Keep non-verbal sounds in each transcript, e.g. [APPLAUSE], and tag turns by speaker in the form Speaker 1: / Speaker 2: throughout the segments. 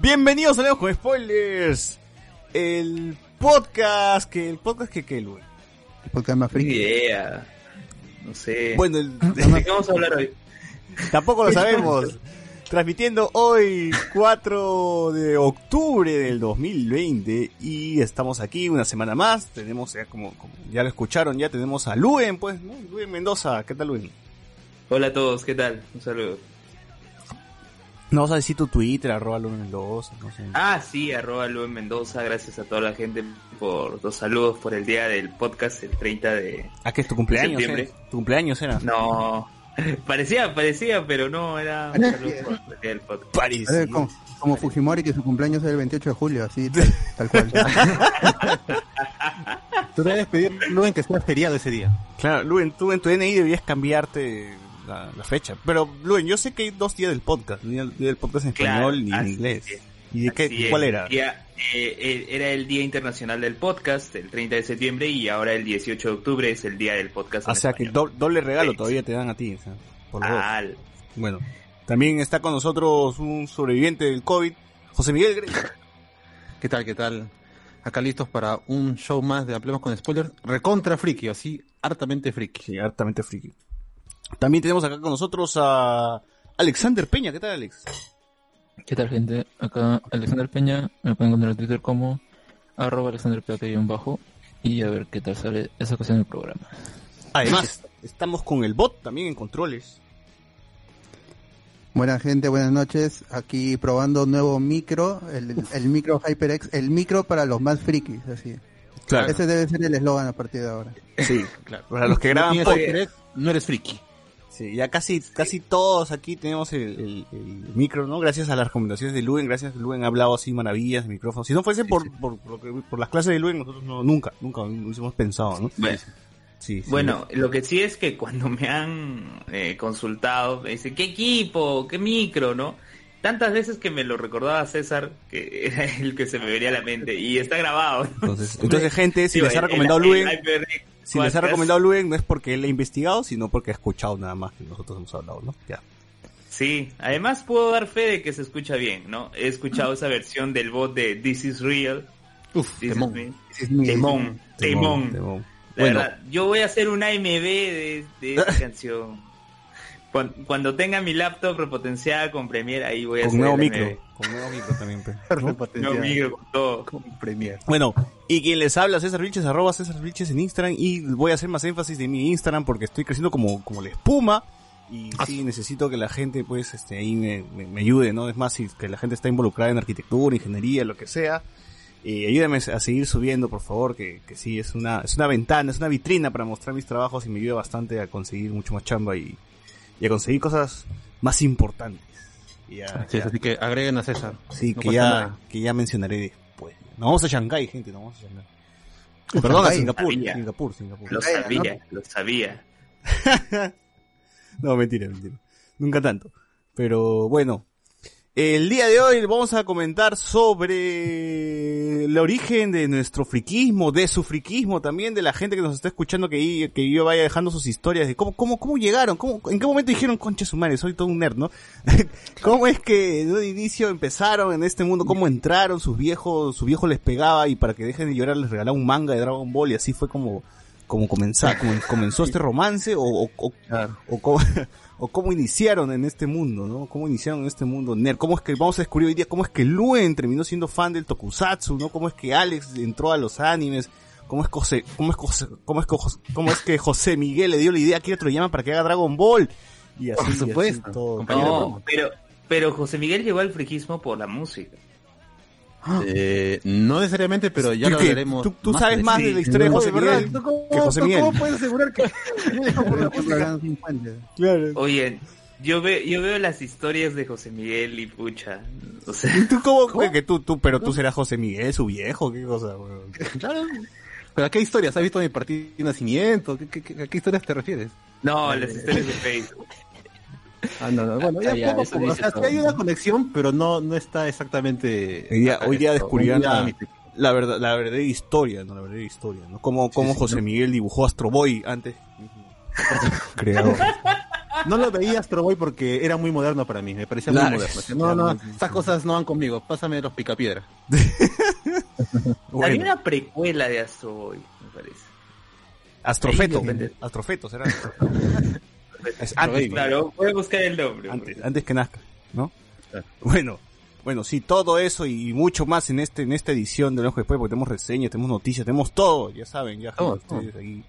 Speaker 1: Bienvenidos a Leo con Spoilers. El podcast que el podcast que que Luis.
Speaker 2: El podcast más
Speaker 3: Ni
Speaker 2: friki.
Speaker 3: idea. No sé.
Speaker 1: Bueno, el- [LAUGHS]
Speaker 3: ¿De qué vamos a hablar hoy?
Speaker 1: tampoco lo sabemos. Transmitiendo hoy 4 de octubre del 2020 y estamos aquí una semana más. Tenemos ya como, como ya lo escucharon, ya tenemos a Luen, pues, ¿no? Luen Mendoza, ¿qué tal Luen?
Speaker 3: Hola a todos, ¿qué tal? Un saludo.
Speaker 1: No vas a decir tu Twitter, arroba Luen Mendoza, no sé.
Speaker 3: Ah, sí, arroba Luen Mendoza. Gracias a toda la gente por los saludos por el día del podcast, el 30 de...
Speaker 1: Ah, que es tu cumpleaños,
Speaker 3: septiembre.
Speaker 1: ¿eh? Tu cumpleaños era.
Speaker 3: No, [LAUGHS] parecía, parecía, pero no, era un saludo [LAUGHS] por el día del podcast.
Speaker 1: Parece.
Speaker 2: Eh, como, como Fujimori que su cumpleaños es el 28 de julio, así tal, [LAUGHS] tal cual.
Speaker 4: Tú debes pedir, Luen, que sea feriado ese día.
Speaker 1: Claro, Luen, tú en tu DNI debías cambiarte la, la fecha. Pero, Luen, yo sé que hay dos días del podcast. Un día, día del podcast en
Speaker 3: Claro,
Speaker 1: español y en inglés.
Speaker 3: es.
Speaker 1: ¿Y de qué, cuál era?
Speaker 3: día, eh, eh, era el Día Internacional del Podcast, el 30 de septiembre, y ahora el 18 de octubre es el Día del Podcast.
Speaker 1: O
Speaker 3: en
Speaker 1: sea, que do- doble regalo
Speaker 3: Sí.
Speaker 1: todavía te dan a ti. o sea, por dos.
Speaker 3: Ah,
Speaker 1: Bueno, también está con nosotros un sobreviviente del COVID, José Miguel Grey.
Speaker 4: ¿Qué tal, qué tal? Acá listos para un show más de Hablemos con Spoilers. Recontra friki, así, hartamente friki.
Speaker 1: Sí, hartamente friki. También tenemos acá con nosotros a Alexander Peña. ¿Qué tal, Alex?
Speaker 5: ¿Qué tal gente? Acá Alexander Peña, me pueden encontrar en Twitter como arroba Alexander bajo y a ver qué tal sale esa ocasión del programa.
Speaker 1: Además, estamos con el bot también en controles.
Speaker 2: Buena gente, buenas noches. Aquí probando nuevo micro, el, el micro HyperX, el micro para los más frikis, así.
Speaker 1: Claro.
Speaker 2: Ese debe ser el eslogan a partir de ahora.
Speaker 1: Sí, claro. Para los que graban
Speaker 4: interés, no eres friki.
Speaker 1: Sí, ya casi, casi todos aquí tenemos el, el- el micro, ¿no? Gracias a las recomendaciones de Luen, gracias a Luen ha hablado así maravillas de micrófono. Si no fuese por, por, por, por las clases de Luen, nosotros no, nunca, nunca hubiésemos pensado, ¿no?
Speaker 3: Bueno,
Speaker 1: Sí, sí.
Speaker 3: Bueno, lo que sí es que cuando me han eh, consultado, me dicen, ¿qué equipo? ¿Qué micro? ¿No? Tantas veces que me lo recordaba César, que era el que se me venía a la mente, y está grabado.
Speaker 1: Entonces, entonces gente, si les ha recomendado
Speaker 3: HyperX
Speaker 1: si les ha recomendado Luen, no es porque él ha investigado, sino porque ha escuchado nada más que nosotros hemos hablado, ¿no? Ya.
Speaker 3: Sí, además puedo dar fe de que se escucha bien, ¿no? He escuchado esa versión del bot de This is Real.
Speaker 4: Uf, temón.
Speaker 3: Temón,
Speaker 1: Bueno,
Speaker 3: verdad, yo voy a hacer un AMV de, de esta [LAUGHS] canción. Cuando, cuando tenga mi laptop repotenciada con Premiere, ahí voy a
Speaker 1: con
Speaker 3: hacer
Speaker 1: nuevo micro, con nuevo micro también. [LAUGHS]
Speaker 3: Nuevo micro con todo.
Speaker 4: Con Premiere.
Speaker 1: Bueno, y quien les habla, César Vilches, arroba César Vilches en Instagram, y voy a hacer más énfasis de mi Instagram porque estoy creciendo como, como la espuma, y sí, necesito que la gente, pues, este, ahí me, me, me ayude, ¿no? Es más, si que la gente está involucrada en arquitectura, ingeniería, lo que sea, eh, ayúdame a seguir subiendo, por favor, que, que sí, es una, es una ventana, es una vitrina para mostrar mis trabajos y me ayuda bastante a conseguir mucho más chamba y, y a conseguir cosas más importantes. Y ya-
Speaker 4: Así, es, así que agreguen a César.
Speaker 1: Sí,
Speaker 4: No
Speaker 1: que ya,
Speaker 4: nada.
Speaker 1: que ya mencionaré después. Nos vamos a Shanghái, gente, nos vamos a Shanghái. Perdón, a. Singapur. Singapur, Singapur.
Speaker 3: Lo sabía, lo sabía. [LAUGHS]
Speaker 1: No, mentira, mentira. Nunca tanto. Pero bueno, el día de hoy vamos a comentar sobre el origen de nuestro friquismo, de su friquismo también, de la gente que nos está escuchando, que, que yo vaya dejando sus historias de cómo, cómo, cómo llegaron, cómo, en qué momento dijeron, concha su madre, soy todo un nerd, ¿no? [LAUGHS] ¿Cómo es que de un inicio empezaron en este mundo, cómo entraron, sus viejos, su viejo les pegaba y para que dejen de llorar les regalaba un manga de Dragon Ball y así fue como cómo, comenzó, cómo comenzó este romance o, o, o, o cómo, [LAUGHS] o cómo iniciaron en este mundo, ¿no? Cómo iniciaron en este mundo nerd. Cómo es que vamos a descubrir hoy día cómo es que Luen terminó siendo fan del tokusatsu, ¿no? Cómo es que Alex entró a los animes. ¿Cómo es, José, cómo, es José, cómo, es que José, cómo es que José Miguel le dio la idea a Kira Toriyama para que haga Dragon Ball? Y así,
Speaker 4: Por
Speaker 1: y así
Speaker 4: supuesto,
Speaker 1: todo.
Speaker 4: compañero.
Speaker 3: No, pero, pero José Miguel llegó al friquismo por la música.
Speaker 4: Eh, no necesariamente, pero ya
Speaker 1: ¿Tú
Speaker 4: lo hablaremos.
Speaker 1: ¿Tú, tú sabes más
Speaker 3: Sí.
Speaker 1: de la historia de José
Speaker 4: de verdad,
Speaker 1: Miguel
Speaker 4: ¿tú cómo-
Speaker 1: que José Miguel?
Speaker 4: ¿Cómo puedes asegurar que. [LAUGHS]
Speaker 1: Claro.
Speaker 3: Oye, yo, ve, yo veo las historias de José Miguel y pucha. O sea,
Speaker 1: ¿Y tú cómo, güey, que tú, tú, pero tú serás José Miguel, su viejo, qué cosa, weón?
Speaker 4: Claro. ¿Pero a qué historias? ¿Has visto mi partido de nacimiento? ¿Qué, qué- qué- ¿A qué historias te refieres?
Speaker 3: no, las historias de Facebook.
Speaker 4: Ah, no, no. Bueno, ya
Speaker 5: Ah, ya,
Speaker 4: poco poco. O sea, sí hay una conexión, pero no, no está exactamente...
Speaker 1: Hoy día, hoy día
Speaker 4: Esto,
Speaker 1: descubrirán la, la verdad, la verdadera historia, no la verdadera historia, ¿no? Cómo
Speaker 4: sí,
Speaker 1: José
Speaker 4: no.
Speaker 1: Miguel dibujó Astro Boy antes. Creador.
Speaker 4: No lo veía Astro Boy porque era muy moderno para mí, me parecía
Speaker 1: Claro.
Speaker 4: muy moderno. No, no, estas cosas no van conmigo, pásame los picapiedras. [LAUGHS]
Speaker 3: Había
Speaker 1: Bueno,
Speaker 3: una precuela de Astro Boy, me parece.
Speaker 1: Astrofeto. Astrofeto será. [LAUGHS] Es antes,
Speaker 4: Baby.
Speaker 3: Claro, voy a buscar el nombre.
Speaker 1: antes, antes que nazca, ¿no?
Speaker 4: Claro.
Speaker 1: Bueno, bueno, sí, todo eso y mucho más en este en esta edición de Ojo Después, porque tenemos reseñas, tenemos noticias, tenemos todo, ya saben, ya gente, ustedes ahí.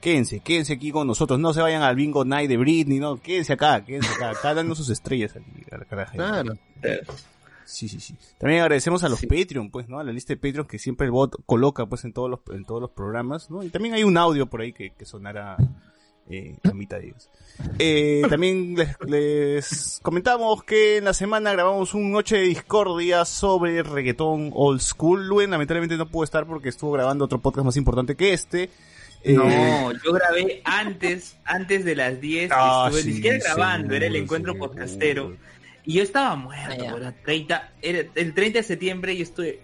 Speaker 1: Quédense, quédense aquí con nosotros, no se vayan al bingo night de Britney, no, quédense acá, quédense acá, acá dando sus estrellas aquí, a la caraja.
Speaker 4: Claro.
Speaker 1: Sí, sí, sí. También agradecemos a los Patreon, pues, ¿no? A la lista de Patreon que siempre el bot coloca, pues, en todos los, en todos los programas, ¿no? Y también hay un audio por ahí que, que sonará eh, de ellos. Eh, también les, les comentamos que en la semana grabamos un Noche de Discordia sobre reggaetón old school. Luen lamentablemente no pudo estar porque estuvo grabando otro podcast más importante que este. Eh,
Speaker 3: No, yo grabé antes, antes de las 10,
Speaker 1: ah,
Speaker 3: estuve ni siquiera grabando, era el encuentro
Speaker 1: seguro.
Speaker 3: podcastero. Y yo estaba muerto,
Speaker 5: Ah, ya.
Speaker 3: era 30, era el 30 de septiembre yo estuve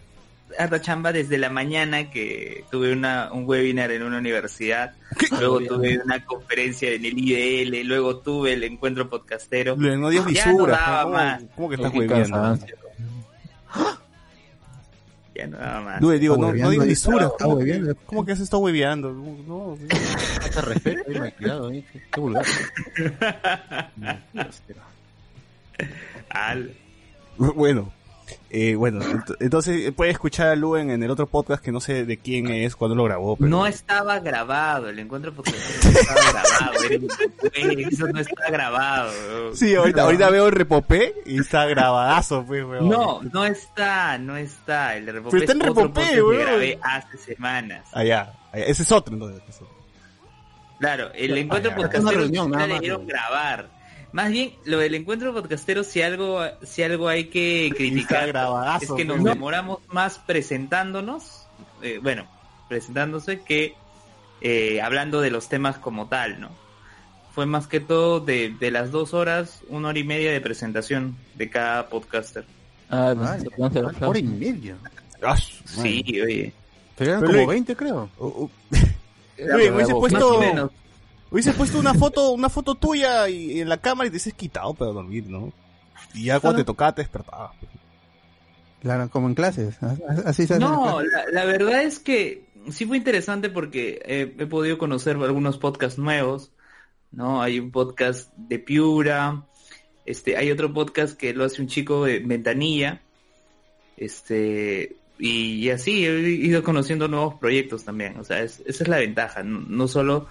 Speaker 3: harta chamba desde la mañana que tuve una, un webinar en una universidad, luego tuve una conferencia en el IDL, luego tuve el encuentro podcastero.
Speaker 1: Luen, no
Speaker 3: Ya no daba
Speaker 1: ¿cómo,
Speaker 3: más.
Speaker 1: cómo que estás hueviando?
Speaker 3: Ya no daba más.
Speaker 1: Luen, digo,
Speaker 2: Está
Speaker 1: no, no digas
Speaker 2: está
Speaker 1: ¿Cómo, que,
Speaker 2: hueveando.
Speaker 1: ¿Cómo que has estado hueveando? No,
Speaker 4: de respeto, eh, malcriado, eh, qué, qué vulgar. [LAUGHS]
Speaker 3: Al-
Speaker 1: Bueno, eh, bueno, ent- entonces puede escuchar a Luen en el otro podcast que no sé de quién es, cuando lo grabó. Pero...
Speaker 3: No estaba grabado, el encuentro podcastero no estaba grabado, eso no está grabado.
Speaker 1: Sí, ahorita, ahorita veo el repopé y está grabadazo, pues, weón.
Speaker 3: No, no está, no está. El Repopé
Speaker 1: Pero está en
Speaker 3: es otro
Speaker 1: Repopé,
Speaker 3: que grabé hace semanas.
Speaker 1: Allá, allá, ese es otro, entonces. ese es otro.
Speaker 3: Claro, el encuentro sí
Speaker 4: nada
Speaker 3: la
Speaker 4: más.
Speaker 3: debieron grabar. Más bien, lo del encuentro podcastero, si algo, si algo hay que criticar, es que nos demoramos más presentándonos, eh, bueno, presentándose que eh, hablando de los temas como tal, ¿no? Fue más que todo de, de las dos horas, una hora y media de presentación de cada podcaster.
Speaker 5: Ah,
Speaker 4: Ay,
Speaker 5: pues, se pueden hacer
Speaker 4: una hora y media.
Speaker 3: Sí, oye.
Speaker 4: Pero eran
Speaker 1: Pero,
Speaker 4: como
Speaker 1: Luis-
Speaker 4: 20, creo.
Speaker 1: Uh, uh. Luis, hubiese puesto. Hubiese puesto una foto, una foto tuya y, y en la cámara y te dices quitado para dormir, ¿no? Y ya cuando te tocaba te despertabas.
Speaker 2: Claro, como en clases. Así se hace.
Speaker 3: No, la, la verdad es que sí fue interesante porque eh, he podido conocer algunos podcasts nuevos, ¿no? Hay un podcast de Piura, este, hay otro podcast que lo hace un chico de Ventanilla, este, y, y así he ido conociendo nuevos proyectos también, o sea, es- esa es la ventaja, no, no solo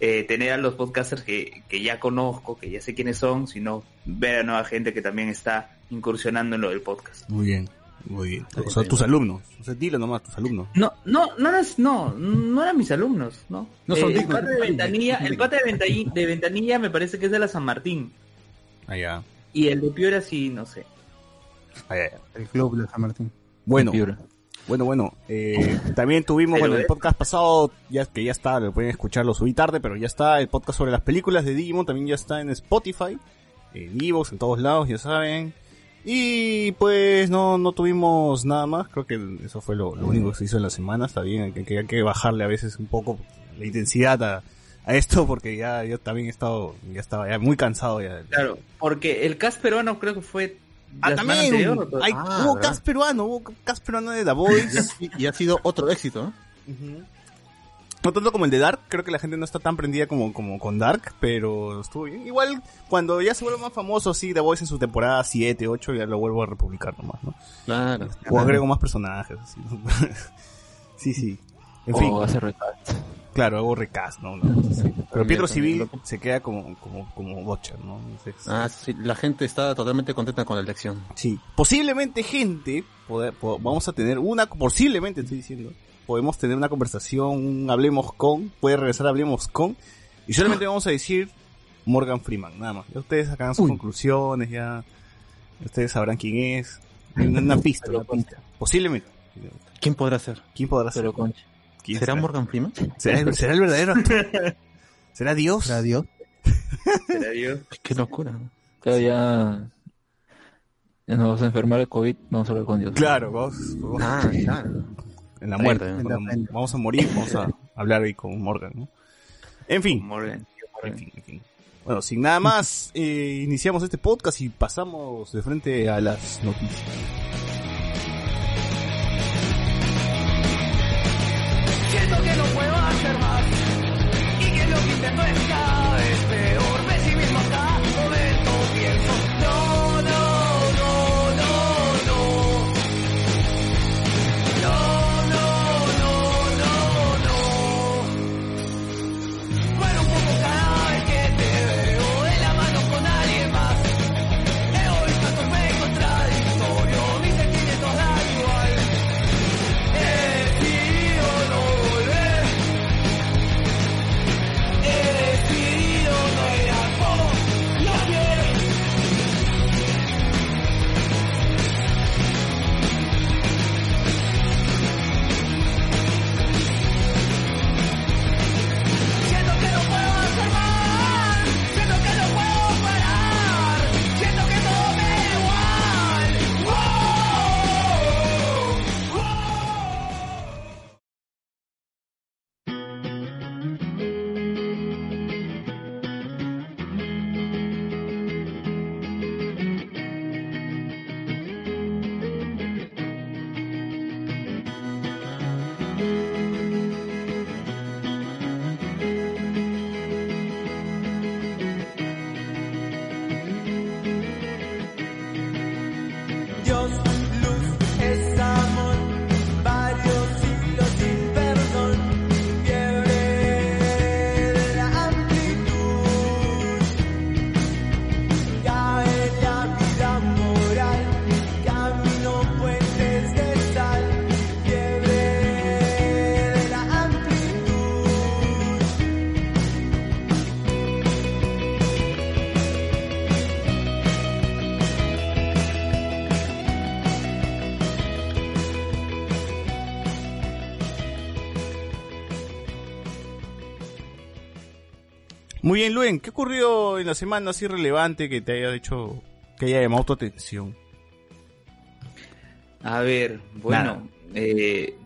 Speaker 3: eh, tener a los podcasters que, que ya conozco, que ya sé quiénes son, sino ver a nueva gente que también está incursionando en lo del podcast.
Speaker 1: Muy bien, muy bien. O sea, tus alumnos. O sea, dilo nomás, tus alumnos.
Speaker 3: No, no, no eran, no, no eran mis alumnos, ¿no.
Speaker 4: No son
Speaker 3: Eh, el
Speaker 4: dignos,
Speaker 3: pata de ventanilla,
Speaker 4: dignos.
Speaker 3: el pata de ventanilla, de ventanilla me parece que es de la San Martín.
Speaker 1: Allá,
Speaker 3: Y el de Piura sí, no sé.
Speaker 1: allá, allá.
Speaker 2: El club de San Martín.
Speaker 1: Bueno. Bueno, bueno. Eh, [LAUGHS] también tuvimos, bueno, el podcast pasado, ya que ya está, lo pueden escuchar, lo subí tarde, pero ya está. El podcast sobre las películas de Digimon también ya está en Spotify, en Evox, en todos lados, ya saben. Y pues no, no tuvimos nada más, creo que eso fue lo, lo único que se hizo en la semana, está bien, que, hay que bajarle a veces un poco la intensidad a, a esto porque ya yo también he estado, ya estaba ya muy cansado ya.
Speaker 3: Claro, porque el cast peruano creo que fue
Speaker 1: Ah, también, hay-
Speaker 4: Ah,
Speaker 1: hubo
Speaker 4: ¿verdad?
Speaker 1: cast peruano, hubo cast peruano de The Voice. [LAUGHS]
Speaker 4: y ha sido otro éxito, ¿no?
Speaker 1: No tanto como el de Dark, creo que la gente no está tan prendida como, como con Dark, pero estuvo bien. Igual, cuando ya se vuelve más famoso, sí, The Voice en su temporada 7, 8, ya lo vuelvo a republicar nomás, ¿no?
Speaker 4: Claro.
Speaker 1: O agrego más personajes, así. [LAUGHS] sí, sí. En
Speaker 5: o
Speaker 1: fin,
Speaker 5: hace recast.
Speaker 1: claro, hago recast, ¿no? Una cosa así. Pero Pietro Civil se queda como, como, como Butcher, ¿no? Entonces,
Speaker 4: Ah, sí, la gente está totalmente contenta con la elección.
Speaker 1: Sí. Posiblemente, gente, poder- po- vamos a tener una, posiblemente estoy diciendo, podemos tener una conversación, un Hablemos con, puede regresar a Hablemos con, y solamente vamos a decir Morgan Freeman, nada más. Ya ustedes sacarán sus
Speaker 4: Uy.
Speaker 1: conclusiones, ya ustedes sabrán quién es. Una, una pista, una pista. Posiblemente.
Speaker 4: ¿Quién podrá ser?
Speaker 1: ¿Quién podrá ser?
Speaker 5: Pero concha.
Speaker 1: ¿Quién
Speaker 4: ¿Será
Speaker 1: será?
Speaker 4: Morgan Freeman?
Speaker 1: ¿Será, el- será el verdadero? ¿Será Dios?
Speaker 2: Adiós.
Speaker 3: ¿Será Dios? [LAUGHS]
Speaker 4: Qué locura.
Speaker 5: Claro, ya, ya nos vamos a enfermar de COVID, vamos a hablar con Dios.
Speaker 1: Claro, vamos, vamos-
Speaker 4: Ah, claro.
Speaker 1: en la muerte.
Speaker 2: en la
Speaker 1: vamos a morir, vamos a hablar ahí con Morgan, ¿no? En fin.
Speaker 3: Morgan.
Speaker 1: En fin, en fin. Bueno, sin nada más, eh, iniciamos este podcast y pasamos de frente a las noticias.
Speaker 6: Que no puedo hacer más y que lo que intento es cada vez peor.
Speaker 1: Muy bien, Luen, ¿qué ocurrió en la semana así relevante que te haya hecho, que haya llamado tu atención?
Speaker 3: A ver, bueno, eh,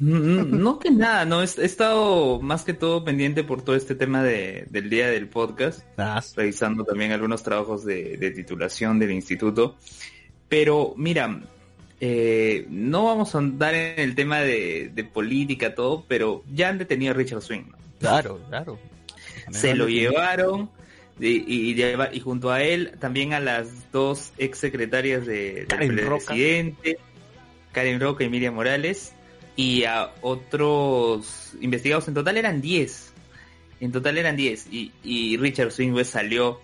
Speaker 3: no que nada, no, he, he estado más que todo pendiente por todo este tema de, del día del podcast, revisando también algunos trabajos de, de titulación del instituto, pero mira, eh, no vamos a andar en el tema de, de política, todo, pero ya han detenido a Richard Swing, ¿no?
Speaker 1: Claro, claro.
Speaker 3: Se lo llevaron y, y lleva- y junto a él también a las dos ex secretarias de,
Speaker 1: Karen
Speaker 3: del
Speaker 1: Roca.
Speaker 3: presidente, Karen Roca y Miriam Morales, y a otros investigados. En total eran 10. En total eran 10. Y, y Richard Swing pues, salió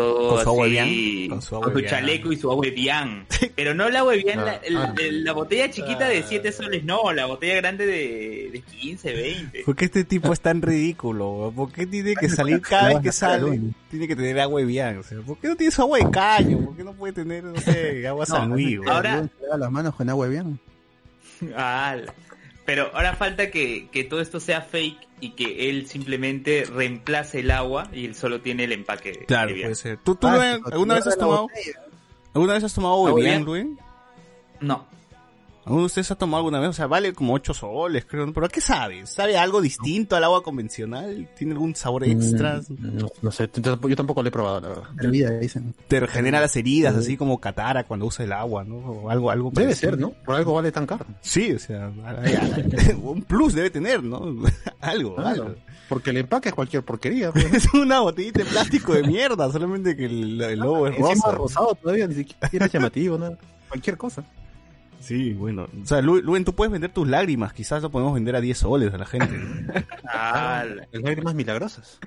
Speaker 3: todo
Speaker 1: Con su agua
Speaker 3: así,
Speaker 1: con su
Speaker 3: con su chaleco y su agua Evian. [LAUGHS] Pero no la agua
Speaker 4: Ah,
Speaker 3: la,
Speaker 4: ah.
Speaker 3: el- la botella chiquita de 7 soles, no, la botella grande de, de 15, 20.
Speaker 1: ¿Por qué este tipo es tan ridículo? ¿Por qué tiene que [LAUGHS] salir cada vez que sale? Tiene que tener agua bien. O sea, ¿Por qué no tiene su agua de caño? ¿Por qué no puede tener, no sé, [LAUGHS] agua
Speaker 3: No,
Speaker 1: weón?
Speaker 3: ahora-
Speaker 2: las manos con agua bien.
Speaker 3: Ala. Pero ahora falta que, que todo esto sea fake y que él simplemente reemplace el agua y él solo tiene el empaque.
Speaker 1: Claro, puede ser. ¿Tú, tú
Speaker 2: Ah,
Speaker 1: alguna vez has tomado,
Speaker 2: botella.
Speaker 1: alguna vez has tomado.
Speaker 3: No,
Speaker 1: ¿Alguno de ustedes ha tomado alguna vez? O sea, vale como 8 soles, creo. ¿no? ¿Pero qué sabe? ¿Sabe algo distinto al agua convencional? ¿Tiene algún sabor extra?
Speaker 4: Mm, No, no sé, yo tampoco lo he probado, la verdad.
Speaker 2: Hervida, dicen.
Speaker 1: Te regenera las heridas, así como catara cuando usa el agua, ¿no? O algo, algo
Speaker 4: Debe
Speaker 1: parecido.
Speaker 4: ser, ¿no? Por algo vale tan caro.
Speaker 1: Sí, o sea, [LAUGHS] un plus debe tener, ¿no? [LAUGHS] algo, algo.
Speaker 4: Porque el empaque es cualquier porquería. [LAUGHS] pues.
Speaker 1: Es una botellita de plástico de mierda, solamente que el, el logo es
Speaker 4: Encima
Speaker 1: rosa.
Speaker 4: rosado todavía, ni siquiera es llamativo, ¿no? Cualquier cosa.
Speaker 1: Sí, bueno. O sea, Lu- Luen, tú puedes vender tus lágrimas, quizás lo podemos vender a 10 soles a la gente.
Speaker 3: Ah, la-
Speaker 4: Las lágrimas milagrosas.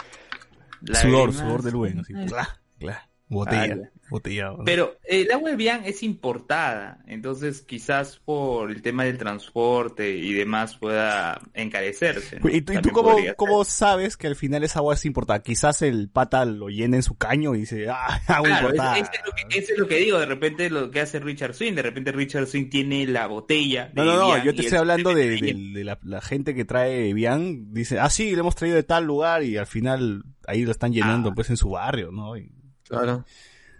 Speaker 1: sudor,
Speaker 3: lágrimas.
Speaker 1: sudor de Luen, así. Cla, cla. Botella, botella.
Speaker 3: Pero eh, el agua de Bian es importada, entonces quizás por el tema del transporte y demás pueda encarecerse. ¿no?
Speaker 1: ¿Y tú, y tú cómo, sabes que al final esa agua es importada? Quizás el pata lo llena en su caño y dice, ah, [LAUGHS] agua
Speaker 3: Claro,
Speaker 1: importada.
Speaker 3: es- ese es, lo que, ese es lo que digo, de repente lo que hace Richard Swing, de repente Richard Swing tiene la botella.
Speaker 1: No,
Speaker 3: de
Speaker 1: no, no,
Speaker 3: Evian
Speaker 1: yo te estoy hablando de,
Speaker 3: simplemente
Speaker 1: de- de la, la gente que trae Bian, dice, ah, sí, le hemos traído de tal lugar y al final ahí lo están llenando
Speaker 3: Ah.
Speaker 1: pues en su barrio, ¿no? Y-
Speaker 4: Claro.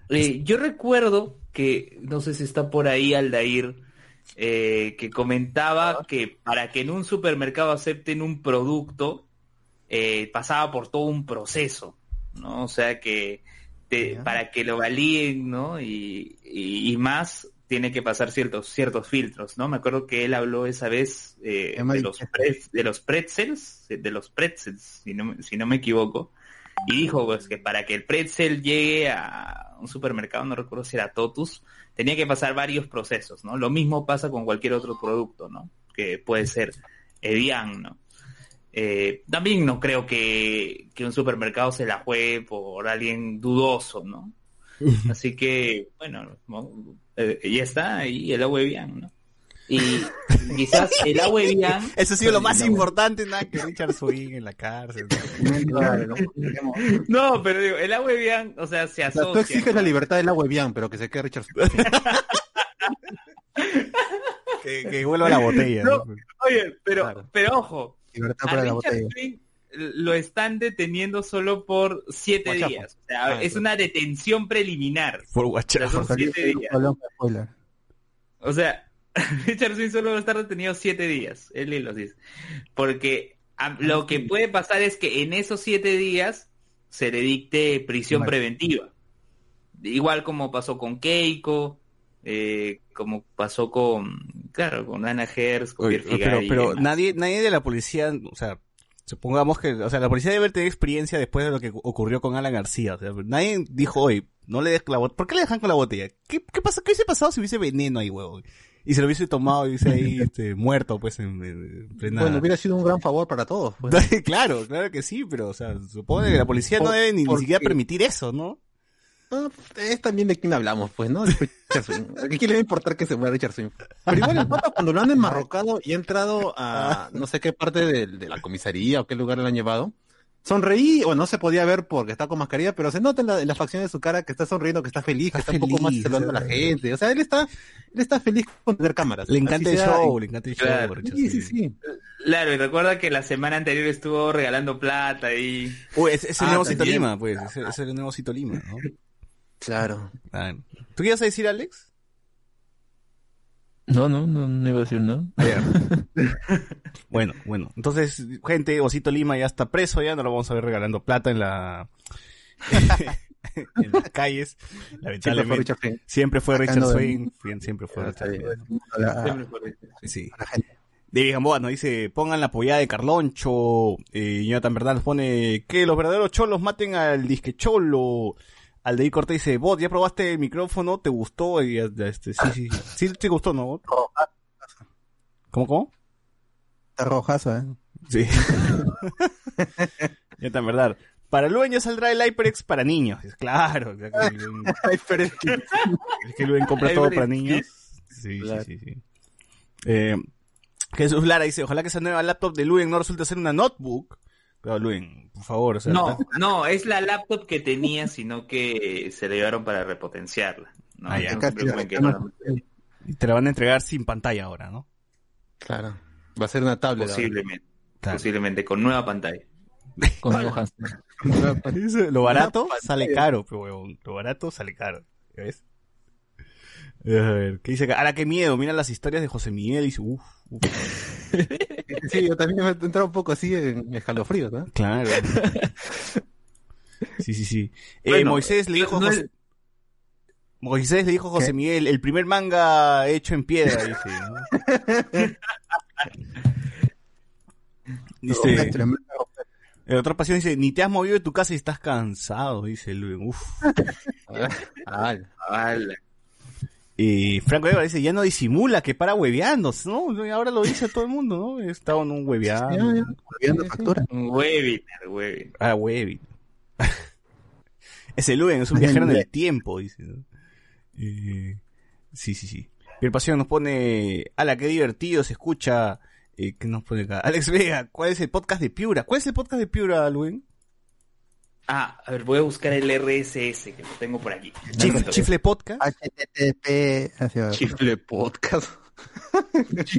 Speaker 3: Eh, yo recuerdo que, no sé si está por ahí Aldair, eh, que comentaba que para que en un supermercado acepten un producto, eh, pasaba por todo un proceso, ¿no? O sea que te- para que lo valíen, ¿no? Y, y- y más tiene que pasar ciertos ciertos filtros, ¿no? Me acuerdo que él habló esa vez eh, de, los pre- de los pretzels, de los pretzels, si no, si no me equivoco, y dijo pues que para que el pretzel llegue a un supermercado, no recuerdo si era Totus, tenía que pasar varios procesos, ¿no? Lo mismo pasa con cualquier otro producto, ¿no? Que puede ser Evian, ¿no? Eh, también no creo que, que un supermercado se la juegue por alguien dudoso, ¿no? [LAUGHS] Así que, bueno, no, eh, ya está ahí el agua Evian, ¿no? Y quizás [LAUGHS] el agua Evian...
Speaker 1: Eso ha sido lo más importante, nada, que Richard Swing en la cárcel. ¿no?
Speaker 2: Claro,
Speaker 3: pero digo, el agua Evian, o sea, se asocia...
Speaker 4: tú exiges
Speaker 3: ¿no?
Speaker 4: la libertad del agua bien, pero que se quede Richard Swing. [LAUGHS]
Speaker 1: Que, que vuelva la botella. ¿no?
Speaker 3: No. Oye, pero,
Speaker 4: Claro.
Speaker 3: pero ojo,
Speaker 2: Libertad
Speaker 3: a
Speaker 2: para la
Speaker 3: Richard
Speaker 2: botella.
Speaker 3: Swing lo están deteniendo solo por siete
Speaker 4: Guachapo.
Speaker 3: días. O sea,
Speaker 4: Ah,
Speaker 3: es una detención preliminar.
Speaker 1: Por
Speaker 3: son siete días.
Speaker 2: spoiler.
Speaker 3: O sea, [LAUGHS] Richard Swing solo va a estar detenido siete días. Él y los dice. Porque a- lo que puede pasar es que en esos siete días se le dicte prisión preventiva. Igual como pasó con Keiko, eh, como pasó con, claro, con Ana Gers, con
Speaker 1: Oye, pero, pero nadie, nadie de la policía, o sea, supongamos que, o sea, la policía debe tener experiencia después de lo que ocurrió con Alan García. O sea, nadie dijo, oye, no le des la botella. ¿Por qué le dejan con la botella? ¿Qué, qué pasa? ¿Qué hubiese pasado si hubiese veneno ahí, huevo? Y se lo hubiese tomado y hubiese ahí, [LAUGHS] este, muerto, pues, en, en plena...
Speaker 4: Bueno, hubiera sido un gran favor para todos. pues. [LAUGHS]
Speaker 1: claro, claro que sí, pero, o sea, supone que la policía no debe ni, ni siquiera permitir eso, ¿no?
Speaker 4: No, es también de quién hablamos, pues, ¿no? De Richard Swing. [LAUGHS] ¿A quién le va a importar que se muera Richard Swing? Pero igual el pata cuando lo han enmarrocado y ha entrado a no sé qué parte de, de la comisaría o qué lugar le han llevado, sonreí, o no se podía ver porque está con mascarilla, pero se nota en la, en la facción de su cara que está sonriendo, que está feliz, que
Speaker 1: Está
Speaker 4: un poco más saludando a la
Speaker 1: sea.
Speaker 4: gente. O sea, él está, él está feliz con tener cámaras.
Speaker 1: Le encanta el show, le encanta el show.
Speaker 3: Claro.
Speaker 4: Sí, sí, sí.
Speaker 3: Claro, y recuerda que la semana anterior estuvo regalando plata y...
Speaker 1: Uy, es, es el
Speaker 4: Ah,
Speaker 1: nuevo Cito. Lima, pues, es, es el nuevo Cito Lima, ¿no?
Speaker 4: Claro.
Speaker 1: ¿Tú qué ibas a decir, Alex?
Speaker 5: No, no, no, no iba a decir nada. [LAUGHS]
Speaker 1: Bueno, bueno. Entonces, gente, Osito Lima ya está preso, ya no lo vamos a ver regalando plata en la... [LAUGHS] en las calles.
Speaker 4: Siempre fue
Speaker 1: Lamentablemente.
Speaker 4: Richard Swing.
Speaker 1: Siempre fue Richard. Bien, Siempre fue Richard
Speaker 2: a
Speaker 1: Sí. David Gamboa nos dice, pongan la apoyada de Carloncho. Eh, Jonathan Verdad nos pone, que los verdaderos cholos maten al disque cholo. Al de Cortés dice, vos, ¿ya probaste el micrófono? ¿Te gustó? Y, este, sí, sí, sí, sí te gustó, ¿no? ¿Cómo, cómo?
Speaker 2: Está rojazo, ¿eh?
Speaker 1: Sí. [LAUGHS] Jonathan Verdad. Para Luen ya saldrá el HyperX para niños. Es Claro, ya que Luen- [LAUGHS]
Speaker 4: es que-
Speaker 1: es que Luen compra todo para niños. Sí,
Speaker 4: Claro.
Speaker 1: sí, sí, sí. Eh, Jesús Lara dice, ojalá que esa nueva laptop de Luen no resulte ser una notebook. Pero Luen, por favor, o sea,
Speaker 3: No, [LAUGHS] no, es la laptop que tenía, sino que se la llevaron para repotenciarla. No,
Speaker 1: Ah, ya.
Speaker 3: no se
Speaker 2: Casi
Speaker 3: preocupen que no-
Speaker 1: te la van a entregar sin pantalla ahora, ¿no?
Speaker 4: Claro. Va a ser una tablet.
Speaker 3: posiblemente,
Speaker 1: Claro.
Speaker 3: posiblemente, con nueva pantalla.
Speaker 5: Con.
Speaker 1: Eso, [LAUGHS] Lo barato sale caro, pero huevón. Lo barato sale caro. ¿ya ¿Ves? A ver, ¿qué dice acá? Ahora qué miedo, mira las historias de José Miguel y dice, uff, [LAUGHS]
Speaker 4: Sí, yo también me he entrado un poco así en escalofrío, ¿no?
Speaker 1: claro. [LAUGHS] Sí, sí, sí. Eh,
Speaker 3: Bueno,
Speaker 1: Moisés le dijo
Speaker 3: no
Speaker 1: José...
Speaker 3: es-
Speaker 1: Moisés le dijo a José Miguel, el primer manga hecho en piedra, dice. ¿no? Dice,
Speaker 2: Tremendo.
Speaker 1: el otro pasión dice, ni te has movido de tu casa y estás cansado, dice Luis. Uf. [LAUGHS]
Speaker 4: Ah,
Speaker 3: Ala.
Speaker 1: Y Franco Eva dice, ya no disimula, que para hueveando, ¿no? Ahora lo dice todo el mundo, ¿no? He estado en un hueveando.
Speaker 2: Ya, ya, olvidando factura.
Speaker 3: Un webinar, webinar.
Speaker 1: Ah, huevi. Ese Luen es un viajero en el tiempo, dice. ¿no? Eh, sí, sí, sí. Pierre Pasión nos pone, ala, qué divertido se escucha. Eh, ¿Qué nos pone acá? [LAUGHS] Alex Vega, ¿cuál es el podcast de Piura? ¿Cuál es el podcast de Piura, Luen?
Speaker 3: Ah, a ver, voy a buscar el RSS que lo tengo por aquí.
Speaker 1: Chif- Chifle Podcast.
Speaker 2: HTTP.
Speaker 4: Chifle podcast. [LAUGHS]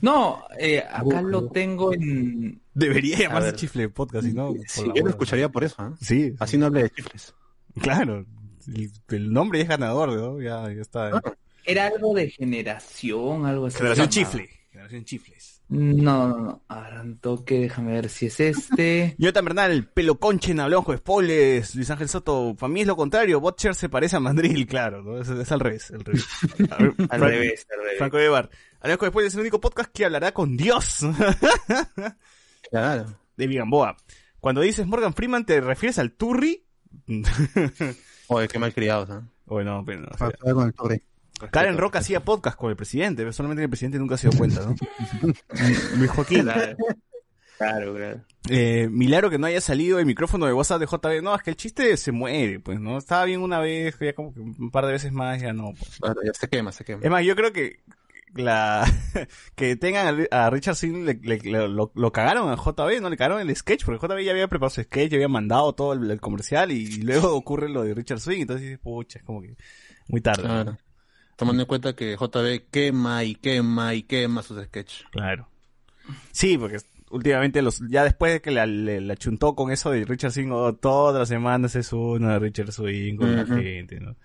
Speaker 3: No, eh, acá lo tengo en...
Speaker 1: Debería llamarse. Chifle Podcast, si no.
Speaker 4: Sí, yo lo escucharía por eso, ¿ah?
Speaker 1: Sí,
Speaker 4: Así no hable de chifles.
Speaker 1: claro. El, el nombre es ganador, ¿no? Ya, ya está.
Speaker 4: Ah.
Speaker 3: Era algo de generación, algo así.
Speaker 1: Generación. Chifle. Generación Chifles.
Speaker 3: No, no, no. Ahora un toque, déjame ver si es este. [LAUGHS]
Speaker 1: Jonathan Bernal, pelo conchen, hablamos con spoilers. Luis Ángel Soto, para mí es lo contrario. Botcher se parece a Mandril, claro, ¿no? Es, es al revés, al revés. [LAUGHS]
Speaker 3: Al revés, al revés.
Speaker 1: Franco Evar. Con spoilers es el único podcast que hablará con Dios. [LAUGHS]
Speaker 4: Claro.
Speaker 1: de Gamboa. Cuando dices Morgan Freeman, ¿te refieres al Turri?
Speaker 4: Oye, qué mal criados, ¿ah?
Speaker 1: bueno, pero no, o sea,
Speaker 2: con el torre.
Speaker 1: Karen Rock hacía podcast con el presidente, pero solamente que el presidente nunca se dio cuenta, ¿no? [LAUGHS] Luis Joaquín.
Speaker 3: Claro, claro. claro.
Speaker 1: Eh, milagro que no haya salido el micrófono de WhatsApp de JB. No, es que el chiste se muere, pues, ¿no? Estaba bien una vez, ya como que un par de veces más, ya no. pues.
Speaker 4: Claro, ya se quema, se quema.
Speaker 1: Es más, yo creo que la [LAUGHS] que tengan a, Richard Singh le, le- le- lo, lo cagaron a JB, no le cagaron el sketch, porque JB ya había preparado su sketch, ya había mandado todo el, el comercial y, luego ocurre lo de Richard Swing, entonces dices, pucha, es como que muy tarde.
Speaker 4: Claro. Tomando en cuenta que JB quema y quema y quema sus sketches.
Speaker 1: Claro. Sí, porque últimamente los ya después de que la, le- la chuntó con eso de Richard Swing, oh, todas las semanas es uno de Richard Swing con la gente, ¿no?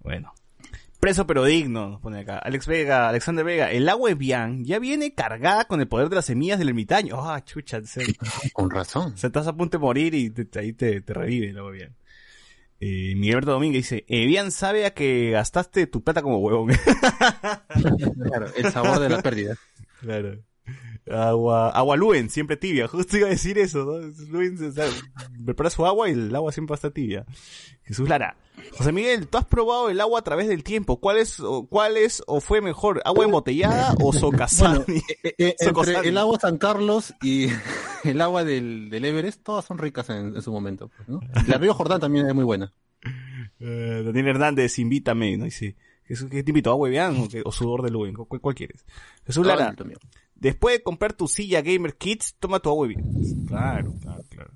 Speaker 1: Bueno. Preso pero digno, nos pone acá. Alex Vega, Alexander Vega, el agua Evian ya viene cargada con el poder de las semillas del ermitaño. Ah, chucha, se, [LAUGHS]
Speaker 4: Con razón.
Speaker 1: se estás a punto de morir y te- ahí te, te revive el agua Evian. Eh, Miguel Alberto Domínguez dice, Evian sabe a que gastaste tu plata como huevón. [LAUGHS]
Speaker 4: Claro, el sabor de la pérdida.
Speaker 1: Claro. Agua, agua Luen, siempre tibia. [LAUGHS] Justo iba a decir eso, ¿no? Luen, o sea, prepara su agua y el agua siempre va a estar tibia. Jesús Lara. José Miguel, ¿tú has probado el agua a través del tiempo? ¿Cuál es o, cuál es o fue mejor? ¿Agua embotellada o [LAUGHS] socasani?
Speaker 4: Eh, eh,
Speaker 1: Socosani.
Speaker 4: entre el agua San Carlos y [LAUGHS] el agua del, del Everest, todas son ricas en, en su momento. pues, ¿no? La Río Jordán también es muy buena.
Speaker 1: Eh, Daniel Hernández, invítame, ¿no? Dice, Jesús, ¿qué te invito? ¿Agua Evian o, o sudor de Luen? ¿Cuál, cuál quieres? Jesús Lara. Después de comprar tu silla Gamer Kids, toma tu agua y bien. Claro, claro, claro.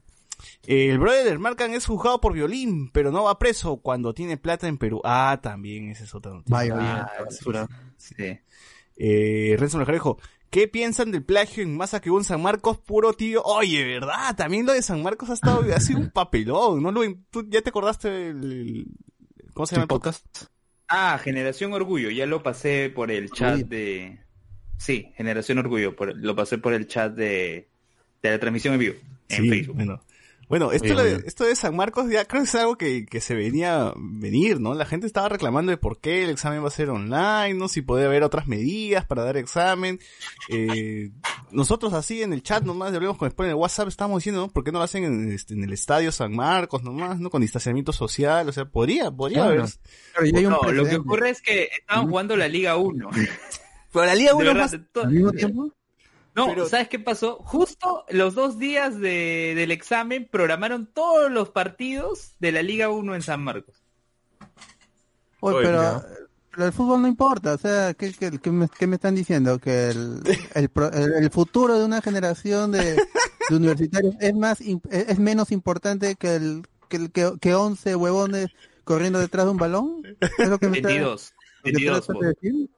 Speaker 1: El brother del Marcan es juzgado por violín, pero no va preso cuando tiene plata en Perú. Ah, también esa es otra noticia.
Speaker 2: Vaya,
Speaker 3: Ah,
Speaker 2: vaya.
Speaker 3: basura. Sí.
Speaker 1: Eh, Renzo Lejarejo, ¿qué piensan del plagio en Masa que hubo en San Marcos? Puro tío. Oye, ¿verdad? También lo de San Marcos ha estado, ha sido un papelón, ¿no? Lo, ¿Tú ya te acordaste del... ¿Cómo se llama el podcast?
Speaker 3: Ah, Generación Orgullo, ya lo pasé por el chat de... Sí, Generación Orgullo, por- lo pasé por el chat de, de la transmisión en vivo, en
Speaker 1: Sí,
Speaker 3: Facebook.
Speaker 1: Bueno, bueno esto, lo de, esto de San Marcos ya creo que es algo que, que se venía venir, ¿no? La gente estaba reclamando de por qué el examen va a ser online, ¿no? Si puede haber otras medidas para dar examen. Eh, nosotros así en el chat nomás, hablamos con después en el WhatsApp, estábamos diciendo, ¿no? ¿Por qué no lo hacen en, este, en el estadio San Marcos nomás, ¿no? Con distanciamiento social, o sea, podría, podría
Speaker 4: Claro.
Speaker 1: haber.
Speaker 2: Claro, ya hay un
Speaker 3: No, lo que ocurre es que estaban jugando la Liga 1. [LAUGHS]
Speaker 1: Pero la Liga
Speaker 3: De
Speaker 1: 1
Speaker 3: verdad,
Speaker 1: más...
Speaker 2: ¿Al mismo tiempo?
Speaker 3: No,
Speaker 1: Pero-
Speaker 3: ¿sabes qué pasó? Justo los dos días de- del examen programaron todos los partidos de la Liga 1 en San Marcos.
Speaker 2: Oye,
Speaker 1: Oye,
Speaker 2: pero, pero el fútbol no importa, o sea, ¿qué, qué, qué me, qué me están diciendo? Que el, [LAUGHS] el, pro- el- el futuro de una generación de, de universitarios es más es menos importante que el que, que, que 11 huevones corriendo detrás de un balón. ¿Es lo que me está-
Speaker 3: 22.
Speaker 2: lo que
Speaker 3: 22.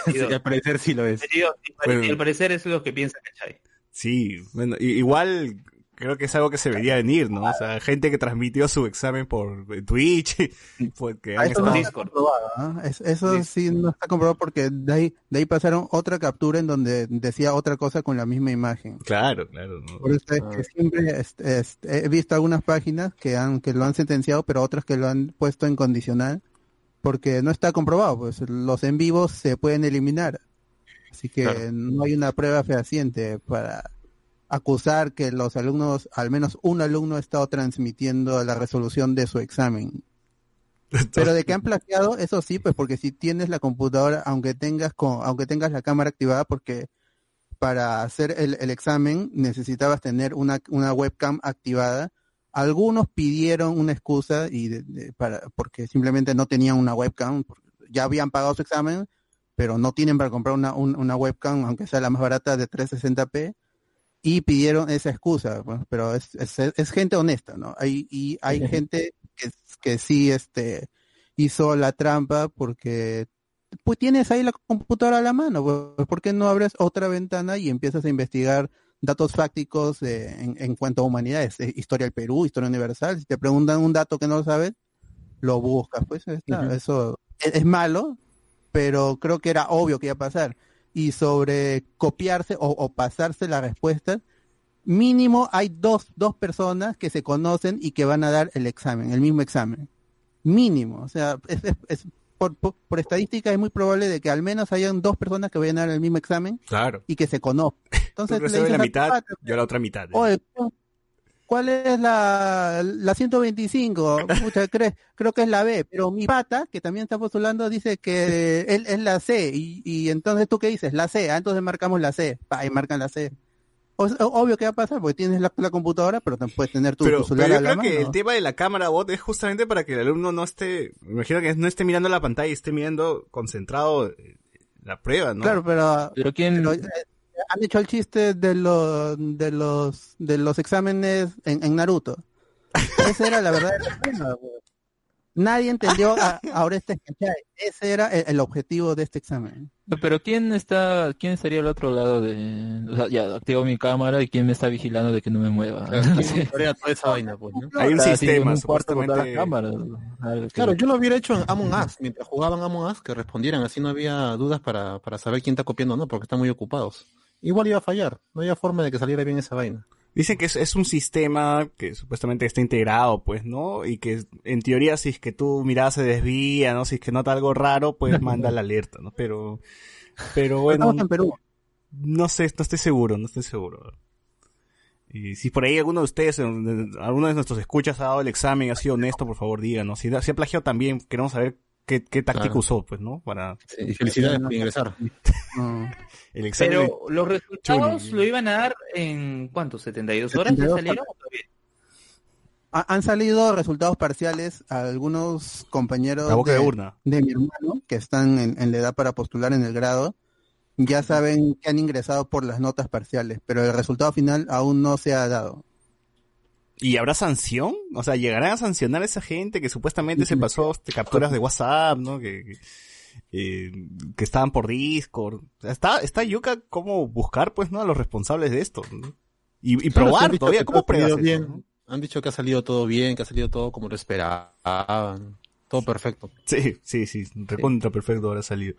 Speaker 3: [LAUGHS]
Speaker 4: Sí,
Speaker 3: 22.
Speaker 4: al parecer sí lo es.
Speaker 3: 22. Y pare-
Speaker 1: Bueno.
Speaker 3: y al parecer es lo que piensa Cachay.
Speaker 1: Sí, bueno, igual creo que es algo que se vería venir, ¿no? O sea, gente que transmitió su examen por Twitch, [LAUGHS] porque
Speaker 2: Ah,
Speaker 1: han
Speaker 2: Eso no
Speaker 1: estado-
Speaker 2: está comprobado, ¿ah? Es- Eso sí no está comprobado porque de ahí, de ahí pasaron otra captura en donde decía otra cosa con la misma imagen.
Speaker 1: Claro, claro. ¿no?
Speaker 2: Por eso es que siempre este, este, he visto algunas páginas que han que lo han sentenciado, pero otras que lo han puesto en condicional, porque no está comprobado. Pues los en vivos se pueden eliminar, así que
Speaker 4: Claro.
Speaker 2: no hay una prueba fehaciente para acusar que los alumnos, al menos un alumno, ha estado transmitiendo la resolución de su examen. Pero de que han plagiado, eso sí, pues porque si tienes la computadora, aunque tengas con, aunque tengas la cámara activada, porque para hacer el, el examen necesitabas tener una, una webcam activada. Algunos pidieron una excusa y de- de- para, porque simplemente no tenían una webcam, ya habían pagado su examen, pero no tienen para comprar una, un- una webcam, aunque sea la más barata de 360p, y pidieron esa excusa, pues, pero es, es, es gente honesta, ¿no? Hay, y hay gente que, que sí este, hizo la trampa porque pues tienes ahí la computadora a la mano, pues, ¿por qué no abres otra ventana y empiezas a investigar datos fácticos de- en, en cuanto a humanidades, eh, historia del Perú, historia universal, si te preguntan un dato que no sabes, lo buscas, pues está, eso es, es malo, pero creo que era obvio que iba a pasar. Y sobre copiarse o, o pasarse la respuesta, mínimo hay dos, dos personas que se conocen y que van a dar el examen, el mismo examen. Mínimo, o sea, es, es- es- por, por, por estadística es muy probable de que al menos hayan dos personas que vayan a dar el mismo examen
Speaker 1: Claro.
Speaker 2: y que se conozcan.
Speaker 1: Tú
Speaker 2: Entonces le dices
Speaker 1: la
Speaker 2: a
Speaker 1: mitad,
Speaker 2: pata,
Speaker 1: yo la otra mitad.
Speaker 2: Oye, ¿cu- ¿cuál es la, la 125? Pucha, cre- creo que es la B, pero mi pata, que también está postulando, dice que [LAUGHS] él es la C. Y, y entonces, ¿tú qué dices? La C. Ah, entonces marcamos la C. Pa, y marcan la C. O- obvio que va a pasar, porque tienes la, la computadora, pero también puedes tener tu,
Speaker 1: pero,
Speaker 2: tu celular
Speaker 1: pero yo
Speaker 2: a la
Speaker 1: creo que
Speaker 2: mano.
Speaker 1: el tema de la cámara bot es justamente para que el alumno no esté, me imagino que no esté mirando la pantalla y esté mirando concentrado eh, la prueba, ¿no?
Speaker 2: Claro, pero,
Speaker 5: Pero quién,
Speaker 2: pero, eh, han hecho el chiste de los de los de los exámenes en, en Naruto. Esa era la verdad. Nadie entendió a, ahora este. Ese era el, el objetivo de este examen.
Speaker 5: pero quién está, quién estaría al otro lado de, o sea, ya activo mi cámara y quién me está vigilando de que no me mueva. [LAUGHS] No sé.
Speaker 4: Monitorea toda esa vaina, pues, ¿no?
Speaker 1: Hay un
Speaker 5: Está
Speaker 1: sistema,
Speaker 5: un
Speaker 1: supuestamente.
Speaker 5: que-
Speaker 4: Claro, yo lo hubiera hecho en Among Us, mientras jugaban Among Us, que respondieran, así no había dudas para, para saber quién está copiando o no, porque están muy ocupados. Igual iba a fallar, no había forma de que saliera bien esa vaina.
Speaker 1: Dicen que es, es un sistema que supuestamente está integrado, pues, ¿no? Y que en teoría si es que tu mirada se desvía, ¿no? Si es que nota algo raro, pues [LAUGHS] manda la alerta, ¿no? Pero, pero bueno,
Speaker 2: Estamos en Perú.
Speaker 1: no sé, no estoy seguro, no estoy seguro. Y si por ahí alguno de ustedes, alguno de nuestros escuchas ha dado el examen y ha sido honesto, por favor díganos. Si, si ha plagiado también, queremos saber qué, qué táctica
Speaker 4: Claro.
Speaker 1: usó, pues, ¿no? Para
Speaker 4: Y felicidades por ingresar.
Speaker 2: No.
Speaker 1: el examen. de-
Speaker 3: Pero los resultados
Speaker 1: Chuli.
Speaker 3: lo iban a dar en ¿cuánto? ¿72 horas? ¿Ya
Speaker 2: 72
Speaker 3: salieron?
Speaker 2: Han salido resultados parciales a algunos compañeros
Speaker 1: La boca de
Speaker 2: de,
Speaker 1: urna.
Speaker 2: de mi hermano que están en, en la edad para postular en el grado. Ya saben que han ingresado por las notas parciales, pero el resultado final aún no se ha dado.
Speaker 1: ¿Y habrá sanción? O sea, ¿llegarán a sancionar a esa gente que supuestamente se pasó capturas de WhatsApp, ¿no? Que, que, eh, que estaban por Discord. O sea, está, está yuca cómo buscar, pues, ¿no? A los responsables de esto. ¿no? Y, y probar todavía. ¿Cómo pruebas eso,
Speaker 4: bien.
Speaker 1: no?
Speaker 4: Han dicho que ha salido todo bien, que ha salido todo como lo esperaban. Todo perfecto.
Speaker 1: Sí, sí, sí, recontra perfecto ahora ha salido.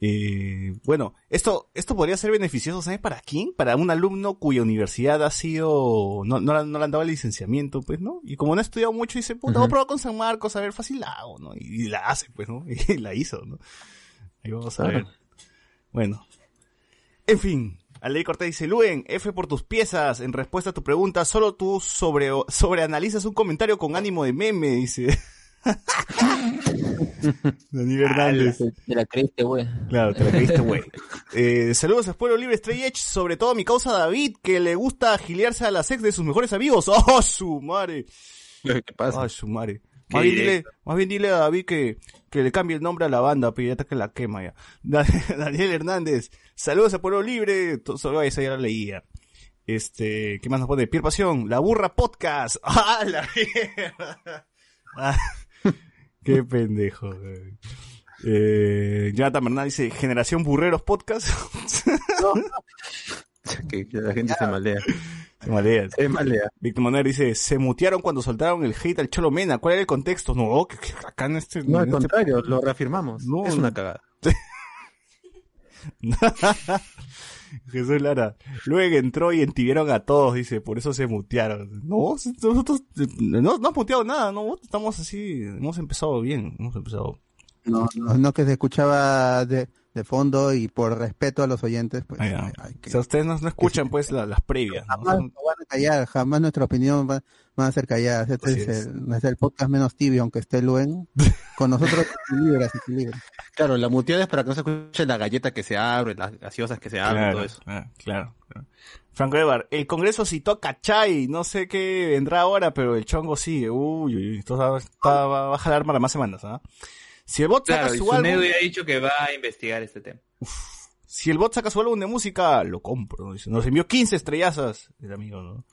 Speaker 1: Eh, bueno, esto, esto podría ser beneficioso, ¿sabes para quién? Para un alumno cuya universidad ha sido, no, no, no le han dado el licenciamiento, pues, ¿no? Y como no ha estudiado mucho, dice, puta, voy a probar con San Marcos, a ver, fácil la hago, ¿no? Y, y la hace, pues, ¿no? [LAUGHS] Y la hizo, ¿no? Ahí vamos a ver. Bueno. En fin. Alei Cortés dice, Luen, F por tus piezas. En respuesta a tu pregunta, solo tú sobre, sobreanalizas un comentario con ánimo de meme, dice. [LAUGHS] [LAUGHS] Daniel Hernández.
Speaker 5: Te la creíste, güey.
Speaker 1: Claro, te la creíste, güey. [LAUGHS] Eh, saludos a Pueblo Libre Stray Edge, sobre todo a mi causa David, que le gusta agiliarse a la sex de sus mejores amigos. [LAUGHS] ¡Oh, su madre!
Speaker 4: ¿Qué pasa?
Speaker 1: ¡Oh, su madre! Más bien, dile,
Speaker 3: directo.
Speaker 1: más bien dile a David que, que le cambie el nombre a la banda, pero ya está que la quema ya. Da- Daniel Hernández, saludos a Pueblo Libre, solo esa ya la leía. Este, ¿qué más nos pone? Pierre Pasión, La Burra Podcast. ¡Ah, la mierda! Ah, qué pendejo. güey. Eh, Jonathan Bernal dice, Generación Burreros Podcast.
Speaker 4: Que, [LAUGHS] que la gente se maldea.
Speaker 1: Te maleas.
Speaker 4: Es malea.
Speaker 1: Víctor Manuel dice, se mutearon cuando soltaron el hate al Cholo Mena. ¿Cuál era el contexto? No, que, que acá en este...
Speaker 4: No, al
Speaker 1: en este-
Speaker 4: contrario, lo reafirmamos.
Speaker 1: No.
Speaker 4: Es una cagada. [LAUGHS] [LAUGHS]
Speaker 1: Jesús Lara. Luego entró y entibiaron a todos, dice, por eso se mutearon. No, nosotros no, no hemos muteado nada, no, estamos así, hemos empezado bien, hemos empezado.
Speaker 2: No, no, no que se escuchaba de, de fondo y por respeto a los oyentes, pues
Speaker 1: ya.
Speaker 2: hay- hay que-
Speaker 1: O sea, ustedes no, no escuchan pues la- las previas, ¿no?
Speaker 2: jamás nos van a callar, jamás nuestra opinión va, van a ser calladas. Este es,
Speaker 1: es.
Speaker 2: El, es el podcast menos tibio, aunque esté Luen. [LAUGHS] Con nosotros se equilibra, se equilibra.
Speaker 4: Claro, la muteada es para que no se escuche la galleta que se abre, las gaseosas que se abren,
Speaker 1: Claro,
Speaker 4: todo eso.
Speaker 1: ah, claro, claro. Franco Evar, el Congreso citó a Cachay, no sé qué vendrá ahora, pero el chongo sigue. Uy, uy, esto va, está- va a jalar para más semanas, ¿ah? Si el bot saca
Speaker 3: Claro,
Speaker 1: su álbum,
Speaker 3: ya ha dicho que va a investigar este tema.
Speaker 1: si el bot saca su álbum de música, lo compro. Dice, nos envió 15 estrellazas, el amigo, ¿no?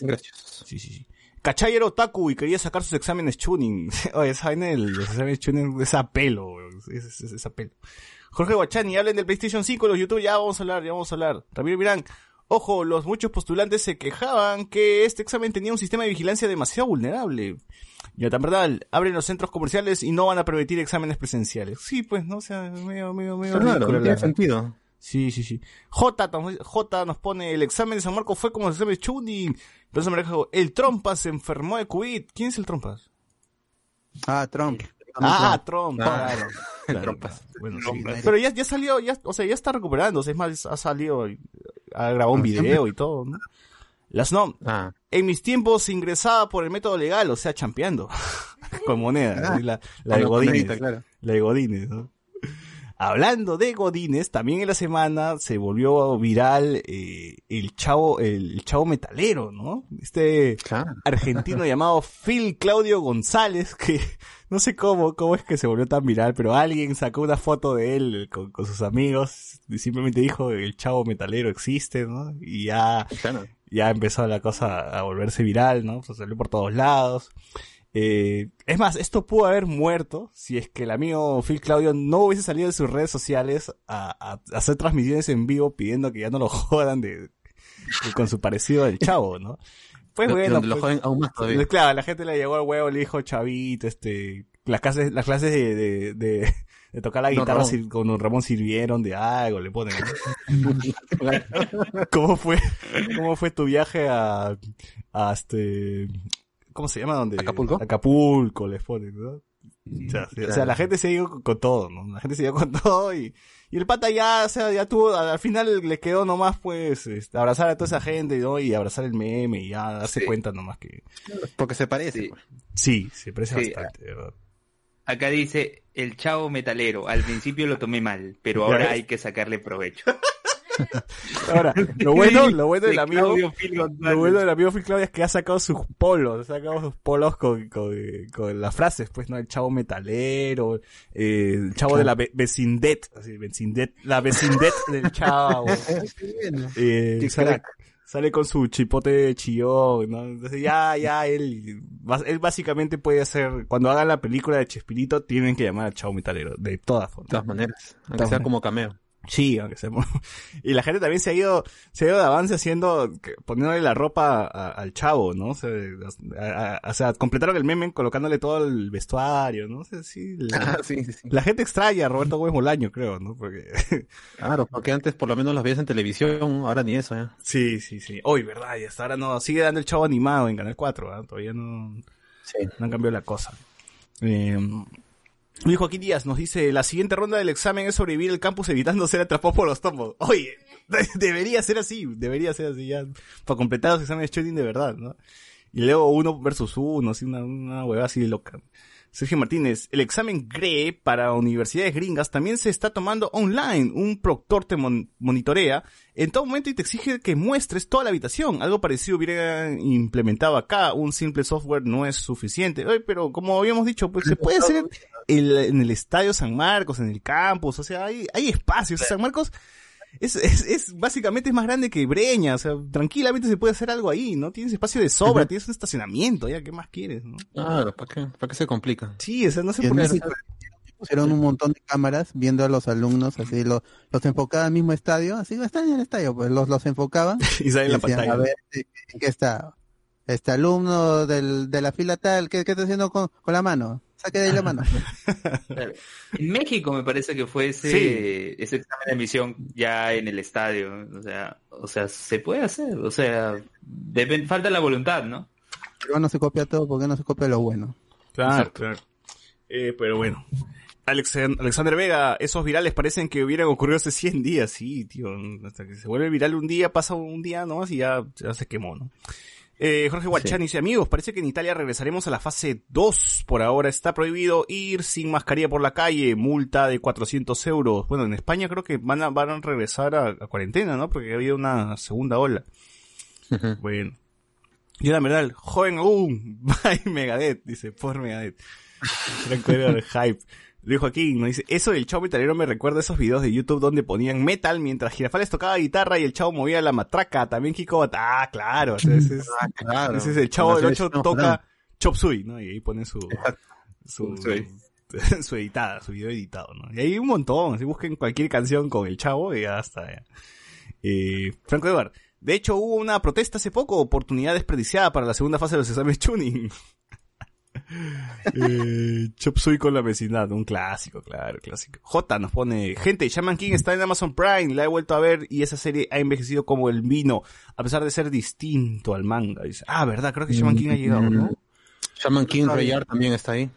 Speaker 4: Gracias.
Speaker 1: Sí, sí, sí. Cachay era otaku y quería sacar sus exámenes tuning. [LAUGHS] Oye, esa vaina los exámenes tuning es a pelo, weón. es, es, es- es a pelo. Jorge Guachani, hablen del PlayStation 5, los YouTube, ya vamos a hablar, ya vamos a hablar. Ramiro Mirán, ojo, los muchos postulantes se quejaban que este examen tenía un sistema de vigilancia demasiado vulnerable. Ya tan verdad, abren los centros comerciales y no van a permitir exámenes presenciales. Sí, pues, no, o sea, medio, medio, medio
Speaker 4: Claro,
Speaker 1: ridículo
Speaker 4: no tiene sentido.
Speaker 1: Sí, sí, sí. J, J nos pone, el examen de San Marcos fue como el examen de me dijo, el Trompas se enfermó de COVID. ¿Quién es el Trompas?
Speaker 2: Ah, Trump.
Speaker 1: Ah, Trump,
Speaker 4: Ah,
Speaker 1: claro. [LAUGHS] Claro,
Speaker 4: Trompas.
Speaker 1: Bueno, sí. Pero ya, ya salió, ya, o sea, ya está recuperándose. Es más, ha salido, y- ha grabado un
Speaker 2: Ah,
Speaker 1: video y todo, ¿no? Las no.
Speaker 4: Ah,
Speaker 1: En mis tiempos ingresaba por el método legal, o sea, champeando. [LAUGHS] Con moneda. así La, la de Godínez.
Speaker 4: claro.
Speaker 1: La de Godínez, ¿no? Hablando de Godínez, también en la semana se volvió viral eh, el chavo, el chavo metalero, ¿no? Este
Speaker 4: Claro.
Speaker 1: argentino [LAUGHS] llamado Phil Claudio González, que [LAUGHS] no sé cómo, cómo es que se volvió tan viral, pero alguien sacó una foto de él con, con sus amigos y simplemente dijo el chavo metalero existe, ¿no? Y ya
Speaker 4: Claro.
Speaker 1: Ya empezó la cosa a volverse viral, ¿no? Se salió por todos lados. Eh, es más, esto pudo haber muerto si es que el amigo Phil Claudio no hubiese salido de sus redes sociales a, a- a hacer transmisiones en vivo pidiendo que ya no lo [LAUGHS] jodan de, de- con su parecido del chavo, ¿no? Pues bueno,
Speaker 4: lo
Speaker 1: pues,
Speaker 4: joden aún más todavía.
Speaker 1: claro, la gente le llegó al huevo, le dijo chavito, este, las clases, las clases de, de, de, de tocar la guitarra con Don Ramón sirvieron de algo, le ponen. [LAUGHS] ¿Cómo fue, cómo fue tu viaje a, a este, ¿cómo se llama? ¿Dónde?
Speaker 4: ¿Acapulco?
Speaker 1: Acapulco, les ponen, ¿no? O sea, sí, o sea, la gente se dio con, todo, ¿no? La gente se dio con [LAUGHS] todo y, y el pata ya, o sea, ya tuvo, al al final le quedó nomás, pues, este, abrazar a toda esa gente, ¿no? Y abrazar el meme y ya darse
Speaker 3: Sí.
Speaker 1: cuenta nomás que,
Speaker 4: Porque se parece.
Speaker 3: Sí.
Speaker 4: pues.
Speaker 1: sí, se parece
Speaker 3: Sí,
Speaker 1: bastante, ¿verdad?
Speaker 3: Acá dice el chavo metalero. Al principio lo tomé mal, pero ahora hay que sacarle provecho. [LAUGHS]
Speaker 1: Ahora, lo bueno, lo bueno del
Speaker 3: De
Speaker 1: amigo,
Speaker 3: Claudio
Speaker 1: lo bueno del amigo Phil Claudia es que ha sacado sus polos, ha sacado sus polos con, con, con las frases, pues, ¿no? El chavo metalero, eh, el chavo de la ve- vecindet, así, vecindet, la vecindet del chavo. [LAUGHS] Eh,
Speaker 4: Qué
Speaker 1: sale,
Speaker 4: crack.
Speaker 1: Sale con su chipote chillón, ¿no? Entonces ya, ya, él, él básicamente puede hacer, cuando hagan la película de Chespirito, tienen que llamar al chavo metalero, de todas
Speaker 4: De
Speaker 1: formas.
Speaker 4: todas maneras. Aunque sea como cameo.
Speaker 1: Sí, aunque sea. Y la gente también se ha ido, se ha ido de avance haciendo, poniéndole la ropa a- al chavo, ¿no? O sea, a- a- o sea, completaron el meme colocándole todo el vestuario, ¿no? O sea, sí, la, [LAUGHS]
Speaker 4: Ah, sí,
Speaker 1: la gente extraña a Roberto Gómez Bolaño, creo, ¿no? Porque, [LAUGHS]
Speaker 4: Claro, porque antes por lo menos los veías en televisión, ahora ni eso, ¿eh?
Speaker 1: sí, sí, sí. Hoy, ¿verdad? Y hasta ahora no, sigue dando el chavo animado en Canal 4, ¿ah? Todavía no,
Speaker 4: Sí.
Speaker 1: no han cambiado la cosa. Eh, Luis Joaquín Díaz nos dice, la siguiente ronda del examen es sobrevivir el campus evitando ser atrapado por los tomos. Oye, [LAUGHS] debería ser así, debería ser así ya, para completar los exámenes tuning de verdad, ¿no? Y luego uno versus uno, así una, una huevada así de loca. Sergio Martínez, el examen GRE para universidades gringas también se está tomando online. Un proctor te mon- monitorea en todo momento y te exige que muestres toda la habitación. Algo parecido hubiera implementado acá. Un simple software no es suficiente. Oye, pero como habíamos dicho, pues se puede hacer el- en el estadio San Marcos, en el campus. O sea, hay, hay espacios. San Marcos es, es, es básicamente es más grande que Breña. O sea, tranquilamente se puede hacer algo ahí, ¿no? Tienes espacio de sobra, tienes un estacionamiento, ya, ¿qué más quieres, no?
Speaker 4: Claro, ¿para qué, ¿para qué se complica?
Speaker 1: Sí, o sea, no qué.
Speaker 2: México, pusieron un montón de cámaras viendo a los alumnos, así los, los enfocaban al mismo estadio, así están en el estadio, pues los, los enfocaban. [LAUGHS]
Speaker 1: Y sale en la pantalla.
Speaker 2: A ver, ¿en qué está? Este alumno del, de la fila tal, ¿qué, qué está haciendo con, con la mano? Saque de ahí la mano. [LAUGHS]
Speaker 3: En México me parece que fue ese,
Speaker 1: Sí.
Speaker 3: ese examen de admisión ya en el estadio. O sea, o sea, se puede hacer. O sea, deben- falta la voluntad, ¿no?
Speaker 2: Pero no se copia todo, ¿por qué no se copia lo bueno?
Speaker 1: Claro,
Speaker 3: Exacto.
Speaker 1: claro. Eh, pero bueno. Alex- Alexander Vega, esos virales parecen que hubieran ocurrido hace 100 días, sí, tío. Hasta que se vuelve viral un día, pasa un día nomás y ya, ya se quemó, ¿no? Eh, Jorge Guachani dice, amigos, parece que en Italia regresaremos a la fase 2. Por ahora está prohibido ir sin mascarilla por la calle, multa de 400 euros. Bueno, en España creo que van a, van a regresar a, a cuarentena, ¿no? Porque había una segunda ola. Bueno. Y la verdad, joven aún, [LAUGHS] bye Megadeth, dice, por Megadeth. [LAUGHS] El hype. Luis Joaquín nos dice, eso del chavo italiano me recuerda a esos videos de YouTube donde ponían metal mientras Girafales tocaba guitarra y el chavo movía la matraca. También Kiko Ah, claro. o sea, ese, es,
Speaker 4: Ah, claro.
Speaker 1: ese es el chavo del
Speaker 4: Con la
Speaker 1: 8
Speaker 4: selección
Speaker 1: toca. Chop Suey, ¿no? Y ahí pone su, su, [LAUGHS] su editada, su video editado, ¿no? Y hay un montón. Si busquen cualquier canción con el chavo y ya está. ya. Eh, Franco Edward. De hecho, hubo una protesta hace poco, oportunidad desperdiciada para la segunda fase de los exámenes tuning. Eh, Chop Suey con la vecindad, un clásico, claro, clásico. J nos pone, gente, Shaman King está en Amazon Prime, la he vuelto a ver y esa serie ha envejecido como el vino, a pesar de ser distinto al manga. Dice, ah, verdad, creo que Shaman King ha llegado, ¿no?
Speaker 4: Shaman King Rayar también está ahí.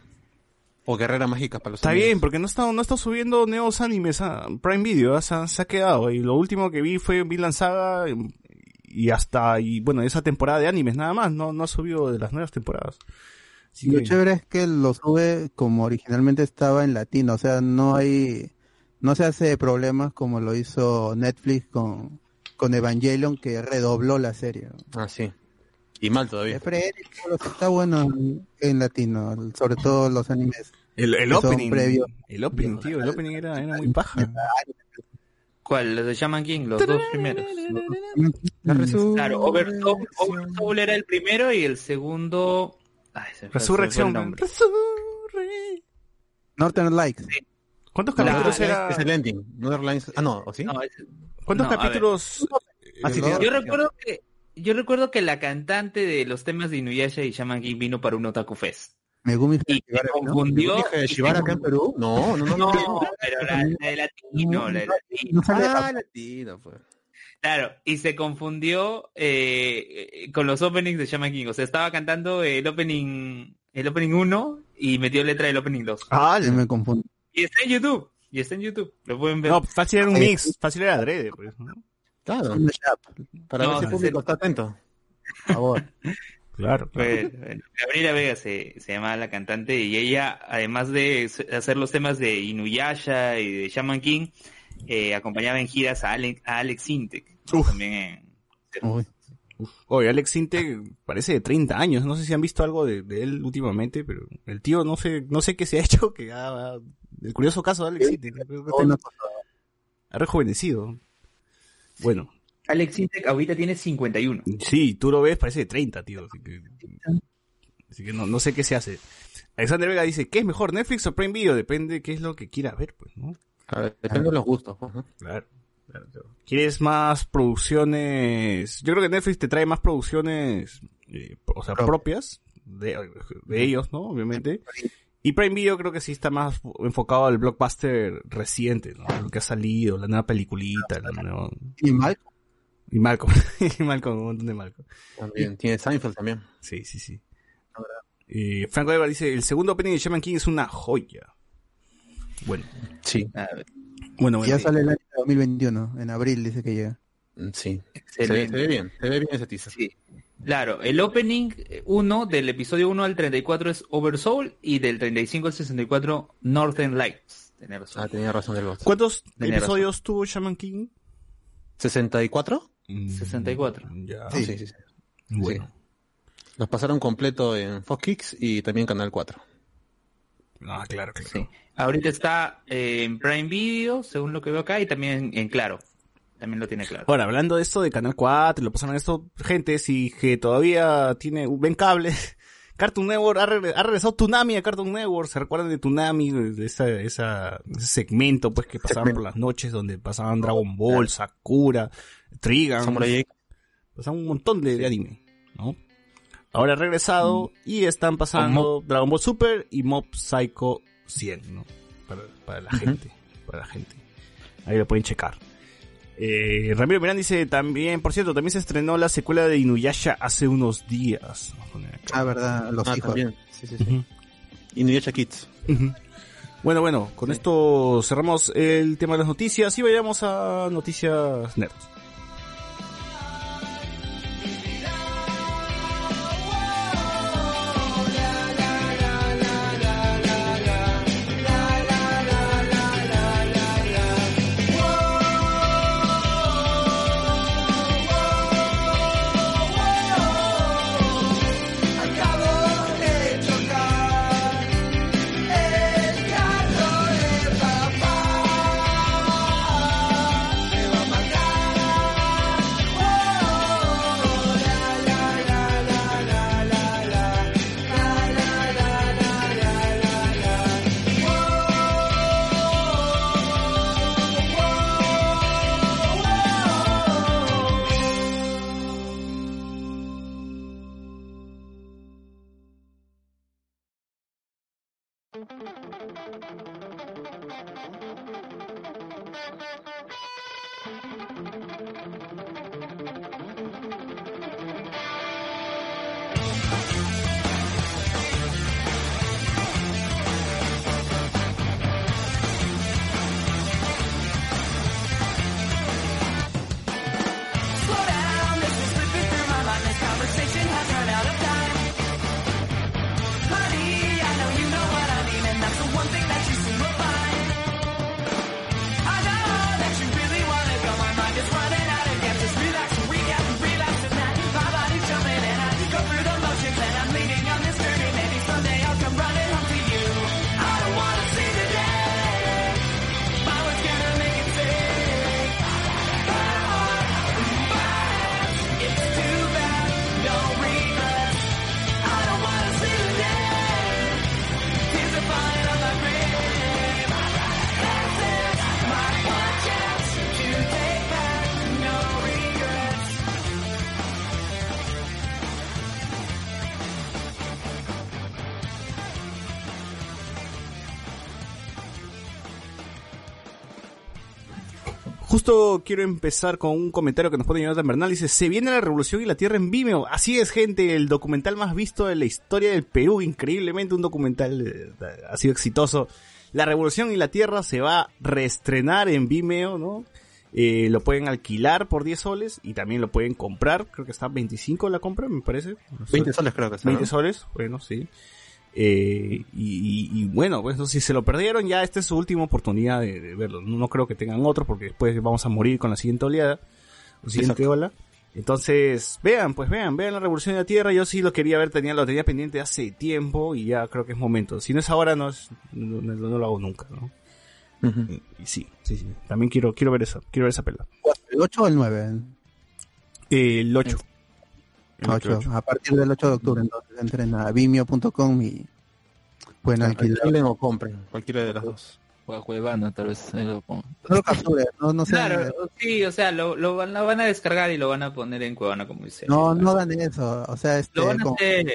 Speaker 4: O Guerrera Mágica para los
Speaker 1: Está
Speaker 4: amigos.
Speaker 1: bien, porque no está, no está subiendo nuevos animes a Prime Video, ¿ah? se, ha, se ha quedado. Y lo último que vi fue Vinland Saga y, y hasta, y bueno, esa temporada de animes nada más, no, no ha subido de las nuevas temporadas.
Speaker 2: Lo chévere es que lo sube como originalmente estaba en latino, o sea, no hay, no se hace problemas como lo hizo Netflix con, con Evangelion que redobló la serie.
Speaker 4: Ah, sí. Y mal todavía.
Speaker 2: Pero está bueno en, latino, sobre todo los animes.
Speaker 1: el, el opening,
Speaker 2: previos.
Speaker 1: el opening, tío, el opening era, era muy paja.
Speaker 3: ¿Cuál? Los de Shaman King, los dos primeros. Claro, Oversoul, Oversoul era el primero y el segundo... Ay, se
Speaker 1: Resurrección. Resurre-
Speaker 2: Northern Lights.
Speaker 1: ¿Cuántos capítulos
Speaker 3: es-
Speaker 1: era?
Speaker 4: Es el ending. Northern Lights- Ah, no, ¿o sí?
Speaker 3: No, es-
Speaker 1: ¿Cuántos
Speaker 3: no,
Speaker 1: capítulos?
Speaker 4: Ah, sí,
Speaker 3: Yo recuerdo que yo recuerdo que la cantante de los temas de Inuyasha y Shaman King vino para un Otaku Fest.
Speaker 2: Megumi
Speaker 3: Y se
Speaker 2: Fujiwara, ¿no?
Speaker 3: confundió.
Speaker 4: ¿Dije de Shibara acá en Perú? No, no, no.
Speaker 3: No,
Speaker 4: no.
Speaker 3: pero la, la de latino, la de latino.
Speaker 2: No sale
Speaker 4: Ah, latino, pues.
Speaker 3: Claro, y se confundió eh, con los openings de Shaman King. O sea, estaba cantando el opening el opening 1 y metió letra del opening 2.
Speaker 1: Ah,
Speaker 2: me confundo.
Speaker 3: Y está en YouTube. Y está en YouTube. Lo pueden ver.
Speaker 1: no, fácil era un mix, fácil era adrede, pues, ¿no?
Speaker 4: Claro. Para
Speaker 3: No,
Speaker 4: ver si el público está atento.
Speaker 2: Por favor. [LAUGHS]
Speaker 1: Claro, claro.
Speaker 3: Gabriela Vega se, se llama la cantante y ella, además de hacer los temas de Inuyasha y de Shaman King, eh, acompañaba en giras a Alex, a Alex Sintek.
Speaker 1: Uf.
Speaker 3: También en...
Speaker 2: Uy.
Speaker 1: Oye, Alex Sinte parece de 30 años, no sé si han visto algo de, de él últimamente, pero el tío no sé, no sé qué se ha [LAUGHS] hecho, que ha, el curioso caso de Alex creo que
Speaker 2: cosa.
Speaker 1: ha rejuvenecido. Bueno,
Speaker 3: Alex Sintek ahorita tiene 51.
Speaker 1: sí, tú lo ves, parece de 30, tío, así que, así que no, no sé qué se hace. Alexander Vega dice, ¿qué es mejor, Netflix o Prime Video? Depende de qué es lo que quiera ver, pues, ¿no?
Speaker 4: Ver, depende de los gustos. pues, ¿no?
Speaker 1: Claro. claro, claro. ¿Quieres más producciones? Yo creo que Netflix te trae más producciones, eh, o sea, propias de, de ellos, ¿no? Obviamente. Y Prime Video creo que sí está más enfocado al blockbuster reciente, ¿no? Lo que ha salido, la nueva peliculita, la nueva...
Speaker 2: Y mal,
Speaker 1: Y Malcolm, [LAUGHS] y Malcolm, un montón de Malcolm.
Speaker 4: También. Tiene Seinfeld también.
Speaker 1: Sí, sí, sí. Eh, Franco Eva dice, el segundo opening de Shaman King es una joya. Bueno,
Speaker 4: Sí.
Speaker 1: Bueno, bueno.
Speaker 2: ya sale el año 2021, en abril dice que llega.
Speaker 4: Mm, Sí. Se ve, se ve bien. Se ve bien ese teaser.
Speaker 3: Sí. Claro, el opening 1 del episodio 1 al 34 es Oversoul y del 35 al 64 Northern Lights. Tenés razón.
Speaker 4: Ah, tenía razón el voto.
Speaker 1: ¿Cuántos
Speaker 3: Tenía
Speaker 1: episodios tuvo Shaman King?
Speaker 4: ¿64?
Speaker 1: Mm,
Speaker 3: 64.
Speaker 1: Ya.
Speaker 4: Sí, sí, sí.
Speaker 1: Bueno.
Speaker 4: Los pasaron completo en Fox Kicks y también Canal 4.
Speaker 1: Ah, claro, claro.
Speaker 3: Sí. Ahorita está eh, en Prime Video, según lo que veo acá, y también en, en Claro. También lo tiene claro.
Speaker 1: Ahora, hablando de esto de Canal 4, lo pasaron esto, gente, si que todavía tiene, ven cable, [LAUGHS] Cartoon Network ha, regre- ha regresado Tsunami a Cartoon Network. ¿Se recuerdan de Tsunami? De esa, esa, ese segmento pues que pasaban
Speaker 4: Segmento.
Speaker 1: por las noches donde pasaban Dragon Ball, Sakura,
Speaker 4: X.
Speaker 1: Pasaban un montón de, de anime, ¿no? Ahora ha regresado
Speaker 4: Mm.
Speaker 1: y están pasando Dragon Ball Super y Mob Psycho 100, ¿no? Para, para la gente, para la gente. Ahí lo pueden checar. Eh, Ramiro Mirán dice también, por cierto, también se estrenó la secuela de Inuyasha hace unos días.
Speaker 2: Ah, verdad, los
Speaker 4: Ah,
Speaker 2: hijos.
Speaker 4: también. Sí, sí, sí. Inuyasha Kids.
Speaker 1: Bueno, bueno, con esto cerramos el tema de las noticias y vayamos a noticias nerds. Justo quiero empezar con un comentario que nos pone Jonathan Bernal. Dice, se viene la revolución y la tierra en Vimeo. Así es, gente, el documental más visto de la historia del Perú. Increíblemente un documental eh, ha sido exitoso. La revolución y la tierra se va a reestrenar en Vimeo, ¿no? Eh, lo pueden alquilar por 10 soles y también lo pueden comprar. Creo que está 25 la compra, me parece. No sé.
Speaker 4: 20 soles creo que son.
Speaker 1: 20 soles, bueno, sí. Eh, y, y- y bueno, pues si se lo perdieron, ya esta es su última oportunidad de, de verlo. No, no creo que tengan otro porque después vamos a morir con la siguiente oleada, o siguiente
Speaker 4: Exacto.
Speaker 1: ola. Entonces, vean, pues vean, vean la Revolución de la Tierra. Yo sí lo quería ver, tenía, lo tenía pendiente hace tiempo y ya creo que es momento. Si no es ahora, no, es, no, lo hago nunca, ¿no?
Speaker 4: Ujú.
Speaker 1: Y sí, sí, sí. También quiero, quiero ver esa, quiero ver esa pelea.
Speaker 2: ¿El 8 o el 9?
Speaker 1: el 8. El
Speaker 2: 8. A partir del 8 de octubre, entonces entren a vimeo.com y pueden alquilar.
Speaker 4: Alquilen o compren, cualquiera de las dos.
Speaker 5: O a Cuevana, tal vez. lo.
Speaker 2: No lo capturen, no, no sean-
Speaker 3: Claro, sí, o sea, lo, lo, van, lo van a descargar y lo van a poner en Cuevana como dice.
Speaker 2: No, no hagan eso. O sea, este.
Speaker 3: Lo van a
Speaker 2: como-
Speaker 3: hacer.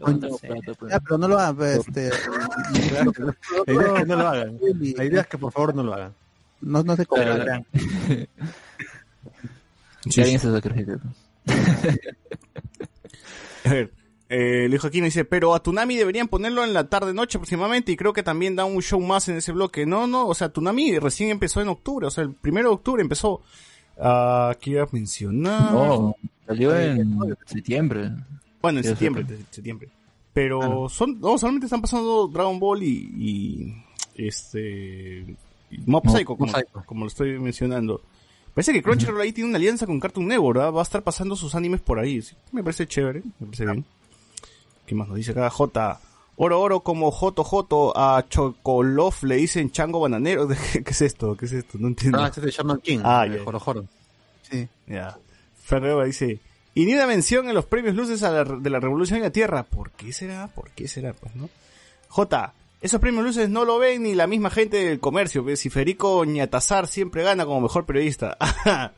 Speaker 2: Coño,
Speaker 5: pues.
Speaker 2: Ya, pero no lo hagan, pues, este.
Speaker 4: No. La idea es que no lo hagan. La idea es que por favor no lo hagan.
Speaker 2: No, no se cobran.
Speaker 5: Que alguien se sacrifique. [LAUGHS]
Speaker 1: A ver, eh, Luis Joaquín dice, pero a Tunami deberían ponerlo en la tarde-noche aproximadamente y creo que también da un show más en ese bloque. No, no, o sea, Tunami recién empezó en octubre, o sea, el primero de octubre empezó. Ah, iba a mencionar.
Speaker 5: No, salió en septiembre.
Speaker 1: bueno, en septiembre, septiembre. Pero son, no, solamente están pasando Dragon Ball y, y este, y Mob como,
Speaker 4: Psycho.
Speaker 1: como lo estoy mencionando. Parece que Crunchyroll ahí tiene una alianza con Cartoon Network, ¿ah? va a estar pasando sus animes por ahí. sí, me parece chévere, me parece bien. ¿Qué más nos dice acá? J. Oro Oro como Joto Joto a Chocolof le dicen chango bananero. [LAUGHS] ¿Qué es esto? ¿Qué es esto? No entiendo.
Speaker 4: Ah, este es de Shaman King.
Speaker 1: Ah,
Speaker 4: de
Speaker 1: ya.
Speaker 4: Joro Joro.
Speaker 2: Sí.
Speaker 1: Ya. Ferreira dice, Y ni una mención en los premios luces a la- de la Revolución en la Tierra. ¿Por qué será? ¿Por qué será? Pues, ¿no? J. Esos premios luces no lo ven ni la misma gente del comercio. Si Federico Ñatazar siempre gana como mejor periodista. [LAUGHS]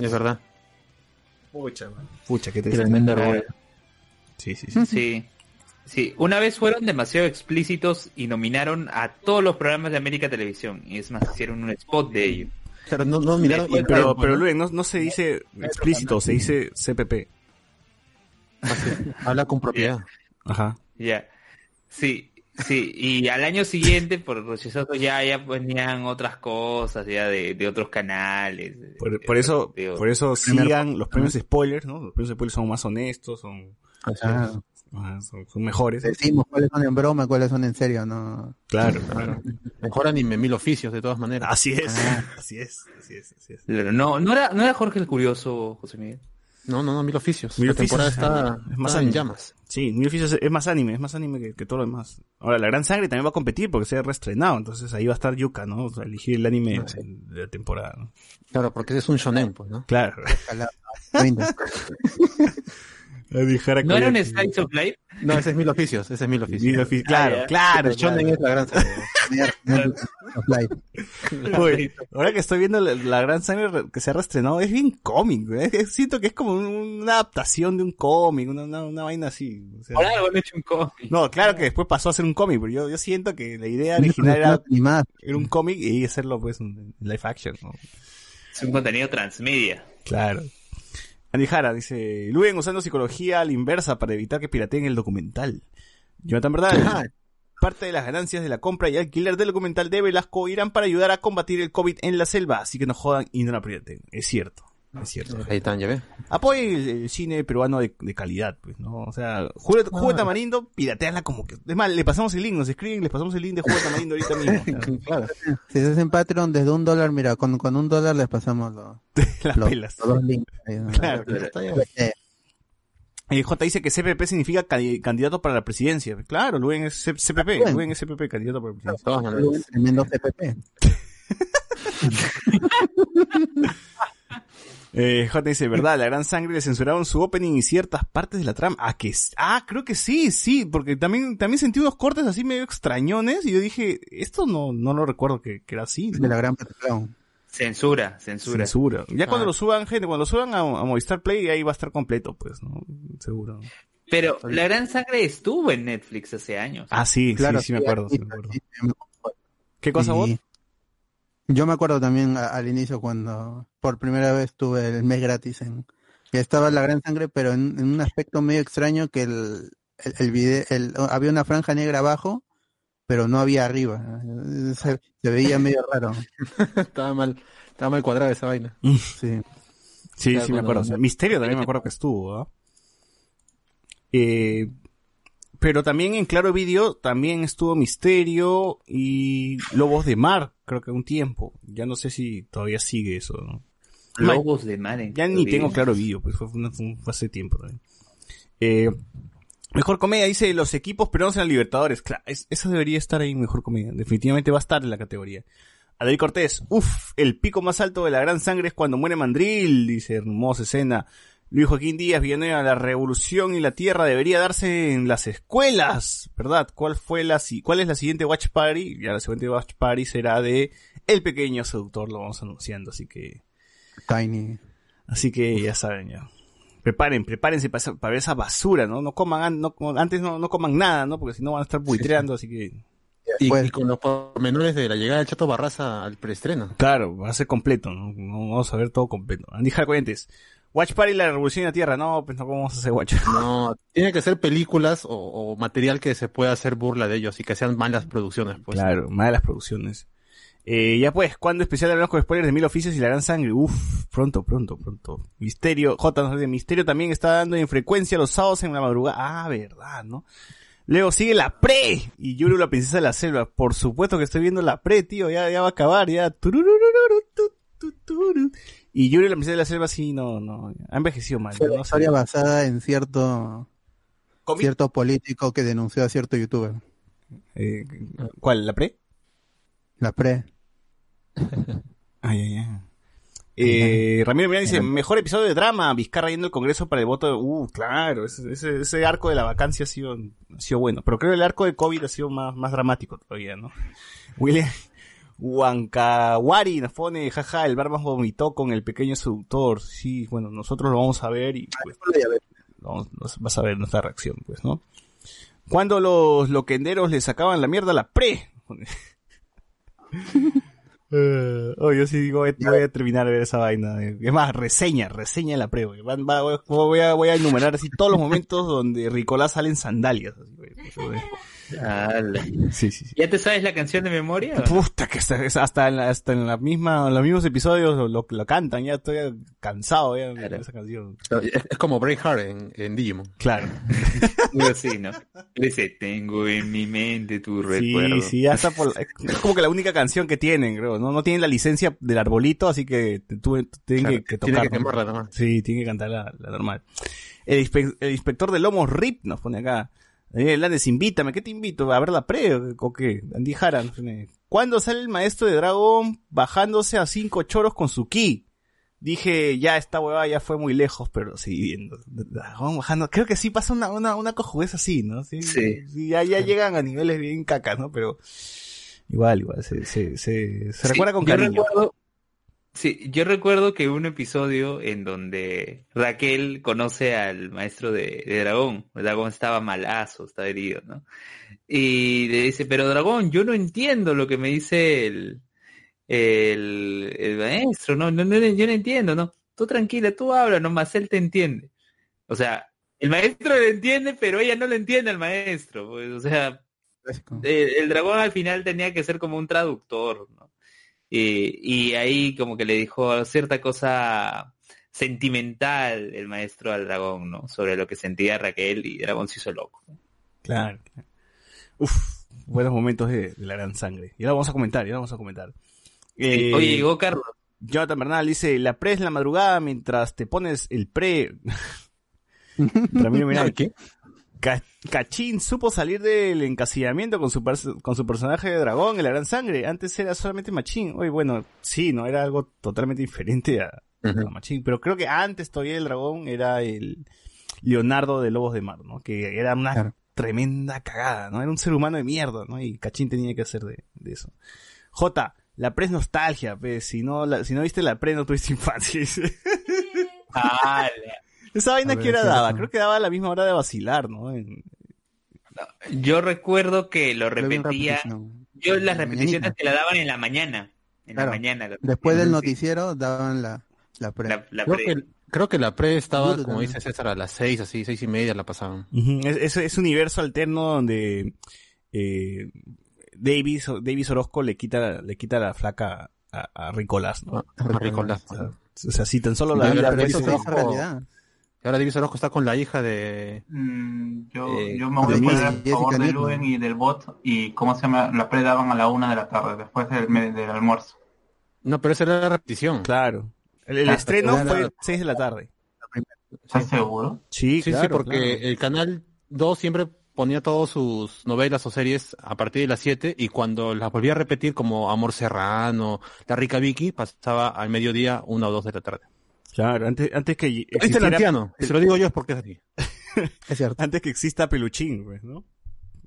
Speaker 4: Es verdad.
Speaker 1: Pucha, man. Pucha, qué.
Speaker 5: Tremenda rola.
Speaker 1: Sí, sí, sí.
Speaker 3: Sí. Sí, una vez fueron demasiado explícitos y nominaron a todos los programas de América Televisión. Y es más, hicieron un spot de ello.
Speaker 4: Claro, no, no miraron. y-
Speaker 1: Pero, pero Luis, no, no se dice explícito, se dice CPP.
Speaker 4: Habla con propiedad.
Speaker 1: Ajá.
Speaker 3: Ya. Sí, sí. Y al año siguiente, por rechazazo, ya, ya ponían otras cosas, ya de, de otros canales.
Speaker 1: Por, por eso,
Speaker 3: de-
Speaker 1: por eso sigan los premios spoilers, ¿no? Los premios spoilers son más honestos, son,
Speaker 2: Ah,
Speaker 1: ajá, son, son mejores.
Speaker 2: decimos cuáles son en broma, cuáles son en serio, ¿no?
Speaker 1: Claro, claro.
Speaker 4: Mejor anime mil oficios, de todas maneras.
Speaker 1: Así es, así es, así es, así es.
Speaker 3: No, no era, no era Jorge el Curioso, José Miguel.
Speaker 4: No, no, no, mil oficios.
Speaker 1: Mil
Speaker 4: la temporada
Speaker 1: Oficios,
Speaker 4: está,
Speaker 1: es más
Speaker 4: está en llamas.
Speaker 1: Sí, Mil Oficios es más anime, es más anime que, que todo lo demás. Ahora, La Gran Sangre también va a competir porque se ha reestrenado, entonces ahí va a estar Yuka, ¿no? O sea, elegir el anime
Speaker 4: Ah, sí.
Speaker 1: de la temporada, ¿no?
Speaker 4: Claro, porque ese es un shonen, pues, ¿no?
Speaker 1: Claro. [LAUGHS]
Speaker 2: Veinte.
Speaker 3: ¿No era un Slice of Life?
Speaker 4: No, ese es mil oficios, ese es mil oficios.
Speaker 1: Mil Oficios, Claro,
Speaker 3: Ah,
Speaker 1: claro,
Speaker 4: shonen
Speaker 1: claro.
Speaker 4: es la gran serie.
Speaker 1: Uy, ahora que estoy viendo la, la gran sangre re- que se ha reestrenado, es bien cómic. Es- es- siento que es como un- una adaptación de un cómic, una, una, una vaina así. o sea.
Speaker 3: Han hecho un cómic.
Speaker 1: no, claro que después pasó a ser un cómic, pero yo, yo siento que la idea original era, un cómic y hacerlo pues en live action, ¿no?
Speaker 3: Es un contenido transmedia.
Speaker 1: Claro. Andy Jara dice, Luen usando psicología a la inversa para evitar que pirateen el documental. Jonathan Verdad, parte de las ganancias de la compra y alquiler del documental de Velasco irán para ayudar a combatir el COVID en la selva, así que no jodan y no la pirateen. Es cierto, es cierto.
Speaker 4: Ahí están, ya ves.
Speaker 1: Apoyen el, el cine peruano de, de calidad, pues, ¿no? O sea, Jugo de Tamarindo, pirateanla como que... Es más, le pasamos el link, nos escriben, les pasamos el link de de Tamarindo ahorita mismo. [LAUGHS]
Speaker 4: Claro.
Speaker 2: Si es en Patreon, desde un dólar, mira, con, con un dólar les pasamos los, [LAUGHS]
Speaker 1: Las
Speaker 2: los,
Speaker 1: pelas.
Speaker 2: los links. ¿no?
Speaker 1: Claro.
Speaker 2: Eh,
Speaker 1: El J dice que CPP significa candi- candidato para la presidencia. Claro, Luen es C- CPP,
Speaker 2: Bien.
Speaker 1: Luen es CPP, candidato para la
Speaker 4: De
Speaker 1: presidencia.
Speaker 4: todas maneras.
Speaker 2: Tremendo CPP. [LAUGHS]
Speaker 1: Eh, J dice, verdad, la gran sangre le censuraron su opening y ciertas partes de la trama. Ah, que ah, creo que sí, sí, porque también, también sentí unos cortes así medio extrañones y yo dije, esto no, no lo recuerdo que, que era así. ¿no?
Speaker 2: De la gran.
Speaker 3: Censura, censura.
Speaker 1: Censura. Ya cuando
Speaker 4: Ah.
Speaker 1: lo suban, gente, cuando lo suban a, a Movistar Play, ahí va a estar completo, pues, ¿no? Seguro.
Speaker 3: Pero La Gran Sangre estuvo en Netflix hace años.
Speaker 1: Ah, sí,
Speaker 2: Claro,
Speaker 1: sí, sí me acuerdo, sí me acuerdo.
Speaker 2: sí, sí, me acuerdo.
Speaker 1: ¿Qué cosa vos?
Speaker 2: Yo me acuerdo también a- al inicio cuando por primera vez tuve el mes gratis en que estaba la gran sangre, pero en, en un aspecto medio extraño que el el, el video, el- había una franja negra abajo, pero no había arriba. Se, se veía medio raro. [LAUGHS]
Speaker 4: estaba mal, estaba mal cuadrada esa vaina.
Speaker 2: Sí.
Speaker 1: Sí,
Speaker 5: Claro,
Speaker 1: sí me acuerdo. Misterio también me acuerdo que estuvo, ¿ah? Eh, pero también en Claro Video también estuvo Misterio y Lobos de Mar, creo que un tiempo. Ya no sé si todavía sigue eso, ¿no?
Speaker 3: Lobos de mar en
Speaker 1: Ya ni tengo. Claro Video, pues fue, hace tiempo también. Eh, mejor comedia, dice los equipos peruanos en la Libertadores. Claro, es- eso debería estar ahí Mejor Comedia. Definitivamente va a estar en la categoría. Adel Cortés, uff, el pico más alto de la gran sangre es cuando muere Mandril, dice hermosa escena. Luis Joaquín Díaz, Villanueva, la revolución y la tierra debería darse en las escuelas, ¿verdad? ¿Cuál fue la, si- cuál es la siguiente Watch Party? Ya la siguiente Watch Party será de El Pequeño Seductor, lo vamos anunciando, así que,
Speaker 2: Tiny.
Speaker 1: así que ya saben ya. Preparen, prepárense para, esa- para ver esa basura, ¿no? No coman, an- no, antes no, no coman nada, ¿no? Porque si no van a estar buitreando, así que,
Speaker 4: Y,
Speaker 2: Pues-
Speaker 4: y con los pormenores de la llegada del Chato Barraza al preestreno.
Speaker 1: Claro, va a ser completo, ¿no? No vamos a ver todo completo. Andy Jarcoyentes. Watch Party la revolución en la Tierra. No, pues no ¿cómo vamos a hacer Watch.
Speaker 4: No, tiene que ser películas o, o material que se pueda hacer burla de ellos y que sean malas producciones, pues.
Speaker 1: claro, más de las producciones. Eh, ya pues, ¿cuándo especial hablamos con spoilers de Mil Oficios y la Gran Sangre? Uf, pronto, pronto, pronto. Misterio, J, dice, Misterio también está dando en frecuencia los sábados en la madrugada. Ah, verdad, ¿no? Luego sigue la pre y Yuru la princesa de la selva. Por supuesto que estoy viendo la pre, tío, ya, ya va a acabar, ya. Y Yuri la princesa de la selva sí, no, no, ha envejecido mal.
Speaker 2: Fue
Speaker 1: no
Speaker 2: una historia basada en cierto cierto político que denunció a cierto youtuber.
Speaker 1: Eh, ¿Cuál? ¿La pre?
Speaker 2: La pre. [LAUGHS]
Speaker 1: Ay, ay, ay. Eh, Ramiro Miranda dice, mejor episodio de drama, Vizcarra yendo al Congreso para el voto de... Uh, claro, ese, ese, ese arco de la vacancia ha sido, ha sido bueno, pero creo que el arco de COVID ha sido más, más dramático todavía, ¿no? William Huancawari nos pone, jaja, el Barbas vomitó con el pequeño seductor. Sí, bueno, nosotros lo vamos a ver y pues, vamos, vas a ver nuestra reacción, pues, ¿no? Cuando los loquenderos le sacaban la mierda a la pre. [LAUGHS] Eh, oh, yo sí digo, voy voy a terminar de ver esa vaina. Es más, reseña, reseña la pre, va- voy, voy a, voy a enumerar así todos los momentos donde Ricolás sale en sandalias. así, güey. Sí, sí, sí.
Speaker 3: ¿Ya te sabes la canción de memoria?
Speaker 1: Puta, que hasta, hasta en, la, hasta en la misma, en los mismos episodios lo, lo, lo cantan, ya estoy cansado ya de
Speaker 3: Claro.
Speaker 1: esa canción.
Speaker 4: Es, es como Braveheart en, en Digimon.
Speaker 1: Claro. [LAUGHS]
Speaker 3: Algo así, ¿no? Dice, tengo en mi mente tu recuerdo.
Speaker 1: Sí, sí, ya está por, es como que la única canción que tienen, creo, ¿no? No tienen la licencia del arbolito, así que tienen
Speaker 4: Claro,
Speaker 1: que, que
Speaker 4: tiene
Speaker 1: tocar.
Speaker 4: que
Speaker 1: ¿no?
Speaker 4: quemarla nomás.
Speaker 1: Sí, tiene que cantar la, la normal. El, inspe- el inspector de lomos RIP nos pone acá. Daniel Hernández, invítame, ¿qué te invito? ¿A ver la pre o qué? Andy Jara nos pone. ¿Cuándo sale el maestro de Dragón bajándose a cinco choros con su ki? Dije, ya esta huevada ya fue muy lejos, pero lo seguí viendo. Dragón bajando. Creo que sí pasa una, una, una cojudez así, ¿no? Sí.
Speaker 3: Sí.
Speaker 1: ya, ya llegan a niveles bien cacas, ¿no? Pero igual, igual, se, se, se, se recuerda con
Speaker 3: yo
Speaker 1: cariño.
Speaker 3: recuerdo- sí, yo recuerdo que un episodio en donde Raquel conoce al maestro de, de Dragón. El Dragón estaba malazo, estaba herido, ¿no? Y le dice, pero Dragón, yo no entiendo lo que me dice el, el, el maestro, no, no, no, yo no entiendo, ¿no? Tú tranquila, tú habla nomás, él te entiende. O sea, el maestro le entiende, pero ella no le entiende al maestro. Pues, o sea, el, el dragón al final tenía que ser como un traductor, ¿no? Y, y ahí como que le dijo cierta cosa sentimental el maestro al dragón, ¿no? Sobre lo que sentía Raquel y el dragón se hizo loco.
Speaker 1: Claro. claro. Uf, buenos momentos de, de la gran sangre. Y ahora vamos a comentar, ya vamos a comentar. Eh,
Speaker 3: Oye, llegó Carlos.
Speaker 1: Jonathan Bernal dice, la pre es la madrugada mientras te pones el pre. [LAUGHS] Ramiro [LAUGHS] Miranda,
Speaker 4: ¿Qué?
Speaker 1: Ca- Cachín supo salir del encasillamiento con su, con su personaje de dragón en la gran sangre. Antes era solamente Machín. Oye, bueno, sí, no era algo totalmente diferente a, a Machín. Pero creo que antes todavía el dragón era el Leonardo de Lobos de Mar, ¿no? Que era una
Speaker 2: Claro.
Speaker 1: tremenda cagada, ¿no? Era un ser humano de mierda, ¿no? Y Cachín tenía que hacer de, de eso. J, la pre es nostalgia, pues. Si no, la- si no viste la pre, no tuviste infancia. dice. [LAUGHS]
Speaker 3: Ah,
Speaker 1: Esa vaina
Speaker 2: A
Speaker 1: que hora daba, creo que daba a la misma hora de vacilar, ¿no? En-
Speaker 3: yo recuerdo que lo repetía. Yo las repeticiones
Speaker 2: mañanita.
Speaker 3: te la daban en la mañana. En
Speaker 2: Claro.
Speaker 3: la mañana. lo
Speaker 2: Después del noticiero daban la, la pre.
Speaker 3: La, la
Speaker 4: Creo
Speaker 3: pre-
Speaker 4: que, creo que la pre estaba,
Speaker 2: Duro
Speaker 4: como
Speaker 2: también.
Speaker 4: dice César, a las seis, así, seis y media la pasaban.
Speaker 1: Ujú, Es, es, es un universo alterno donde eh, Davis, Davis Orozco le quita, le quita la flaca a, a Ricolás, ¿no?
Speaker 4: Ah, Ricolás.
Speaker 1: O sea, o sea, si tan solo la vida
Speaker 4: pero eso
Speaker 2: es realidad.
Speaker 4: Y ahora Davis Orozco está con la hija de...
Speaker 7: Mm, yo,
Speaker 4: Eh,
Speaker 7: yo me voy a poner a favor de. Luen y del bot y cómo se llama, la pre daban a la una de la tarde, después del, del almuerzo.
Speaker 4: No, pero esa era la repetición.
Speaker 1: Claro. El, el
Speaker 7: Ah,
Speaker 1: estreno
Speaker 2: pero
Speaker 1: fue
Speaker 2: era-
Speaker 1: 6 de la tarde.
Speaker 7: ¿Estás seguro?
Speaker 1: Sí,
Speaker 4: Sí,
Speaker 1: claro,
Speaker 4: sí, porque
Speaker 1: claro.
Speaker 4: el canal 2 siempre ponía todas sus novelas o series a partir de las 7 y cuando las volvía a repetir como Amor Serrano, La Rica Vicky, pasaba al mediodía, una o dos de la tarde.
Speaker 1: Claro, antes, antes que
Speaker 4: Este el
Speaker 1: existiera,
Speaker 4: anciano, y se lo digo yo es porque es así. [LAUGHS]
Speaker 2: Es cierto.
Speaker 1: antes que exista Peluchín, pues, ¿no?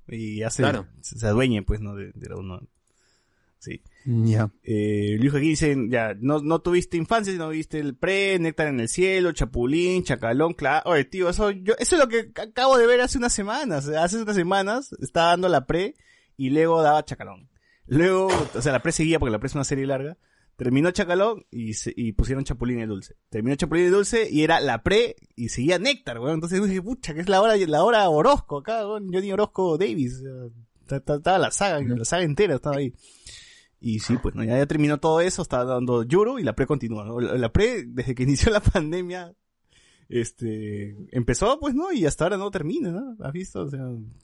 Speaker 1: Y ya se,
Speaker 4: Claro.
Speaker 1: se, adueñe, pues, ¿no? De, de la uno. Sí.
Speaker 2: Ya.
Speaker 1: Eh, Luis aquí dice, ya, no, no tuviste infancia, no viste el pre, Néctar en el cielo, Chapulín, Chacalón, claro. Oye, tío, eso, yo, eso es lo que acabo de ver hace unas semanas. Hace unas semanas estaba dando la pre y luego daba Chacalón. Luego, o sea, la pre seguía porque la pre es una serie larga. Terminó Chacalón y, se- y pusieron Chapulín el Dulce. Terminó Chapulín el Dulce y era la pre y seguía Néctar, weón. Entonces dije, pucha, que es la hora, la hora Orozco acá, weón. Johnny Orozco Davis. Estaba la saga, la saga entera estaba ahí. Y sí, pues no, ya, ya terminó todo eso, está dando Yuru y la pre continúa. ¿no? La, la pre, desde que [LAUGHS] inició la pandemia, este, empezó, pues, ¿no? Y hasta ahora no termina, ¿no? ¿Has visto? O sea,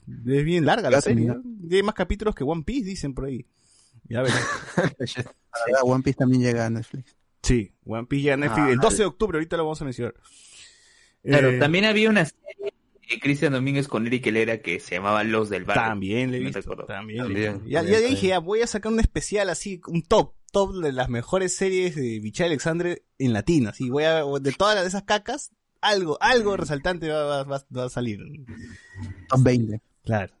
Speaker 1: es bien larga la
Speaker 2: Ya
Speaker 1: serie. hay más capítulos que One Piece, dicen por ahí. Ya verás.
Speaker 2: One Piece también llega a Netflix.
Speaker 1: Sí, One Piece ya en Netflix,
Speaker 4: Ah,
Speaker 1: el 12 de octubre, ahorita lo vamos a mencionar.
Speaker 3: Claro,
Speaker 1: Eh,
Speaker 3: también había una serie de Cristian Domínguez con Eric Helera que se llamaba Los del Barrio.
Speaker 1: También le he visto, también.
Speaker 4: También,
Speaker 1: ya,
Speaker 4: también,
Speaker 1: ya dije, ya voy a sacar un especial así, un top, top de las mejores series de Michelle Alexandre en latino. Así, voy a, de todas las- esas cacas, algo, algo resaltante va, va- va- va a salir.
Speaker 2: Top 20.
Speaker 1: Claro.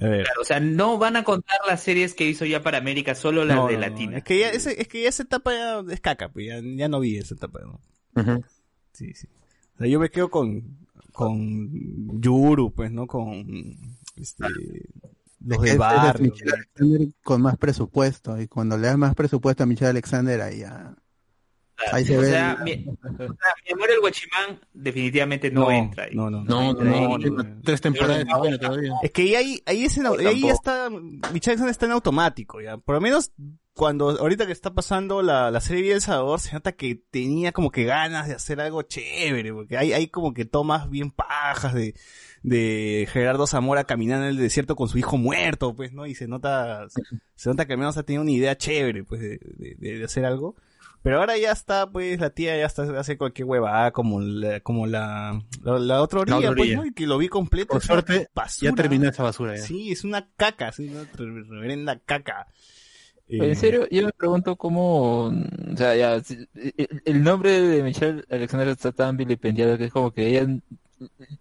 Speaker 1: A ver.
Speaker 3: Claro, o sea, no van a contar las series que hizo ya para América, solo las
Speaker 1: No,
Speaker 3: de
Speaker 1: no, no,
Speaker 3: Latina.
Speaker 1: Es que ya, ese, es que ya esa etapa ya es caca, pues ya, ya no vi esa etapa. Sí, sí. O sea, yo me quedo con, con Yuru, pues, ¿no? Con, este, los
Speaker 2: Es-
Speaker 1: de
Speaker 2: es
Speaker 1: barrio.
Speaker 2: Michelle Alexander con más presupuesto. Y cuando le das más presupuesto a Michelle Alexander, ahí ya. Ahí se
Speaker 3: o
Speaker 2: ve.
Speaker 3: sea,
Speaker 2: el-
Speaker 3: mi, o sea, mi amor el guachimán definitivamente no,
Speaker 1: No,
Speaker 3: entra ahí.
Speaker 1: no, no,
Speaker 4: No, no, no, tres temporadas todavía.
Speaker 1: Es que ahí, ahí, es en- ahí ya está, Alexander está en automático, ya. Por lo menos cuando, ahorita que está pasando la, la serie de El Salvador, se nota que tenía como que ganas de hacer algo chévere, porque hay, hay como que tomas bien pajas de, de Gerardo Zamora caminando en el desierto con su hijo muerto, pues, ¿no? Y se nota, se nota que al menos ha tenido una idea chévere, pues, de, de, de- de hacer algo. Pero ahora ya está, pues, la tía ya está, hace cualquier huevada, como la, como la, la, la otra orilla,
Speaker 4: otra
Speaker 1: pues. ¿no? Y que lo vi completo.
Speaker 4: Por suerte,
Speaker 1: basura.
Speaker 4: ya terminó esa basura. Ya.
Speaker 1: Sí, es una caca, es una re- reverenda caca.
Speaker 5: Pero
Speaker 1: Eh,
Speaker 5: en serio, yo me pregunto cómo, o sea, ya, si- el, el nombre de Michelle Alexander está tan vilipendiado que es como que ella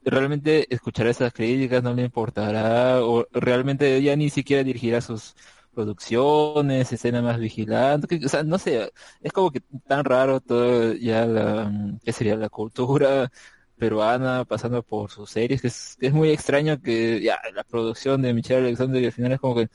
Speaker 5: realmente escuchará esas críticas, no le importará, o realmente ella ni siquiera dirigirá sus producciones, escena más vigilante, que- o sea, no sé, es como que tan raro todo ya la, ¿qué sería? La cultura peruana pasando por sus series, que es, que es muy extraño que ya la producción de Michelle Alexander y al final es como que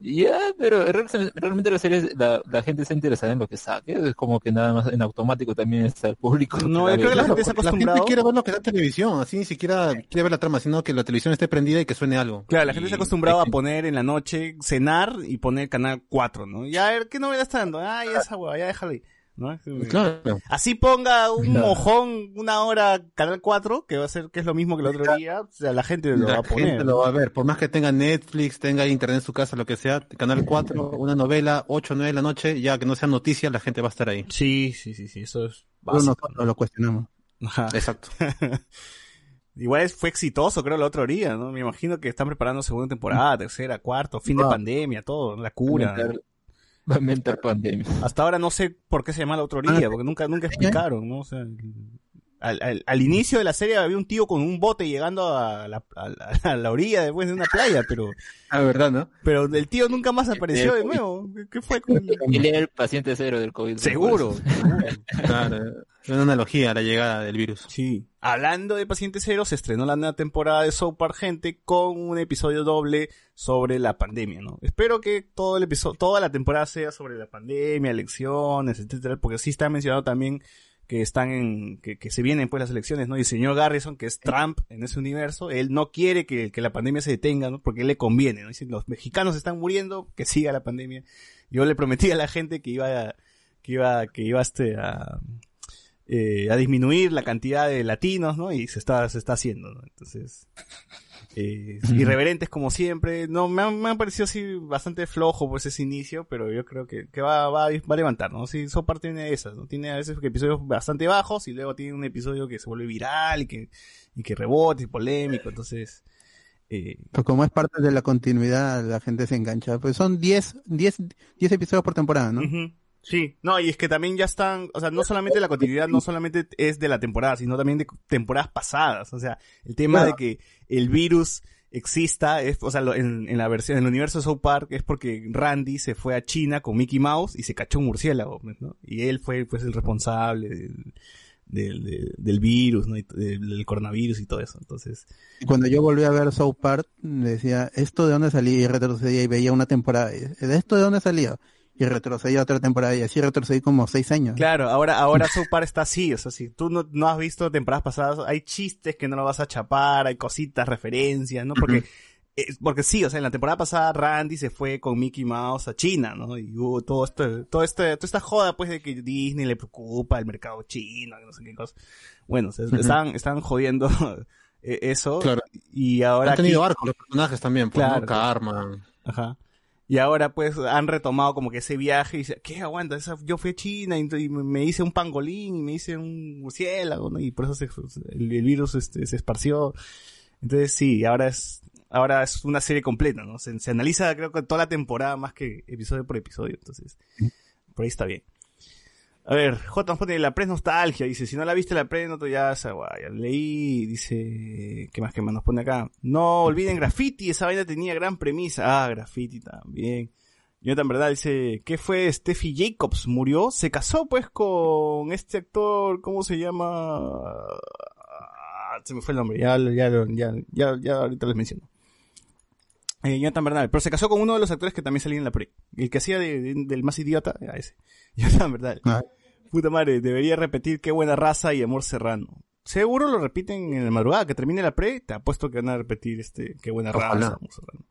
Speaker 5: ya, pero real- realmente las series, la, la gente está interesada en lo que saque, es como que nada más en automático también está el público.
Speaker 1: No, yo creo que la gente se
Speaker 4: la gente quiere ver lo que da en televisión, así ni siquiera quiere ver la trama, sino que la televisión esté prendida y que suene algo.
Speaker 1: Claro, la gente
Speaker 4: Y-
Speaker 1: se ha acostumbrado a poner en la noche, cenar y poner canal 4, ¿no? Ya, a ver, ¿qué novela está dando? Ah, ya esa hueva, ya déjala ahí. ¿No?
Speaker 4: Claro.
Speaker 1: Así ponga un
Speaker 5: Claro.
Speaker 1: mojón una hora canal 4, que va a ser que es lo mismo que el otro día, o sea, la gente lo va
Speaker 4: La
Speaker 1: a poner.
Speaker 4: gente lo va a ver, por más que tenga Netflix, tenga internet en su casa, lo que sea, Canal 4, [LAUGHS] una novela, 8 o 9 de la noche, ya que no sea noticia, la gente va a estar ahí.
Speaker 1: Sí, sí, sí, sí, eso es básico.
Speaker 2: nosotros lo cuestionamos.
Speaker 1: Ajá.
Speaker 4: Exacto. [LAUGHS]
Speaker 1: Igual fue exitoso, creo, la otra orilla, ¿no? Me imagino que están preparando segunda temporada, tercera, cuarto, fin de pandemia, todo, la cura.
Speaker 5: Inventar- Va a inventar pandemia.
Speaker 1: Hasta ahora no sé por qué se llama la otra orilla, porque nunca, nunca explicaron, ¿no? O sea, al, al, al inicio de la serie había un tío con un bote llegando a la, a la, [LAUGHS] a la orilla después de una playa, pero, [LAUGHS]
Speaker 4: Ah, ¿verdad, no?
Speaker 1: pero el tío nunca más apareció de nuevo. ¿Qué- ¿Qué fue con [LAUGHS]
Speaker 5: Él era el paciente cero del COVID.
Speaker 1: Seguro.
Speaker 4: Claro, una analogía a la llegada del virus.
Speaker 1: Sí. Hablando de Paciente Cero, se estrenó la nueva temporada de South Park, gente, con un episodio doble sobre la pandemia, ¿no? Espero que todo el episodio, toda la temporada sea sobre la pandemia, elecciones, etcétera, porque sí está mencionado también que están en, que, que se vienen pues las elecciones, ¿no? Y el señor Garrison, que es Trump en ese universo, él no quiere que, que la pandemia se detenga, ¿no? Porque él le conviene, ¿no? Dice, los mexicanos están muriendo, que siga la pandemia. Yo le prometí a la gente que iba a, que iba, que iba este, a, eh, a disminuir la cantidad de latinos, ¿no? Y se está, se está haciendo, ¿no? Entonces, eh, irreverentes como siempre. No, me ha, me ha parecido así bastante flojo pues ese inicio, pero yo creo que, que va, va, va a levantar, ¿no? Sí, Sopar tiene esas, ¿no? Tiene a veces episodios bastante bajos y luego tiene un episodio que se vuelve viral y que, y que rebota y polémico, entonces, eh,
Speaker 2: Pues como es parte de la continuidad, la gente se engancha. Pues son 10, 10, 10 episodios por temporada, ¿no?
Speaker 1: Ujú. Sí, no, y es que también ya están, o sea, no solamente la continuidad, no solamente es de la temporada, sino también de temporadas pasadas. O sea, el tema de que el virus exista, es, o sea, lo- en, en la versión, en el universo de South Park, es porque Randy se fue a China con Mickey Mouse y se cachó un murciélago, pues, ¿no? Y él fue, pues, el responsable del, del, del- del virus, ¿no? Y del, coronavirus y todo eso. Entonces,
Speaker 2: cuando yo volví a ver South Park, decía, ¿esto de dónde salía? Y retrocedía y veía una temporada. ¿De esto de dónde salía? Y retrocedía otra temporada y así retrocedí como seis años.
Speaker 1: Claro, ahora, ahora South Park está así, o sea, si tú no, no has visto temporadas pasadas, hay chistes que no lo vas a chapar, hay cositas, referencias, ¿no? Porque, eh, porque sí, o sea, en la temporada pasada Randy se fue con Mickey Mouse a China, ¿no? Y hubo todo esto, todo esto, toda esta joda, pues, de que Disney le preocupa el mercado chino, que no sé qué cosa. Bueno, se, están, están jodiendo [LAUGHS] eh, eso.
Speaker 4: Claro.
Speaker 1: Y ahora
Speaker 4: Han tenido
Speaker 1: aquí-
Speaker 4: arcos los personajes también, pues,
Speaker 1: Claro.
Speaker 4: ¿no? Karma.
Speaker 1: Ajá. Y ahora pues han retomado como que ese viaje y dice, ¿qué aguanta? Esa- yo fui a China y, me hice un pangolín y me hice un murciélago. Y por eso el virus este, se esparció. Entonces sí, ahora es, Ahora es una serie completa, ¿no? Se, se analiza, creo que toda la temporada más que episodio por episodio. Entonces, por ahí está bien. A ver, J pone la pre nostalgia, dice, si no la viste la pre, no te ya, ya leí, dice, ¿qué más que más nos pone acá? No olviden graffiti, esa vaina tenía gran premisa. Ah, graffiti también. Jonathan Verdad dice, ¿qué fue Steffi Jacobs? ¿Murió? Se casó pues con este actor, ¿cómo se llama? Ah, Se me fue el nombre, ya, ya, ya, ya, ya ahorita les menciono. Eh, Jonathan Bernal, pero se casó con uno de los actores que también salía en la pre. El que hacía de- de- del más idiota, era ese. [LAUGHS] Jonathan Bernal. Puta madre, debería repetir qué buena raza y amor serrano. Seguro lo repiten en la madrugada, que termine la pre, te apuesto que van a repetir este, qué buena
Speaker 4: Ojalá.
Speaker 1: raza, amor serrano.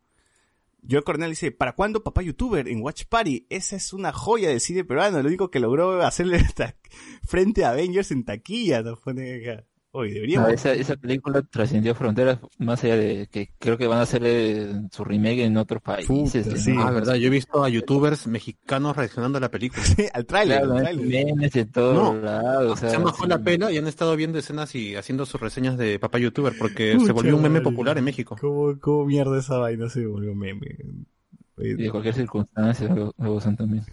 Speaker 1: Joe Cornell dice, ¿para cuándo papá youtuber en Watch Party? Esa es una joya del cine peruano, lo único que logró hacerle [LAUGHS] frente a Avengers en taquilla, nos pone acá. Oye,
Speaker 5: No, esa, esa película trascendió fronteras más allá de que creo que van a hacer eh, su remake en otros países.
Speaker 1: Puta, sí.
Speaker 4: Ah, verdad, yo he visto a youtubers mexicanos reaccionando a la película.
Speaker 1: al tráiler,
Speaker 5: Claro,
Speaker 1: al
Speaker 5: ¿no?
Speaker 1: tráiler.
Speaker 5: memes de todos
Speaker 4: No.
Speaker 5: lados. o sea,
Speaker 4: Se bajó
Speaker 5: sí.
Speaker 4: la pela y han estado viendo escenas y haciendo sus reseñas de papá youtuber porque
Speaker 1: Pucha
Speaker 4: se volvió un meme popular en México.
Speaker 1: ¿Cómo, cómo mierda esa vaina se volvió meme?
Speaker 5: Y de cualquier circunstancia lo, lo usan también.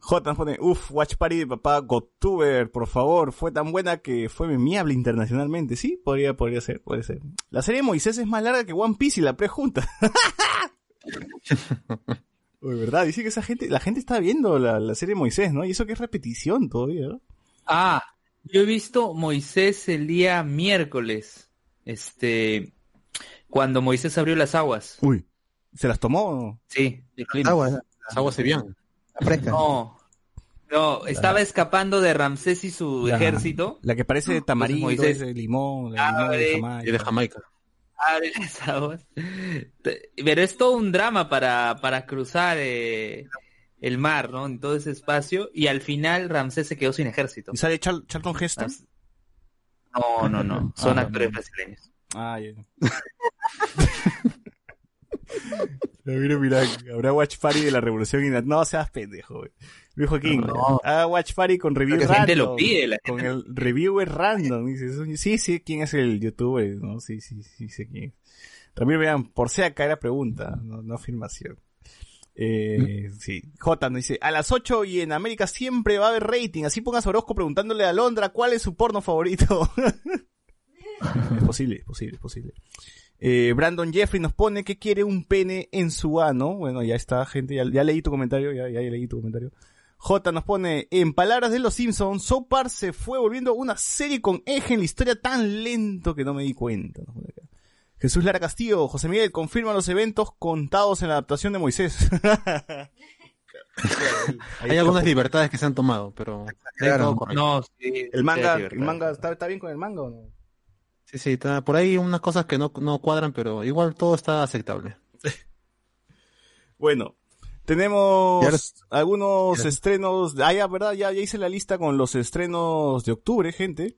Speaker 1: J nos pone, uff, Watch Party de papá Gotuber, por favor, fue tan buena que fue memeable internacionalmente. Sí, podría, podría ser, puede ser. La serie de Moisés es más larga que One Piece y la prejunta. [LAUGHS] Uy, verdad, dice que esa gente, la gente está viendo la, la serie de Moisés, ¿no? Y eso que es repetición todavía, ¿no?
Speaker 3: Ah, yo he visto Moisés el día miércoles. Este, cuando Moisés abrió las aguas.
Speaker 1: Uy, ¿se las tomó?
Speaker 3: Sí.
Speaker 2: Agua,
Speaker 4: Las aguas se
Speaker 2: fresca.
Speaker 3: No. No, estaba escapando de Ramsés y su
Speaker 1: La-
Speaker 3: ejército.
Speaker 1: La que parece de tamarindo,
Speaker 3: Moisés.
Speaker 1: ese limón, la limón de
Speaker 4: Y
Speaker 1: Jamaica.
Speaker 4: de Jamaica.
Speaker 3: abre las aguas. Pero es todo un drama para, para cruzar eh, el mar, ¿no? En todo ese espacio. Y al final Ramsés se quedó sin ejército.
Speaker 1: ¿Y sale Char- Charlton Heston?
Speaker 3: No, no, no. Son
Speaker 1: Ah,
Speaker 3: actores brasileños.
Speaker 1: Ah, ya. [LAUGHS] mira, mira, habrá Watch Party de la Revolución y No seas pendejo, güey. Luis Joaquín,
Speaker 4: No.
Speaker 1: haga Watch Party con review
Speaker 3: La
Speaker 1: random.
Speaker 3: gente lo pide, la
Speaker 1: Con el reviewer random. Dice, sí, sí, ¿quién es el youtuber? No, sí, sí, sí, sé quién es. Ramiro, vean, por si acá era pregunta, no, no afirmación. Eh, sí. J nos dice, a las 8 y en América siempre va a haber rating. Así pongas a Orozco preguntándole a Londra cuál es su porno favorito. [LAUGHS] es posible, es posible, es posible. Eh, Brandon Jeffrey nos pone que quiere un pene en su ano. Bueno, ya está, gente, ya, ya leí tu comentario, ya, ya leí tu comentario. J nos pone, en palabras de los Simpsons, So Par se fue volviendo una serie con eje en la historia tan lento que no me di cuenta. Jesús Lara Castillo, José Miguel, confirma los eventos contados en la adaptación de Moisés. [LAUGHS]
Speaker 4: Hay algunas libertades que se han tomado, pero
Speaker 2: Claro.
Speaker 3: No, sí.
Speaker 1: El manga,
Speaker 3: sí,
Speaker 1: el manga ¿está, está bien con el manga o no?
Speaker 4: Sí, sí, está- por ahí unas cosas que no, no cuadran, pero igual todo está aceptable. [LAUGHS]
Speaker 1: Bueno, tenemos algunos estrenos. Ah, ya, ¿verdad? Ya, ya hice la lista con los estrenos de octubre, gente.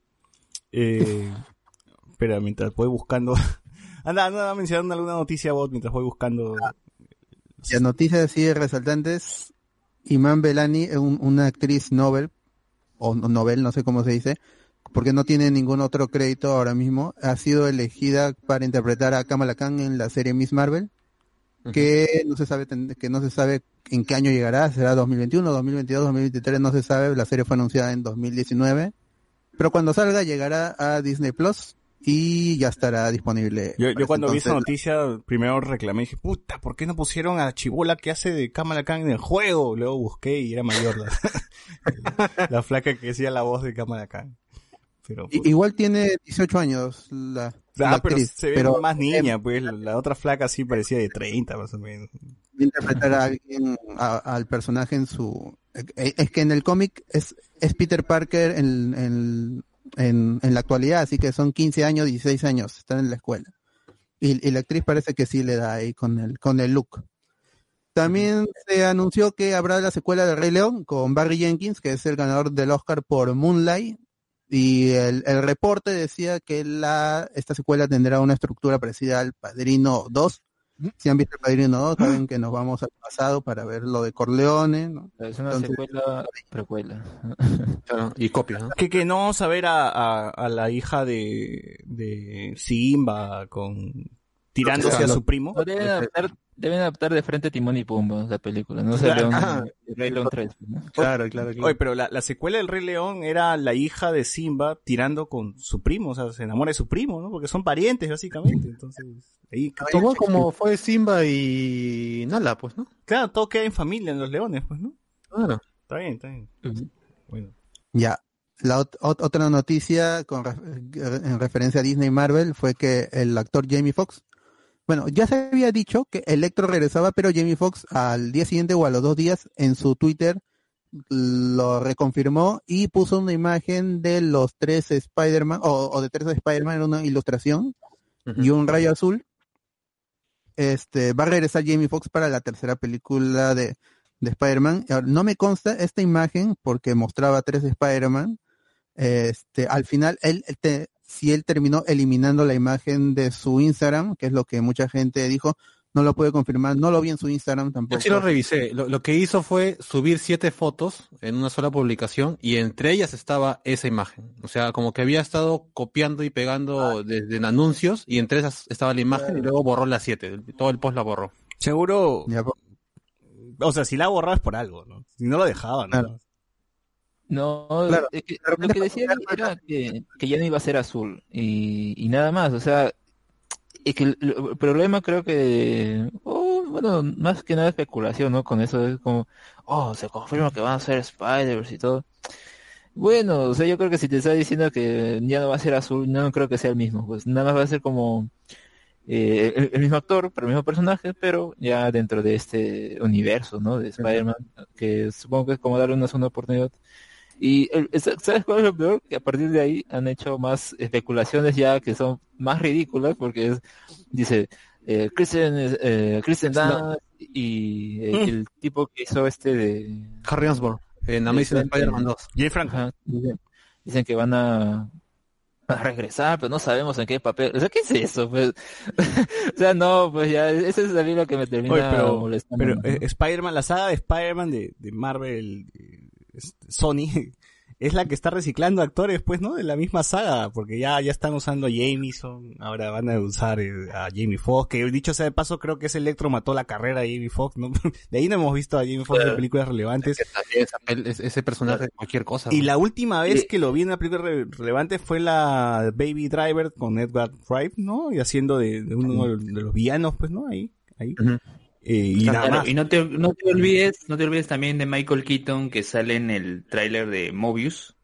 Speaker 1: Eh, [LAUGHS] espera, mientras voy buscando. [LAUGHS] Anda, anda mencionando alguna noticia bot mientras voy buscando.
Speaker 2: Las noticias así resaltantes. Iman Belani, es un- una actriz Nobel, o no- Nobel, no sé cómo se dice, porque no tiene ningún otro crédito ahora mismo, ha sido elegida para interpretar a Kamala Khan en la serie Miss Marvel, que no se sabe que no se sabe en qué año llegará, será 2021, 2022, 2023, no se sabe, la serie fue anunciada en 2019, pero cuando salga llegará a Disney Plus y ya estará disponible.
Speaker 1: Yo, yo cuando vi esa
Speaker 2: entonces.
Speaker 1: noticia, primero reclamé y dije, puta, ¿por qué no pusieron a Chibola que hace de Kamala Khan en el juego? Luego busqué y era mayor la, [LAUGHS] la flaca que decía la voz de Kamala Khan. Pero,
Speaker 2: Igual tiene 18 años la, la
Speaker 1: Ah, pero
Speaker 2: actriz,
Speaker 1: se ve
Speaker 2: pero
Speaker 1: más niña, pues la, otra flaca sí parecía de 30 más o menos.
Speaker 2: interpretar a alguien, a- al personaje en su... eh, Es que en el cómic es, es Peter Parker en, en, en, en la actualidad, así que son 15 años, 16 años, están en la escuela. Y, y la actriz parece que sí le da ahí con el, con el look. También se anunció que habrá la secuela de Rey León con Barry Jenkins, que es el ganador del Oscar por Moonlight. Y el, el reporte decía que la, esta secuela tendrá una estructura parecida al Padrino 2. Si han visto el Padrino 2, saben que nos vamos al pasado para ver lo de Corleone, ¿no?
Speaker 5: Es una
Speaker 2: Entonces-
Speaker 5: secuela precuela.
Speaker 4: Claro, y copia, ¿no?
Speaker 1: Que, que no vamos a ver a, a, a la hija de, de Simba con tirándose
Speaker 2: sea,
Speaker 1: a su primo.
Speaker 5: Deben, adaptar, deben adaptar de frente Timón y Pumba la película, no se León, el Rey León 3. ¿no?
Speaker 4: Claro, claro, claro.
Speaker 1: Oye, pero la, la secuela del Rey León era la hija de Simba tirando con su primo, o sea, se enamora de su primo, ¿no? Porque son parientes, básicamente. Entonces, ahí,
Speaker 4: Igual como fue Simba y Nala, pues, ¿no?
Speaker 1: claro, todo queda en familia en los leones, pues, ¿no?
Speaker 4: Claro.
Speaker 1: Está bien, está bien. Bueno.
Speaker 2: Ya. La ot- ot- otra noticia con en referencia a Disney y Marvel fue que el actor Jamie Foxx, bueno, ya se había dicho que Electro regresaba, pero Jamie Foxx al día siguiente o a los dos días en su Twitter lo reconfirmó y puso una imagen de los tres Spider-Man, o, o de tres Spider-Man en una ilustración y un rayo azul. Este, va a regresar Jamie Foxx para la tercera película de, de Spider-Man. Ahora, No me consta esta imagen porque mostraba tres Spider-Man. Este, al final, él, él te- si él terminó eliminando la imagen de su Instagram, que es lo que mucha gente dijo, no lo puede confirmar, no lo vi en su Instagram tampoco.
Speaker 4: Yo sí lo revisé. Lo, lo que hizo fue subir siete fotos en una sola publicación y entre ellas estaba esa imagen. O sea, como que había estado copiando y pegando desde en anuncios y entre esas estaba la imagen y luego borró las siete. Todo el post la borró.
Speaker 1: Seguro, o sea, si la borraba es por algo, ¿no? Si no lo dejaban, ¿no?
Speaker 2: Claro.
Speaker 5: No,
Speaker 2: Claro.
Speaker 5: es que lo que decía era que, que ya no iba a ser azul y, y nada más, o sea, es que el, el problema creo que, oh, bueno, más que nada especulación, ¿no? Con eso es como, oh, se confirma que van a ser Spiders y todo. Bueno, o sea, yo creo que si te está diciendo que ya no va a ser azul, no creo que sea el mismo, pues nada más va a ser como eh, el, el mismo actor, pero el mismo personaje, pero ya dentro de este universo, ¿no? De Spider-Man, que supongo que es como darle una segunda oportunidad. Y el- es- ¿sabes cuál es lo peor? Que a partir de ahí han hecho más especulaciones ya que son más ridículas porque es, dice, eh, Kristen, eh, Kristen Dunst y eh, el tipo que hizo este de...
Speaker 4: Harry Osborn en Amazing. Spider-Man 2.
Speaker 1: Jay Franco.
Speaker 5: Ajá, dicen, dicen que van a, a regresar, pero no sabemos en qué papel. O sea, ¿qué es eso? Pues? [LAUGHS] o sea, no, pues ya, eso es lo que me termina
Speaker 1: Oye, pero,
Speaker 5: molestando.
Speaker 1: pero
Speaker 5: ¿no?
Speaker 1: eh, Spider-Man, la saga de Spider-Man de, de Marvel, eh, Sony, [LAUGHS] es la que está reciclando actores, pues, ¿no? De la misma saga, porque ya, ya están usando a Jameson, ahora van a usar eh, a Jamie Foxx, que dicho sea de paso, creo que ese Electro mató la carrera de Jamie Foxx, ¿no? [LAUGHS] De ahí no hemos visto a Jamie Foxx en películas relevantes.
Speaker 4: Ese- ese personaje cualquier cosa.
Speaker 1: Y
Speaker 4: ¿no?
Speaker 1: la última vez que lo vi en una película re- relevante fue la Baby Driver con Edward Wright, ¿no? Y haciendo de, de uno de los villanos, pues, ¿no? Ahí, ahí. Eh, y nada
Speaker 3: Claro,
Speaker 1: más.
Speaker 3: y no te, no te olvides, no te olvides también de Michael Keaton que sale en el tráiler de Mobius.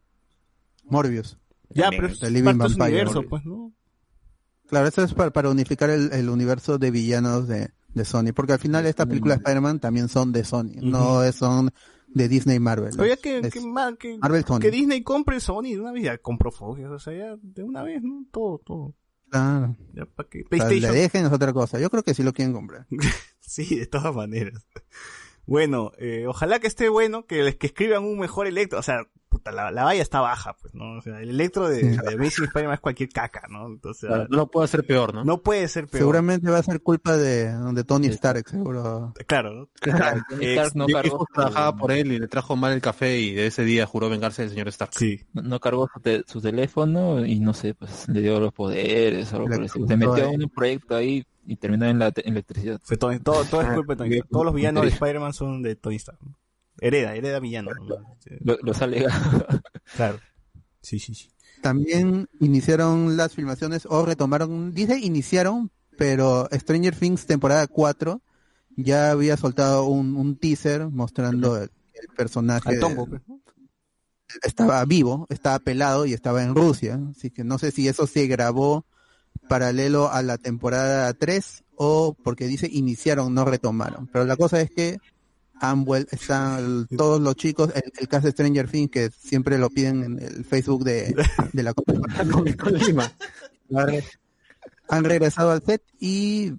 Speaker 2: Morbius.
Speaker 1: Ya,
Speaker 3: También.
Speaker 1: pero es
Speaker 2: The Living Vampire.
Speaker 1: universo, pues, ¿no?
Speaker 2: Claro, eso es para, para unificar el, el universo de villanos de, de Sony, porque al final estas películas de Spider-Man también son de Sony, no es- son de Disney y Marvel.
Speaker 1: Oye, que,
Speaker 2: es
Speaker 1: que, que,
Speaker 2: Marvel Sony.
Speaker 1: que Disney compre Sony de una vez, ya compró Fox, o sea, ya de una vez, ¿no? Todo, todo.
Speaker 2: Claro.
Speaker 1: Ya, ¿para qué?
Speaker 2: Le dejen es otra cosa. Yo creo que sí lo quieren comprar. [LAUGHS]
Speaker 1: Sí, de todas maneras. Bueno, eh, ojalá que esté bueno, que, que escriban un mejor Electro. O sea, puta, la, la valla está baja, pues, ¿no? O sea, el Electro de, de Amazing Spider-Man es cualquier caca, ¿no? Entonces,
Speaker 4: Claro, no lo puede hacer peor, ¿no?
Speaker 1: no puede ser peor.
Speaker 2: Seguramente va a ser culpa de, de Tony Stark, seguro.
Speaker 1: Claro, ¿no? [LAUGHS]
Speaker 5: Tony
Speaker 1: Eh,
Speaker 5: Stark no cargó,
Speaker 4: trabajaba por él y le trajo mal el café y de ese día juró vengarse del señor Stark.
Speaker 1: Sí.
Speaker 5: no, no cargó su, te- su teléfono y no sé, pues le dio los poderes o algo por
Speaker 2: puso
Speaker 5: Se metió en un proyecto ahí y terminó en la electricidad.
Speaker 1: Fue todo, todo, todo es culpa de Tony Stark. Todos los villanos de Spider-Man son de Tony Stark. Hereda, hereda villano. ¿no? Sí,
Speaker 5: Lo, los ha legado.
Speaker 1: Claro. Sí, sí, sí.
Speaker 2: También iniciaron las filmaciones o retomaron, dice iniciaron, pero Stranger Things temporada 4 ya había soltado un, un teaser mostrando el, el personaje. De-
Speaker 1: pues,
Speaker 2: estaba vivo, estaba pelado y estaba en Rusia. Así que no sé si eso se grabó paralelo a la temporada 3 o porque dice iniciaron, no retomaron. Pero la cosa es que han vuel- están todos los chicos, el, el caso de Stranger Things que siempre lo piden en el Facebook de, de la Comic Con Lima. Han regresado al set y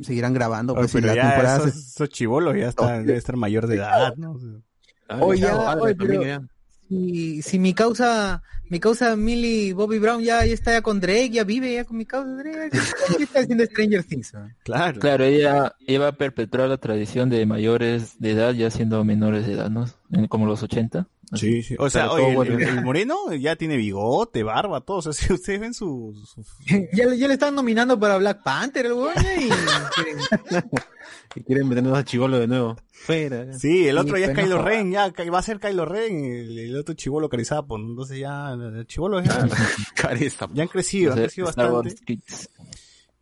Speaker 2: seguirán grabando.
Speaker 1: Oye,
Speaker 2: Pues, si
Speaker 1: pero
Speaker 2: la
Speaker 1: ya
Speaker 2: temporada
Speaker 1: esos,
Speaker 2: se-
Speaker 1: esos chivolos ya están, debe estar mayor de edad, ¿no? O sea,
Speaker 8: Oye, ya, oye, pero-. Si, si mi causa, mi causa Millie Bobby Brown ya, ya está ya con Drake, ya vive ya con mi causa Drake. ¿Qué está haciendo Stranger Things?
Speaker 1: Claro.
Speaker 5: Claro, ella, ella va a perpetuar la tradición de mayores de edad ya siendo menores de edad, ¿no? En- Como los 80.
Speaker 1: Sí, sí. O sea, oye,
Speaker 5: todo
Speaker 1: el, moreno ya tiene bigote, barba, todo. O sea, [LAUGHS] si ustedes ven su... su-
Speaker 8: ya, le- ya le están nominando para Black Panther, el weón, y [LAUGHS]
Speaker 4: Y quieren meternos a Chivolo de nuevo. Fuera.
Speaker 1: Sí, el otro ya es
Speaker 8: pues,
Speaker 1: Kylo. Ren, ya va a ser Kylo Ren, el, el otro chivolo Carizapo, ¿no? entonces ya, el chivolo ya, [LAUGHS]
Speaker 4: Careza.
Speaker 1: ya han crecido, han crecido
Speaker 5: Star
Speaker 1: bastante.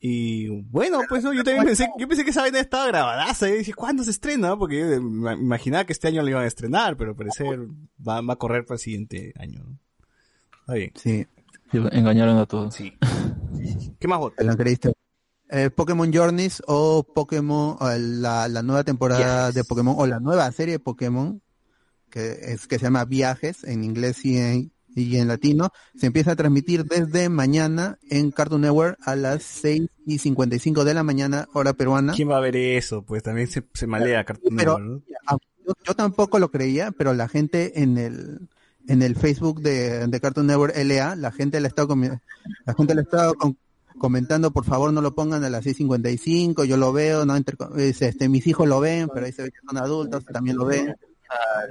Speaker 1: Y bueno, pues no, yo también pensé, yo pensé que esa vaina estaba grabadaza, y dije, ¿cuándo se estrena? Porque yo me imaginaba que este año lo iban a estrenar, pero al parecer va, va a correr para el siguiente año, ¿no? Está bien.
Speaker 2: Sí,
Speaker 5: engañaron a todos.
Speaker 1: Sí. ¿Qué más
Speaker 2: lo creíste. Eh, Pokémon Journeys o Pokémon, o la, la nueva temporada de Pokémon, o la nueva serie de Pokémon, que es que se llama Viajes, en inglés y en, y en latino, se empieza a transmitir desde mañana en Cartoon Network a las 6 y 55 de la mañana, hora peruana.
Speaker 1: ¿Quién va a ver eso? Pues también se, se malea Cartoon
Speaker 2: Pero-
Speaker 1: Network, ¿no?
Speaker 2: Yo, yo tampoco lo creía, pero la gente en el en el Facebook de, de Cartoon Network LA, la gente le estaba comi- la gente le estaba com- comentando, por favor no lo pongan a las 6.55, yo lo veo, no este mis hijos lo ven, pero ahí se ve que son adultos, también lo ven.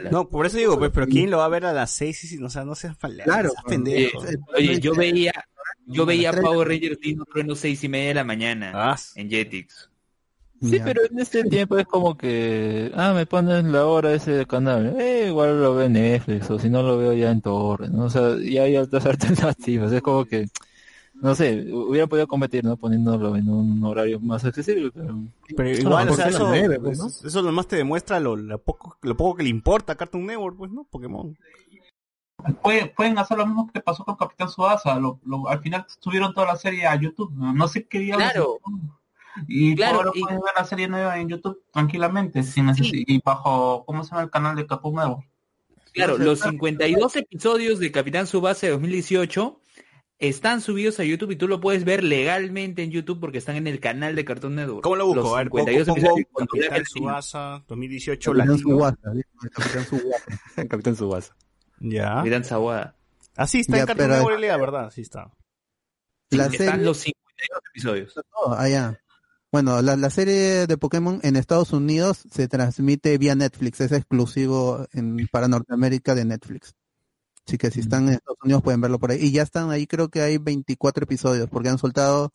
Speaker 1: No, por eso digo, pues, pero ¿quién lo va a ver a las seis? Y, si- o sea, no seas
Speaker 2: Claro,
Speaker 1: seas pendejo.
Speaker 3: Oye, oye, yo veía, yo veía Power Rangers Dino Trueno seis y media de la mañana
Speaker 1: Ah,
Speaker 3: en Jetix.
Speaker 5: Sí,
Speaker 2: Ya.
Speaker 5: pero en este tiempo es como que, ah, me ponen la hora ese canal, eh, igual lo veo en Netflix, o si no lo veo ya en Torre, ¿no? O sea, ya hay otras [LAUGHS] alternativas, es como que, no sé, hubiera podido competir, ¿no? Poniéndolo en un horario más accesible, pero...
Speaker 1: Pero igual, o
Speaker 4: ¿por
Speaker 1: sea, eso,
Speaker 4: nueve, pues,
Speaker 1: pues, eso nomás te demuestra lo, lo poco, lo poco que le importa a Cartoon Network, pues, ¿no? Pokémon.
Speaker 7: Pueden, pueden hacer lo mismo que pasó con Capitán Suasa. Lo, lo- al final subieron toda la serie a YouTube. No, No sé qué día.
Speaker 3: Claro.
Speaker 7: Y
Speaker 3: Claro,
Speaker 7: ahora
Speaker 3: y-
Speaker 7: pueden ver la serie nueva en YouTube tranquilamente, sin necesi- y bajo, ¿cómo se llama el canal de Cartoon Network?
Speaker 3: Claro, los 52 episodios de Capitán Subasa de 2018 están subidos a YouTube y tú lo puedes ver legalmente en YouTube porque están en el canal de Cartoon Network.
Speaker 1: ¿Cómo lo busco?
Speaker 3: Los
Speaker 1: a ver, pongo,
Speaker 3: 52
Speaker 1: pongo
Speaker 3: episodios con doblaje
Speaker 1: Capitán. Subasa 2018
Speaker 2: Capitán. Subasa, Capitán Subasa.
Speaker 4: Capitán Subasa.
Speaker 1: Ya.
Speaker 3: Capitán Sawada.
Speaker 1: Así está
Speaker 2: Ya,
Speaker 1: en Cartoon
Speaker 2: pero-
Speaker 1: Network LA, ¿verdad? Sí está.
Speaker 2: La
Speaker 3: están
Speaker 2: serie,
Speaker 3: los 52 episodios.
Speaker 2: Oh, allá. Bueno, la, la serie de Pokémon en Estados Unidos se transmite vía Netflix, es exclusivo en, para Norteamérica de Netflix. Así que si están en Estados Unidos pueden verlo por ahí. Y ya están ahí, creo que hay 24 episodios, porque han soltado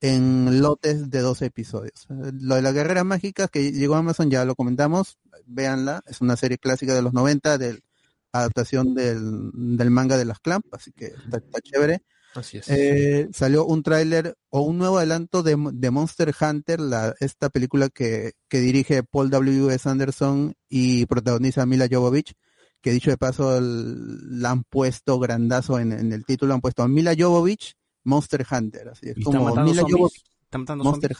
Speaker 2: en lotes de 12 episodios. Lo de las guerreras mágicas que llegó a Amazon ya lo comentamos, véanla, es una serie clásica de los 90, de adaptación del, del manga de las Clamp, así que está, está chévere.
Speaker 4: Así es.
Speaker 2: Eh, salió un tráiler o un nuevo adelanto de, de Monster Hunter, la, esta película que, que dirige Paul W. S. Anderson y protagoniza Mila Jovovich, que dicho de paso el- la han puesto grandazo en, en el título, han puesto a Mila Jovovich, Monster Hunter, así es como Mila. Jovovich, Monster. Hunter.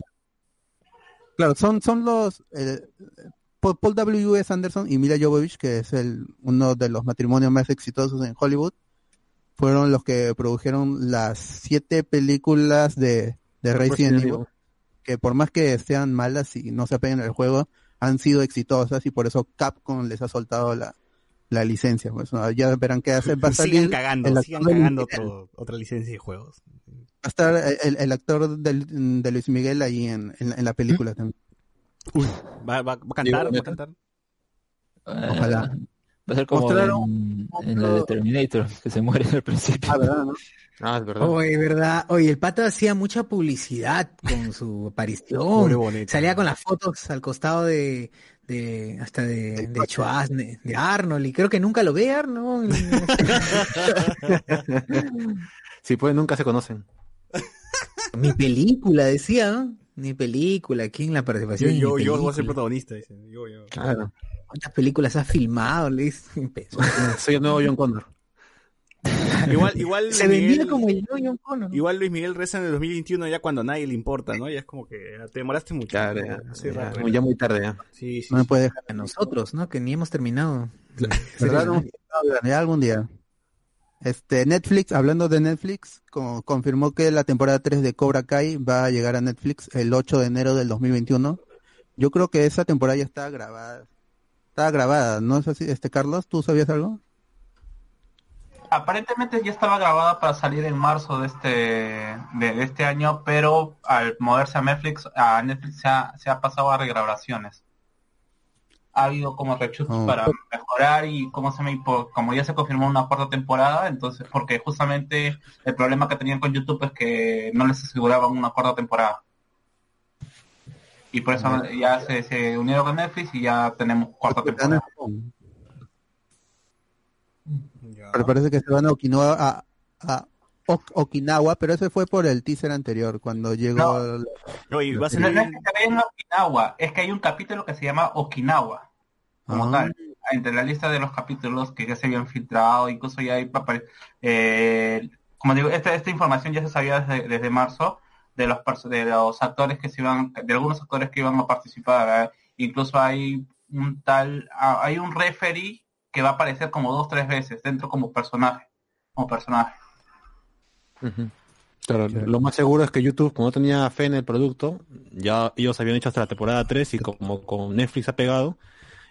Speaker 2: Claro, son, son los eh, Paul Paul W. S. Anderson y Mila Jovovich, que es el, uno de los matrimonios más exitosos en Hollywood, fueron los que produjeron las siete películas de, de Resident Evil, que por más que sean malas y no se apeguen al juego, han sido exitosas y por eso Capcom les ha soltado la, la licencia. Pues, ¿no? ya verán qué hace. Va a [LAUGHS] salir
Speaker 1: Sigan cagando,
Speaker 2: el
Speaker 1: sigan cagando otro- otra licencia de juegos.
Speaker 2: Va a estar el, el actor del- de Luis Miguel ahí en, en, en la película también.
Speaker 1: ¿Va, va, va a cantar? ¿Va a cantar?
Speaker 2: Ojalá.
Speaker 5: Ah, Va a ser como en, en la de Terminator, que se muere al principio.
Speaker 2: Ah, ¿verdad? no?
Speaker 4: Ah, es verdad.
Speaker 8: Oye, verdad. Oye, el pata hacía mucha publicidad con su aparición.
Speaker 1: bonito.
Speaker 8: Salía con las fotos al costado de, de hasta de, de Schwarzenegger, de Arnold, y creo que nunca lo ve Arnold. [LAUGHS]
Speaker 4: Sí, pues nunca se conocen. [LAUGHS]
Speaker 8: Mi película, decía, ¿no? Mi película, aquí en la
Speaker 1: Yo,
Speaker 8: participación.
Speaker 1: yo,
Speaker 8: mi
Speaker 1: yo voy a ser protagonista, dice. Yo, yo.
Speaker 4: Claro.
Speaker 8: ¿Cuántas películas has filmado? Le dice. Empezó. [LAUGHS]
Speaker 4: Soy el nuevo John Connor. [LAUGHS]
Speaker 1: Igual, igual Luis
Speaker 8: Se vendía
Speaker 1: Miguel,
Speaker 8: como el John Connor.
Speaker 1: igual Luis Miguel reza en el 2021 ya cuando a nadie le importa, ¿no? Ya es como que te demoraste mucho.
Speaker 4: Claro,
Speaker 1: ¿no?
Speaker 4: ya,
Speaker 1: Sí,
Speaker 4: ya,
Speaker 1: raro.
Speaker 4: ya muy tarde ya.
Speaker 1: Sí, sí,
Speaker 2: No me
Speaker 1: sí.
Speaker 2: puede dejar.
Speaker 8: A nosotros, ¿no? Que ni hemos terminado. [LAUGHS]
Speaker 2: ¿Verdad? No, ya algún día. Este, Netflix, hablando de Netflix, co- confirmó que la temporada 3 de Cobra Kai va a llegar a Netflix el 8 de enero del 2021. Yo creo que esa temporada ya está grabada. Está grabada, ¿no es así? Este, Carlos, ¿tú sabías algo?
Speaker 7: Aparentemente ya estaba grabada para salir en marzo de este de, de este año, pero al moverse a Netflix, a Netflix se ha, se ha pasado a regrabaciones. ha habido como rechutes
Speaker 2: Oh.
Speaker 7: para mejorar y como se me como ya se confirmó una cuarta temporada, entonces porque justamente el problema que tenían con YouTube es que no les aseguraban una cuarta temporada. Y por eso ya se, se unieron con Netflix y ya tenemos cuarta temporada.
Speaker 2: Pero parece que se van a Okinawa, a, a Ok- Okinawa, pero ese fue por el teaser anterior, cuando llegó... el-
Speaker 1: Oye, va a
Speaker 7: No, no es que se Okinawa, es que hay un capítulo que se llama Okinawa, como
Speaker 2: Ah.
Speaker 7: tal. Entre la lista de los capítulos que ya se habían filtrado, incluso ya hay papel, eh, como digo, esta, esta información ya se sabía desde, desde marzo de los de los actores que se iban, de algunos actores que iban a participar. ¿eh? Incluso hay un tal, ah, hay un referee que va a aparecer como dos tres veces dentro como personaje, como personaje.
Speaker 4: Claro, lo más seguro es que YouTube, como no tenía fe en el producto, ya ellos habían hecho hasta la temporada 3 y como con Netflix ha pegado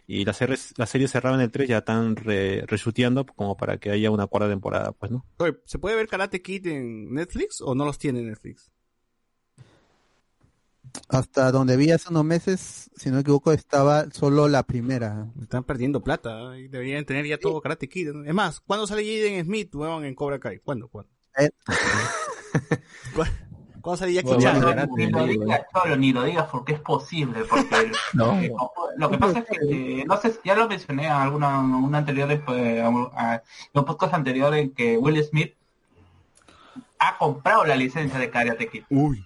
Speaker 4: y la serie, la serie cerraba en el 3 ya están re, reshuteando como para que haya una cuarta temporada, pues, ¿no?
Speaker 1: Oye, ¿se puede ver Karate Kid en Netflix o no los tiene Netflix?
Speaker 2: Hasta donde vi hace unos meses, si no me equivoco, estaba solo la primera.
Speaker 1: Están perdiendo plata. ¿eh? Deberían tener ya todo Karate Kid. Es más, ¿cuándo sale Jaden Smith, weón, en Cobra Kai? ¿Cuándo? ¿Cuándo?
Speaker 2: Eh. [LAUGHS]
Speaker 1: ¿Cu- ¿Cuándo sale Jackie
Speaker 5: Bueno,
Speaker 1: Chan?
Speaker 7: ni lo digas, Cholo, ni lo digas porque es posible, porque [LAUGHS]
Speaker 5: No.
Speaker 7: eh, lo que pasa es que, eh, no sé, ya lo mencioné en alguna, una anterior, a- a- en un podcast anterior en que Will Smith ha comprado la licencia de Karate Kid.
Speaker 1: Uy.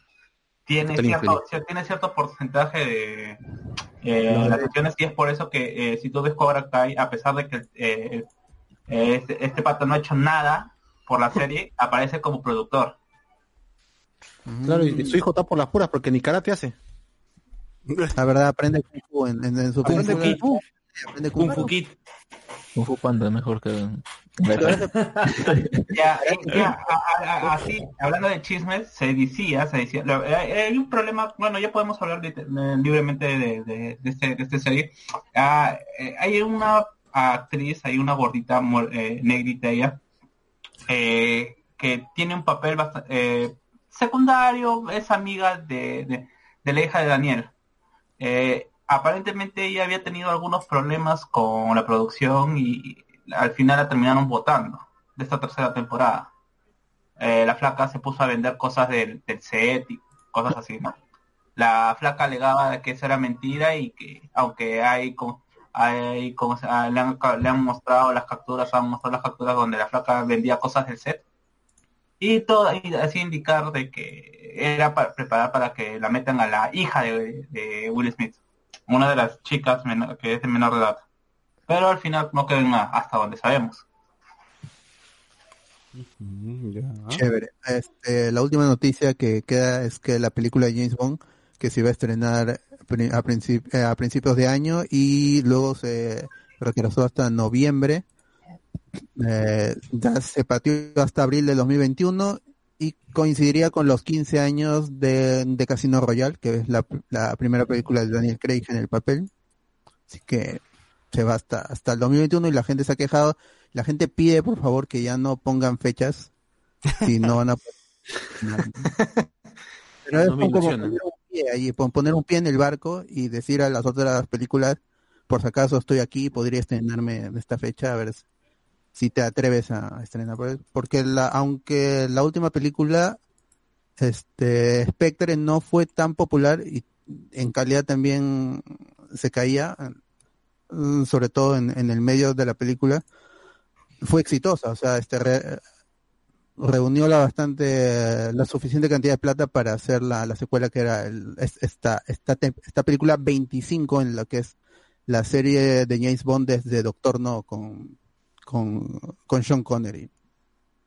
Speaker 7: Tiene cierto, tiene cierto porcentaje de eh,
Speaker 4: No,
Speaker 7: las acciones y es por eso que eh, si tú ves Cobra Kai, a pesar de que eh, este, este pato no ha hecho nada por la serie, [LAUGHS] aparece como productor.
Speaker 4: Claro, y su hijo está por las puras porque ni karate hace.
Speaker 2: La verdad, aprende Kung Fu en, en- en su
Speaker 3: Kung Fu.
Speaker 2: Aprende Kung
Speaker 3: Kung Fu
Speaker 2: Fu.
Speaker 3: Kid.
Speaker 5: Kung Fu Panda es mejor que...
Speaker 7: Ya, eh, ya, a- a- a- así, hablando de chismes, se decía, se decía, eh, hay un problema, bueno, ya podemos hablar li- libremente de, de, de este, de esta serie. Ah, eh, hay una actriz, hay una gordita eh, negrita ella, eh, que tiene un papel bastante secundario, es amiga de, de, de la hija de Daniel. Eh, aparentemente ella había tenido algunos problemas con la producción y al final la terminaron votando de esta tercera temporada. Eh, la flaca se puso a vender cosas del, set y cosas así, ¿no? La flaca alegaba que eso era mentira y que aunque hay como hay como ah, le, han, le han mostrado las capturas, han mostrado las capturas donde la flaca vendía cosas del set y todo así indicar de que era para preparar para que la metan a la hija de, de Will Smith, una de las chicas menor- que es de menor de edad. Pero al final no quedó nada, hasta donde sabemos.
Speaker 2: Chévere. Este, la última noticia que queda es que la película de James Bond, que se iba a estrenar a, princip- eh, a principios de año y luego se retrasó hasta noviembre, eh, ya se pateó hasta abril de 2021 y coincidiría con los 15 años de, de Casino Royale, que es la, la primera película de Daniel Craig en el papel. Así que se va hasta, hasta el 2021 y la gente se ha quejado. La gente pide, por favor, que ya no pongan fechas si no van a [LAUGHS] pero es
Speaker 4: No
Speaker 2: como poner un pie ahí, pon- poner un pie en el barco y decir a las otras películas, por si acaso estoy aquí, podría estrenarme en esta fecha, a ver si te atreves a estrenar. Por- Porque la, aunque la última película, este, Spectre no fue tan popular y en calidad también se caía, sobre todo en, el medio de la película, fue exitosa, o sea, este re- reunió la bastante la suficiente cantidad de plata para hacer la, la secuela que era el- es- esta, esta, esta película 25 en lo que es la serie de James Bond desde Doctor No con, con, con Sean Connery.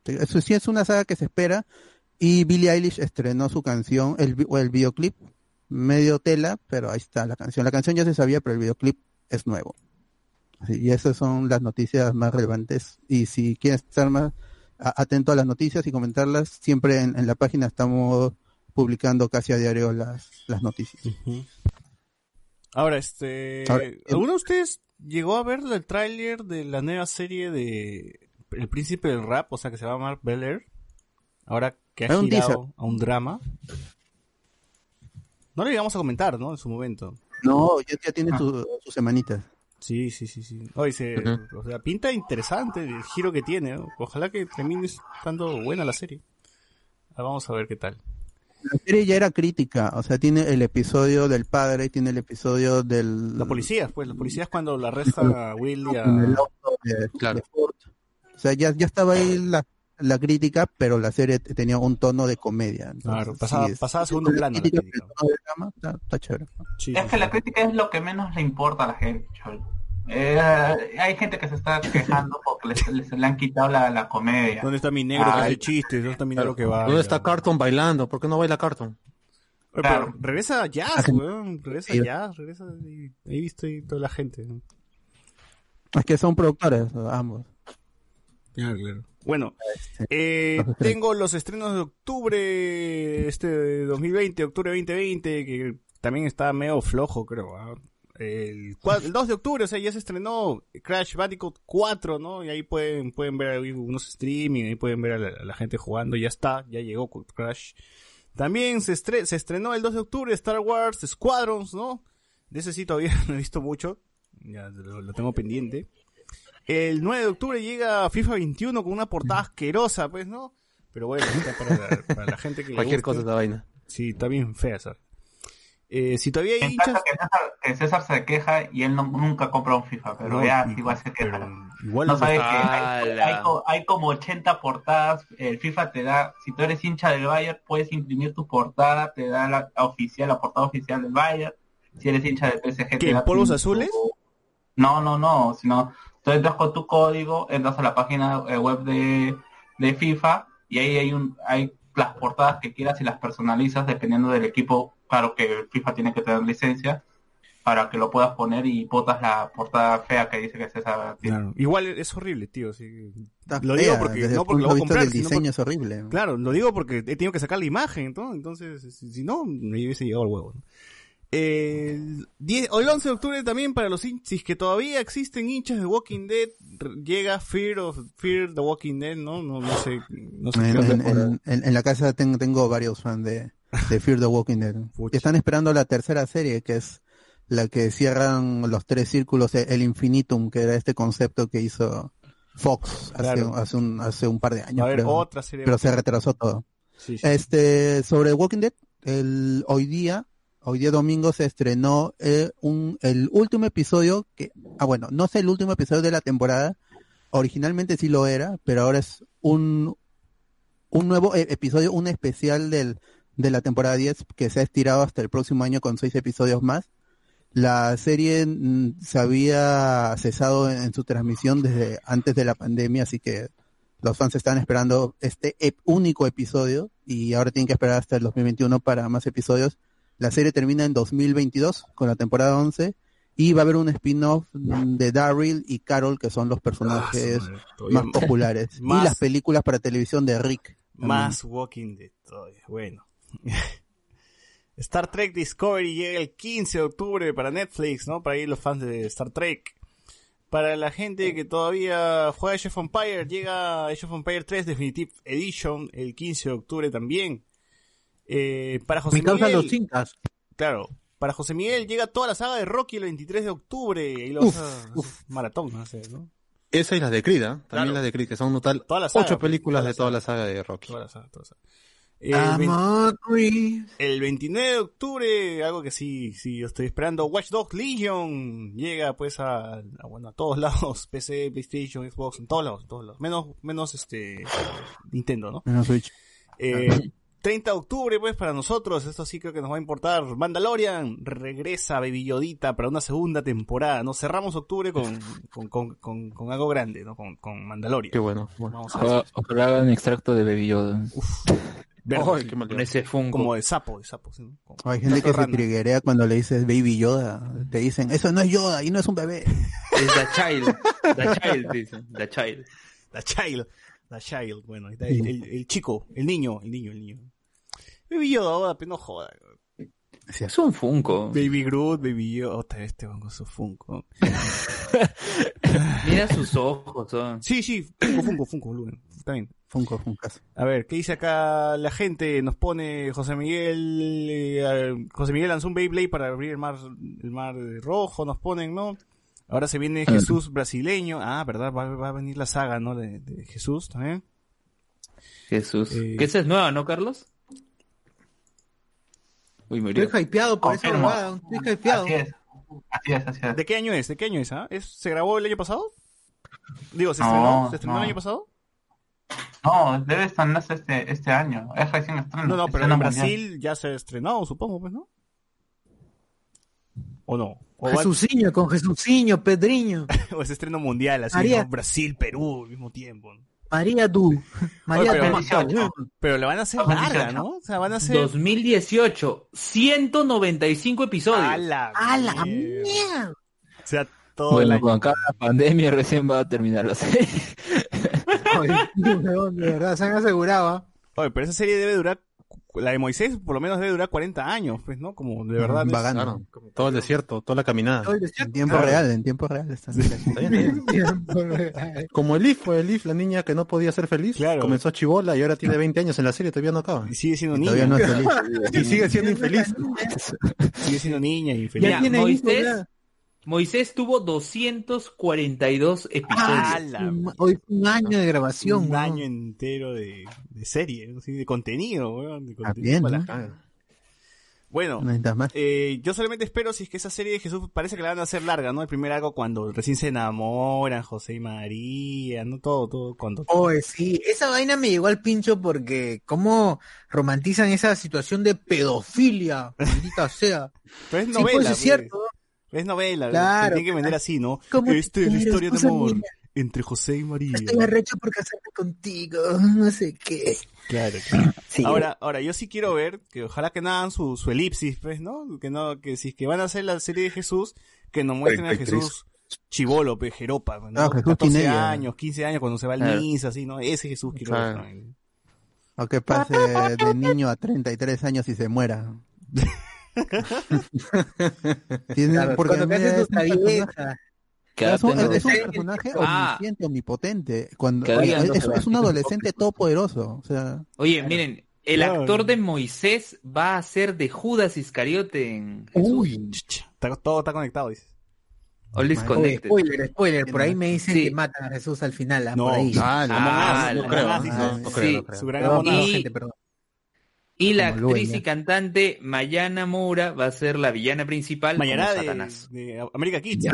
Speaker 2: Eso sí es una saga que se espera y Billie Eilish estrenó su canción, el, el videoclip, medio tela, pero ahí está la canción. La canción ya se sabía, pero el videoclip es nuevo. Y esas son las noticias más relevantes. Y si quieres estar más atento a las noticias y comentarlas, siempre en, en la página estamos publicando casi a diario las, las noticias.
Speaker 1: Ahora, este...
Speaker 2: Ahora,
Speaker 1: ¿Alguno de ustedes llegó a ver el tráiler de la nueva serie de El Príncipe del Rap? O sea, que se va a llamar Bel Air. Ahora que ha
Speaker 2: un
Speaker 1: girado
Speaker 2: teaser.
Speaker 1: a un drama. No lo llegamos a comentar, ¿no? En su momento.
Speaker 2: No, ya, ya tiene su- sus semanitas.
Speaker 1: Sí, sí, sí, sí. Oye, se,
Speaker 4: Ujú.
Speaker 1: o sea, pinta interesante el giro que tiene. ¿no? Ojalá que termine estando buena la serie. Ah, vamos a ver qué tal.
Speaker 2: La serie ya era crítica, o sea, tiene el episodio del padre, tiene el episodio del...
Speaker 1: Los policías, pues, los policías cuando la arrestan a Will y a...
Speaker 2: en el auto de,
Speaker 4: Claro.
Speaker 2: de Ford. O sea, ya, ya estaba ahí la, la crítica, pero la serie tenía un tono de comedia. Entonces,
Speaker 1: Claro, pasaba-
Speaker 2: es-
Speaker 1: pasaba a segundo
Speaker 2: la
Speaker 1: plano la
Speaker 2: crítica, pero drama, está, está chévere.
Speaker 1: Sí,
Speaker 7: Es
Speaker 1: sí,
Speaker 7: que la
Speaker 1: sí.
Speaker 7: crítica es lo que menos le importa a la gente. Eh, hay gente que se está quejando porque les, les- le han quitado la, la comedia.
Speaker 1: ¿Dónde está mi negro que
Speaker 4: Ay.
Speaker 1: hace chistes? ¿Dónde está mi negro que va?
Speaker 4: ¿Dónde está Carton bailando? ¿Por qué no baila Carton?
Speaker 7: Claro.
Speaker 1: pero regresa Jazz, weón. Regresa
Speaker 2: Sí.
Speaker 1: Jazz, regresa. y- He visto ahí toda la gente.
Speaker 2: Es que son productores, ambos.
Speaker 1: Claro, claro. Bueno,
Speaker 2: Este,
Speaker 1: eh, tengo los estrenos de octubre, este de 2020, octubre 2020, que también está medio flojo, creo. ¿ah? El, cua- el 2 de octubre, o sea, ya se estrenó Crash Bandicoot 4, ¿no? Y ahí pueden, pueden ver unos streaming, ahí pueden ver a la, a la gente jugando, ya está, ya llegó Crash. También se, estre- se estrenó el 2 de octubre Star Wars Squadrons, ¿no? De ese sí todavía [LAUGHS] no he visto mucho, ya lo, lo tengo pendiente. El 9 de octubre llega FIFA 21 con una portada asquerosa, pues, ¿no? Pero bueno, está para la, para la gente que le
Speaker 4: Cualquier
Speaker 1: guste.
Speaker 4: cosa esa vaina.
Speaker 1: Sí, está bien fea esa. Eh, si todavía hay hinchas...
Speaker 7: que César, que César se queja y él no- nunca compra un FIFA, pero
Speaker 1: No,
Speaker 7: ya igual se queja.
Speaker 1: igual
Speaker 7: no sabes que hay, hay co- hay como 80 portadas. El FIFA te da, si tú eres hincha del Bayern, puedes imprimir tu portada, te da la, la oficial, la portada oficial del Bayern. Si eres hincha del PSG,
Speaker 1: ¿Qué,
Speaker 7: te da
Speaker 1: polvos
Speaker 7: tu-
Speaker 1: azules?
Speaker 7: No, no, no, sino tú entras con tu código, entras a la página eh, web de, de FIFA y ahí hay un hay las portadas que quieras y las personalizas dependiendo del equipo. Claro que FIFA tiene que tener licencia para que lo puedas poner y botas la portada fea que dice que César tiene.
Speaker 1: Claro, Igual es horrible, tío. sí.
Speaker 2: está
Speaker 1: Lo digo porque
Speaker 2: desde
Speaker 1: no
Speaker 2: el
Speaker 1: porque lo voy a comprar, sino
Speaker 2: diseño
Speaker 1: porque-
Speaker 2: es horrible.
Speaker 1: Claro, lo digo porque he tenido que sacar la imagen, ¿no? Entonces, si, si no, me hubiese llegado al huevo. ¿no? El, 10, o el 11 de octubre también para los hinchas, que todavía existen hinchas de Walking Dead, llega Fear of Fear the Walking Dead, ¿no? No, no sé, no sé
Speaker 2: En, en- la casa tengo, tengo varios fans de, de Fear the Walking Dead.
Speaker 1: Pucha.
Speaker 2: Están esperando la tercera serie, que es la que cierran los tres círculos, el infinitum, que era este concepto que hizo Fox hace,
Speaker 1: Claro.
Speaker 2: hace, un, hace un par de años.
Speaker 1: a
Speaker 2: creo.
Speaker 1: otra serie.
Speaker 2: pero se retrasó todo.
Speaker 1: Sí, sí.
Speaker 2: Este, sobre Walking Dead, el, hoy día, hoy día domingo se estrenó eh, un, el último episodio que, ah bueno, no es el último episodio de la temporada, originalmente sí lo era, pero ahora es un, un nuevo e- episodio, un especial del, de la temporada 10 que se ha estirado hasta el próximo año con seis episodios más. La serie mm, se había cesado en, en su transmisión desde antes de la pandemia, así que los fans están esperando este ep- único episodio y ahora tienen que esperar hasta el 2021 para más episodios. La serie termina en 2022 con la temporada 11 y va a haber un spin-off de Daryl y Carol que son los personajes
Speaker 1: Ah,
Speaker 2: más populares [LAUGHS]
Speaker 1: más-
Speaker 2: y las películas para televisión de Rick. también.
Speaker 1: Más Walking Dead todavía. Bueno. [LAUGHS] Star Trek Discovery llega el 15 de octubre para Netflix, ¿no? Para ir los fans de Star Trek. Para la gente que todavía juega Age of Empire, llega Age of Empire 3 Definitive Edition el 15 de octubre también. Eh, para José
Speaker 8: causa
Speaker 1: Miguel,
Speaker 8: los incas.
Speaker 1: claro, para José Miguel llega toda la saga de Rocky el 23 de octubre. Y lo vas a- maratón, no sé, ¿no?
Speaker 4: Esa y las de Creed, ¿ah? También
Speaker 1: Claro.
Speaker 4: las de Creed, que son un total
Speaker 1: saga,
Speaker 4: ocho
Speaker 1: pues,
Speaker 4: películas
Speaker 1: toda
Speaker 4: de toda la saga de Rocky.
Speaker 1: Toda la saga, toda la saga. El, vein-
Speaker 8: Amor, Reeves.
Speaker 1: El 29 de octubre, algo que sí, sí, yo estoy esperando, Watch Dogs Legion llega pues a, a, bueno, a todos [LAUGHS] lados, PC, PlayStation, Xbox, en todos lados, en todos lados, menos, menos este, Nintendo, ¿no?
Speaker 2: Menos Switch.
Speaker 1: Eh, 30 de octubre pues para nosotros, esto sí creo que nos va a importar, Mandalorian regresa Baby Yodita para una segunda temporada, ¿no? Cerramos octubre con, [LAUGHS] con, con, con, con algo grande, ¿no? Con, con Mandalorian.
Speaker 4: Qué bueno. bueno.
Speaker 1: Vamos a ver.
Speaker 5: Ojalá, hagan extracto de Baby Yoda.
Speaker 1: Verde,
Speaker 4: Ay, qué mal
Speaker 3: Con ese Funko.
Speaker 1: como de sapo, de sapo, ¿sí?
Speaker 2: Hay gente que se triguea cuando le dices Baby Yoda. Te dicen, eso no es Yoda y no es un bebé.
Speaker 3: Es The Child. The Child, dicen. The Child.
Speaker 1: The Child. The Child, bueno, el- el chico, el niño, el niño, el niño. Baby Yoda, ahora, pero no joda.
Speaker 3: Es un Funko.
Speaker 1: Baby Groot, Baby Yoda, otra vez este van con su Funko. [LAUGHS]
Speaker 3: Mira sus ojos. son.
Speaker 1: Sí, sí, Funko, Funko, Funko, Luen, está bien.
Speaker 2: Funko, Funkas.
Speaker 1: A ver, ¿qué dice acá la gente? Nos pone José Miguel, eh, José Miguel lanzó un Beyblade para abrir el mar, el mar rojo, nos ponen, ¿no? Ahora se viene Jesús brasileño. Ah, ¿verdad? Va, va a venir la saga, ¿no? De, de Jesús también.
Speaker 3: Jesús.
Speaker 1: Eh,
Speaker 3: Que esa es nueva, ¿no, Carlos? Uy, murió.
Speaker 8: Estoy hypeado por esa estoy hypeado.
Speaker 7: Así es. Así es, así es.
Speaker 1: ¿De qué año es? ¿De qué año es? ah? ¿Es- ¿Se grabó el año pasado? Digo, ¿se
Speaker 7: No,
Speaker 1: estrenó? ¿Se estrenó
Speaker 7: no.
Speaker 1: el año pasado?
Speaker 7: No, debe estrenarse este, este año. Es recién estreno.
Speaker 1: No, no, pero en
Speaker 7: mundial.
Speaker 1: Brasil ya se estrenó, supongo, pues, ¿no? ¿O no? ¿O, va-
Speaker 8: con Jesuciño, Pedriño. [LAUGHS]
Speaker 1: o es estreno mundial, así. ¿no? Brasil, Perú, al mismo tiempo.
Speaker 8: María tú. María
Speaker 1: Oye, pero-
Speaker 8: Tomaso.
Speaker 1: Pero la van a hacer larga, ¿no? O sea, van a hacer...
Speaker 3: 2018, 195 episodios.
Speaker 1: A la,
Speaker 8: ¡A la
Speaker 1: mierda. O sea, todo el
Speaker 5: Bueno,
Speaker 1: año.
Speaker 5: con acá la pandemia recién va a terminar la serie. [LAUGHS]
Speaker 8: Oye, [LAUGHS] de verdad, se han asegurado. ¿ah?
Speaker 1: Oye, pero esa serie debe durar... La de Moisés por lo menos debe durar 40 años, pues, ¿no? Como de verdad... es-
Speaker 2: Vagando.
Speaker 4: Todo el desierto, toda la caminada.
Speaker 8: Todo el
Speaker 2: En
Speaker 8: desierto.
Speaker 2: tiempo
Speaker 1: Claro.
Speaker 2: real, en tiempo real. está.
Speaker 4: Está bien, está [LAUGHS] bien. Como Elif, fue Elif, la niña que no podía ser feliz.
Speaker 1: Claro.
Speaker 4: Comenzó chivola y ahora tiene 20 años en la serie, todavía no acaba.
Speaker 1: Y sigue siendo
Speaker 2: Y
Speaker 1: niña.
Speaker 2: Todavía no es feliz. [LAUGHS]
Speaker 4: Y sigue siendo infeliz.
Speaker 1: Sigue siendo niña y infeliz.
Speaker 8: Tiene hijos,
Speaker 3: Moisés,
Speaker 8: ya.
Speaker 3: Moisés tuvo 242 episodios.
Speaker 1: Ah, la-
Speaker 8: Hoy fue un año de grabación.
Speaker 1: un año entero de, de serie, ¿no? Sí, de contenido, weón, de contenido
Speaker 2: bien.
Speaker 1: Bueno, eh, yo solamente espero si es que esa serie de Jesús parece que la van a hacer larga, ¿no? El primer algo cuando recién se enamoran, José y María, ¿no? Todo, todo, cuando...
Speaker 8: Oye, sí, esa vaina me llegó al pincho porque cómo romantizan esa situación de pedofilia, maldita sea. [LAUGHS]
Speaker 1: Pero es
Speaker 8: Sí,
Speaker 1: novela,
Speaker 8: pues es
Speaker 1: pues.
Speaker 8: cierto.
Speaker 1: Es novela,
Speaker 8: Claro,
Speaker 1: tiene que vender así, ¿no?
Speaker 8: ¿Cómo
Speaker 1: Esta es la historia de amor
Speaker 8: mía?
Speaker 1: entre José y María.
Speaker 8: Estoy arrecho por casarme contigo, [LAUGHS] no sé qué.
Speaker 1: Claro, [LAUGHS] claro.
Speaker 8: Sí.
Speaker 1: Ahora, ahora, yo sí quiero ver que ojalá que no hagan su, su elipsis, pues, ¿no? Que no, que si es que van a hacer la serie de Jesús, que nos muestren a
Speaker 4: 33.
Speaker 1: Jesús chivolo, pues, jeropa, ¿no?
Speaker 2: Ah, Jesús
Speaker 1: 14
Speaker 2: teenager.
Speaker 1: años, 15 años, cuando se va al
Speaker 3: Claro.
Speaker 1: misa, así, ¿no? Ese Jesús quiero
Speaker 4: Claro.
Speaker 1: ver. ¿no?
Speaker 2: O que pase de niño a 33 años y se muera. [LAUGHS] [LAUGHS] Tiene-
Speaker 8: Claro,
Speaker 2: porque
Speaker 8: cuando
Speaker 2: es
Speaker 8: tu
Speaker 2: un personaje-
Speaker 8: traviesa.
Speaker 5: Que
Speaker 2: es un, es un personaje
Speaker 3: Ah.
Speaker 2: omnisciente, omnipotente. Cuando, oye, es, es un adolescente todopoderoso. O sea,
Speaker 3: Oye, miren, el
Speaker 1: Claro.
Speaker 3: actor de Moisés va a ser de Judas Iscariote en Jesús.
Speaker 8: Uy,
Speaker 1: Está- todo está conectado, dices.
Speaker 3: All is
Speaker 8: Oye, spoiler, spoiler, por ahí me dicen
Speaker 3: Sí.
Speaker 8: que matan a Jesús al final, ah,
Speaker 1: No,
Speaker 8: por ahí.
Speaker 4: Ah, no,
Speaker 3: Ah,
Speaker 4: no,
Speaker 3: la-
Speaker 4: creo,
Speaker 1: ah,
Speaker 4: no, no, no
Speaker 3: sí.
Speaker 4: creo, no creo.
Speaker 1: Su gran.
Speaker 3: Y-
Speaker 8: gente, perdón.
Speaker 3: Y la
Speaker 8: Como
Speaker 3: actriz y cantante Mayana Moura va a ser la villana principal como
Speaker 1: de,
Speaker 3: Satanás.
Speaker 1: de América Kids.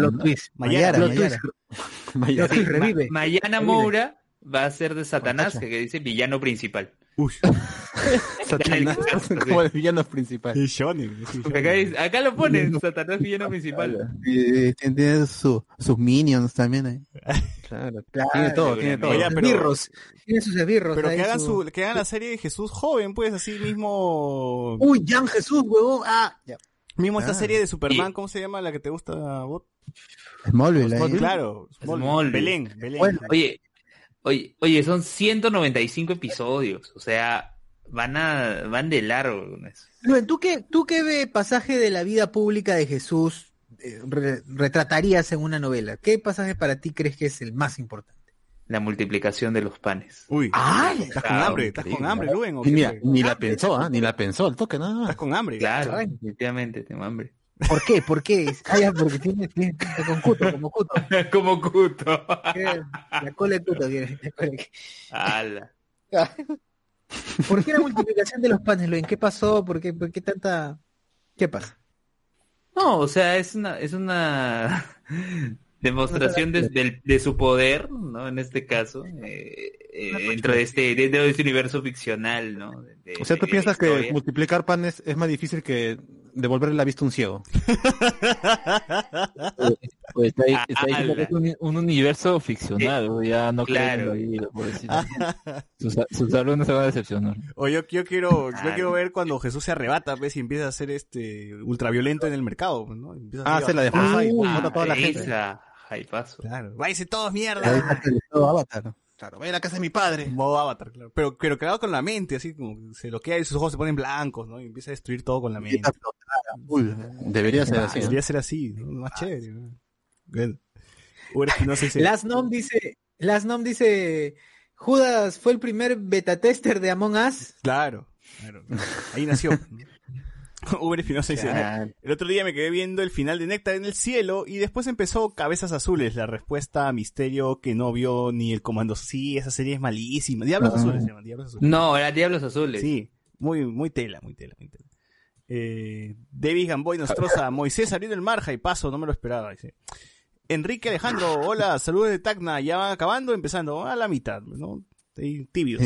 Speaker 3: Mayana
Speaker 8: Revive.
Speaker 3: Moura va a ser de Satanás, que dice villano principal.
Speaker 1: Uy, [LAUGHS]
Speaker 4: Satanás como el villano principal.
Speaker 1: shonen, sí,
Speaker 3: Acá, lo ponen, Satanás villano principal.
Speaker 2: y tiene, tiene su- sus minions también. ahí.
Speaker 4: Claro, [LAUGHS]
Speaker 8: Claro,
Speaker 4: tiene todo, tiene todo.
Speaker 1: Oye, pero-.
Speaker 8: Tiene sus esbirros.
Speaker 1: Pero que hagan,
Speaker 8: su-
Speaker 1: su, que hagan la serie de Jesús joven, pues, así mismo...
Speaker 8: Uy, Jan Jesús, huevón. Ah, ya.
Speaker 1: Mismo esta
Speaker 2: Ah.
Speaker 1: serie de Superman,
Speaker 3: Y-
Speaker 1: ¿cómo se llama la que te gusta, Bot?
Speaker 2: Smallville. ahí.
Speaker 1: Claro, Smallville.
Speaker 3: Smallville.
Speaker 1: Belén, Belén.
Speaker 8: Bueno,
Speaker 3: Oye, oye, oye, son 195 episodios, o sea, van a, van de largo con eso.
Speaker 8: Luen, ¿tú qué, ¿tú qué ve- pasaje de la vida pública de Jesús eh, re- retratarías en una novela? ¿Qué pasaje para ti crees que es el más importante?
Speaker 3: La multiplicación de los panes.
Speaker 1: Uy,
Speaker 8: ¡Ah!
Speaker 1: estás con
Speaker 3: Ah,
Speaker 1: hambre, estás con hambre, Luen, ¿o
Speaker 4: Y
Speaker 1: qué
Speaker 4: mira,
Speaker 1: fue?
Speaker 4: ni la pensó, ¿ah? Ni la pensó, al toque nada
Speaker 1: Estás
Speaker 4: más.
Speaker 1: con hambre.
Speaker 3: Claro, definitivamente, tengo hambre.
Speaker 8: ¿Por qué? ¿Por qué? Ah, ya, porque tiene, tiene con cuto, como cuto. [LAUGHS]
Speaker 3: Como Cuto.
Speaker 8: La cola de cuto quiere. la cola de-
Speaker 3: Ala. [LAUGHS]
Speaker 8: ¿Por qué la multiplicación de los panes, Luen? ¿Qué pasó? ¿Por qué, por qué tanta...? ¿Qué pasa?
Speaker 3: No, o sea, es una, es una [LAUGHS] demostración de, de su poder, ¿no? En este caso, eh, eh, dentro de este, dentro de este universo ficcional, ¿no? De- de-
Speaker 4: O sea, tú
Speaker 3: de
Speaker 4: piensas que multiplicar panes es más difícil que devolverle la vista a un ciego. [LAUGHS]
Speaker 5: Pues está, ahí- está que es un, un universo ficcional, ya no
Speaker 3: Claro.
Speaker 5: creo [LAUGHS] sus, sus alumnos se van a decepcionar.
Speaker 1: O yo, yo quiero, yo
Speaker 3: Ay.
Speaker 1: quiero ver cuando Jesús se arrebata, ¿ves? Y empieza a ser este ultraviolento en el mercado, ¿no? Empieza
Speaker 4: Ah, se la de Forza y
Speaker 3: Ah,
Speaker 4: mata a toda la gente.
Speaker 3: esa, jaipazo.
Speaker 1: Claro. Váyanse todos mierda.
Speaker 2: Avatar.
Speaker 4: Claro, vaya a la casa de mi padre.
Speaker 1: Modo avatar, claro. Pero, pero creado con la mente, así como se bloquea y sus ojos se ponen blancos, ¿no? Y empieza a destruir todo con la mente.
Speaker 4: Debería ser así. ¿no?
Speaker 1: Debería ser así, ¿no? Más chévere, ¿no? Bueno. Hugo Espinosa dice,
Speaker 8: Last Nom dice, Last Nom dice, Judas fue el primer beta tester de Among Us.
Speaker 1: Claro, claro. Ahí nació. [LAUGHS] ¿no? Uber Espinosa dice,
Speaker 8: Claro.
Speaker 1: el otro día me quedé viendo el final de Néctar en el cielo y después empezó Cabezas Azules, la respuesta a misterio que no vio ni el comando. Sí, esa serie es malísima. Diablos
Speaker 8: Ah.
Speaker 1: Azules se llama, Diablos Azules.
Speaker 3: No, era Diablos Azules.
Speaker 1: Sí, muy, muy tela, muy tela, muy tela. Eh, David Gamboy Nostroza, [LAUGHS] Moisés abriendo el marja y paso, no me lo esperaba, dice. Enrique Alejandro, hola, saludos de Tacna, ya van acabando, empezando a la mitad, ¿no? Tibios.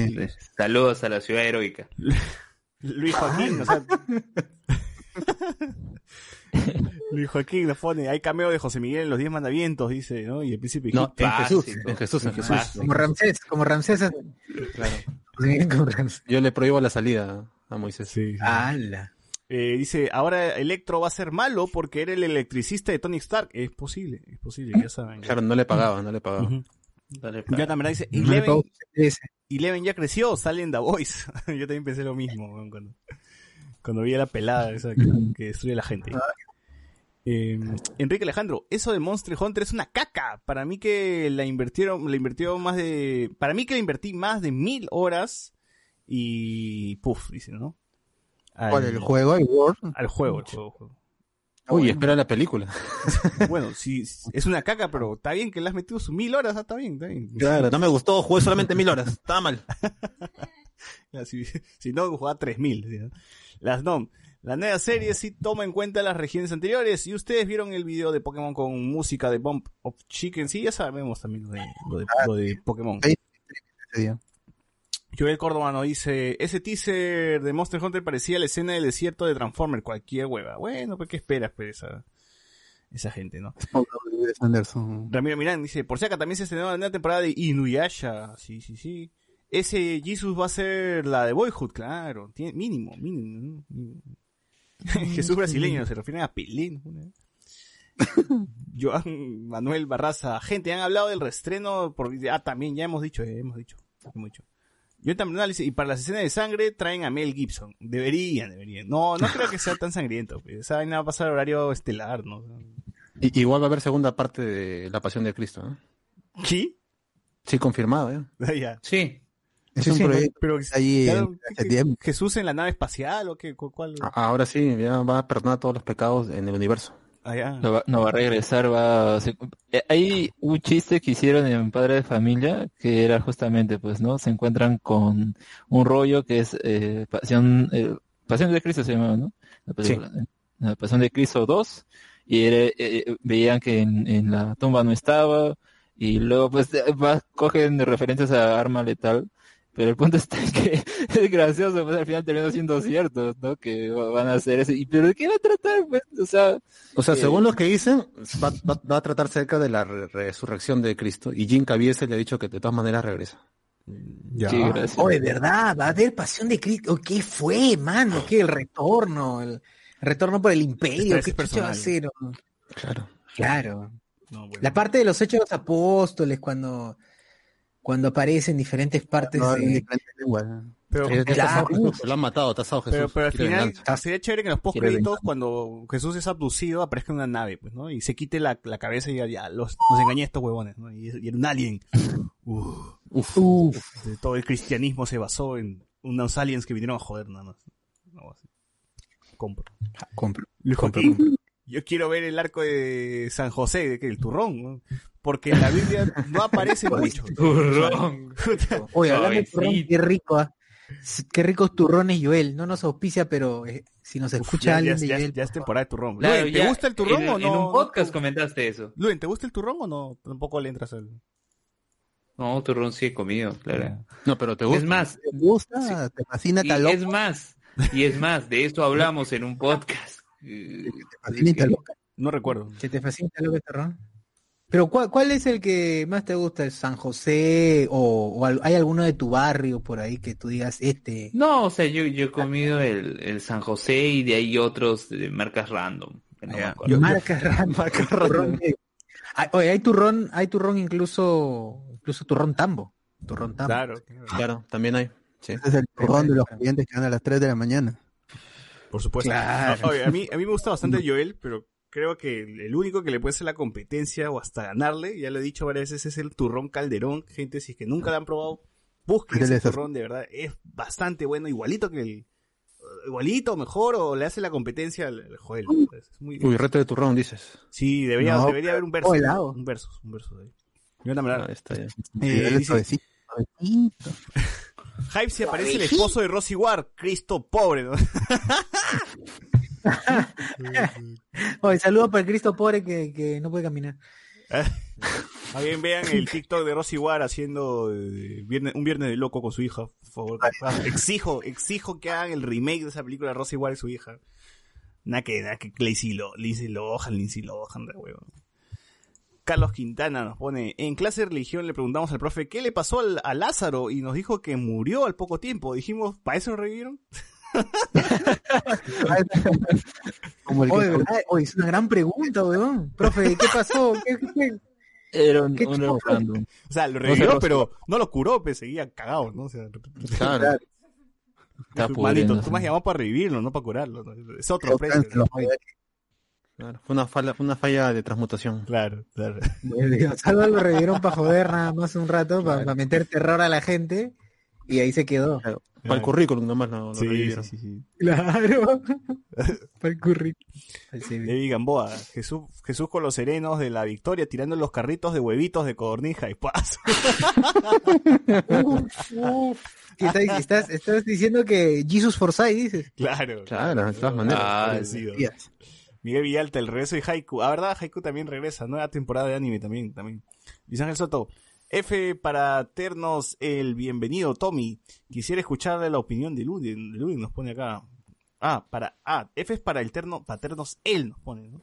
Speaker 3: Saludos a la ciudad heroica. [LAUGHS]
Speaker 1: Luis Joaquín, o sea... [LAUGHS] Luis Joaquín nos pone, hay cameo de José Miguel en los Diez Mandamientos, dice, ¿no? Y el príncipe
Speaker 4: No, en
Speaker 3: Básico.
Speaker 4: Jesús, en Jesús, en Jesús.
Speaker 3: Básico.
Speaker 8: Como Ramsés, como Ramsés.
Speaker 4: Claro.
Speaker 8: Sí, como Ramsés.
Speaker 4: Yo le prohíbo la salida a Moisés.
Speaker 1: Sí.
Speaker 8: ¡Hala!
Speaker 1: Eh, dice, ahora Electro va a ser malo porque era el electricista de Tony Stark. Es posible, es posible, ya saben.
Speaker 4: Claro, no le pagaba, no le pagaba.
Speaker 1: Ujú.
Speaker 3: Dale.
Speaker 1: Jonathan Verdad dice, Eleven. Eleven ya creció, sale en The Voice. [LAUGHS] Yo también pensé lo mismo cuando, cuando vi a la pelada esa que, que destruye a la gente. Eh, Enrique Alejandro, eso de Monster Hunter es una caca. Para mí que la invirtieron, la invirtió más de, para mí que le invertí más de mil horas y puf, dice, ¿no? Al,
Speaker 2: ¿Cuál, el juego, el World?
Speaker 1: al juego, el juego,
Speaker 4: Uy, espera la película. [LAUGHS]
Speaker 1: Bueno, sí, es una caca, pero está bien que le has metido sus mil horas, ah, está bien, está bien.
Speaker 4: Claro, no me gustó, jugué solamente mil horas. Estaba mal. [LAUGHS]
Speaker 1: Si, si no, jugaba 3000. ¿sí, no? Las NOM. La nueva serie sí toma en cuenta las regiones anteriores. Y ustedes vieron el video de Pokémon con música de Bump of Chicken. Sí, ya sabemos también lo de, lo de, lo de Pokémon. Joel Córdoba nos dice: Ese teaser de Monster Hunter parecía la escena del desierto de Transformer. Cualquier hueva. Bueno, pues, ¿qué esperas, pues, esa, esa gente, no? [LAUGHS]
Speaker 2: Anderson.
Speaker 1: Ramiro Mirán dice, por si acá también se estrenó la nueva temporada de Inuyasha. Sí, sí, sí. Ese Jesus va a ser la de Boyhood, claro. Tiene, mínimo, mínimo. ¿no? [LAUGHS] Jesús brasileño, se refieren a Pelín. [LAUGHS] Joan Manuel Barraza. Gente, han hablado del restreno por... Ah, también, ya hemos dicho, eh, hemos dicho. Hemos dicho. Yo también dice, y para las escenas de sangre traen a Mel Gibson. Deberían, deberían. No, no creo que sea tan sangriento. pues. Esa vaina va a pasar horario estelar, ¿no?
Speaker 4: Y- igual va a haber segunda parte de La Pasión de Cristo. ¿no?
Speaker 1: ¿Qué?
Speaker 4: Sí, confirmado, ¿eh? [LAUGHS]
Speaker 1: ya.
Speaker 3: Sí.
Speaker 2: Es
Speaker 4: Sí,
Speaker 2: un
Speaker 4: sí,
Speaker 2: proyecto
Speaker 1: Pero
Speaker 2: ahí
Speaker 1: Claro,
Speaker 2: en-
Speaker 1: ¿qué-
Speaker 2: hace
Speaker 1: qué-
Speaker 2: tiempo.
Speaker 1: Jesús en la nave espacial o qué? ¿Cu- ¿Cuál?
Speaker 4: Ahora sí, ya va a perdonar todos los pecados en el universo.
Speaker 1: Allá.
Speaker 5: No va, no va a regresar, va... eh, hay un chiste que hicieron en Padre de Familia que era justamente, pues, ¿no? Se encuentran con un rollo que es eh, Pasión, eh, Pasión de Cristo se llama, ¿no? La ¿eh? La Pasión de Cristo 2 y era- eh, veían que en, en la tumba no estaba y luego pues va- cogen referencias a Arma Letal pero el punto está en que [LAUGHS] es gracioso, pues al final termina siendo cierto, ¿no? Que va- van a hacer eso. ¿Y pero de qué va a tratar? Pues, o sea,
Speaker 4: O sea,
Speaker 5: Eh,
Speaker 4: según lo que dicen, va, va- va a tratar cerca de la re- resurrección de Cristo. Y Jim Caviezel le ha dicho que de todas maneras regresa.
Speaker 1: Ya.
Speaker 5: sí, gracias.
Speaker 8: Oh, de verdad, va a haber pasión de Cristo. ¿Qué fue, mano? ¿Qué? El retorno. El, retorno por el imperio. ¿Qué
Speaker 1: es
Speaker 8: chucha va a oh?
Speaker 4: Claro.
Speaker 8: Claro.
Speaker 1: No, bueno.
Speaker 8: La parte de los hechos de los apóstoles, cuando, cuando aparecen diferentes partes
Speaker 2: No, en
Speaker 8: de...
Speaker 2: diferentes lenguas.
Speaker 1: Pero,
Speaker 8: Claro.
Speaker 4: Jesús, lo han matado, tasado Jesús.
Speaker 1: pero, pero al final
Speaker 4: venganza.
Speaker 1: sería chévere que en los post
Speaker 5: Quiere
Speaker 1: créditos cuando Jesús es abducido aparezca en una nave, pues, ¿no? Y se quite la, la cabeza y ya, ya, los, nos engañé a estos huevones, ¿no? Y, y era un alien. Uf.
Speaker 4: Uf.
Speaker 1: De Todo el cristianismo se basó en unos aliens que vinieron a joder nada más. No, así. Compro.
Speaker 2: Compro.
Speaker 1: Luis
Speaker 4: Compro,
Speaker 1: Joaquín, yo quiero ver el arco de San José, de que el turrón, ¿no? porque en la Biblia no aparece [LAUGHS] mucho.
Speaker 3: Turrón. [LAUGHS]
Speaker 8: Oye, hablando de turrón, qué rico, ¿ah? S- Qué ricos turrones, Joel. No nos auspicia, pero eh, si nos escucha
Speaker 1: ya,
Speaker 8: alguien
Speaker 1: ya-
Speaker 8: de
Speaker 1: ya-
Speaker 8: Joel.
Speaker 1: ya es temporada de turrón.
Speaker 3: Claro,
Speaker 1: Luen, ¿te
Speaker 3: ya,
Speaker 1: gusta el turrón
Speaker 3: en,
Speaker 1: o no?
Speaker 3: En un podcast comentaste eso.
Speaker 1: Luen, ¿te gusta el turrón o no? Tampoco le entras al...
Speaker 3: No, turrón sí he comido, claro.
Speaker 4: No, pero te gusta.
Speaker 3: Es más,
Speaker 2: ¿Te gusta? ¿Te fascina
Speaker 3: y es más, y es más, de eso hablamos en un podcast. Eh,
Speaker 2: ¿Te fascina Taloca?
Speaker 1: No recuerdo.
Speaker 8: ¿Que te fascina lo que turrón? Pero ¿cuál, ¿cuál es el que más te gusta? ¿El San José? ¿O, o hay alguno de tu barrio por ahí que tú digas este?
Speaker 3: No, o sea, yo, yo he comido el, el San José y de ahí otros de marcas random. no me
Speaker 1: Ya.
Speaker 3: acuerdo.
Speaker 1: Yo-
Speaker 8: Marca random. [LAUGHS]
Speaker 4: Marca
Speaker 8: Turrón
Speaker 4: random.
Speaker 8: Ay, Oye, hay turrón, hay turrón incluso, incluso turrón tambo. Turrón tambo.
Speaker 1: Claro,
Speaker 4: Claro, también hay. Sí.
Speaker 2: Ese es el turrón de los clientes que van a las 3 de la mañana.
Speaker 1: Por supuesto.
Speaker 8: Claro.
Speaker 1: No, oye, a, mí, a mí me gusta bastante Joel, pero creo que el único que le puede hacer la competencia o hasta ganarle, ya lo he dicho varias veces, es el turrón calderón. Gente, si es que nunca lo han probado, busquen ese turrón, de verdad. Es bastante bueno, igualito que el... igualito, mejor, o le hace la competencia al, Joel. Es muy-
Speaker 4: Uy, reto de turrón, dices.
Speaker 1: Sí, debería,
Speaker 2: No,
Speaker 1: debería haber un verso.
Speaker 2: helado.
Speaker 1: Un verso, un verso. de ahí. Jonathan Melgar.
Speaker 4: Ah, está ya.
Speaker 1: Eh, dice-. Hype se aparece el esposo de Rosy War, Cristo pobre, ¿no? [LAUGHS]
Speaker 8: Oye, saludo para el Cristo pobre que, que no puede caminar. [LAUGHS]
Speaker 1: Más bien vean el TikTok de Rosy War haciendo eh, viernes- un viernes de loco con su hija, por favor. Exijo, exijo que hagan el remake de esa película de Rosy War y su hija. Nada que, nada que Lindsay, Lo, Lindsay Lohan, Lindsay Lohan, de huevo. Carlos Quintana nos pone, en clase de religión le preguntamos al profe qué le pasó al, a Lázaro y nos dijo que murió al poco tiempo. Dijimos, ¿para eso lo revivieron? [LAUGHS]
Speaker 2: Como el que-
Speaker 8: Oye, ¿verdad? Oye, es una gran pregunta, weón. Profe, ¿qué pasó? ¿Qué, qué, qué?
Speaker 5: Era un,
Speaker 8: ¿Qué
Speaker 5: un.
Speaker 1: O sea, lo
Speaker 5: No
Speaker 1: revivió,
Speaker 5: se
Speaker 1: pero no lo curó, pues seguía cagado, ¿no? O sea,
Speaker 4: Claro. Está
Speaker 1: Manito,
Speaker 4: pudriendo.
Speaker 1: tú me has llamado para revivirlo, no para curarlo. ¿no? Es otro precio.
Speaker 4: Claro, Fue una falla, fue una falla de transmutación.
Speaker 1: Claro, claro.
Speaker 8: Salva lo revivieron para joder nada más un rato, para, meter terror a la gente, y ahí se quedó.
Speaker 4: Claro. Para el currículum nomás lo, lo
Speaker 1: Sí,
Speaker 4: revivieron.
Speaker 1: sí, sí, sí.
Speaker 8: Claro. [LAUGHS] para el currículum.
Speaker 1: Levi Gamboa, Jesús, Jesús con los serenos de la victoria tirando los carritos de huevitos de codornija y paz. [LAUGHS]
Speaker 8: ¿Qué estás, estás, estás diciendo que Jesus Forsyth, dices.
Speaker 1: claro.
Speaker 4: Claro, de todas maneras.
Speaker 1: Ah. Miguel Villalta, el regreso de Haiku. Ah, verdad, Haiku también regresa. Nueva temporada de anime también, también. Luis Ángel Soto. F para ternos el bienvenido, Tommy. Quisiera escucharle la opinión de Ludin. Ludin nos pone acá. Ah, para, ah, F es para el terno, para ternos él nos pone, ¿no?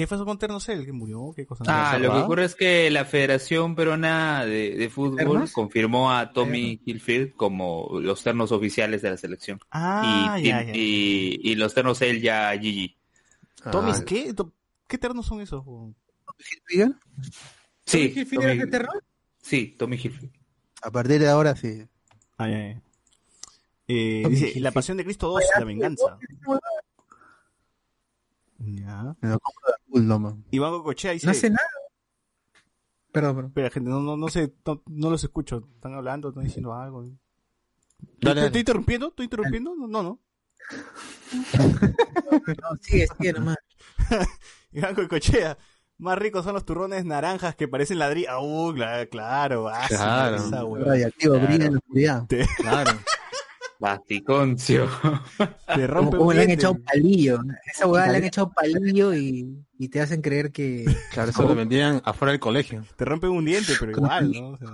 Speaker 1: ¿Qué pasó con Ternos él? ¿Que murió? ¿Qué cosa?
Speaker 3: Ah, lo que ocurre es que la Federación Peruana de, de Fútbol
Speaker 8: ¿Ternos?
Speaker 3: confirmó a Tommy Hilfield como los ternos oficiales de la selección.
Speaker 1: Ah,
Speaker 3: y,
Speaker 1: ya, ya.
Speaker 3: y, y los ternos él ya Gigi.
Speaker 1: ¿Tommy
Speaker 4: Ah,
Speaker 1: qué? ¿Qué ternos son esos?
Speaker 2: Digan,
Speaker 3: Sí,
Speaker 8: ¿Tommy Hilfiger
Speaker 3: Tommy-
Speaker 8: es de terror?
Speaker 3: sí, Tommy Hilfield.
Speaker 2: A partir de ahora sí.
Speaker 1: Ah, ya, ya. Eh,
Speaker 8: Tommy
Speaker 1: dice,
Speaker 8: Hilfiger.
Speaker 1: La Pasión de Cristo 2, La Venganza. Ya.
Speaker 2: Me lo compro de azul nomás.
Speaker 1: Iván Cocochea dice...
Speaker 8: No hace nada. Perdón, perdón.
Speaker 1: Espera, gente, no, no, no sé, no, no los escucho. Están hablando, están diciendo algo. ¿Estoy,
Speaker 4: Dale, dale.
Speaker 1: estoy interrumpiendo? ¿Estoy interrumpiendo? No, no. no. [LAUGHS]
Speaker 8: Sigue, sigue nomás. [LAUGHS]
Speaker 1: Iván Cocochea. Más ricos son los turrones naranjas que parecen ladrillos. Uh, cla- claro, ah,
Speaker 4: Claro.
Speaker 1: esa Claro.
Speaker 2: brilla en la oscuridad.
Speaker 4: Claro. [LAUGHS]
Speaker 3: Basticoncio. [LAUGHS]
Speaker 1: Te rompe
Speaker 8: como
Speaker 1: un
Speaker 8: le han
Speaker 1: diente.
Speaker 8: echado palillo. Esa hueá le han echado palillo y, y te hacen creer que...
Speaker 4: Claro, eso lo vendían afuera del colegio.
Speaker 1: Te rompe un diente, pero igual, ¿no? O sea,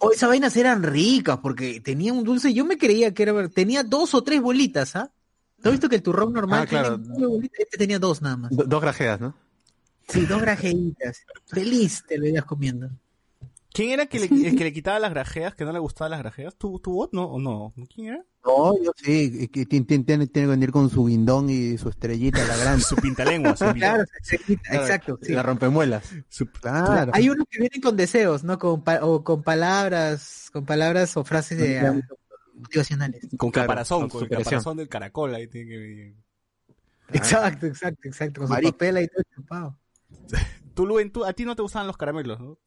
Speaker 8: Oh, esas vainas eran ricas porque tenía un dulce. Yo me creía que era. Tenía dos o tres bolitas, ¿ah? ¿Tú has visto que el turrón normal
Speaker 4: Ah, claro.
Speaker 8: tiene bolitas? Este tenía dos nada más.
Speaker 4: Do- dos grajeas, ¿no?
Speaker 8: Sí, dos grajeitas. Feliz te lo ibas comiendo.
Speaker 1: ¿Quién era que le, el que le quitaba las grajeas, que no le gustaban las grajeas? ¿Tu, tu bot, no? ¿O no? ¿Quién era?
Speaker 2: No, yo sí, que tiene, tiene, tiene- tiene que venir con su guindón y su estrellita, la grande. [LAUGHS]
Speaker 1: Su pintalengua, su
Speaker 8: Claro, se quita, exacto. sí.
Speaker 4: La rompemuelas.
Speaker 1: su-
Speaker 2: Claro.
Speaker 8: Hay unos que vienen con deseos, ¿no? Con pa- o con palabras, con palabras o frases de, motivacionales.
Speaker 1: con
Speaker 4: Claro,
Speaker 1: caparazón,
Speaker 4: con
Speaker 1: el caparazón del caracol, ahí tiene que venir.
Speaker 8: Exacto, exacto, exacto. Con su papel ahí todo chupado. [LAUGHS]
Speaker 1: Tú, Luen, tú, a ti no te gustaban los caramelos, ¿no?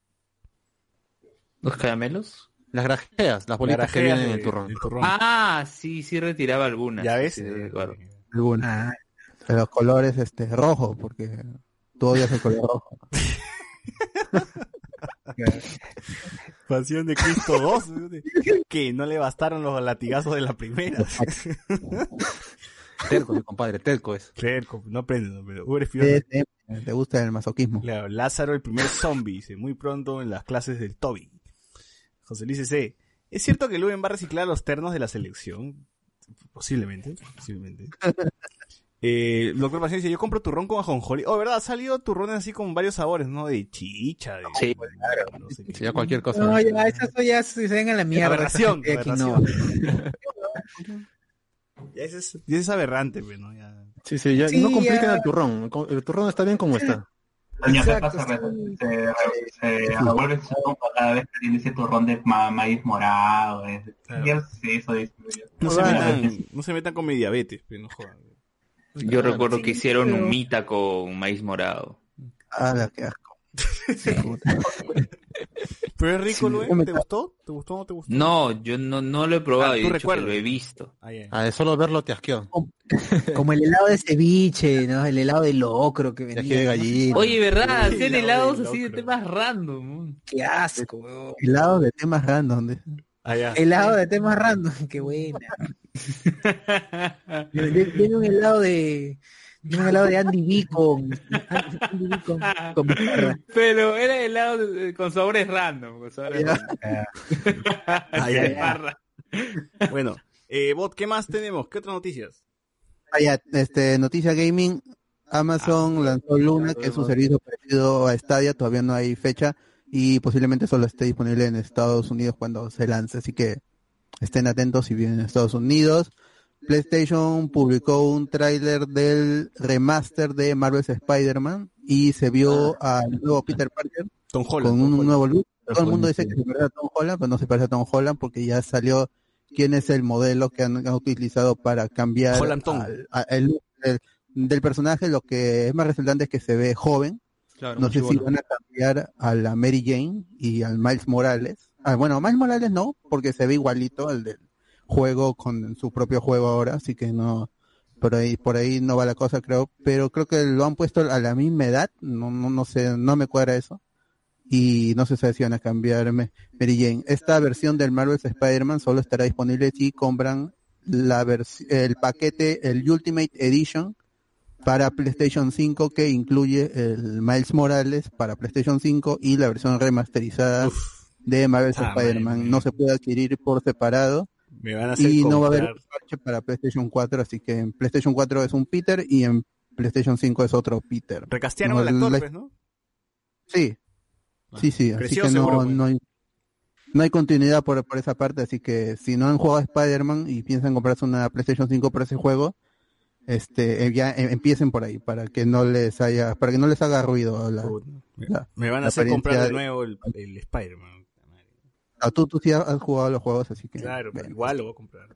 Speaker 3: ¿Los caramelos?
Speaker 4: Las grajeas, las bolitas
Speaker 1: Las
Speaker 4: que en el turrón.
Speaker 3: Ah, sí, sí retiraba algunas.
Speaker 1: ¿Ya ves?
Speaker 3: Sí, sí, recuerdo.
Speaker 2: Alguna.
Speaker 8: Ah,
Speaker 2: De los colores este, rojo, porque tú odias el color rojo. [LAUGHS]
Speaker 1: Pasión de Cristo 2. que no le bastaron los latigazos de la primera. [LAUGHS]
Speaker 4: Terco, mi compadre, terco es.
Speaker 1: Cerco, no aprende, no aprende.
Speaker 2: Te gusta el masoquismo.
Speaker 1: Claro, Lázaro, el primer zombie, dice, muy pronto en las clases del Toby. José Luis C. ¿Es cierto que Luven va a reciclar los ternos de la selección? Posiblemente, posiblemente. [LAUGHS] Eh, doctor Paciencia, yo compro turrón con ajonjolí. Oh, ¿verdad? Ha salido turrones así con varios sabores, ¿no? De chicha, de...
Speaker 3: Sí,
Speaker 1: no sé qué.
Speaker 4: Si ya cualquier cosa.
Speaker 8: no, ya, esas ya se ven a la mierda.
Speaker 1: Aberración,
Speaker 8: aquí no.
Speaker 1: aberración. [LAUGHS] [LAUGHS] Ya ese es, ya es aberrante, pues, ¿no? Ya...
Speaker 4: Sí, sí, ya
Speaker 8: Sí,
Speaker 4: no compliquen
Speaker 8: ya.
Speaker 4: el turrón. El turrón está bien como está.
Speaker 7: Doña Pepa
Speaker 8: Exacto,
Speaker 7: se, re-
Speaker 8: sí.
Speaker 7: se, se revuelve su tumba cada vez que tiene ese turrón de ma- maíz morado. Es,
Speaker 1: Claro.
Speaker 7: sé eso, dice.
Speaker 1: No, se metan, no se metan con mi diabetes, pues, no jodan.
Speaker 3: Yo recuerdo que hicieron
Speaker 8: pero-
Speaker 3: humita con maíz morado.
Speaker 2: Ah, que asco. [LAUGHS]
Speaker 1: ¿Pero es rico,
Speaker 2: Sí,
Speaker 1: Luen?
Speaker 2: me
Speaker 1: ¿Te gustó? ¿Te gustó o no te gustó?
Speaker 3: No, yo no, no lo he probado,
Speaker 1: Ah,
Speaker 3: yo
Speaker 1: ¿tú
Speaker 3: he dicho que
Speaker 1: recuerdas?
Speaker 3: lo he visto.
Speaker 1: Ah, ya.
Speaker 4: Ah, de solo verlo te asqueó. [LAUGHS]
Speaker 8: Como el helado de ceviche, ¿no? El helado de locro que
Speaker 4: asqueó de gallina.
Speaker 3: Oye, ¿verdad?
Speaker 1: Sí,
Speaker 3: Hacían
Speaker 1: la
Speaker 3: helados
Speaker 1: de
Speaker 3: así de temas random.
Speaker 8: Qué asco, weón.
Speaker 2: Helado de temas random. de-
Speaker 1: Ah, ya.
Speaker 8: Helado de temas random, [LAUGHS] qué buena. [LAUGHS] Tiene un helado de. Tiene un helado de Andy B con. Andy B con, con bizarra.
Speaker 3: Pero era helado de- con sabores random. Con sabores
Speaker 2: Ya.
Speaker 3: random.
Speaker 1: Ah, [LAUGHS] ya.
Speaker 3: Barra.
Speaker 1: Bueno, eh, Bot, ¿qué más tenemos? ¿Qué otras noticias?
Speaker 2: Ah, ya, este, noticia gaming. Amazon lanzó Luna, que es un servicio parecido a Stadia, todavía no hay fecha y posiblemente solo esté disponible en Estados Unidos cuando se lance, así que estén atentos si vienen a Estados Unidos. PlayStation publicó un tráiler del remaster de Marvel's Spider-Man y se vio al nuevo Peter Parker
Speaker 1: Tom Holland.
Speaker 2: con un nuevo look. Todo el mundo dice que se parece a Tom Holland, pero no se parece a Tom Holland porque ya salió quién es el modelo que han, han utilizado para cambiar
Speaker 1: Holland Tom.
Speaker 2: al- a- el look del, del personaje. Lo que es más resaltante es que se ve joven.
Speaker 4: Claro,
Speaker 2: no sé si van a cambiar a la Mary Jane y al Miles Morales. Ah, bueno, Miles Morales no, porque se ve igualito al del juego con su propio juego ahora, así que no, por ahí, por ahí no va la cosa creo, pero creo que lo han puesto a la misma edad, no, no, no sé, no me cuadra eso. Y no sé si van a cambiar Me- Mary Jane. Esta versión del Marvel's Spider-Man solo estará disponible si compran la el paquete, el Ultimate Edition para PlayStation 5 que incluye el Miles Morales para PlayStation 5 y la versión remasterizada de Marvel's
Speaker 1: Ah,
Speaker 2: Spider-Man. No se puede adquirir por separado
Speaker 1: Me van a hacer
Speaker 2: y no va a haber parche para PlayStation 4, así que en PlayStation 4 es un Peter y en PlayStation 5 es otro Peter.
Speaker 1: Recastearon
Speaker 2: No,
Speaker 1: al actor,
Speaker 2: la-
Speaker 1: pues, ¿no?
Speaker 2: Sí, sí, sí, así que
Speaker 1: seguro,
Speaker 2: no,
Speaker 1: pues.
Speaker 2: no hay no hay continuidad por, por esa parte, así que si no han jugado a Spider-Man y piensan comprarse una PlayStation 5 por ese juego, este eh, ya eh, empiecen por ahí para que no les haya para que no les haga ruido la,
Speaker 1: me-
Speaker 2: la-
Speaker 1: Me van a
Speaker 2: la
Speaker 1: hacer comprar de- nuevo el, el Spider-Man.
Speaker 2: Ah, tú, tú sí has jugado los juegos, así que
Speaker 1: Claro, pero igual lo voy a comprar.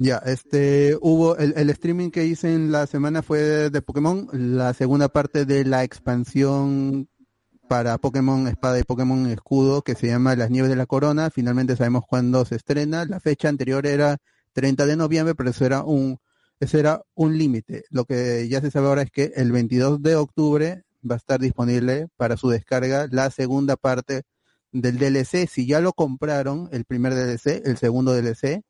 Speaker 2: Ya, este, hubo, el, el streaming que hice en la semana fue de Pokémon, la segunda parte de la expansión para Pokémon Espada y Pokémon Escudo, que se llama Las Nieves de la Corona, finalmente sabemos cuándo se estrena, la fecha anterior era 30 de noviembre, pero eso era un, ese era un límite, lo que ya se sabe ahora es que el 22 de octubre va a estar disponible para su descarga la segunda parte del DLC, si ya lo compraron, el primer DLC, el segundo DLC,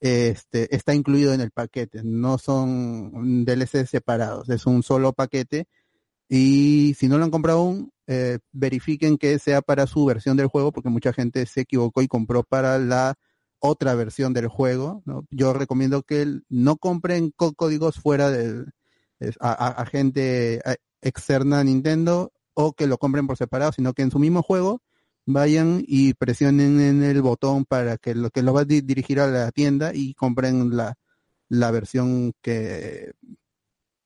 Speaker 2: este, está incluido en el paquete, no son DLC separados, es un solo paquete y si no lo han comprado aún, eh, verifiquen que sea para su versión del juego porque mucha gente se equivocó y compró para la otra versión del juego. ¿no? Yo recomiendo que no compren co- códigos fuera es- a, a- gente a- externa a Nintendo o que lo compren por separado, sino que en su mismo juego vayan y presionen en el botón para que lo que lo va a di- dirigir a la tienda y compren la, la versión que,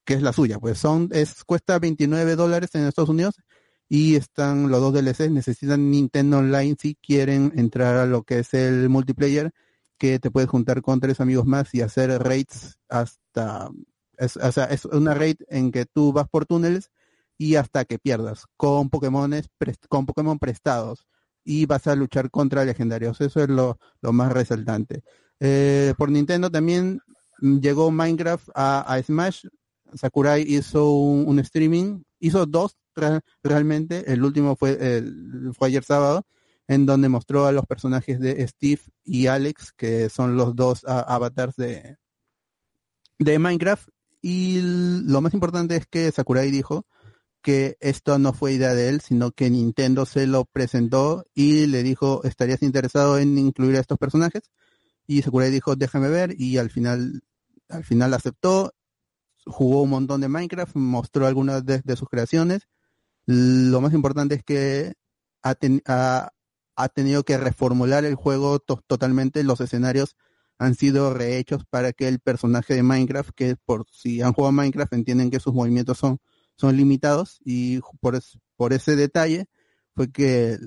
Speaker 2: que es la suya. Pues son, es, cuesta 29 dólares en Estados Unidos y están los dos DLCs, necesitan Nintendo Online si quieren entrar a lo que es el multiplayer, que te puedes juntar con tres amigos más y hacer raids hasta, es, o sea, es una raid en que tú vas por túneles y hasta que pierdas, con Pokémones, con Pokémon prestados y vas a luchar contra legendarios. Eso es lo, lo más resaltante. Eh, por Nintendo también mm, llegó Minecraft a, Smash. Sakurai hizo un, streaming, hizo dos re- realmente. El último fue, el- fue ayer sábado, en donde mostró a los personajes de Steve y Alex, que son los dos a- avatars de, de Minecraft. Y lo más importante es que Sakurai dijo que esto no fue idea de él, sino que Nintendo se lo presentó y le dijo, ¿estarías interesado en incluir a estos personajes? Y Sakurai dijo, déjame ver, y al final, al final aceptó, jugó un montón de Minecraft, mostró algunas de, sus creaciones. Lo más importante es que ha, ten- ha- ha tenido que reformular el juego to- totalmente, los escenarios han sido rehechos para que el personaje de Minecraft, que por si han jugado Minecraft entienden que sus movimientos son son limitados y por, es- por ese detalle fue que,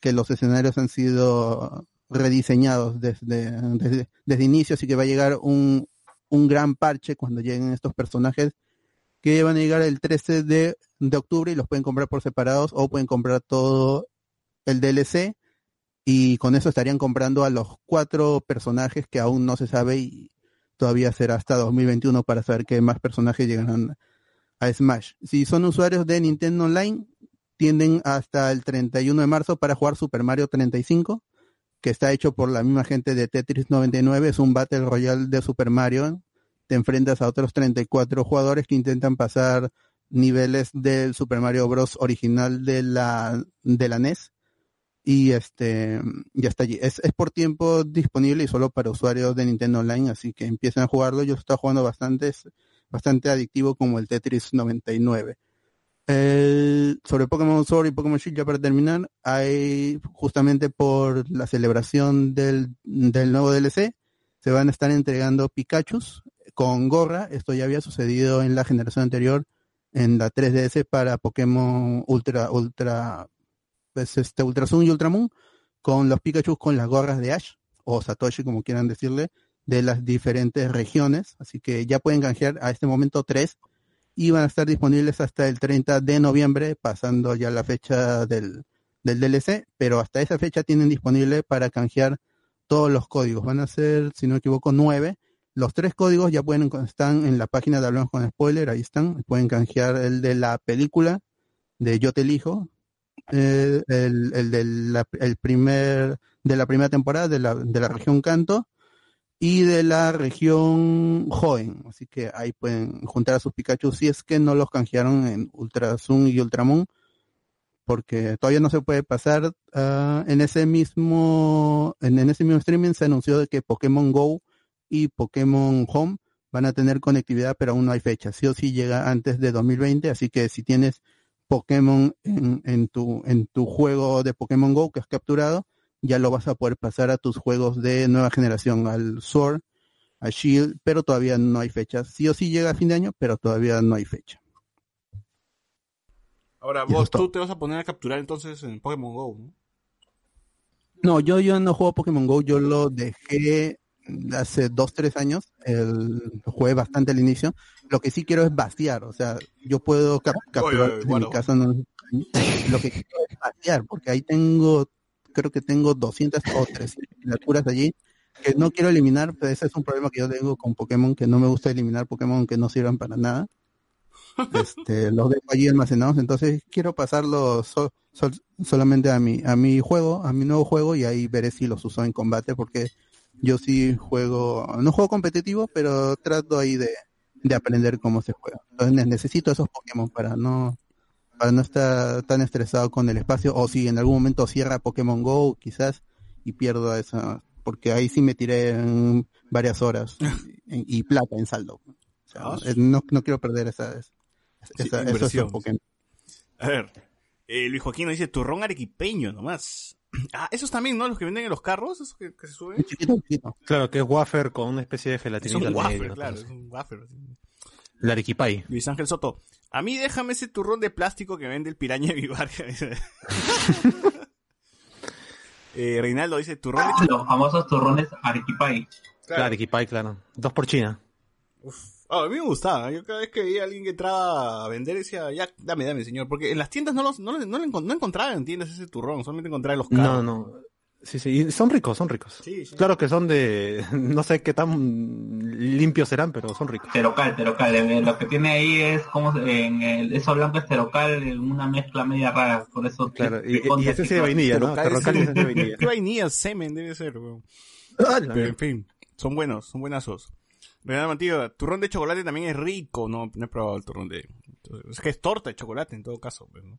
Speaker 2: que los escenarios han sido rediseñados desde, desde, desde inicio, así que va a llegar un, un gran parche cuando lleguen estos personajes que van a llegar el 13 de, de octubre y los pueden comprar por separados o pueden comprar todo el DLC y con eso estarían comprando a los cuatro personajes que aún no se sabe y todavía será hasta 2021 para saber qué más personajes llegarán Smash. Si son usuarios de Nintendo Online, tienden hasta el 31 de marzo para jugar Super Mario 35, que está hecho por la misma gente de Tetris 99, es un Battle Royale de Super Mario. Te enfrentas a otros 34 jugadores que intentan pasar niveles del Super Mario Bros. original de la, de la NES. Y este, ya está allí. Es, es por tiempo disponible y solo para usuarios de Nintendo Online, así que empiecen a jugarlo. Yo estoy jugando bastante, es bastante adictivo como el Tetris 99. El, sobre Pokémon Sword y Pokémon Shield, ya para terminar, hay justamente por la celebración del, del nuevo DLC, se van a estar entregando Pikachus con gorra. Esto ya había sucedido en la generación anterior, en la 3DS para Pokémon Ultra, Ultra, pues este Ultra Sun y Ultra Moon, con los Pikachu con las gorras de Ash, o Satoshi como quieran decirle, de las diferentes regiones. Así que ya pueden canjear a este momento tres y van a estar disponibles hasta el 30 de noviembre, pasando ya la fecha del, del DLC, pero hasta esa fecha tienen disponible para canjear todos los códigos. Van a ser, si no me equivoco, nueve. Los tres códigos ya pueden están en la página de Hablamos con Spoiler, ahí están. Pueden canjear el de la película de Yo te elijo, eh, el, el, de la, el primer de la primera temporada de la, de la región Canto y de la región Joen. Así que ahí pueden juntar a sus Pikachu si es que no los canjearon en Ultra Sun y Ultramon, porque todavía no se puede pasar. ah, en ese mismo en, en ese mismo streaming se anunció de que Pokémon Go y Pokémon Home van a tener conectividad, pero aún no hay fecha. Sí o sí llega antes de 2020, así que si tienes Pokémon en, en tu en tu juego de Pokémon Go que has capturado, ya lo vas a poder pasar a tus juegos de nueva generación, al Sword, a Shield, pero todavía no hay fecha. Sí o sí llega a fin de año, pero todavía no hay fecha.
Speaker 1: Ahora, vos tú te vas a poner a capturar entonces en Pokémon Go, ¿no?
Speaker 2: No, yo, yo no juego Pokémon Go, yo lo dejé hace dos, tres años, el, lo jugué bastante al inicio. Lo que sí quiero es vaciar, o sea, yo puedo cap- capturar
Speaker 1: oye, guarda.
Speaker 2: mi casa, no- lo que quiero es vaciar, porque ahí tengo, creo que tengo 200 o 300 criaturas allí que no quiero eliminar, pero ese es un problema que yo tengo con Pokémon, que no me gusta eliminar Pokémon que no sirvan para nada. [LAUGHS] Este, los dejo allí almacenados, entonces quiero pasarlos so- sol- solamente a mi, a mi juego, a mi nuevo juego, y ahí veré si los uso en combate, porque yo sí juego, no juego competitivo, pero trato ahí de, de aprender cómo se juega. Entonces ne- necesito esos Pokémon para no, para no estar tan estresado con el espacio, o si en algún momento cierra Pokémon Go, quizás, y pierdo esa, porque ahí sí me tiré en varias horas [LAUGHS] y, y plata en saldo. O sea,
Speaker 1: Ah,
Speaker 2: no, no quiero perder esa, esa,
Speaker 1: Sí,
Speaker 2: esa- esos Pokémon.
Speaker 1: A ver, eh, Luis Joaquín nos dice turrón arequipeño nomás. [CLEARS THROAT] Ah, esos también, ¿no? Los que venden en los carros, esos que, que se suben.
Speaker 2: Chiquito, chiquito.
Speaker 4: Claro, que es wafer con una especie de
Speaker 1: Es
Speaker 4: gelatina.
Speaker 1: un
Speaker 4: al
Speaker 1: wafer,
Speaker 4: medio,
Speaker 1: claro, es un wafer.
Speaker 4: La arequipay.
Speaker 1: Luis Ángel Soto. A mí déjame ese turrón de plástico que vende el piraña de mi [LAUGHS] eh, Reinaldo dice turrón de
Speaker 7: Los famosos turrones Arequipay.
Speaker 4: La arequipay, claro. Dos por China.
Speaker 1: Ah, a mí me gustaba. Yo cada vez que veía a alguien que entraba a vender decía, ya, dame, dame, señor. Porque en las tiendas no, los, no, no, no encontraba en tiendas ese turrón, solamente encontraba en los
Speaker 4: No,
Speaker 1: carros.
Speaker 4: no. Sí, sí. y son ricos, son ricos.
Speaker 1: Sí, sí.
Speaker 4: Claro que son de... [LAUGHS] No sé qué tan limpios serán, pero son ricos.
Speaker 7: Terocal, terocal. eh, Lo que tiene ahí es como en el, eso blanco es terocal, una mezcla media rara. Por eso.
Speaker 4: Claro,
Speaker 7: te-
Speaker 4: y,
Speaker 7: te
Speaker 4: y ese
Speaker 7: que-
Speaker 4: sí de vainilla, ¿no? Ese es de vainilla. [LAUGHS]
Speaker 1: ¿Qué vainilla? Semen debe ser, weón.
Speaker 4: Ah,
Speaker 1: Pero en fin, son buenos, son buenazos. Renato Mantillo, turrón de chocolate también es rico. No, no he probado el turrón de... Es que es torta de chocolate en todo caso. pues, ¿no?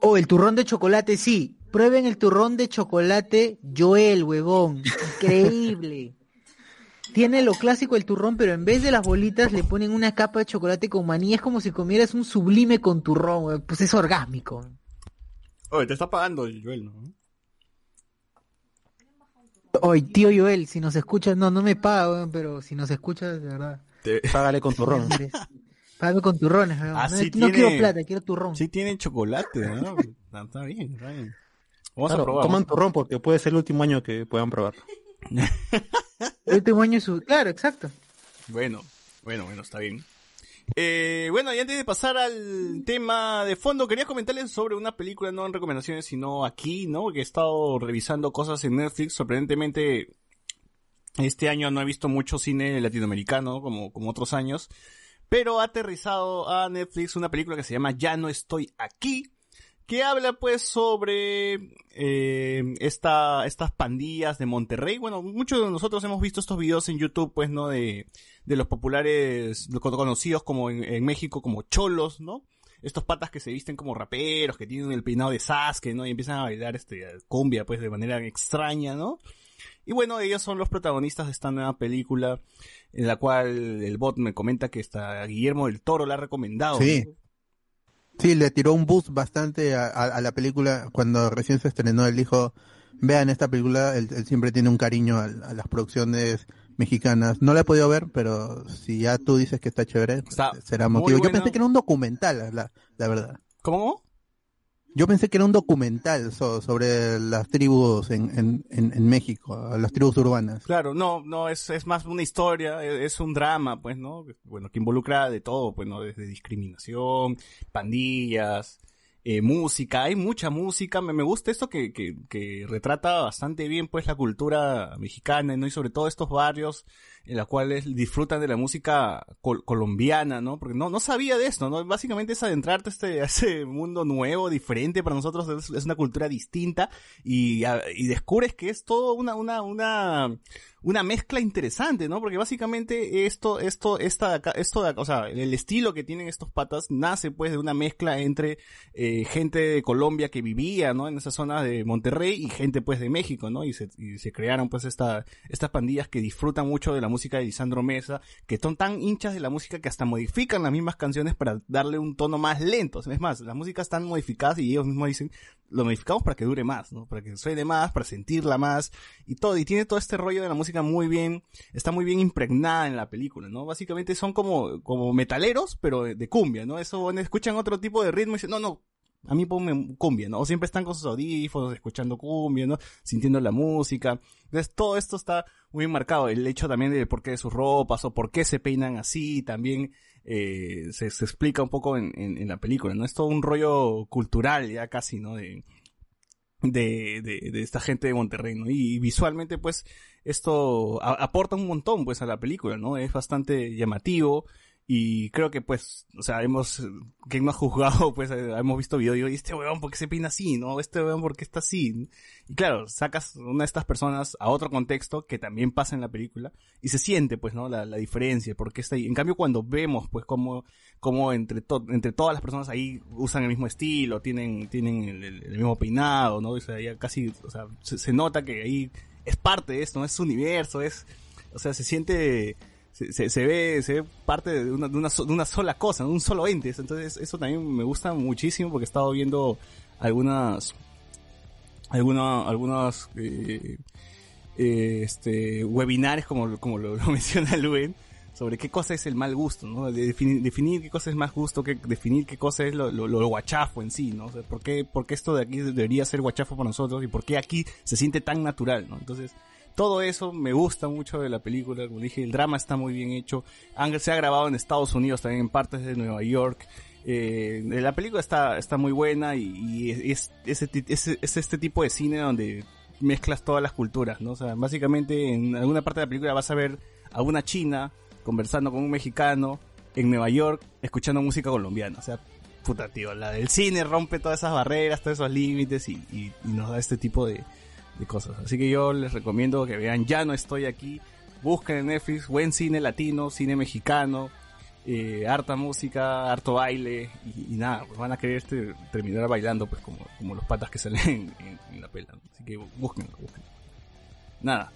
Speaker 8: Oh, el turrón de chocolate, sí. Prueben el turrón de chocolate Joel, huevón. Increíble. [LAUGHS] Tiene lo clásico el turrón, pero en vez de las bolitas le ponen una capa de chocolate con maní. Es como si comieras un sublime con turrón, huevón. Pues es orgásmico.
Speaker 1: Oye, te está pagando Joel, ¿no?
Speaker 8: Oye, tío Joel, si nos escuchas, no, no me paga, weón, pero si nos escuchas, de verdad.
Speaker 1: Te-
Speaker 4: Págale con turrón. [LAUGHS]
Speaker 8: Págame con turrones, weón.
Speaker 1: Ah,
Speaker 8: no,
Speaker 1: sí
Speaker 8: no
Speaker 1: tiene-
Speaker 8: quiero plata, quiero turrón.
Speaker 1: Sí tienen chocolate, ¿no? [LAUGHS] Está, está bien, está bien. Vamos
Speaker 4: Claro,
Speaker 1: a probar.
Speaker 4: coman turrón porque puede ser el último año que puedan probar. [LAUGHS]
Speaker 8: El último año es su... Claro, exacto.
Speaker 1: Bueno, bueno, bueno, está bien. Eh, bueno, y antes de pasar al tema de fondo, quería comentarles sobre una película, no en recomendaciones, sino aquí, ¿no? Que he estado revisando cosas en Netflix. Sorprendentemente, este año no he visto mucho cine latinoamericano, como, como otros años. Pero ha aterrizado a Netflix una película que se llama Ya no estoy aquí, que habla pues sobre eh, esta, estas pandillas de Monterrey. Bueno, muchos de nosotros hemos visto estos videos en YouTube, pues, ¿no? De, de los populares, conocidos como en, en México como cholos, ¿no? Estos patas que se visten como raperos, que tienen el peinado de Sasuke, ¿no? Y empiezan a bailar este cumbia, pues, de manera extraña, ¿no? Y bueno, ellos son los protagonistas de esta nueva película, en la cual el bot me comenta que está Guillermo del Toro la ha recomendado.
Speaker 2: Sí.
Speaker 1: ¿no?
Speaker 2: Sí, le tiró un boost bastante a, a- a la película cuando recién se estrenó. Él dijo, vean esta película, él, él siempre tiene un cariño a, a las producciones mexicanas. No la he podido ver, pero si ya tú dices que está chévere,
Speaker 1: Está
Speaker 2: será motivo. Yo pensé que era un documental, la, la verdad.
Speaker 1: ¿Cómo?
Speaker 2: Yo pensé que era un documental so- sobre las tribus en, en, en, en México, las tribus urbanas.
Speaker 1: Claro, no, no, es, es más una historia, es, es un drama, pues, ¿no? Bueno, que involucra de todo, pues, ¿no? Desde discriminación, pandillas, eh, música, hay mucha música, me, me gusta esto que, que, que retrata bastante bien, pues, la cultura mexicana, ¿no? Y sobre todo estos barrios en los cuales disfrutan de la música col- colombiana, ¿no? Porque no, no sabía de esto, ¿no? Básicamente es adentrarte a este, mundo nuevo, diferente para nosotros, es, una cultura distinta y, y descubres que es todo una, una, una, una mezcla interesante, ¿no? Porque básicamente esto, esto, esta, esto de o sea, el estilo que tienen estos patas nace pues de una mezcla entre eh, gente de Colombia que vivía, ¿no? En esa zona de Monterrey y gente pues de México, ¿no? Y se, y se crearon pues esta, estas pandillas que disfrutan mucho de la música de Lisandro Mesa, que son tan hinchas de la música que hasta modifican las mismas canciones para darle un tono más lento. Es más, las músicas están modificadas y ellos mismos dicen, lo modificamos para que dure más, ¿no? Para que suene más, para sentirla más y todo. Y tiene todo este rollo de la música muy bien, está muy bien impregnada en la película, ¿no? Básicamente son como, como metaleros, pero de, de cumbia, ¿no? Eso, escuchan otro tipo de ritmo y dicen, no, no, a mí ponme cumbia, ¿no? O siempre están con sus audífonos, escuchando cumbia, ¿no? Sintiendo la música. Entonces todo esto está muy marcado. El hecho también de por qué de sus ropas o por qué se peinan así, también eh, se, se explica un poco en, en, la película, ¿no? Es todo un rollo cultural ya casi, ¿no? De, de, de, esta gente de Monterrey, ¿no? Y, visualmente, pues, esto aporta un montón, pues, a la película, ¿no? Es bastante llamativo y creo que, pues, o sea, hemos, no ha juzgado, [LAUGHS] pues, eh, hemos visto videos y digo, "¿Y este weón, ¿por qué se peina así? ¿No? Este weón, ¿por qué está así? Y claro, sacas una de estas personas a otro contexto que también pasa en la película y se siente, pues, ¿no? La, la diferencia, porque está ahí. En cambio, cuando vemos, pues, cómo, cómo entre, to- entre todas las personas ahí usan el mismo estilo, tienen, tienen el, el- el mismo peinado, ¿no? O sea, ya casi, o sea, se, se nota que ahí es parte de esto, ¿no? Es su universo, es, o sea, se siente, se, ve, se ve parte de una, de una, de una sola cosa, de un solo ente. Entonces, eso también me gusta muchísimo porque he estado viendo algunas, alguna, algunas, eh, eh, este, webinars como, como lo, [LAUGHS] menciona Luen, sobre qué cosa es el mal gusto, ¿no? De definir, definir qué cosa es más gusto, que definir qué cosa es lo, lo, lo guachafo en sí, ¿no? O sea, ¿por qué, por qué esto de aquí debería ser guachafo para nosotros y por qué aquí se siente tan natural, ¿no? Entonces, todo eso me gusta mucho de la película, como dije, el drama está muy bien hecho, se ha grabado en Estados Unidos, también en partes de Nueva York, eh, la película está, está muy buena y, y es, ese, ti- ese- es este tipo de cine donde mezclas todas las culturas, ¿no? O sea, básicamente en alguna parte de la película vas a ver a una china conversando con un mexicano en Nueva York escuchando música colombiana. O sea, puta tío, la del cine rompe todas esas barreras, todos esos límites y, y- y nos da este tipo de, cosas. Así que yo les recomiendo que vean Ya no estoy aquí, busquen en Netflix buen cine latino, cine mexicano, eh, harta música, harto baile y, nada, pues van a querer terminar bailando pues como, como los patas que [LAUGHS] salen en, la pela. Así que búsquenlo, búsquenlo. Nada.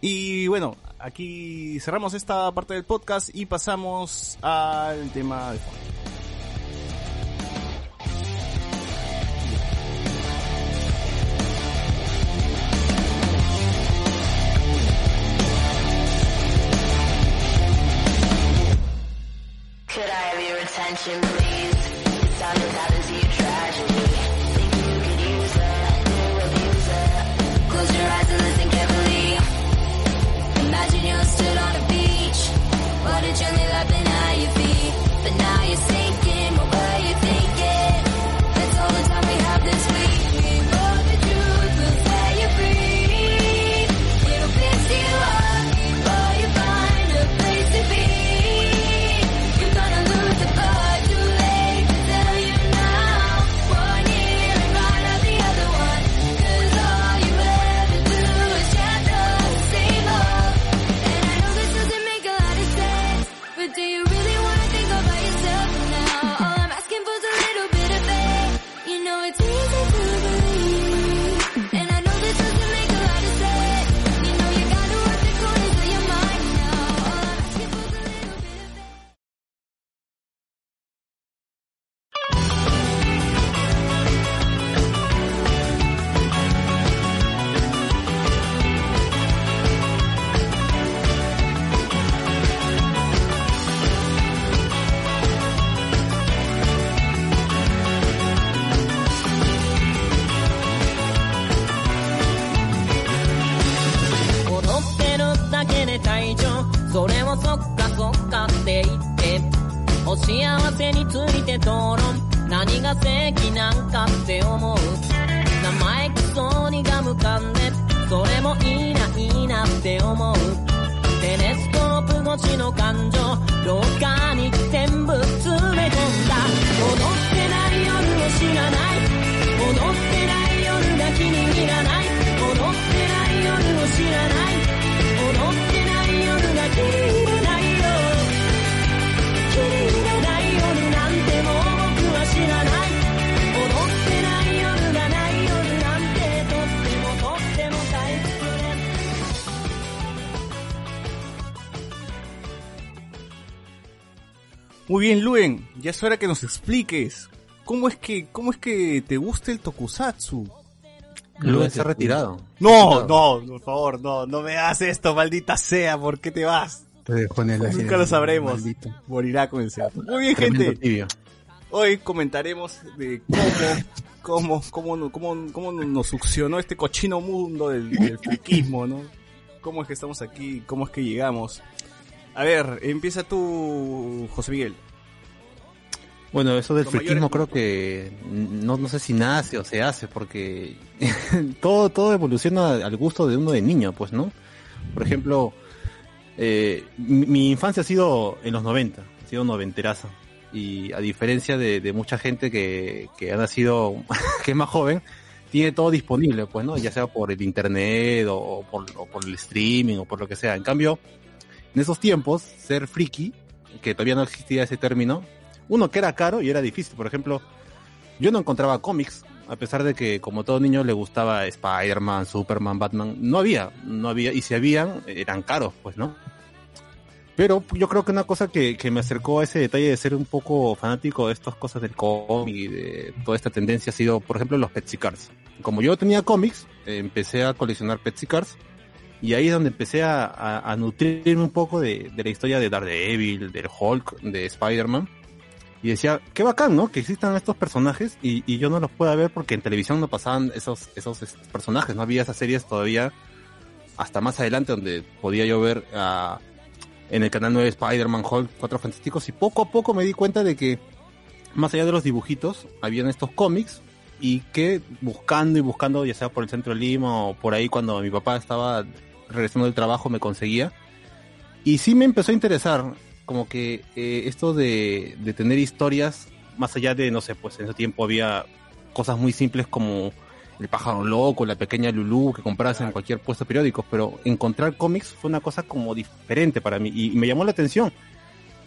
Speaker 1: Y bueno, aquí cerramos esta parte del podcast y pasamos al tema de fondo.
Speaker 9: Could I have your attention, please? It's time to dive into your
Speaker 1: es hora que nos expliques. ¿Cómo es que, cómo es que te gusta el tokusatsu?
Speaker 4: Se ha retirado.
Speaker 1: No, no, por favor, no, no me hagas esto, maldita sea, ¿por qué te vas?
Speaker 2: Te dejó en el aire,
Speaker 1: Nunca lo sabremos.
Speaker 2: maldito.
Speaker 1: Morirá con el. Muy bien,
Speaker 4: Tremendo
Speaker 1: gente.
Speaker 4: tibio.
Speaker 1: Hoy comentaremos de cómo, cómo, cómo, cómo, cómo nos succionó este cochino mundo del, del friquismo, ¿no? ¿Cómo es que estamos aquí? ¿Cómo es que llegamos? A ver, empieza tú, José Miguel.
Speaker 4: Bueno, eso del friquismo creo que no, no sé si nace o se hace, porque [LAUGHS] todo, todo evoluciona al gusto de uno de niño, pues, ¿no? Por ejemplo, eh, mi, mi infancia ha sido en los 90, ha sido noventeraza. Y a diferencia de, de mucha gente que, que ha nacido, [LAUGHS] que es más joven, tiene todo disponible, pues, ¿no? Ya sea por el internet o por, o por el streaming o por lo que sea. En cambio, en esos tiempos, ser friki, que todavía no existía ese término, uno que era caro y era difícil. Por ejemplo, yo no encontraba cómics, a pesar de que como todo niño le gustaba Spider-Man, Superman, Batman, no había, no había, y si habían, eran caros, pues, ¿no? Pero yo creo que una cosa que, que me acercó a ese detalle de ser un poco fanático de estas cosas del cómic y de toda esta tendencia ha sido, por ejemplo, los Petsy Cars. Como yo tenía cómics, empecé a coleccionar Petsy Cars y ahí es donde empecé a, a- a nutrirme un poco de, de la historia de Daredevil, del Hulk, de Spider-Man. Y decía, qué bacán, ¿no? Que existan estos personajes y, y yo no los pueda ver porque en televisión no pasaban esos, esos este, personajes, no había esas series todavía hasta más adelante donde podía yo ver a en el canal 9 Spider-Man, Hulk, Cuatro Fantásticos y poco a poco me di cuenta de que más allá de los dibujitos habían estos cómics y que buscando y buscando ya sea por el centro de Lima o por ahí cuando mi papá estaba regresando del trabajo me conseguía y sí me empezó a interesar como que eh, esto de, de tener historias más allá de no sé pues en ese tiempo había cosas muy simples como el pájaro loco, la pequeña Lulú que compras en cualquier puesto de periódicos, pero encontrar cómics fue una cosa como diferente para mí y, y me llamó la atención.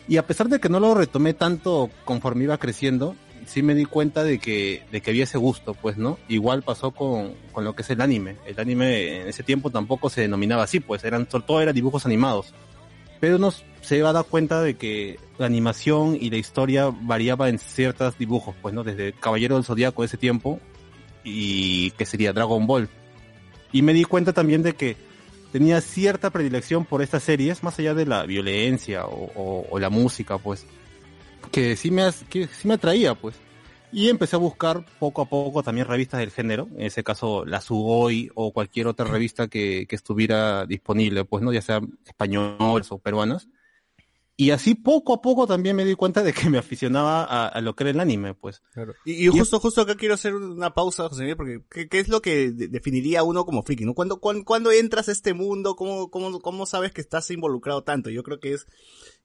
Speaker 4: Y a pesar de que no lo retomé tanto conforme iba creciendo, sí me di cuenta de que, de que había ese gusto, pues, ¿no? Igual pasó con, con lo que es el anime. El anime en ese tiempo tampoco se denominaba así, pues, eran, sobre todo eran dibujos animados. Pero uno se va a dar cuenta de que la animación y la historia variaba en ciertos dibujos, pues, ¿no? Desde Caballero del Zodíaco de ese tiempo y que sería Dragon Ball. Y me di cuenta también de que tenía cierta predilección por estas series, más allá de la violencia o, o- o la música, pues, que sí me, que sí me atraía, pues. Y empecé a buscar poco a poco también revistas del género, en ese caso la Sugoi o cualquier otra revista que, que estuviera disponible, pues, ¿no? Ya sea españolas o peruanas. Y así poco a poco también me di cuenta de que me aficionaba a, a lo que era el anime, pues.
Speaker 1: Y, y justo, justo acá quiero hacer una pausa, José Miguel, porque ¿qué, qué es lo que de- definiría a uno como friki? ¿no? ¿Cuándo, cuán- cuándo entras a este mundo? ¿Cómo, cómo, ¿Cómo sabes que estás involucrado tanto? Yo creo que es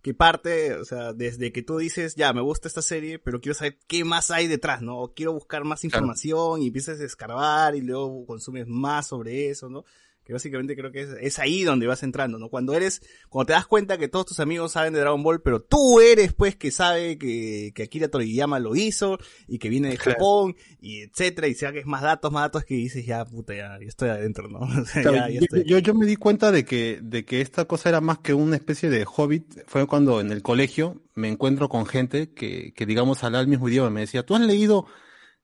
Speaker 1: que parte, o sea, desde que tú dices, ya, me gusta esta serie, pero quiero saber qué más hay detrás, ¿no? O quiero buscar más información y empiezas a escarbar y luego consumes más sobre eso, ¿no? Que básicamente creo que es, es ahí donde vas entrando, ¿no? Cuando eres, cuando te das cuenta que todos tus amigos saben de Dragon Ball, pero tú eres, pues, que sabe que, que Akira Toriyama lo hizo y que viene de
Speaker 4: Claro.
Speaker 1: Japón y etcétera, y sea que es más datos, más datos que dices, ya, puta, ya, ya estoy adentro, ¿no? [LAUGHS] O sea,
Speaker 4: Claro,
Speaker 1: ya, ya
Speaker 4: yo,
Speaker 1: estoy.
Speaker 4: yo, yo me di cuenta de que, de que esta cosa era más que una especie de hobbit. Fue cuando en el colegio me encuentro con gente que, que digamos, hablaba el mismo idioma. Me decía, ¿tú has leído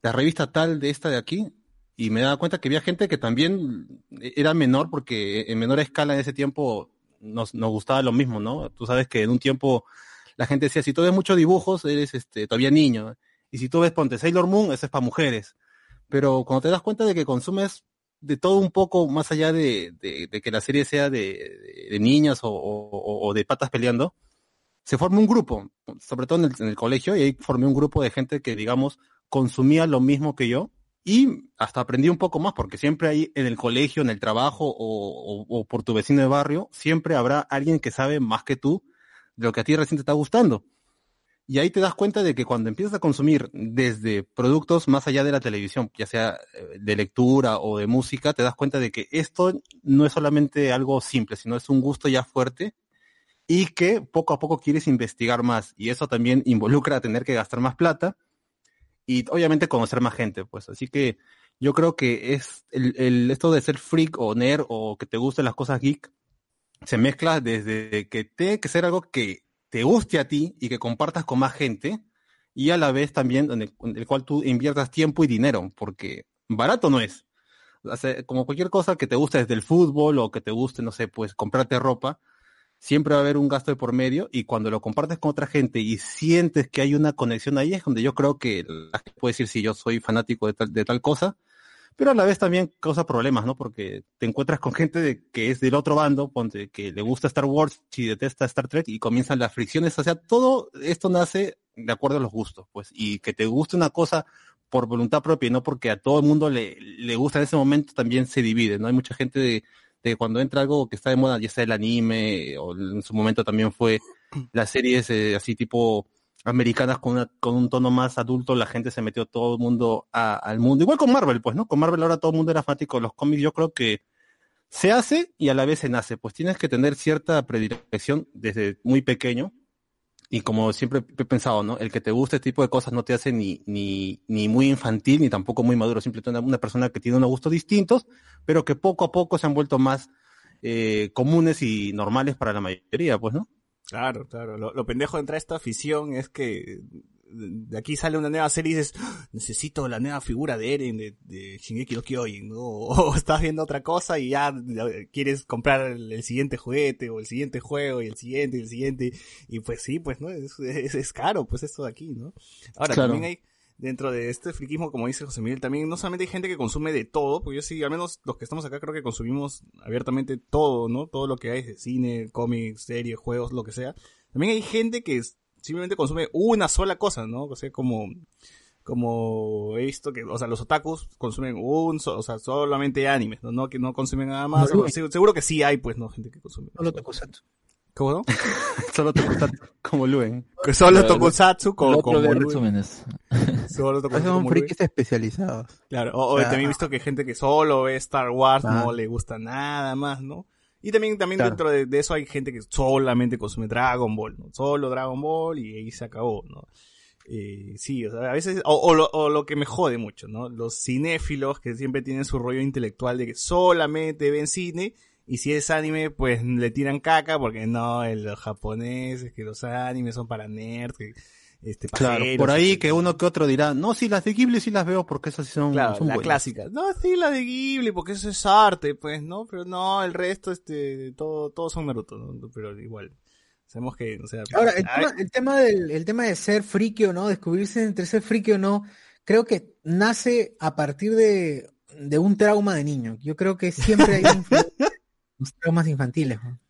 Speaker 4: la revista tal de esta de aquí? Y me daba cuenta que había gente que también era menor, porque en menor escala en ese tiempo nos, nos gustaba lo mismo, ¿no? Tú sabes que en un tiempo la gente decía, si tú ves muchos dibujos, eres este, todavía niño. Y si tú ves, ponte Sailor Moon, eso es para mujeres. Pero cuando te das cuenta de que consumes de todo un poco más allá de, de, que la serie sea de, de, de niñas o, o- o de patas peleando, se forma un grupo, sobre todo en el, en el colegio, y ahí formé un grupo de gente que, digamos, consumía lo mismo que yo, y hasta aprendí un poco más, porque siempre hay en el colegio, en el trabajo o, por tu vecino de barrio, siempre habrá alguien que sabe más que tú de lo que a ti recién te está gustando. Y ahí te das cuenta de que cuando empiezas a consumir desde productos más allá de la televisión, ya sea eh, de lectura o de música, te das cuenta de que esto no es solamente algo simple, sino es un gusto ya fuerte y que poco a poco quieres investigar más. Y eso también involucra tener que gastar más plata y obviamente conocer más gente, pues. Así que yo creo que es el, el- esto de ser freak o nerd o que te gusten las cosas geek se mezcla desde que tiene que ser algo que te guste a ti y que compartas con más gente y a la vez también en el, en el cual tú inviertas tiempo y dinero, porque barato no es. O sea, como cualquier cosa que te guste desde el fútbol o que te guste, no sé, pues comprarte ropa, siempre va a haber un gasto de por medio y cuando lo compartes con otra gente y sientes que hay una conexión ahí es donde yo creo que la gente puede decir si yo soy fanático de tal, de tal cosa, pero a la vez también causa problemas, ¿no? Porque te encuentras con gente de, que es del otro bando, que le gusta Star Wars y detesta Star Trek y comienzan las fricciones, o sea, todo esto nace de acuerdo a los gustos, pues, y que te guste una cosa por voluntad propia y no porque a todo el mundo le, le gusta en ese momento también se divide, ¿no? Hay mucha gente de, de cuando entra algo que está de moda, ya sea el anime, o en su momento también fue [CLEARS THROAT] las series eh, así tipo americanas con, una- con un tono más adulto, la gente se metió todo el mundo a- al mundo. Igual con Marvel, pues, ¿no? Con Marvel ahora todo el mundo era fanático de los cómics. Yo creo que se hace y a la vez se nace. Pues tienes que tener cierta predilección desde muy pequeño. Y como siempre he pensado, ¿no? El que te guste este tipo de cosas no te hace ni, ni, ni muy infantil ni tampoco muy maduro. Simplemente una, persona que tiene unos gustos distintos, pero que poco a poco se han vuelto más eh, comunes y normales para la mayoría, pues, ¿no?
Speaker 1: Claro, claro. Lo, lo pendejo de entrar a esta afición es que de aquí sale una nueva serie y dices, "Ah, necesito la nueva figura de Eren de, de Shingeki no Kyojin, ¿no? [LAUGHS] O estás viendo otra cosa y ya quieres comprar el, el siguiente juguete o el siguiente juego y el siguiente y el siguiente. Y pues sí, pues, ¿no? Es, es, es caro, pues esto de aquí, ¿no? Ahora,
Speaker 4: Claro.
Speaker 1: también hay, dentro de este friquismo, como dice José Miguel, también no solamente hay gente que consume de todo, porque yo sí, al menos los que estamos acá creo que consumimos abiertamente todo, ¿no? Todo lo que hay de cine, cómics, series, juegos, lo que sea. También hay gente que es- simplemente consume una sola cosa, ¿no? O sea, como, como he visto que, o sea, los otakus consumen un, so- o sea, solamente animes, ¿no? No que no consumen nada más.
Speaker 2: No.
Speaker 1: Seguro, que sí hay, pues, ¿no? Gente que consume.
Speaker 2: Solo tokusatsu.
Speaker 1: ¿Cómo no? [LAUGHS]
Speaker 4: Solo tokusatsu, como Luen.
Speaker 1: Que solo
Speaker 5: Claro,
Speaker 1: tokusatsu con
Speaker 5: ve
Speaker 1: Morui.
Speaker 5: resúmenes.
Speaker 1: Solo
Speaker 2: Esos
Speaker 1: tokusatsu
Speaker 2: son frikis especializados.
Speaker 1: Claro, o, o
Speaker 2: O sea,
Speaker 1: también he visto que hay gente que solo ve Star Wars,
Speaker 2: Ah.
Speaker 1: no le gusta nada más, ¿no? Y también, también
Speaker 4: Claro.
Speaker 1: dentro de, de eso hay gente que solamente consume Dragon Ball, ¿no? Solo Dragon Ball y ahí se acabó, ¿no? Eh, sí, o sea, a veces, o, o lo, o lo que me jode mucho, ¿no? Los cinéfilos que siempre tienen su rollo intelectual de que solamente ven cine y si es anime, pues le tiran caca porque no, el- los japoneses, que los animes son para nerds, que, este,
Speaker 4: Claro, por ahí que uno que otro dirá, no, sí, las de Ghibli sí las veo porque esas sí son,
Speaker 1: Claro,
Speaker 4: son
Speaker 1: la
Speaker 4: buenas".
Speaker 1: clásica. No, sí, la de Ghibli, porque eso es arte, pues, ¿no? Pero no, el resto, este, todo, todos son Naruto, ¿no? Pero igual. Sabemos que, o sea...
Speaker 8: Ahora, el tema, el tema del el tema de ser friki o no, descubrirse entre ser friki o no, creo que nace a partir de, de un trauma de niño. Yo creo que siempre hay [LAUGHS] los traumas infantiles. ¿no?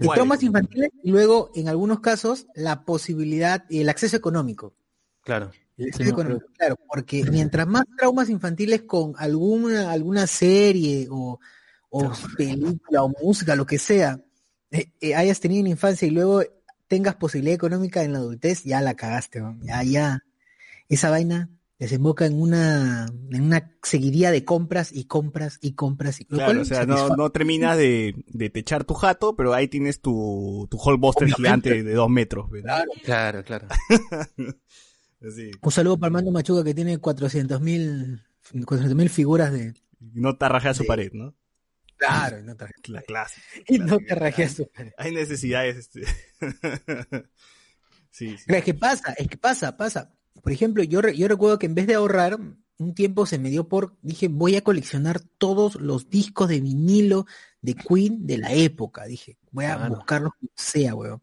Speaker 8: Y
Speaker 1: ¿cuál?
Speaker 8: traumas infantiles y luego, en algunos casos, la posibilidad y el acceso económico.
Speaker 4: Claro.
Speaker 8: El
Speaker 5: Sí,
Speaker 8: acceso
Speaker 5: no,
Speaker 8: económico, claro, porque mientras más traumas infantiles con alguna, alguna serie o, o película o música, lo que sea, eh, eh, hayas tenido en infancia y luego tengas posibilidad económica en la adultez, ya la cagaste, ¿no? ya, ya, esa vaina desemboca en una, en una seguidilla de compras y compras y compras. Y,
Speaker 1: Claro, o sea, no, no terminas de, de techar tu jato, pero ahí tienes tu, tu Hulkbuster
Speaker 8: Obviamente.
Speaker 1: gigante de dos metros, ¿verdad?
Speaker 4: Claro, claro. [LAUGHS]
Speaker 1: Así,
Speaker 8: Un saludo para Armando Machuca que tiene 400 mil figuras de...
Speaker 1: no te rajas su pared, ¿no?
Speaker 8: Claro, no [LAUGHS] te,
Speaker 1: La clásica.
Speaker 8: y no rajeas tu pared.
Speaker 1: Hay necesidades, este. [LAUGHS] sí, sí.
Speaker 8: Pero es que pasa, es que pasa, pasa. Por ejemplo, yo, re- yo recuerdo que en vez de ahorrar, un tiempo se me dio por, dije, voy a coleccionar todos los discos de vinilo de Queen de la época. Dije, voy a
Speaker 4: Claro.
Speaker 8: buscarlos como sea, weón.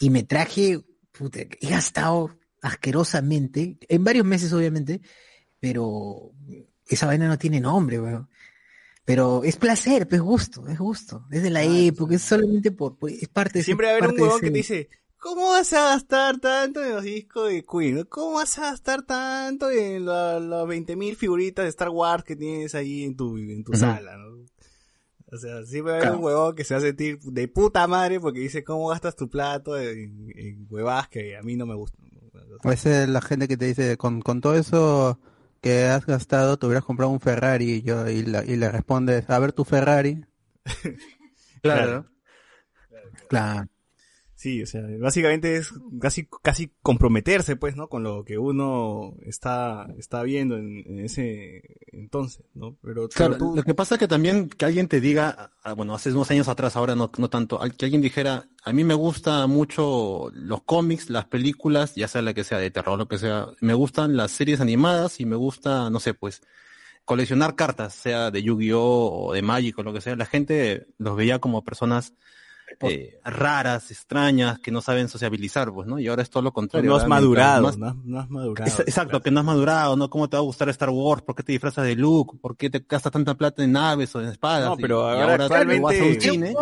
Speaker 8: Y me traje, puta, he gastado asquerosamente, en varios meses obviamente, pero esa vaina no tiene nombre, weón. Pero es placer, pues, es gusto, es gusto. Es de la
Speaker 1: Ah,
Speaker 8: época, es solamente por, por- es parte de
Speaker 1: Siempre va a haber un huevón que te dice, ¿Cómo vas a gastar tanto en los discos de Queen? ¿Cómo vas a gastar tanto en la- las 20.000 figuritas de Star Wars que tienes ahí en tu, en tu sala? ¿no? O sea, siempre va a haber
Speaker 4: Claro.
Speaker 1: un huevón que se va a sentir de puta madre porque dice cómo gastas tu plato en, en huevadas que a mí no me gustan.
Speaker 2: Esa es la gente que te dice, con, con todo eso que has gastado, te hubieras comprado un Ferrari y, yo, y, la- y le respondes, a ver tu Ferrari. [LAUGHS]
Speaker 4: Claro.
Speaker 2: Claro.
Speaker 1: Sí, o sea, básicamente es casi, casi comprometerse, pues, ¿no? Con lo que uno está, está viendo en, en ese entonces, ¿no? Pero,
Speaker 4: Claro,
Speaker 1: tú,
Speaker 4: lo que pasa es que también que alguien te diga, ah, bueno, hace unos años atrás, ahora no, no tanto, que alguien dijera, a mí me gusta mucho los cómics, las películas, ya sea la que sea de terror, lo que sea, me gustan las series animadas y me gusta, no sé, pues, coleccionar cartas, sea de Yu-Gi-Oh o de Magic o lo que sea, la gente los veía como personas eh, raras, extrañas, que no saben sociabilizar, pues, ¿no? Y ahora es todo lo contrario.
Speaker 1: no has
Speaker 4: ahora
Speaker 1: madurado,
Speaker 4: más-
Speaker 1: ¿no? No has madurado.
Speaker 4: Ex- Exacto, que no has madurado, ¿no? ¿Cómo te va a gustar Star Wars? ¿Por qué te disfrazas de Luke? ¿Por qué te gastas tanta plata en naves o en espadas?
Speaker 1: No, pero
Speaker 4: Y- y
Speaker 1: ahora
Speaker 4: tú vas a un cine.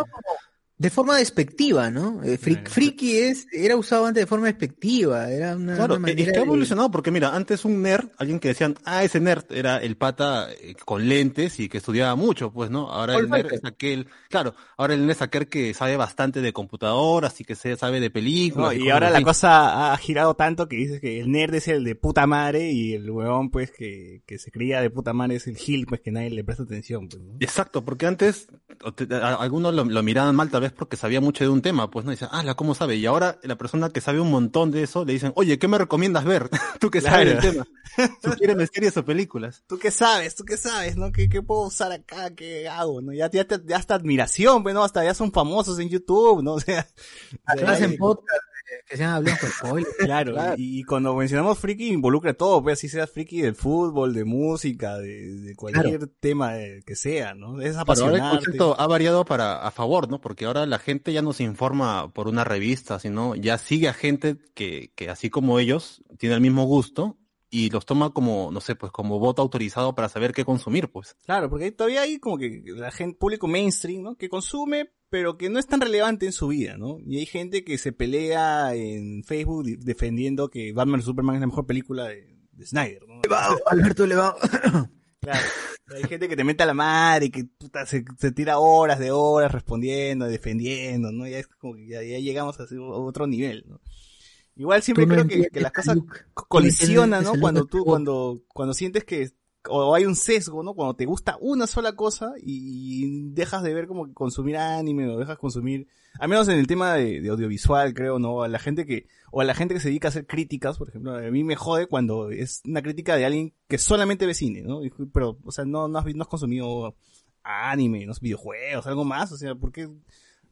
Speaker 8: De forma despectiva, ¿no? Eh, fri- friki es, era usado antes de forma despectiva, era una,
Speaker 4: Claro,
Speaker 8: una
Speaker 4: es
Speaker 8: manera
Speaker 4: que ha
Speaker 8: de-
Speaker 4: evolucionado porque mira, antes un nerd, alguien que decían, ah, ese nerd era el pata eh, con lentes y que estudiaba mucho, pues, ¿no? Ahora el nerd es aquel, claro, ahora el nerd es aquel que sabe bastante de computadoras y que se sabe de películas.
Speaker 1: No, y ahora la cosa ha girado tanto que dices que el nerd es el de puta madre y el huevón, pues, que, que se cría de puta madre es el gil, pues, que nadie le presta atención, pues, ¿no?
Speaker 4: Exacto, porque antes a- algunos lo, lo miraban mal tal vez porque sabía mucho de un tema, pues no dicen, ah, la cómo sabe. Y ahora la persona que sabe un montón de eso le dicen, oye, ¿qué me recomiendas ver? [LAUGHS] Tú que sabes del tema. Sugiéreme series o películas.
Speaker 1: ¿Tú qué sabes? ¿Tú qué sabes? ¿No? ¿Qué, qué puedo usar acá? ¿Qué hago? ¿No? Ya, ya, te- ya hasta admiración, pues, ¿no? Hasta ya son famosos en YouTube, ¿no? [LAUGHS] O sea,
Speaker 8: hacen podcast eh, que sean hablando con spoilers. [LAUGHS]
Speaker 1: Claro, Y, y cuando mencionamos friki involucra todo, pues así seas friki del fútbol, de música, de, de cualquier tema de- que sea, ¿no? Es
Speaker 4: Pero ahora el concepto ha variado para a favor, ¿no? Porque ahora la gente ya no se informa por una revista, sino ya sigue a gente que, que así como ellos tiene el mismo gusto y los toma como, no sé, pues como voto autorizado para saber qué consumir, pues.
Speaker 1: Claro, porque todavía hay como que la gente, público mainstream, ¿no? Que consume, pero que no es tan relevante en su vida, ¿no? Y hay gente que se pelea en Facebook di- defendiendo que Batman Superman es la mejor película de, de Snyder, ¿no?
Speaker 8: Alberto Levado. [COUGHS]
Speaker 1: Claro. Hay gente que te mete a la madre y que puta, se, se tira horas de horas respondiendo, defendiendo, ¿no? Ya es como que ya, ya llegamos a otro nivel, ¿no? Igual siempre
Speaker 8: no
Speaker 1: creo que, que las
Speaker 8: a
Speaker 1: cosas colisionan, ¿no? Cuando tú, cuando, cuando sientes que o hay un sesgo, ¿no? Cuando te gusta una sola cosa y dejas de ver como que consumir anime o dejas consumir, al menos en el tema de, de audiovisual, creo, ¿no? A la gente que, o a la gente que se dedica a hacer críticas, por ejemplo, a mí me jode cuando es una crítica de alguien que solamente ve cine, ¿no? Pero, o sea, no, no has, vi- no has consumido anime, no videojuegos, algo más, o sea, porque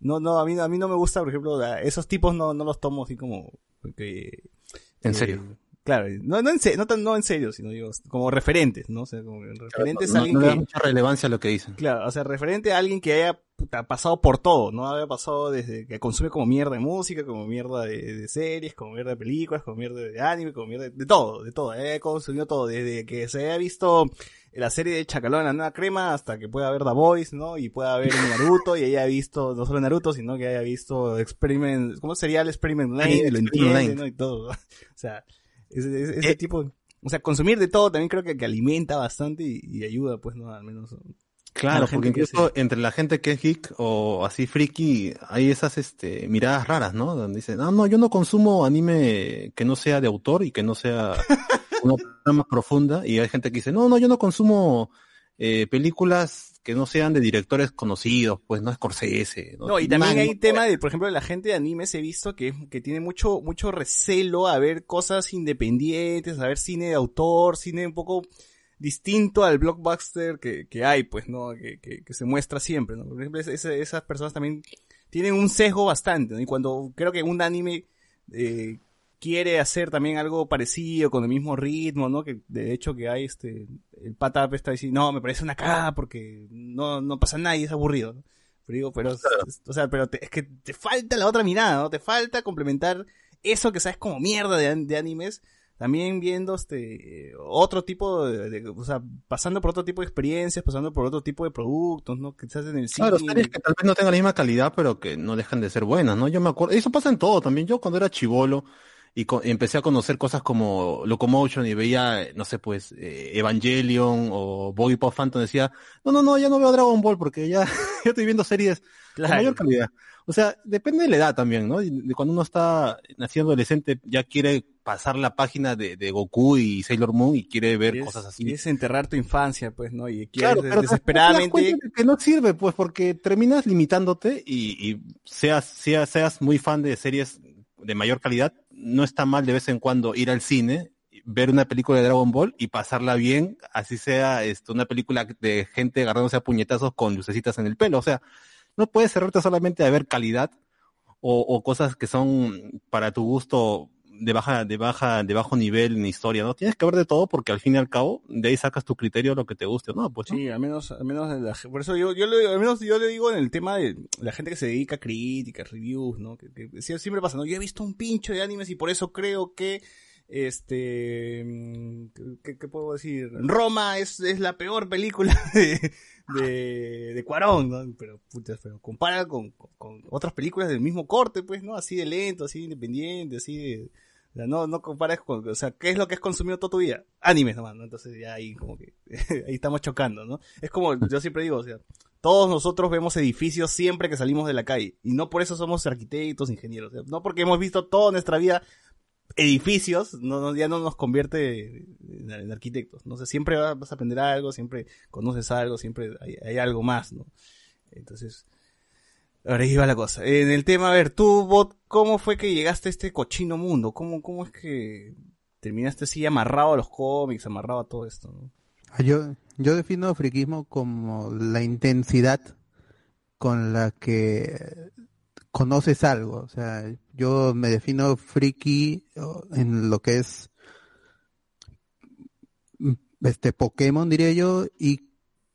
Speaker 1: no, no, a mí, a mí no me gusta, por ejemplo, esos tipos no, no los tomo así como, que,
Speaker 4: En serio.
Speaker 1: Claro, no, no, en serio, no, tan- no en serio, sino digo, como referentes, ¿no? O sea, como referentes a
Speaker 4: no,
Speaker 1: alguien
Speaker 4: no da
Speaker 1: que,
Speaker 4: mucha relevancia a lo que dicen.
Speaker 1: Claro, o sea, referente a alguien que haya puta, pasado por todo, ¿no? Haya pasado desde que consume como mierda de música, como mierda de, de series, como mierda de películas, como mierda de anime, como mierda de, de todo, de todo. Haya consumido todo, desde que se haya visto la serie de Chacalón, la nueva crema, hasta que pueda ver The Voice, ¿no? Y pueda ver Naruto, y haya visto, no solo Naruto, sino que haya visto Experiment, ¿cómo sería el Experiment Lane? Y lo entiende. ¿no? Y todo. [LAUGHS] O sea, ese, ese- ese tipo, o sea, consumir de todo también creo que, que alimenta bastante y, y ayuda, pues, ¿no? Al menos.
Speaker 4: Claro, porque
Speaker 1: que
Speaker 4: incluso entre la gente que es geek o así friki, hay esas este, miradas raras, ¿no? Donde dicen, ah, no, yo no consumo anime que no sea de autor y que no sea [LAUGHS] una trama profunda. Y hay gente que dice, no, no, yo no consumo eh, películas que no sean de directores conocidos, pues no es Scorsese.
Speaker 1: No, y también hay tema de, por ejemplo, de la gente de animes he visto que, que tiene mucho, mucho recelo a ver cosas independientes, a ver cine de autor, cine un poco distinto al blockbuster que, que hay, pues, ¿no? Que, que, que se muestra siempre, ¿no? Por ejemplo, esas personas también tienen un sesgo bastante, ¿no? Y cuando creo que un anime eh, quiere hacer también algo parecido, con el mismo ritmo, ¿no? Que de hecho que hay este, el pata está diciendo, no, me parece una cagada porque no, no pasa nada y es aburrido, ¿no? Pero digo, pero, es- o sea, pero te- es que te falta la otra mirada, ¿no? Te falta complementar eso que sabes como mierda de, de animes, también viendo este otro tipo de, de- o sea, pasando por otro tipo de experiencias, pasando por otro tipo de productos, ¿no? Que se hacen en el cine.
Speaker 4: Claro, series que tal vez no tengan la misma calidad, pero que no dejan de ser buenas, ¿no? Yo me acuerdo, eso pasa en todo también. Yo cuando era chivolo y, co- y empecé a conocer cosas como Locomotion y veía, no sé, pues, eh, Evangelion o Bobby Pop Phantom, decía, no, no, no, ya no veo Dragon Ball porque ya, [LAUGHS] ya estoy viendo series
Speaker 1: Claro.
Speaker 4: con mayor calidad. O sea, depende de la edad también, ¿no? De cuando uno está naciendo adolescente, ya quiere pasar la página de, de Goku y Sailor Moon y quiere ver cosas así.
Speaker 1: y es enterrar tu infancia, pues, ¿no? Y quieres
Speaker 4: Claro, pero te- te das
Speaker 1: desesperadamente
Speaker 4: de que no sirve, pues, porque terminas limitándote y, y seas, seas, seas muy fan de series de mayor calidad, no está mal de vez en cuando ir al cine, ver una película de Dragon Ball y pasarla bien, así sea esto, una película de gente agarrándose a puñetazos con lucecitas en el pelo. O sea, no puedes cerrarte solamente a ver calidad o, o cosas que son para tu gusto de baja, de baja, de bajo nivel en historia, ¿no? Tienes que ver de todo porque al fin y al cabo, de ahí sacas tu criterio lo que te guste no, pues.
Speaker 1: Sí, al menos, al menos, en la- por eso yo, yo le, al menos yo le digo en el tema de la gente que se dedica a críticas, reviews, ¿no? Que, que sie- siempre pasa, ¿no? Yo he visto un pincho de animes y por eso creo que, este, mm, ¿qué, puedo decir? Roma es, es la peor película [LAUGHS] de, de, de Cuarón, ¿no? Pero, puta, pero compara con, con otras películas del mismo corte, pues, ¿no? Así de lento, así de independiente, así de, o sea, no, no compares con, o sea, ¿qué es lo que has consumido toda tu vida? Animes nomás, ¿no? Entonces ya ahí como que, [LAUGHS] ahí estamos chocando, ¿no? Es como, yo siempre digo, o sea, todos nosotros vemos edificios siempre que salimos de la calle. Y no por eso somos arquitectos, ingenieros. no porque hemos visto toda nuestra vida edificios, no, ya no nos convierte en, arquitectos. No siempre vas a aprender algo, siempre conoces algo, siempre hay, hay algo más, ¿no? Entonces, ahora va la cosa. En el tema, a ver, tú, Bot, ¿cómo fue que llegaste a este cochino mundo? ¿Cómo, cómo es que terminaste así amarrado a los cómics, amarrado a todo esto? ¿no?
Speaker 2: Ah, Yo, yo defino friquismo como la intensidad con la que conoces algo. O sea, yo me defino friki en lo que es este Pokémon, diría yo, y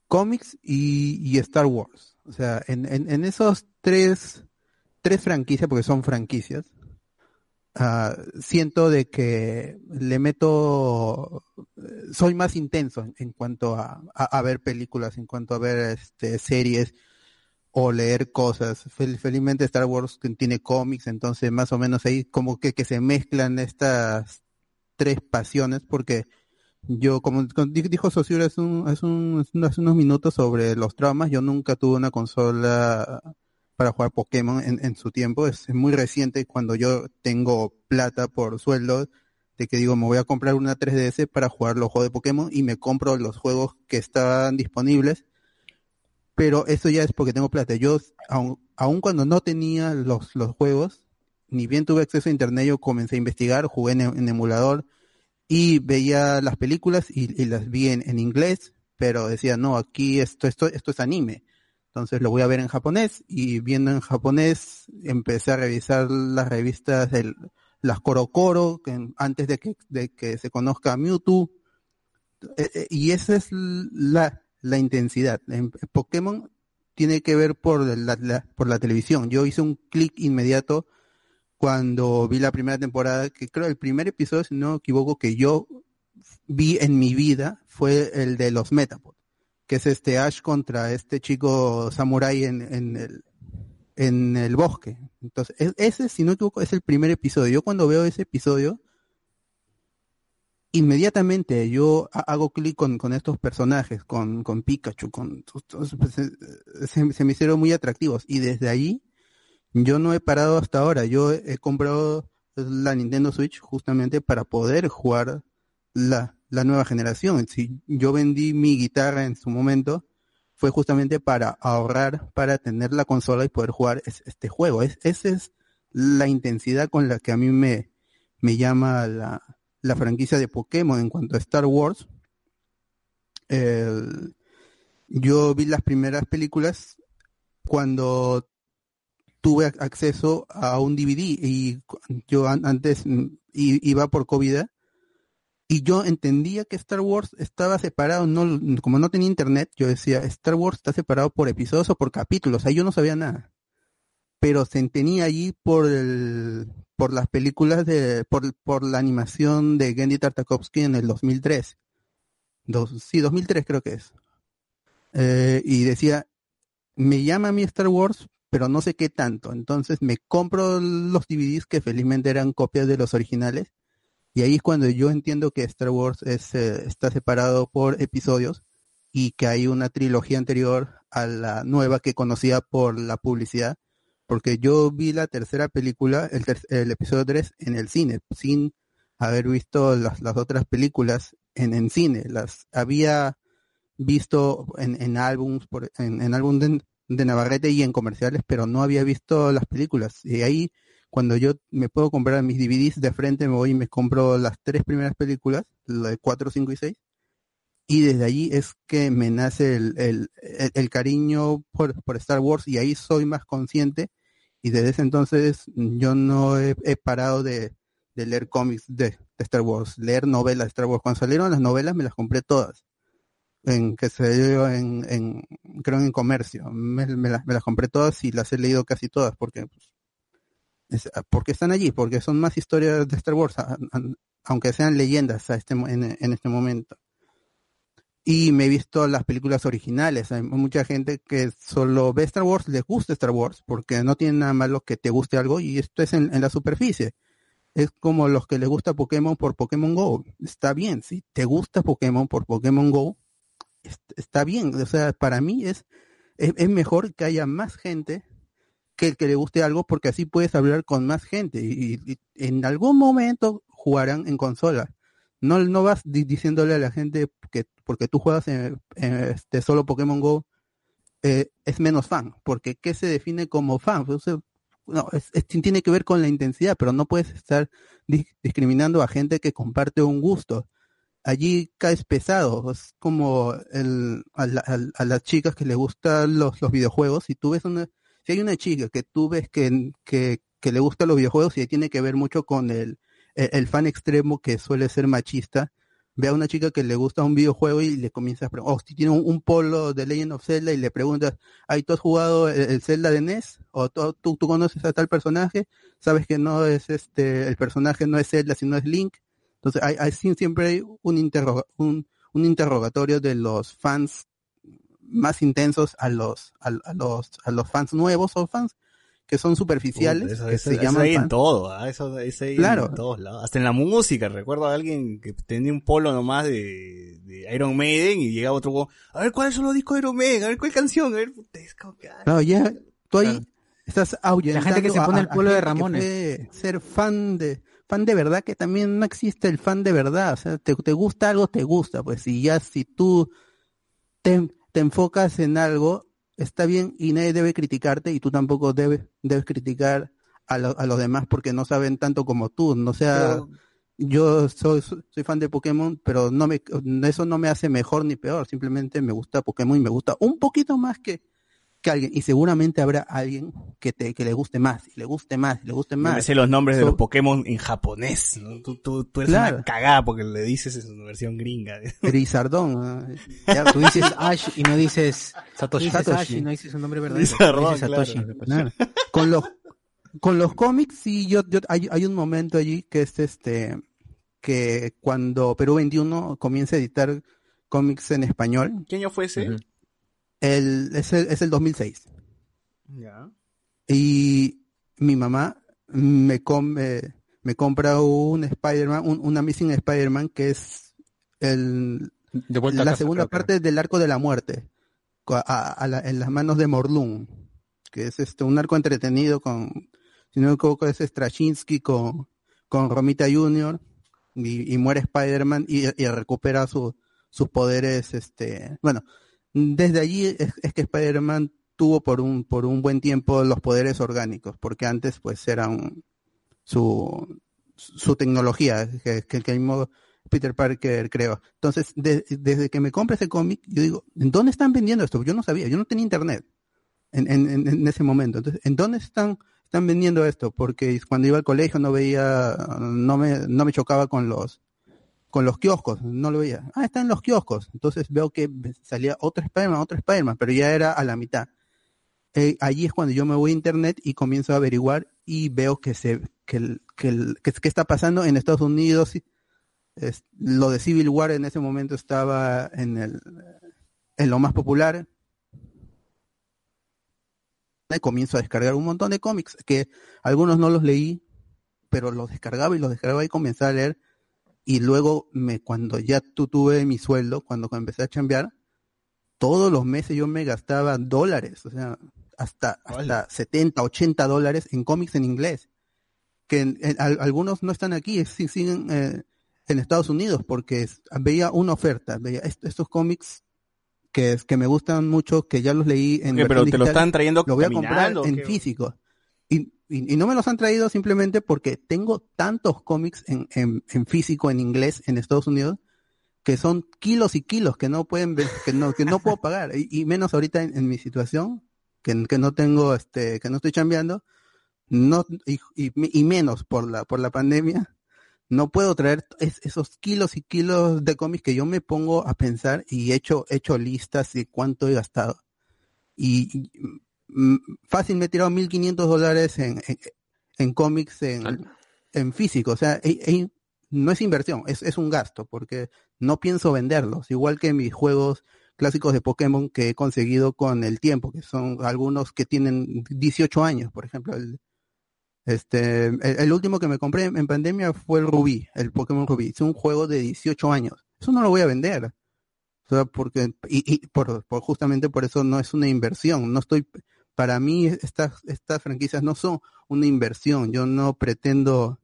Speaker 2: cómics y, y Star Wars. O sea, en, en, en esos tres, tres franquicias, porque son franquicias, ah, siento de que le meto soy más intenso en, cuanto a, a- ver películas, en cuanto a ver este, series o leer cosas. Fel- felizmente Star Wars tiene cómics, entonces más o menos ahí como que, que se mezclan estas tres pasiones, porque yo, como como di- dijo Sosur hace, un- hace, un- hace unos minutos sobre los traumas, yo nunca tuve una consola para jugar Pokémon en, en su tiempo. Es, es muy reciente cuando yo tengo plata por sueldo de que digo, me voy a comprar una 3DS para jugar los juegos de Pokémon y me compro los juegos que estaban disponibles. Pero eso ya es porque tengo plata. Yo, aun, aun cuando no tenía los, los juegos, ni bien tuve acceso a internet, yo comencé a investigar, jugué en, en emulador y veía las películas y, las vi en, inglés, pero decía, no, aquí esto, esto, esto es anime. Entonces lo voy a ver en japonés y viendo en japonés empecé a revisar las revistas del, las Coro Coro, antes de que, de que se conozca Mewtwo. Eh, eh, y esa es la, la intensidad. En Pokémon tiene que ver por la, la- por la televisión. Yo hice un clic inmediato cuando vi la primera temporada, que creo el primer episodio, si no me equivoco, que yo vi en mi vida fue el de los Metapod, que es este Ash contra este chico samurai en, el, bosque. Entonces, e- ese, si no me equivoco, es el primer episodio. Yo cuando veo ese episodio, inmediatamente yo ha- hago clic con, estos personajes, con, Pikachu, con pues, se, se- se me hicieron muy atractivos. Y desde ahí, yo no he parado hasta ahora. Yo he, comprado la Nintendo Switch justamente para poder jugar la, la nueva generación. Si yo vendí mi guitarra en su momento, fue justamente para ahorrar, para tener la consola y poder jugar es- este juego. Es, esa es la intensidad con la que a mí me, me llama la, la franquicia de Pokémon en cuanto a Star Wars. Yo vi las primeras películas cuando tuve ac- acceso a un DVD y yo an- antes mm, iba por COVID y yo entendía que Star Wars estaba separado, no, como no tenía internet, yo decía, Star Wars está separado por episodios o por capítulos, ahí yo no sabía nada. Pero se tenía allí por el, por las películas de, por, por la animación de Gendy Tartakovsky en el 2003. Dos, sí, 2003 creo que es. Eh, y decía, me llama a mí Star Wars, pero no sé qué tanto. Entonces me compro los DVDs que felizmente eran copias de los originales. Y ahí es cuando yo entiendo que Star Wars es, eh, está separado por episodios y que hay una trilogía anterior a la nueva que conocía por la publicidad. Porque yo vi la tercera película, el, ter- el episodio 3, en el cine, sin haber visto las, las otras películas en, cine. Las había visto en, en por, en, en álbum de, de Navarrete y en comerciales, pero no había visto las películas. Y ahí, cuando yo me puedo comprar mis DVDs de frente, me voy y me compro las tres primeras películas, la de 4, 5 y 6. Y desde allí es que me nace el, el, el- cariño por, por Star Wars y ahí soy más consciente. Y desde ese entonces yo no he, he parado de, de leer cómics de, de Star Wars, leer novelas de Star Wars. Cuando salieron las novelas me las compré todas en que se dio en, creo en comercio. Me, las, compré todas y las he leído casi todas porque pues, es- porque están allí porque son más historias de Star Wars a- a- aunque sean leyendas a este en, en este momento. Y me he visto las películas originales. Hay mucha gente que solo ve Star Wars les gusta Star Wars porque no tiene nada malo que te guste algo y esto es en, la superficie. Es como los que les gusta Pokémon por Pokémon Go. Está bien si te gusta Pokémon por Pokémon Go está bien, o sea, para mí es, es, mejor que haya más gente que que le guste algo porque así puedes hablar con más gente y, en algún momento jugarán en consola. No, no vas di- diciéndole a la gente que porque tú juegas en, este solo Pokémon Go eh, es menos fan, porque ¿qué se define como fan? No, es- tiene que ver con la intensidad, pero no puedes estar di- discriminando a gente que comparte un gusto allí caes pesado. Es como el, a, la- a- a las chicas que les gustan los, los videojuegos. Si tú ves una, si hay una chica que tú ves que, que, que le gustan los videojuegos y tiene que ver mucho con el, el, el fan extremo que suele ser machista, ve a una chica que le gusta un videojuego y le comienzas a preguntar, o si tiene un, un polo de Legend of Zelda y le preguntas, ay, ¿tú has jugado el, el Zelda de NES? ¿O tú, tú, tú conoces a tal personaje? ¿Sabes que no es este, el personaje no es Zelda, sino es Link? Entonces, hay, siempre hay un, interroga- un, un interrogatorio de los fans más intensos a los, a, a los, a los fans nuevos o fans que son superficiales,
Speaker 1: eso-
Speaker 2: que
Speaker 1: eso-
Speaker 2: se
Speaker 1: eso
Speaker 2: llaman
Speaker 1: hay en
Speaker 2: fans.
Speaker 1: todo, ¿ah? eso, eso hay
Speaker 2: Claro.
Speaker 1: en todos lados. Hasta en la música, recuerdo a alguien que tenía un polo nomás de, de Iron Maiden y llegaba otro a ver cuáles son los discos de Iron Maiden, a ver cuál canción, a ver, puta, es como que, ah,
Speaker 2: Claro, ya, tú ahí estás ahuyentando
Speaker 8: La gente que se pone
Speaker 2: a-
Speaker 8: el polo de Ramones.
Speaker 2: ser fan de, fan de verdad, que también no existe el fan de verdad, o sea, te, te gusta algo, te gusta, pues, y ya si tú te, te enfocas en algo, está bien y nadie debe criticarte y tú tampoco debes, debes criticar a, lo- a los demás porque no saben tanto como tú, no sea,
Speaker 1: Pero-
Speaker 2: yo soy, soy fan de Pokémon, pero no me, eso no me hace mejor ni peor, simplemente me gusta Pokémon y me gusta un poquito más que, que alguien, y seguramente habrá alguien que te, que le guste más, y le guste más, y le guste
Speaker 1: yo
Speaker 2: más.
Speaker 1: me sé los nombres de
Speaker 2: So-
Speaker 1: los Pokémon en japonés, ¿no? Tú, tú, tú eres
Speaker 2: Claro.
Speaker 1: una cagada porque le dices en su versión gringa. [LAUGHS]
Speaker 2: Grisardón, ah,
Speaker 8: Ya, tú dices Ash y no dices
Speaker 2: Satoshi.
Speaker 8: Dices
Speaker 2: Satoshi.
Speaker 8: Ash y no dices su nombre verdadero.
Speaker 1: Grisardón,
Speaker 8: Dices Satoshi.
Speaker 2: Claro. Con los con los cómics sí yo, yo hay, hay un momento allí que es este que cuando Perú 21 comienza a editar cómics en español,
Speaker 1: ¿Qué año fue ese?
Speaker 2: El, es, el, es el 2006
Speaker 1: Ya.
Speaker 2: y mi mamá me com- eh, me compra un Spider-Man, un, un Amazing Spider-Man que es el
Speaker 4: De
Speaker 2: la
Speaker 4: casa,
Speaker 2: segunda parte del arco de la muerte a- a la- en las manos de Morlun que es este un arco entretenido con si no me equivoco es Straczynski con con Romita Jr. y, y muere Spider-Man y, y recupera su- sus poderes este bueno desde allí es, es que Spider-Man tuvo por un por un buen tiempo los poderes orgánicos porque antes pues eran su su tecnología que, que, que el mismo Peter Parker creó. Entonces, de- desde que me compré ese cómic, yo digo, ¿en dónde están vendiendo esto? Yo no sabía, yo no tenía internet en, en, en- en ese momento. Entonces, ¿en dónde están, están vendiendo esto? Porque cuando iba al colegio no veía, no me, no me chocaba con los, con los kioscos, no lo veía. Ah, está en los kioscos. Entonces veo que salía otro Spider-Man, otro Spider-Man, pero ya era a la mitad. Eh, allí es cuando yo me voy a internet y comienzo a averiguar y veo que se, que, que, que, que está pasando en Estados Unidos. es- lo de Civil War en ese momento estaba en el en lo más popular. Y comienzo a descargar un montón de cómics que algunos no los leí, pero los descargaba y los descargaba y comenzaba a leer. Y luego, me, cuando ya tu, tuve mi sueldo, cuando empecé a chambear, todos los meses yo me gastaba dólares, o sea, hasta, hasta 70, 80 dólares en cómics en inglés. Que en- en- al- algunos no están aquí, es- siguen eh, en Estados Unidos, porque es- veía una oferta, veía est- estos cómics que, es- que me gustan mucho, que ya los leí en
Speaker 1: Ok, pero
Speaker 2: versión
Speaker 1: te lo
Speaker 2: digital,
Speaker 1: están trayendo
Speaker 2: lo voy a comprar
Speaker 1: caminando, ¿o
Speaker 2: en
Speaker 1: qué?
Speaker 2: físico. Y, y, y no me los han traído simplemente porque tengo tantos cómics en, en, en físico, en inglés, en Estados Unidos, que son kilos y kilos que no pueden ver, que no, que no puedo pagar. Y, y menos ahorita en, en mi situación, que, que no tengo, este, que no estoy chambeando, no, y, y, menos por la, por la pandemia, no puedo traer es- esos kilos y kilos de cómics que yo me pongo a pensar y he hecho, he hecho listas de cuánto he gastado. Y, y, fácil me he tirado 1500 dólares en, en, en cómics en, en físico. O sea, he- he- no es inversión, es, es un gasto, porque no pienso venderlos. Igual que mis juegos clásicos de Pokémon que he conseguido con el tiempo, que son algunos que tienen 18 años, por ejemplo, el, este, el, el último que me compré en pandemia fue el Rubí, el Pokémon Rubí. Es un juego de 18 años. Eso no lo voy a vender. O sea, porque, y, y por, por justamente por eso no es una inversión. No estoy, para mí estas, estas franquicias no son una inversión. Yo no pretendo,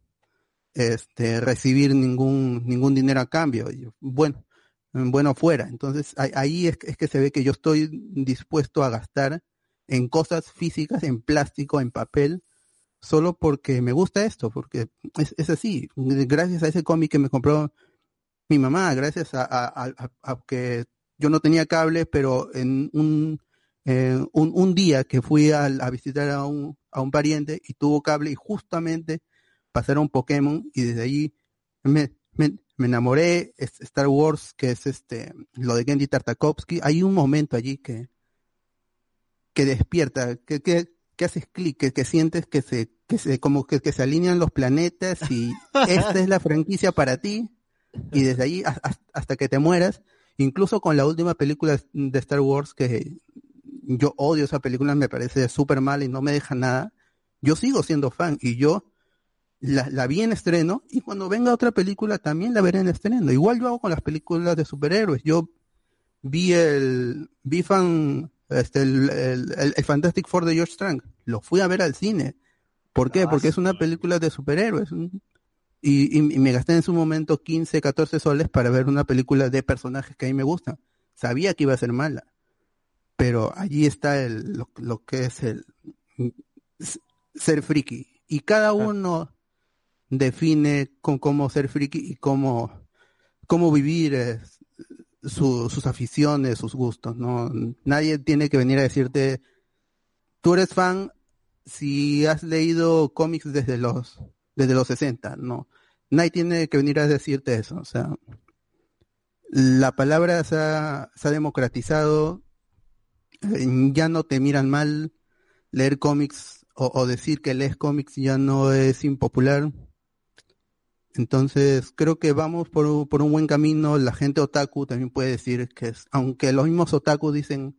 Speaker 2: este, recibir ningún, ningún dinero a cambio. Bueno, bueno fuera. Entonces ahí, es, es que se ve que yo estoy dispuesto a gastar en cosas físicas, en plástico, en papel, solo porque me gusta esto, porque es, es así. Gracias a ese cómic que me compró mi mamá, gracias a- a que yo no tenía cable, pero en un, eh, un, un día que fui a, visitar a un, a un pariente y tuvo cable y justamente pasaron Pokémon y desde allí me, me, enamoré, es Star Wars, que es este, lo de Gendy Tartakovsky, hay un momento allí que, que despierta, que, que, que haces clic, que, sientes que se, que se, como que, que se alinean los planetas y esta es la franquicia para ti, y desde allí has- has- hasta que te mueras, incluso con la última película de Star Wars, que yo odio esa película, me parece súper mal y no me deja nada, yo sigo siendo fan y yo la, la vi en estreno y cuando venga otra película también la veré en estreno. Igual yo hago con las películas de superhéroes. Yo vi el vi fan este el, el, el- el Fantastic Four de George Trank. Lo fui a ver al cine. ¿Por qué? Porque es una película de superhéroes. Y, y, y me gasté en su momento 15, 14 soles para ver una película de personajes que a mí me gustan. Sabía que iba a ser mala. Pero allí está el, lo, lo que es el ser friki. Y cada uno define con cómo ser friki y cómo, cómo vivir eh, su- sus aficiones, sus gustos, ¿no? Nadie tiene que venir a decirte, tú eres fan si has leído cómics desde los, desde los 60, no. Nadie tiene que venir a decirte eso, o sea, la palabra se ha, se ha democratizado, ya no te miran mal, leer cómics o, decir que lees cómics ya no es impopular. Entonces, creo que vamos por, por un buen camino. La gente otaku también puede decir que es, aunque los mismos otaku dicen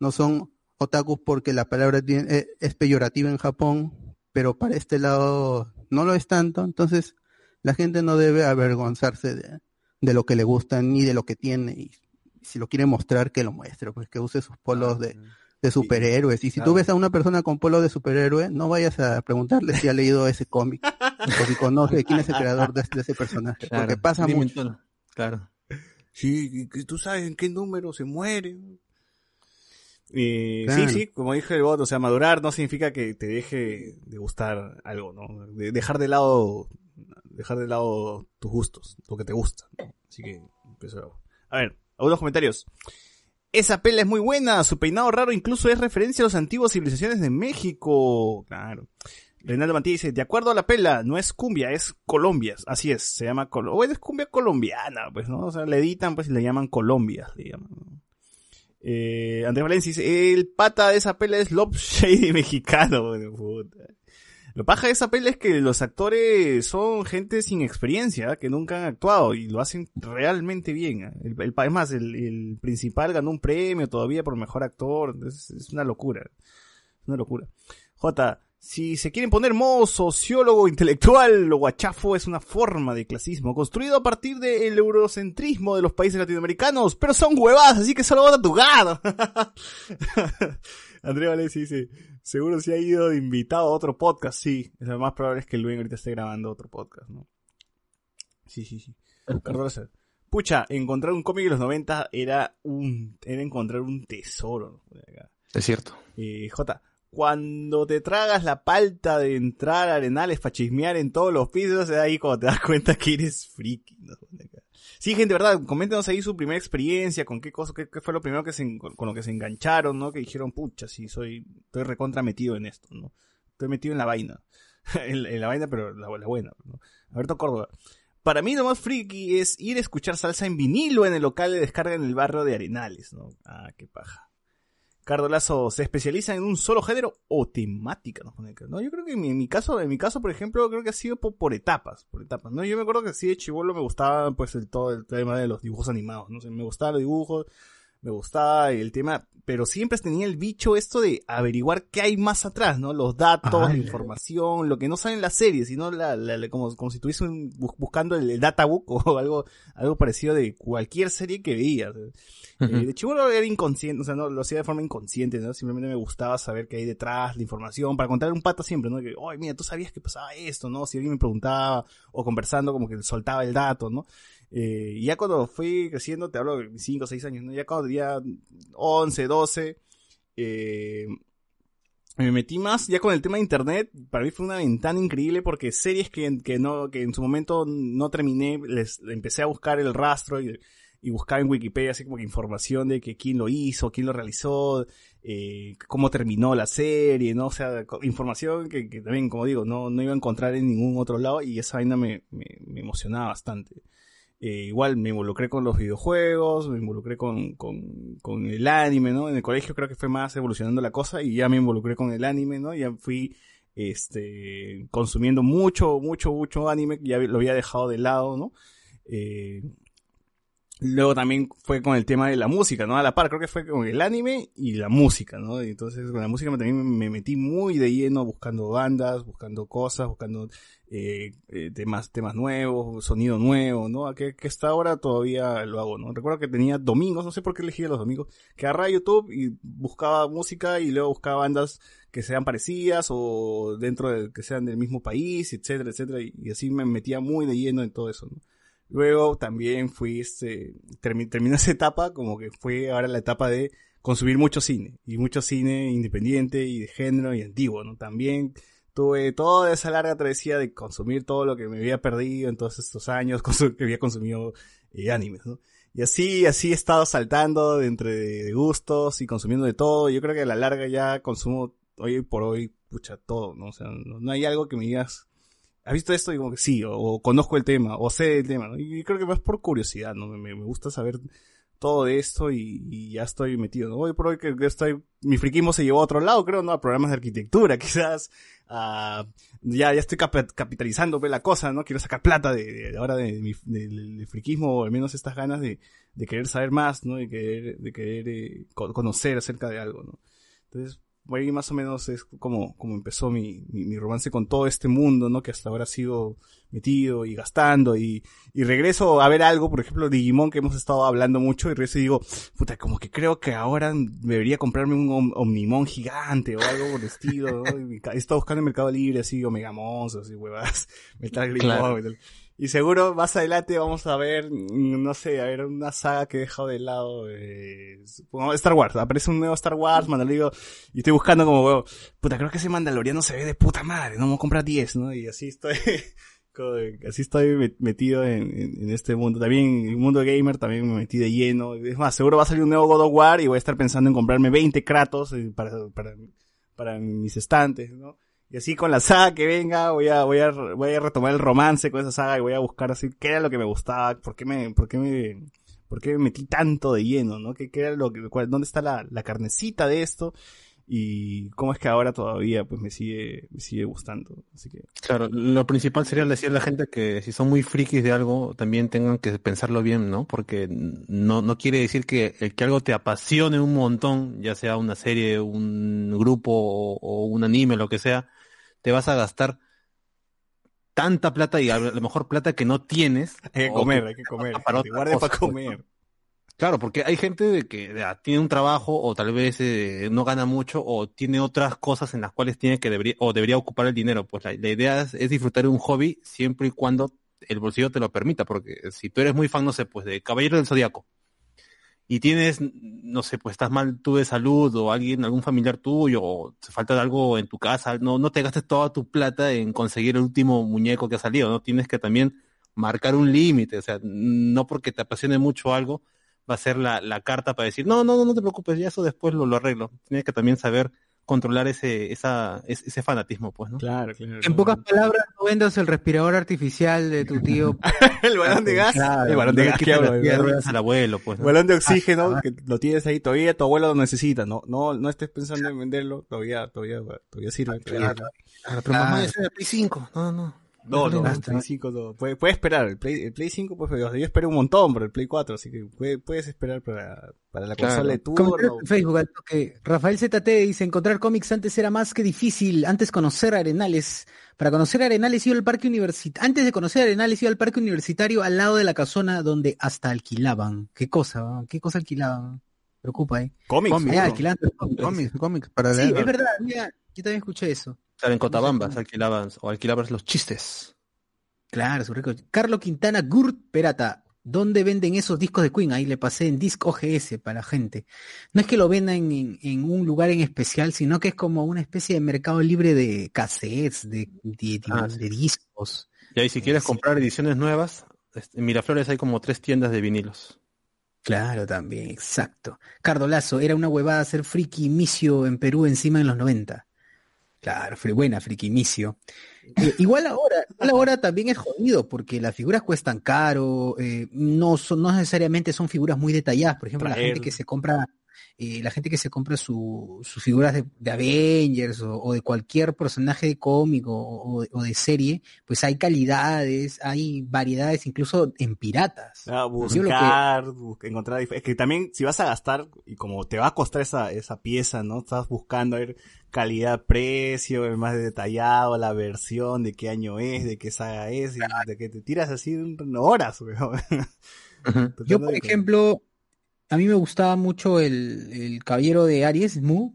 Speaker 2: no son otakus porque la palabra tiene- eh, es peyorativa en Japón, pero para este lado no lo es tanto. Entonces, la gente no debe avergonzarse de, de lo que le gusta ni de lo que tiene. Y si lo quiere mostrar, que lo muestre, pues que use sus polos de, de superhéroes. Y si tú ves a una persona con polo de superhéroe, no vayas a preguntarle si ha leído ese cómic o si conoce quién es el creador de, de ese personaje.
Speaker 4: Claro,
Speaker 2: porque pasa
Speaker 4: dime
Speaker 2: mucho.
Speaker 4: Claro.
Speaker 1: Sí, y que tú sabes en qué número se muere. Eh,
Speaker 2: Claro.
Speaker 1: Sí, sí, como dije el bot, o sea, madurar no significa que te deje de gustar algo, ¿no? De- dejar de lado, dejar de lado tus gustos, lo que te gusta. ¿no? Así que, empezó. A ver, algunos comentarios. Esa pela es muy buena, su peinado raro incluso es referencia a las antiguas civilizaciones de México. Claro. Reinaldo Mantilla dice, de acuerdo a la pela, no es cumbia, es Colombia. Así es, se llama Colombia. O es cumbia colombiana, pues, ¿no? O sea, le editan, pues, y le llaman Colombia, le llaman. Eh, Andrés Valencia dice, el pata de esa pela es Love Shady [LAUGHS] mexicano. Bueno, puta. Lo paja de esa peli es que los actores son gente sin experiencia, que nunca han actuado y lo hacen realmente bien. El, el, es más, el, principal ganó un premio todavía por mejor actor. Es, es una locura. Es una locura. J, si se quieren poner modo sociólogo intelectual, lo guachafo es una forma de clasismo construido a partir del eurocentrismo de los países latinoamericanos, pero son huevadas, así que solo vota tu gato. [LAUGHS] Andrea Valencia dice, seguro si ha ido de invitado a otro podcast, sí. Es lo más probable es que Luis ahorita esté grabando otro podcast, ¿no? Sí, sí, sí. Pucha, encontrar un cómic de los 90 era un, era encontrar un tesoro. ¿no?
Speaker 4: Es cierto.
Speaker 1: Eh, J, cuando te tragas la palta de entrar a arenales para chismear en todos los pisos, es ahí cuando te das cuenta que eres friki. ¿no? Sí, gente, verdad, coméntenos ahí su primera experiencia, con qué cosa, qué, fue lo primero que se, con, lo que se engancharon, ¿no? Que dijeron, pucha, sí, soy, estoy recontra metido en esto, ¿no? Estoy metido en la vaina. [LAUGHS] en, en la vaina, pero la, la buena, ¿no? Alberto Córdoba. Para mí lo más friki es ir a escuchar salsa en vinilo en el local de descarga en el barrio de Arenales, ¿no? Ah, qué paja. Cardo Lazo, ¿se especializa en un solo género o temática? ¿no? Yo creo que en mi, caso, en mi caso, por ejemplo, creo que ha sido por, etapas, por etapas, ¿no? Yo me acuerdo que sí de chivolo me gustaba, pues, el, todo el tema de los dibujos animados, ¿no? Sea, me gustaban los dibujos, me gustaba el tema, pero siempre tenía el bicho esto de averiguar qué hay más atrás, ¿no? Los datos, la información, lo que no sale en la serie, sino la, la- la- como, como si estuviese buscando el, el databook [LAUGHS] o algo, algo parecido de cualquier serie que veía. Eh, de chivolo era inconsciente, o sea, no lo hacía de forma inconsciente, ¿no? Simplemente me gustaba saber qué hay detrás, la información, para contar un pato siempre, ¿no? Que, oye, mira, tú sabías que pasaba esto, ¿no? Si alguien me preguntaba, o conversando, como que soltaba el dato, ¿no? Eh, ya cuando fui creciendo, te hablo de 5 o 6 años, ¿no? Ya cuando tenía 11, 12, eh, me metí más ya con el tema de internet. Para mí fue una ventana increíble porque series que, que no, que en su momento no terminé, les empecé a buscar el rastro y, y buscar en Wikipedia así como que información de que quién lo hizo, quién lo realizó, eh, cómo terminó la serie, ¿no? O sea, información que, que también, como digo, no, no iba a encontrar en ningún otro lado y esa vaina me, me, me emocionaba bastante. Eh, igual me involucré con los videojuegos, me involucré con, con, con el anime, ¿no? En el colegio creo que fue más evolucionando la cosa y ya me involucré con el anime, ¿no? Ya fui este consumiendo mucho, mucho, mucho anime, ya lo había dejado de lado, ¿no? Eh, luego también fue con el tema de la música, ¿no? A la par, creo que fue con el anime y la música, ¿no? Entonces con la música también me metí muy de lleno buscando bandas, buscando cosas, buscando eh, eh, temas, temas nuevos, sonido nuevo, ¿no? Que, que hasta ahora todavía lo hago, ¿no? Recuerdo que tenía domingos, no sé por qué elegí los domingos, que agarraba YouTube y buscaba música y luego buscaba bandas que sean parecidas o dentro de, que sean del mismo país, etcétera, etcétera, y, y así me metía muy de lleno en todo eso, ¿no? Luego también fui, este, termi- terminó esa etapa como que fue ahora la etapa de consumir mucho cine, y mucho cine independiente y de género y antiguo, ¿no? También tuve toda esa larga travesía de consumir todo lo que me había perdido en todos estos años, [LAUGHS] que había consumido eh, animes, ¿no? Y así, así he estado saltando entre de gustos y consumiendo de todo. Yo creo que a la larga ya consumo hoy por hoy, pucha, todo, ¿no? O sea, no, no hay algo que me digas, ¿has visto esto? Y como que sí, o, conozco el tema, o sé el tema, ¿no? Y creo que más por curiosidad, ¿no? Me, me gusta saber todo de esto y, ya estoy metido, ¿no? Hoy por hoy que estoy, mi friquismo se llevó a otro lado, creo, ¿no? A programas de arquitectura, [LAUGHS] quizás, a, ya, ya estoy cap- capitalizando la cosa, ¿no? Quiero sacar plata de, de- de ahora de, mi, del friquismo, o al menos estas ganas de, de querer saber más, ¿no? De querer, de querer eh, co- conocer acerca de algo, ¿no? Entonces, ahí más o menos es como, como empezó mi, mi, mi romance con todo este mundo, ¿no? Que hasta ahora sigo metido y gastando y, y regreso a ver algo, por ejemplo, Digimon que hemos estado hablando mucho y regreso y digo, puta, como que creo que ahora debería comprarme un Om- Omnimon gigante o algo por el estilo, ¿no? Y estado buscando en Mercado Libre así, Omega Monsters y huevas, [LAUGHS] Metal Gear
Speaker 4: Claro.
Speaker 1: Y seguro más adelante vamos a ver, mm, no sé, a ver una saga que he dejado de lado, eh, Star Wars, aparece un nuevo Star Wars, Mandalorian, y estoy buscando como, huevo, puta, creo que ese Mandaloriano se ve de puta madre, no me voy a comprar 10, ¿no? Y así estoy, [LAUGHS] así estoy met- metido en, en- en este mundo. También, en el mundo gamer también me metí de lleno. Es más, seguro va a salir un nuevo God of War y voy a estar pensando en comprarme 20 Kratos eh, para, para, para mis estantes, ¿no? Y así con la saga que venga, voy a, voy a, voy a retomar el romance con esa saga y voy a buscar así qué era lo que me gustaba, por qué me, por qué me, por qué me metí tanto de lleno, ¿no? ¿Qué, qué era lo que, cuál- dónde está la, la carnecita de esto? Y cómo es que ahora todavía pues me sigue me sigue gustando. Así que
Speaker 4: Claro, lo principal sería decirle a la gente que si son muy frikis de algo, también tengan que pensarlo bien, ¿no? Porque no, no quiere decir que el que algo te apasione un montón, ya sea una serie, un grupo o, o un anime, lo que sea, te vas a gastar tanta plata y a lo mejor plata que no tienes.
Speaker 1: hay que comer, hay que comer.
Speaker 4: para
Speaker 1: para
Speaker 4: pues.
Speaker 1: comer.
Speaker 4: Claro, porque hay gente de que ya, tiene un trabajo o tal vez eh, no gana mucho o tiene otras cosas en las cuales tiene que debería o debería ocupar el dinero. Pues la, idea es, disfrutar de un hobby siempre y cuando el bolsillo te lo permita, porque si tú eres muy fan, no sé, pues de Caballero del Zodiaco y tienes, no sé, pues estás mal tú de salud o alguien, algún familiar tuyo o te falta algo en tu casa, no, no te gastes toda tu plata en conseguir el último muñeco que ha salido, ¿no? Tienes que también marcar un límite, o sea, no porque te apasione mucho algo va a ser la, la carta para decir, no, no, no, no te preocupes, ya eso después lo, lo arreglo. Tienes que también saber controlar ese, esa, ese, ese fanatismo, pues, ¿no?
Speaker 1: Claro, claro.
Speaker 8: En pocas palabras, no vendas el respirador artificial de tu tío. [LAUGHS]
Speaker 1: el balón de gas.
Speaker 4: Claro,
Speaker 1: el balón de gas que balón-
Speaker 4: al abuelo, pues, ¿no?
Speaker 1: Balón de oxígeno
Speaker 4: Ah,
Speaker 1: que lo tienes ahí todavía, tu abuelo lo necesita, no, no, no estés pensando en venderlo, todavía, todavía, todavía sirve.
Speaker 4: Claro, claro, pero mamá, ese es el Play 5. No, no.
Speaker 1: No, no,
Speaker 4: no,
Speaker 1: el Play 5 no. Puede, puede esperar, el Play, el Play 5, pues yo esperé un montón por el Play 4, así que puede- puedes esperar para, para la
Speaker 8: Claro.
Speaker 1: consola de turno.
Speaker 8: Facebook al toque. Rafael ZT dice, encontrar cómics antes era más que difícil, antes conocer Arenales. Para conocer Arenales iba al parque universitario, antes de conocer Arenales iba al parque universitario al lado de la casona donde hasta alquilaban. ¿Qué cosa? ¿Qué cosa alquilaban? Preocupa, ¿eh?
Speaker 1: Cómics. Seguro.
Speaker 8: alquilando cómics.
Speaker 2: Cómics, cómics, para
Speaker 8: Sí, es verdad, mira, yo también escuché eso.
Speaker 4: Claro, en Cotabambas alquilaban, o alquilabas los chistes.
Speaker 8: Claro, su rico. Carlos Quintana Gurt Perata. ¿Dónde venden esos discos de Queen? Ahí le pasé en Disc OGS para la gente. No es que lo vendan en, en un lugar en especial, sino que es como una especie de mercado libre de cassettes, de, de- de-
Speaker 4: Ah,
Speaker 8: de discos.
Speaker 4: Y ahí si quieres comprar ediciones nuevas, este, en Miraflores hay como tres tiendas de vinilos.
Speaker 8: Claro, también, exacto. Cardolazo, era una huevada hacer friki inicio en Perú encima en los 90. Claro, buena friki inicio. Eh, igual ahora, [LAUGHS] igual ahora también es jodido porque las figuras cuestan caro, eh, no son, no necesariamente son figuras muy detalladas. Por ejemplo, la gente que se compra, eh, la gente que se compra su- sus figuras de, de Avengers o, o de cualquier personaje de cómic o, de serie, pues hay calidades, hay variedades, incluso en piratas.
Speaker 1: Ah,
Speaker 8: Yo lo que-
Speaker 1: buscar, bus- encontrar, es que también si vas a gastar y como te va a costar esa, esa pieza, ¿no? Estás buscando a ver calidad, precio, el más detallado, la versión, de qué año es, de qué saga es, y de que te tiras así horas, weón. [LAUGHS]
Speaker 8: Yo, por ejemplo, a mí me gustaba mucho el, el caballero de Aries, Mu,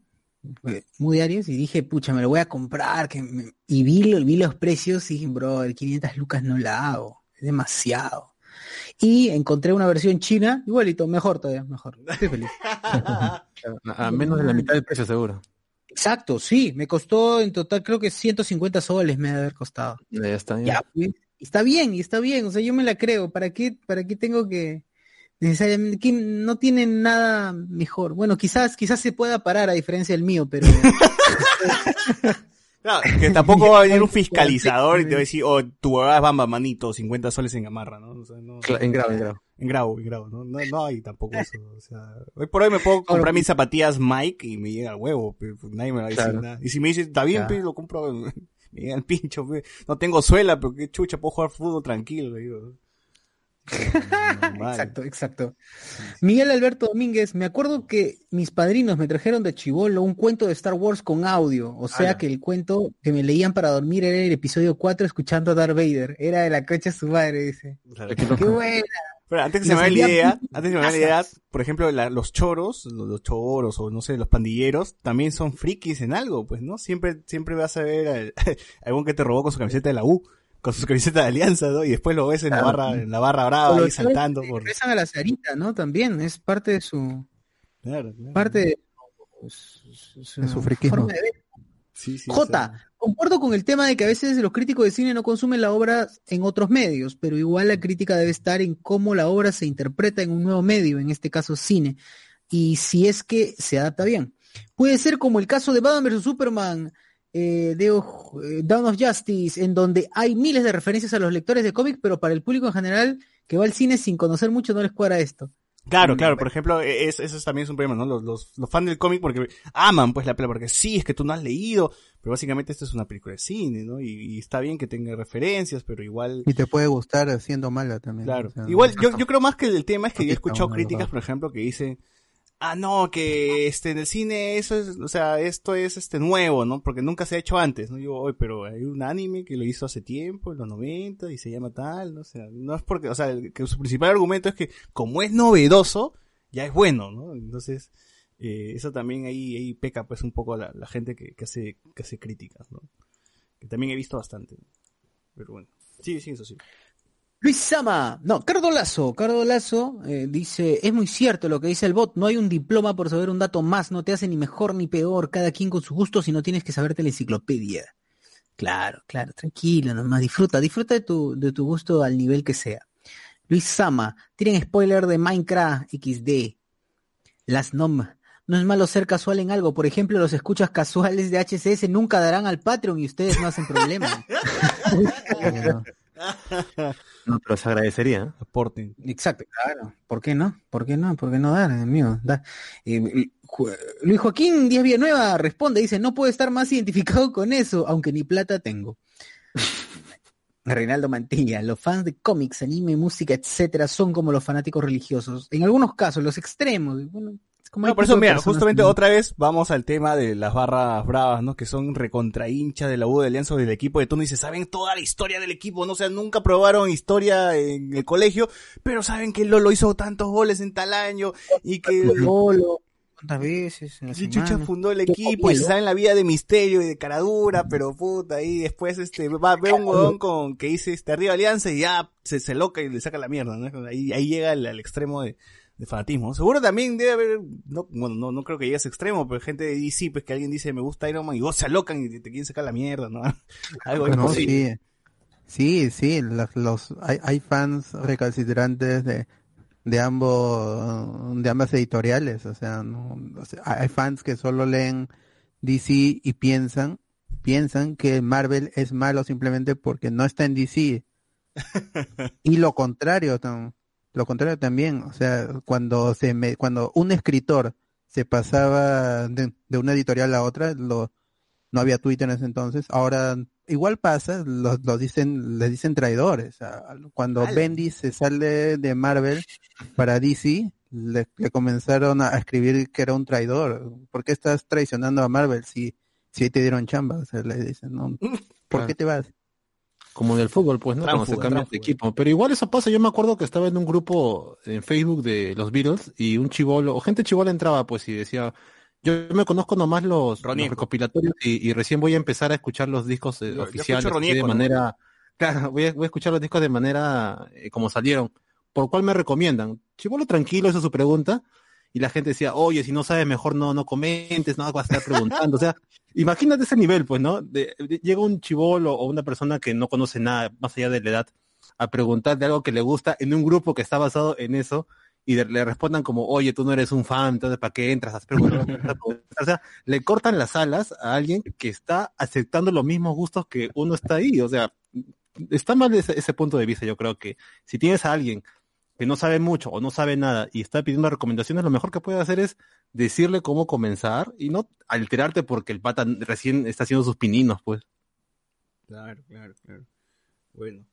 Speaker 8: eh, Mu de Aries, y dije, pucha, me lo voy a comprar, que me- y vi, lo- vi los precios y dije, bro, el 500 lucas no la hago, es demasiado. Y encontré una versión china, igualito, mejor todavía, mejor. Estoy feliz. [LAUGHS]
Speaker 4: A, menos de la mitad del precio seguro.
Speaker 8: Exacto, sí, me costó en total creo que 150 soles me debe haber costado.
Speaker 4: Ya está.
Speaker 8: Ya, pues, está bien, y está bien, o sea, yo me la creo, ¿para qué, para qué tengo que necesariamente, que no tienen nada mejor? Bueno, quizás, quizás se pueda parar a diferencia del mío, pero [LAUGHS]
Speaker 1: Claro, que tampoco va a venir un fiscalizador y te va a decir, oh, tu huevada es bamba, manito, 50 soles en gamarra, ¿no? O sea, no-
Speaker 4: Cla- en grado, en grado.
Speaker 1: En grado, en grado, ¿no? No, no hay tampoco eso, o sea, hoy por hoy me puedo comprar mis zapatillas Mike y me llega al huevo, pero pues nadie me va a decir
Speaker 4: Claro.
Speaker 1: nada. Y si me dice, está bien,
Speaker 4: Claro.
Speaker 1: lo compro, [LAUGHS] me llega el pincho, pe. no tengo suela, pero qué chucha, puedo jugar fútbol tranquilo, digo. [LAUGHS] Normal.
Speaker 8: Exacto, exacto. Miguel Alberto Domínguez, me acuerdo que mis padrinos me trajeron de chivolo un cuento de Star Wars con audio, o sea que el cuento que me leían para dormir era el episodio 4 escuchando a Darth Vader, era de la cocha de su madre, dice. Qué buena.
Speaker 1: Pero antes que se me vaya la idea, antes que se me la idea, por ejemplo, la- los choros, los, los choros o no sé, los pandilleros, también son frikis en algo, pues, ¿no? Siempre, siempre vas a ver al- a [LAUGHS] algún que te robó con su camiseta de la U, con su camiseta de Alianza, ¿no? Y después lo ves en la barra, en la barra brava ahí saltando por...
Speaker 8: regresan a la Sarita, ¿no? También, es parte de su,
Speaker 1: Claro, claro.
Speaker 8: parte de su, su-
Speaker 2: su friquismo.
Speaker 8: forma de ver.
Speaker 1: Sí, sí, o
Speaker 8: J, concuerdo con el tema de que a veces los críticos de cine no consumen la obra en otros medios, pero igual la crítica debe estar en cómo la obra se interpreta en un nuevo medio, en este caso cine, y si es que se adapta bien. Puede ser como el caso de Batman vs. Superman, eh, de eh, Dawn of Justice, en donde hay miles de referencias a los lectores de cómics, pero para el público en general que va al cine sin conocer mucho no les cuadra esto.
Speaker 1: Claro, claro, por ejemplo, e, es, eso es también es un problema, ¿no? Los, los, los fans del cómic porque aman pues la película, porque sí, es que tú no has leído, pero básicamente esto es una película de cine, ¿no? Y, y está bien que tenga referencias, pero igual...
Speaker 2: Y te puede gustar siendo mala también.
Speaker 1: Claro.
Speaker 2: o sea,
Speaker 1: Igual, yo, yo creo más que el tema es que yo he escuchado críticas, por ejemplo, que dicen, ah, no, que este, en el cine eso es, o sea, esto es este nuevo, ¿no? Porque nunca se ha hecho antes, ¿no? Yo, oye, pero hay un anime que lo hizo hace tiempo, en los 90, y se llama tal, ¿no? O sea, no es porque, o sea, que su principal argumento es que como es novedoso, ya es bueno, ¿no? Entonces, eh, eso también ahí, ahí peca pues un poco la, la gente que, que hace, que hace críticas, ¿no? Que también he visto bastante. Pero bueno. Sí, sí, eso sí.
Speaker 8: Luis Sama, no, Cardo Lazo, Cardo Lazo eh, dice, es muy cierto lo que dice el bot, no hay un diploma por saber un dato más, no te hace ni mejor ni peor, cada quien con su gusto si no tienes que saberte la enciclopedia. Claro, claro, tranquilo, nomás disfruta, disfruta de tu, de tu gusto al nivel que sea. Luis Sama, tiren spoiler de Minecraft XD. Las NOM. No es malo ser casual en algo. Por ejemplo, los escuchas casuales de HCS nunca darán al Patreon y ustedes no hacen problema. [LAUGHS]
Speaker 4: No, pero se agradecería. ¿eh?
Speaker 1: Aporten.
Speaker 8: Exacto, claro. ¿Por qué no? ¿Por qué no? ¿Por qué no dar, amigo? Da. Eh, Luis Joaquín Díaz Villanueva responde, dice, no puedo estar más identificado con eso, aunque ni plata tengo. [LAUGHS] Reinaldo Mantilla, los fans de cómics, anime, música, etcétera, son como los fanáticos religiosos. En algunos casos, los extremos. Bueno, como
Speaker 1: No, por eso, mira, justamente
Speaker 8: que-
Speaker 1: otra vez vamos al tema de las barras bravas, ¿no? Que son recontra hinchas de la U de Alianza o del equipo de turno y se saben toda la historia del equipo, ¿no? O sea, nunca probaron historia en el colegio, pero saben que Lolo hizo tantos goles en tal año y que
Speaker 8: Lolo, ¿cuántas veces? en la
Speaker 1: y Chucha fundó el equipo y se saben la vida de misterio y de caradura, pero puta, y después este va ve un huevón con que dice este arriba Alianza y ya se, se loca y le saca la mierda, ¿no? Ahí, ahí llega al, al extremo de, de fanatismo. Seguro también debe haber, no, bueno, no, no creo que llegue a ese extremo, pero gente de DC, pues que alguien dice me gusta Iron Man y vos se alocan y te, te quieren sacar la mierda, ¿no? [LAUGHS] Algo
Speaker 2: No,
Speaker 1: imposible.
Speaker 2: sí. Sí, sí, los, los- hay, hay fans recalcitrantes de, de ambos, de ambas editoriales, o sea, no, o sea, hay fans que solo leen DC y piensan, piensan que Marvel es malo simplemente porque no está en DC. [LAUGHS] Y lo contrario, tam- lo contrario también, o sea, cuando se me, cuando un escritor se pasaba de, de una editorial a otra, lo, no había Twitter en ese entonces, ahora igual pasa, los, los dicen, les dicen traidores. Cuando. Bendis se sale de Marvel para DC, le, le comenzaron a, escribir que era un traidor. ¿Por qué estás traicionando a Marvel si, si te dieron chamba? O sea, le dicen, ¿no? ¿Por qué te vas?
Speaker 4: Como en el fútbol, pues, ¿no? Cuando se
Speaker 1: Tránsfuga,
Speaker 4: cambia de equipo. Pero igual eso pasa. Yo me acuerdo que estaba en un grupo en Facebook de los Beatles y un chivolo, o gente chivola entraba, pues, y decía, yo me conozco nomás los, recopilatorios y, y recién voy a empezar a escuchar los discos eh,
Speaker 1: Yo-
Speaker 4: oficiales de manera, claro, voy a, voy a escuchar los discos de manera eh, como salieron. ¿Por cuál me recomiendan? Chivolo tranquilo, esa es su pregunta. Y la gente decía, oye, si no sabes, mejor no, no comentes, no vas a estar preguntando. O sea, imagínate ese nivel, pues, ¿no? Llega un chivolo o una persona que no conoce nada más allá de la edad a preguntar de algo que le gusta en un grupo que está basado en eso y de- le respondan como, oye, tú no eres un fan, entonces ¿para qué entras? Has o sea, le cortan las alas a alguien que está aceptando los mismos gustos que uno está ahí. O sea, está mal ese, ese punto de vista. Yo creo que si tienes a alguien que no sabe mucho o no sabe nada y está pidiendo recomendaciones, lo mejor que puede hacer es decirle cómo comenzar y no alterarte porque el pata recién está haciendo sus pininos, pues.
Speaker 1: Claro, claro, claro. Bueno.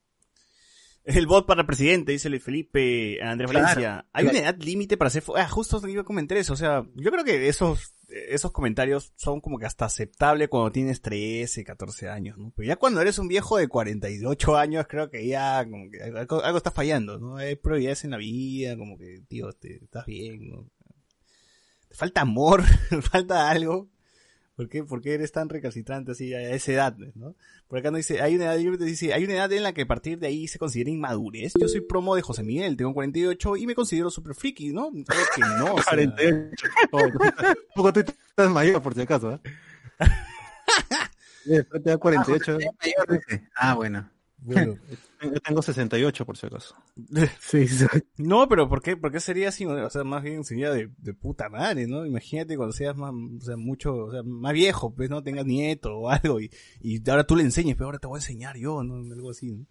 Speaker 1: El bot para presidente, dice Luis Felipe Andrés
Speaker 4: Claro,
Speaker 1: Valencia. Hay
Speaker 4: claro.
Speaker 1: una edad límite para hacer... Ah, justo iba a comentar eso. O sea, yo creo que esos, esos comentarios son como que hasta aceptable cuando tienes 13, 14 años, ¿no? Pero ya cuando eres un viejo de 48 años, creo que ya como que algo, algo está fallando, ¿no? Hay prioridades en la vida, como que, tío, te, estás bien, ¿no? Te falta amor, [LAUGHS] falta algo. ¿Por qué, ¿Por qué eres tan recalcitrante así a esa edad, ¿no? Por acá no dice, hay una edad, límite, dice, hay una edad en la que a partir de ahí se considera inmadurez. Yo soy promo de José Miguel, tengo 48 y me considero super friki, ¿no? Creo que no. o sea,
Speaker 4: 48. [LAUGHS] Oh, [LAUGHS] Poco tú estás mayor, por si acaso, ¿eh? [LAUGHS] Eh, Te da 48.
Speaker 8: Ah, bueno.
Speaker 1: Bueno. [LAUGHS]
Speaker 4: Yo tengo 68, por si acaso. [LAUGHS]
Speaker 8: Sí, sí.
Speaker 1: No, pero ¿por qué, por qué sería así? O sea, más bien sería de, de puta madre, ¿no? Imagínate cuando seas más, o sea, mucho, o sea, más viejo, pues, ¿no? Tengas nieto o algo y, y ahora tú le enseñes, pero ahora te voy a enseñar yo, ¿no? Algo así, ¿no?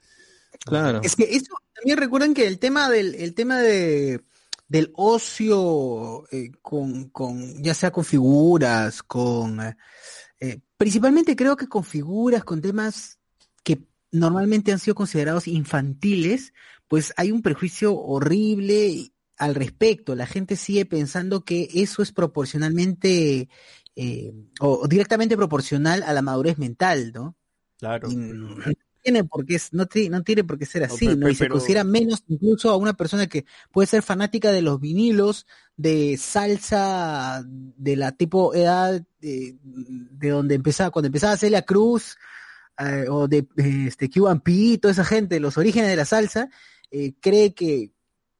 Speaker 4: Claro.
Speaker 8: Es que eso también recuerdan que el tema del el tema de del ocio eh, con, con, ya sea con figuras, con, eh, principalmente creo que con figuras, con temas normalmente han sido considerados infantiles, pues hay un prejuicio horrible al respecto. La gente sigue pensando que eso es proporcionalmente eh, o, directamente proporcional a la madurez mental, ¿no?
Speaker 1: Claro.
Speaker 8: Y no tiene por qué, no, no tiene por qué ser así, ¿no? Y se considera menos incluso a una persona que puede ser fanática de los vinilos, de salsa, de la tipo edad de, de donde empezaba, cuando empezaba Celia Cruz, eh, o de este Q&P, toda esa gente, los orígenes de la salsa, eh, cree que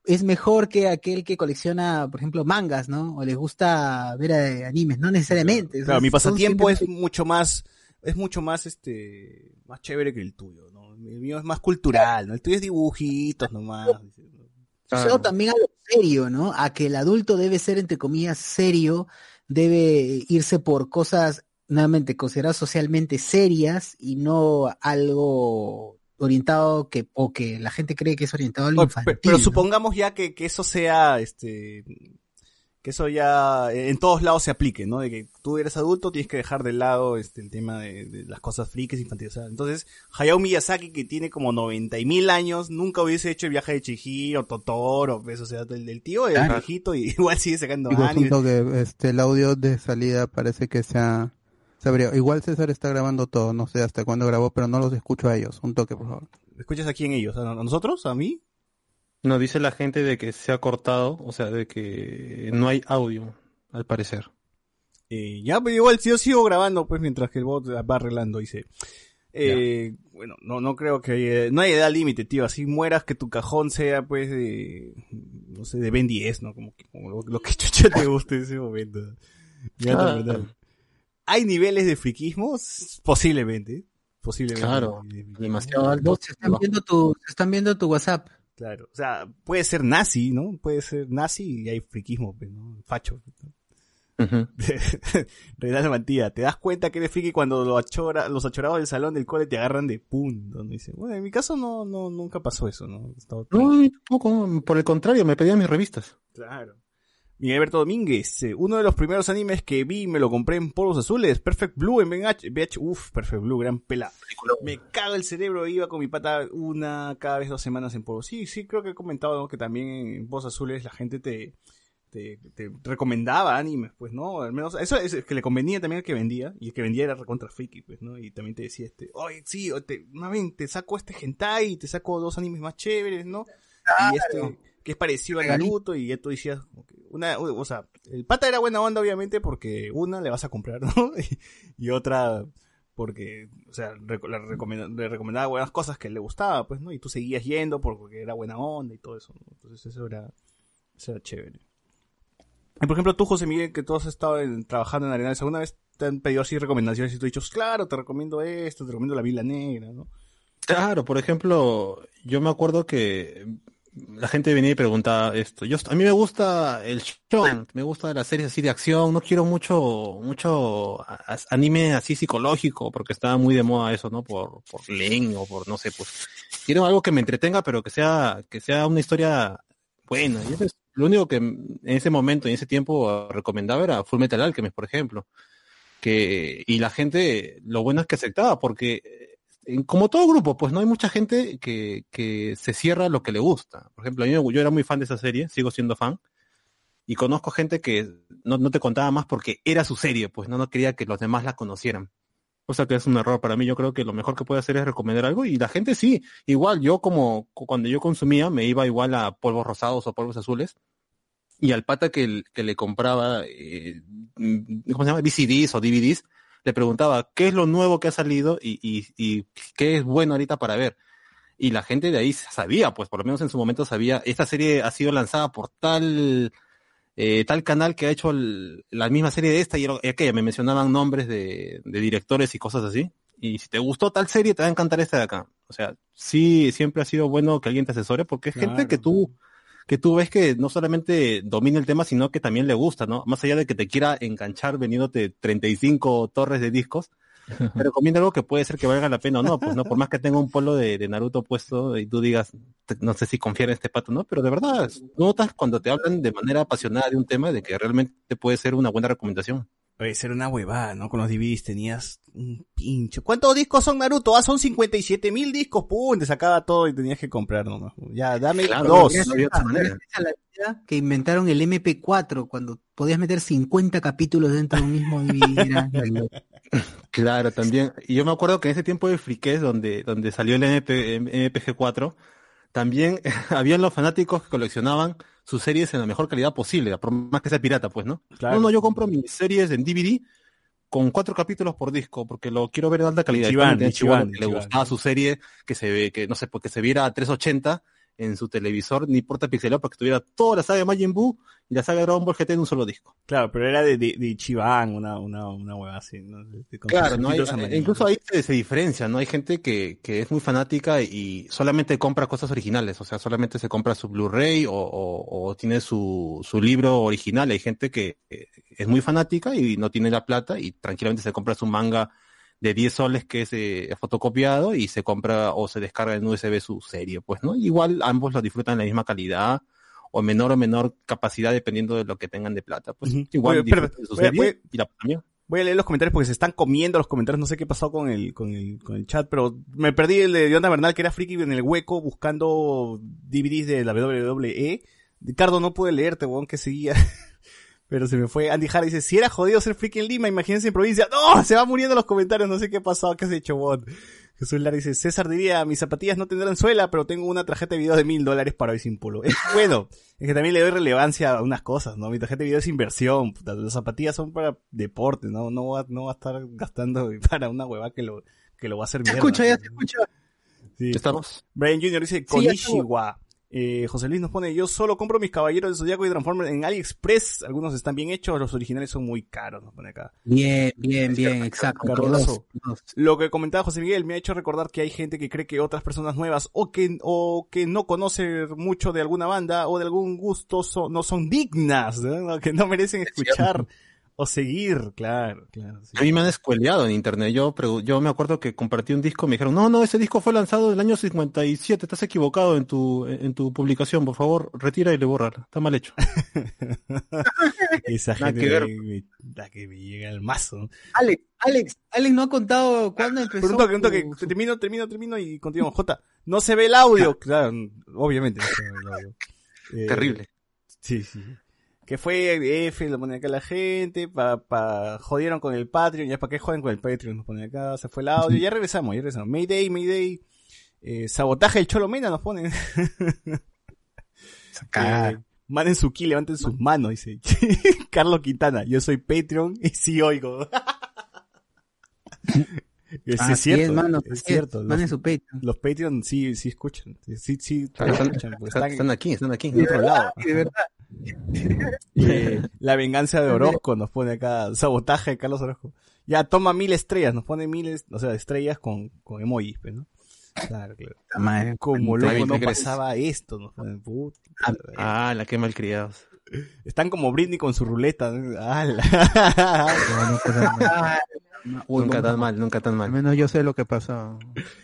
Speaker 8: es mejor que aquel que colecciona, por ejemplo, mangas, ¿no? O les gusta ver eh, animes, no necesariamente.
Speaker 1: Claro, mi pasatiempo es mucho más, es mucho más, este, más chévere que el tuyo, ¿no? El mío es más cultural, ¿no? El tuyo es dibujitos nomás.
Speaker 8: Asociado también a lo serio, ¿no? A que el adulto debe ser, entre comillas, serio, debe irse por cosas, nuevamente, consideradas socialmente serias y no algo orientado que, o que la gente cree que es orientado al infantil.
Speaker 1: pe- pero
Speaker 8: ¿no?
Speaker 1: supongamos ya que, que eso sea, este, que eso ya en todos lados se aplique, ¿no? De que tú eres adulto, tienes que dejar de lado este, el tema de, de las cosas frikis infantiles. O sea, Entonces, Hayao Miyazaki, que tiene como 90 y mil años, nunca hubiese hecho el viaje de Chihiro, Totoro, pues, o sea, el, el tío
Speaker 2: Claro.
Speaker 1: viejito y [LAUGHS] igual sigue sacando
Speaker 2: siento que este, el audio de salida parece que se ha, se abrió. Igual César está grabando todo, no sé hasta cuándo grabó, pero no los escucho a ellos. Un toque, por favor.
Speaker 1: ¿Escuchas aquí en ellos? ¿A nosotros? ¿A mí?
Speaker 4: No, dice la gente de que se ha cortado, o sea, de que no hay audio, al parecer.
Speaker 1: Eh, ya, pero igual yo sigo grabando, pues, mientras que el bot va arreglando, dice. Eh, bueno, no, no creo que, no hay edad límite, tío, así mueras que tu cajón sea, pues, de, no sé, de Ben 10, ¿no? Como, que- como lo, lo que [LAUGHS] chucha te guste en ese momento. Ya,
Speaker 4: Ah.
Speaker 1: ¿Hay niveles de friquismo? Posiblemente, posiblemente.
Speaker 4: Claro, demasiado
Speaker 8: No,
Speaker 4: alto.
Speaker 8: se están viendo tu, se están viendo tu WhatsApp.
Speaker 1: Claro, o sea, puede ser nazi, ¿no? Puede ser nazi y hay friquismo, pues, ¿no? Facho. [LAUGHS] Real Mantilla, ¿te das cuenta que eres friki cuando lo achora, los achorados del salón del cole te agarran de punto? ¿no? Dice, bueno, en mi caso no, no, nunca pasó eso, ¿no?
Speaker 4: No, tampoco, por el contrario, me pedían mis revistas.
Speaker 1: Claro. Miguel Alberto Domínguez, eh, uno de los primeros animes que vi me lo compré en polvos azules, Perfect Blue en VH, VH uff, Perfect Blue, gran pela. Me caga el cerebro, iba con mi pata una cada vez dos semanas en polvos. Sí, sí, creo que he comentado ¿no? que también en polvos azules la gente te, te, te recomendaba animes, pues, ¿no? Al menos, eso es que le convenía también al que vendía, y el que vendía era recontra friki, pues, ¿no? Y también te decía este, oye, sí, o te, más bien, te saco este hentai te saco dos animes más chéveres, ¿no? Y este, que es parecido a Naruto, y ya tú decías, una, o sea, el pata era buena onda, obviamente, porque una le vas a comprar, [LAUGHS] ¿no? y, y otra, porque, o sea, le, recomenda- le recomendaba buenas cosas que le gustaba, pues, ¿no? Y tú seguías yendo porque era buena onda y todo eso, ¿no? Entonces eso era, eso era chévere. Y por ejemplo, tú, José Miguel, que tú has estado en- trabajando en Arenales, ¿alguna vez te han pedido así recomendaciones y tú has dicho, claro, te recomiendo esto, te recomiendo la Biblia Negra, ¿no?
Speaker 4: Claro, por ejemplo, yo me acuerdo que la gente venía y preguntaba esto. Yo, a mí me gusta el shonen, me gusta las series así de acción, no quiero mucho, mucho anime así psicológico, porque estaba muy de moda eso, ¿no? Por, por Len o por, no sé, pues. Quiero algo que me entretenga, pero que sea, que sea una historia buena. Lo único que en ese momento, en ese tiempo, recomendaba era Full Metal Alchemist, por ejemplo. Que, y la gente, lo bueno es que aceptaba, porque como todo grupo, pues no hay mucha gente que, que se cierra lo que le gusta. Por ejemplo, yo era muy fan de esa serie, sigo siendo fan, y conozco gente que no, no te contaba más porque era su serie, pues no, no quería que los demás la conocieran. O sea que es un error para mí, yo creo que lo mejor que puede hacer es recomendar algo y la gente sí, igual yo como cu- cuando yo consumía me iba igual a polvos rosados o polvos azules y al pata que le compraba, eh, mm, ¿cómo se llama? VCDs o DVDs, le preguntaba qué es lo nuevo que ha salido y, y, y qué es bueno ahorita para ver. Y la gente de ahí sabía, pues por lo menos en su momento sabía, esta serie ha sido lanzada por tal, eh, tal canal que ha hecho el- la misma serie de esta y aquella, me mencionaban nombres de, de directores y cosas así. Y si te gustó tal serie, te va a encantar esta de acá. O sea, sí, siempre ha sido bueno que alguien te asesore porque es gente que tú, que tú ves que no solamente domina el tema, sino que también le gusta, ¿no? Más allá de que te quiera enganchar vendiéndote 35 torres de discos, [LAUGHS] te recomiendo algo que puede ser que valga la pena o no, pues no, por más que tenga un polo de, de Naruto puesto y tú digas, te- no sé si confiar en este pato, ¿no? Pero de verdad, notas cuando te hablan de manera apasionada de un tema de que realmente puede ser una buena recomendación.
Speaker 1: Oye, ser una huevada, ¿no? Con los DVDs tenías un pincho. ¿Cuántos discos son Naruto? Ah, son 57 mil discos. Pum, te sacaba todo y tenías que comprar nomás. Ya, dame
Speaker 4: Claro,
Speaker 1: dos.
Speaker 4: no había otra manera.
Speaker 8: Gracias a la vida que inventaron el MP4 cuando podías meter 50 capítulos dentro de un mismo DVD. [LAUGHS]
Speaker 4: Claro, también. Y yo me acuerdo que en ese tiempo de friquez, donde, donde salió el MP, MPG4, también [LAUGHS] habían los fanáticos que coleccionaban sus series en la mejor calidad posible, por más que sea pirata, pues, ¿no?
Speaker 1: Claro.
Speaker 4: No, no, yo compro mis series en DVD con cuatro capítulos por disco, porque lo quiero ver en alta calidad.
Speaker 1: Ichiban,
Speaker 4: chibolo que le gustaba su serie, que se ve, que no sé, porque se viera a 380 en su televisor, ni porta pixelado, porque tuviera toda la saga de Majin Buu y la saga de Dragon Ball GT en un solo disco.
Speaker 1: Claro, pero era de, de, de Ichiban, una, una, una hueva así, ¿no?
Speaker 4: Claro, no hay,
Speaker 1: amarillos.
Speaker 4: incluso ahí se, se diferencia, ¿no? Hay gente que, que es muy fanática y solamente compra cosas originales, o sea, solamente se compra su Blu-ray o, o- o tiene su, su libro original. Hay gente que eh, es muy fanática y no tiene la plata y tranquilamente se compra su manga de 10 soles que es eh, fotocopiado y se compra o se descarga en USB su serie, pues, ¿no? Igual ambos lo disfrutan en la misma calidad o menor o menor capacidad dependiendo de lo que tengan de plata. Pues igual
Speaker 1: Oye, voy a- voy a-
Speaker 4: y la también.
Speaker 1: Voy a leer los comentarios porque se están comiendo los comentarios. No sé qué pasó con el, con el, con el chat, pero me perdí el de Yonda Bernal, que era friki en el hueco buscando DVDs de la WWE. Ricardo, no pude leerte, weón, que seguía. [LAUGHS] pero se me fue. Andy Jara dice, si era jodido ser friki en Lima, imagínense en provincia. ¡No! Se va muriendo los comentarios, no sé qué pasó, qué has hecho, weón. Jesús Lara dice, César diría, mis zapatillas no tendrán suela, pero tengo una tarjeta de video de mil dólares para hoy sin polo. Es [LAUGHS] bueno, es que también le doy relevancia a unas cosas, ¿no? Mi tarjeta de video es inversión, puta, las zapatillas son para deporte, ¿no? No va, no va a estar gastando [LAUGHS] para una hueva que lo, que lo va a hacer
Speaker 8: escucha, ya se escucha.
Speaker 1: Sí.
Speaker 4: ¿Estamos?
Speaker 1: Brian Jr. dice,
Speaker 8: Sí,
Speaker 1: Konishiwa. Eh, José Luis nos pone, yo solo compro mis caballeros de Zodiaco y Transformers en AliExpress. Algunos están bien hechos, los originales son muy caros, nos pone acá.
Speaker 8: Bien, bien, bien, exacto. Todos, todos.
Speaker 1: Lo que comentaba José Miguel me ha hecho recordar que hay gente que cree que otras personas nuevas o que, o que no conoce mucho de alguna banda o de algún gusto so- no son dignas, ¿no? que no merecen escuchar o seguir, claro, claro. sí.
Speaker 4: A mí me han escueleado en internet. Yo, yo me acuerdo que compartí un disco, me dijeron, no, no, ese disco fue lanzado en el año 57, estás equivocado en tu, en tu publicación, por favor, retira y le borra, está mal hecho. [LAUGHS]
Speaker 1: Esa gente
Speaker 4: que ver.
Speaker 1: me- la que me llega al mazo.
Speaker 8: Alex, Alex, Alex no ha contado cuándo empezó.
Speaker 1: Por un toque, un toque,
Speaker 8: su- su-
Speaker 1: termino, termino, termino y continuamos. J, no se ve el audio, [LAUGHS] claro, obviamente [LAUGHS] no se ve el audio. Eh,
Speaker 4: Terrible.
Speaker 1: Sí, sí. Que fue F, lo pone acá la gente, pa, pa, jodieron con el Patreon, ya para qué joden con el Patreon, nos pone acá, se fue el audio, ya regresamos, ya regresamos. Mayday, Mayday, eh, sabotaje el Cholomena nos ponen. [LAUGHS] Eh, manden su ki, levanten sus manos, dice [LAUGHS] Carlos Quintana, yo soy Patreon y sí oigo. [LAUGHS] Es,
Speaker 8: Así
Speaker 1: es cierto,
Speaker 8: es, mano,
Speaker 1: es cierto.
Speaker 8: Manden
Speaker 1: Los,
Speaker 8: su Patreon.
Speaker 1: los Patreon sí, sí escuchan, sí, sí,
Speaker 4: Claro,
Speaker 1: escuchan, pues,
Speaker 4: están- aquí, están aquí.
Speaker 8: De
Speaker 1: otro lado.
Speaker 8: de verdad.
Speaker 1: Eh, la venganza de Orozco nos pone acá, sabotaje de Carlos Orozco. Ya toma mil estrellas, nos pone miles, o sea, estrellas con, con emojis, pues, ¿no? Claro, claro.
Speaker 8: Puta madre.
Speaker 1: Como loco no pasaba esto, nos ponen, puta.
Speaker 4: Ah, la que malcriados.
Speaker 1: Están como Britney con su ruleta.
Speaker 8: Uy,
Speaker 4: nunca tan mal, nunca tan
Speaker 2: Al
Speaker 4: mal.
Speaker 2: menos yo sé lo que pasó.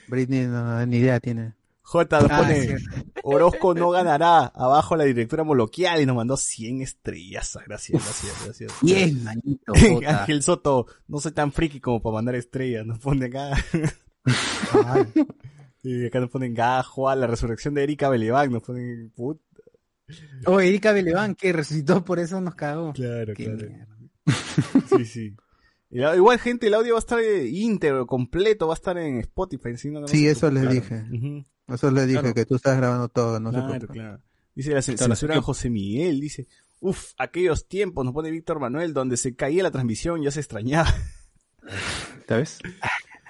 Speaker 2: Britney no, ni idea tiene.
Speaker 1: J nos
Speaker 8: Ah,
Speaker 1: pone. Orozco no ganará. Abajo la directora Moloquial y nos mandó 100 estrellas. Gracias, gracias, gracias.
Speaker 8: Bien, [LAUGHS] manito. jota.
Speaker 1: Ángel Soto, no soy tan friki como para mandar estrellas. Nos pone acá. [LAUGHS] y acá nos ponen gajo a la resurrección de Erika Beleván. Nos ponen, put,
Speaker 8: Oh, Erika Beleván, que resucitó, por eso nos cagó.
Speaker 1: Claro,
Speaker 8: Qué
Speaker 1: claro.
Speaker 8: mierda.
Speaker 1: Sí, sí. Igual, gente, el audio va a estar eh, íntegro, completo, va a estar en Spotify. ¿sí? No,
Speaker 2: Sí,
Speaker 1: se
Speaker 2: eso les dije. Eso le dije,
Speaker 4: Claro.
Speaker 2: que tú estás grabando todo, no se
Speaker 1: claro,
Speaker 2: preocupe.
Speaker 1: claro. Dice la censura de
Speaker 4: que-
Speaker 1: José Miguel, dice, uff, aquellos tiempos, nos pone Víctor Manuel, donde se caía la transmisión, ya se extrañaba. [LAUGHS]
Speaker 4: ¿Sabes?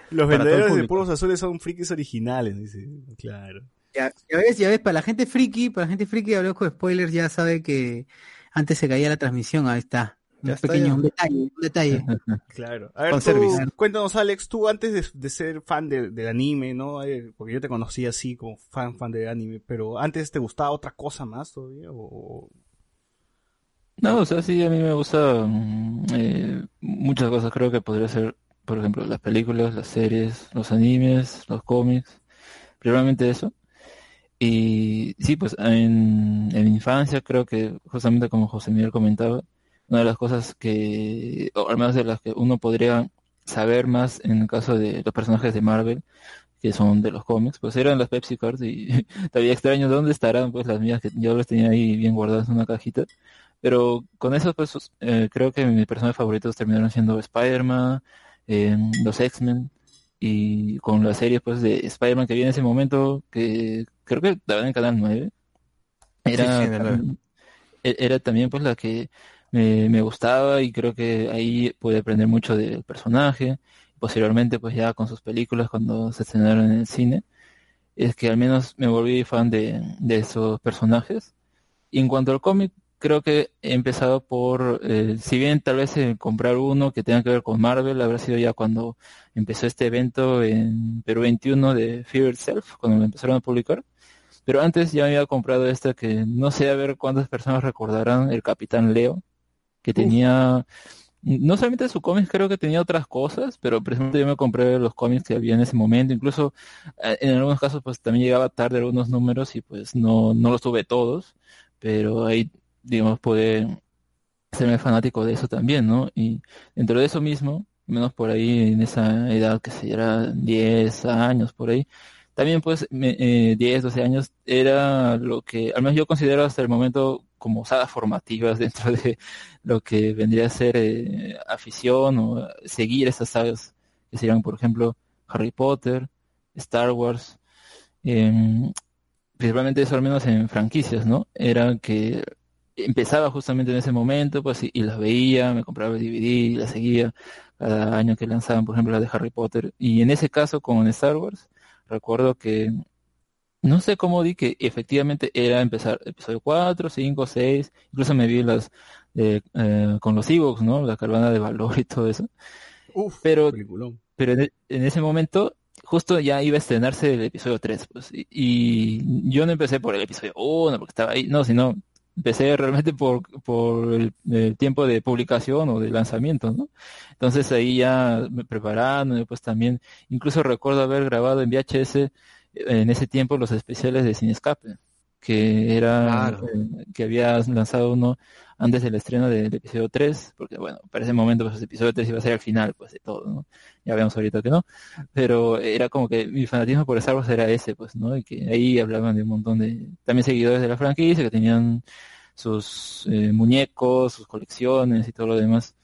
Speaker 1: Los verdaderos de. Puros Azules son frikis originales, dice. Claro.
Speaker 8: Ya, ya ves, ya ves, para la gente friki, para la gente friki, habló con spoilers, ya sabe que antes se caía la transmisión, ahí está. Un
Speaker 4: Ya
Speaker 8: pequeño,
Speaker 4: ya.
Speaker 8: un detalle, un detalle. [LAUGHS]
Speaker 1: Claro. A ver,
Speaker 4: Con
Speaker 1: tú,
Speaker 4: service.
Speaker 1: cuéntanos, Alex, tú antes de, de ser fan de- del anime, ¿no? Eh, Porque yo te conocí así como fan, fan del anime, pero antes te gustaba otra cosa más todavía, o...
Speaker 5: No, o sea, sí, a mí me gusta mm, eh, muchas cosas. Creo que podría ser, por ejemplo, las películas, las series, los animes, los cómics, primeramente eso. Y sí, pues en, en mi infancia creo que justamente como José Miguel comentaba, una de las cosas que, o al menos de las que uno podría saber más en el caso de los personajes de Marvel, que son de los cómics, pues eran las Pepsi Cards y [LAUGHS] todavía extraño dónde estarán pues las mías que yo las tenía ahí bien guardadas en una cajita. Pero con eso pues eh, creo que mis personajes favoritos terminaron siendo Spider-Man, eh, los X-Men y con la serie pues de Spider-Man que vi en ese momento que creo que daban en Canal 9 era,
Speaker 4: Sí, sí,
Speaker 5: e- era también pues la que me, me gustaba y creo que ahí pude aprender mucho del personaje. Posteriormente pues ya con sus películas cuando se estrenaron en el cine, es que al menos me volví fan de, esos personajes. Y en cuanto al cómic, creo que he empezado por, eh, si bien tal vez eh, comprar uno que tenga que ver con Marvel, habrá sido ya cuando empezó este evento en Perú 21 de Fear Itself, cuando lo empezaron a publicar. Pero antes ya había comprado esta que no sé a ver cuántas personas recordarán, el Capitán Leo, que tenía, no solamente su cómic, creo que tenía otras cosas, pero precisamente yo me compré los cómics que había en ese momento, incluso eh, en algunos casos pues también llegaba tarde algunos números y pues no, no los tuve todos, pero ahí digamos pude serme fanático de eso también, ¿no? Y dentro de eso mismo, menos por ahí en esa edad que se era 10 años por ahí, también pues me- eh, 10, 12 años era lo que al menos yo considero hasta el momento como sagas formativas [LAUGHS] dentro de lo que vendría a ser eh, afición o seguir estas sagas que serían por ejemplo Harry Potter, Star Wars, em, principalmente eso al menos en franquicias, ¿no? Era que empezaba justamente en ese momento, pues, y, y las veía, me compraba el DVD las seguía cada año que lanzaban, por ejemplo, la de Harry Potter. Y en ese caso, con Star Wars, recuerdo que no sé cómo di que efectivamente era empezar episodio 4, 5, 6, incluso me vi las eh, eh, con los Ewoks, ¿no? La caravana de valor y todo eso.
Speaker 1: Uf,
Speaker 5: Pero
Speaker 1: peliculón.
Speaker 5: pero en, e- en ese momento justo ya iba a estrenarse el episodio 3, pues, y, y yo no empecé por el episodio 1 porque estaba ahí, no, sino empecé realmente por, por el, tiempo de publicación o de lanzamiento, ¿no? Entonces ahí ya me preparando, pues también, incluso recuerdo haber grabado en VHS eh, en ese tiempo los especiales de Sin Escape, que era,
Speaker 4: Claro.
Speaker 5: eh, que había lanzado uno antes del estreno del episodio 3, porque bueno, para ese momento pues el episodio 3 iba a ser al final, pues de todo, ¿no? Ya vemos ahorita que no, pero era como que mi fanatismo por Star Wars era ese, pues, ¿no? Y que ahí hablaban de un montón de, también seguidores de la franquicia, que tenían sus eh, muñecos, sus colecciones y todo lo demás.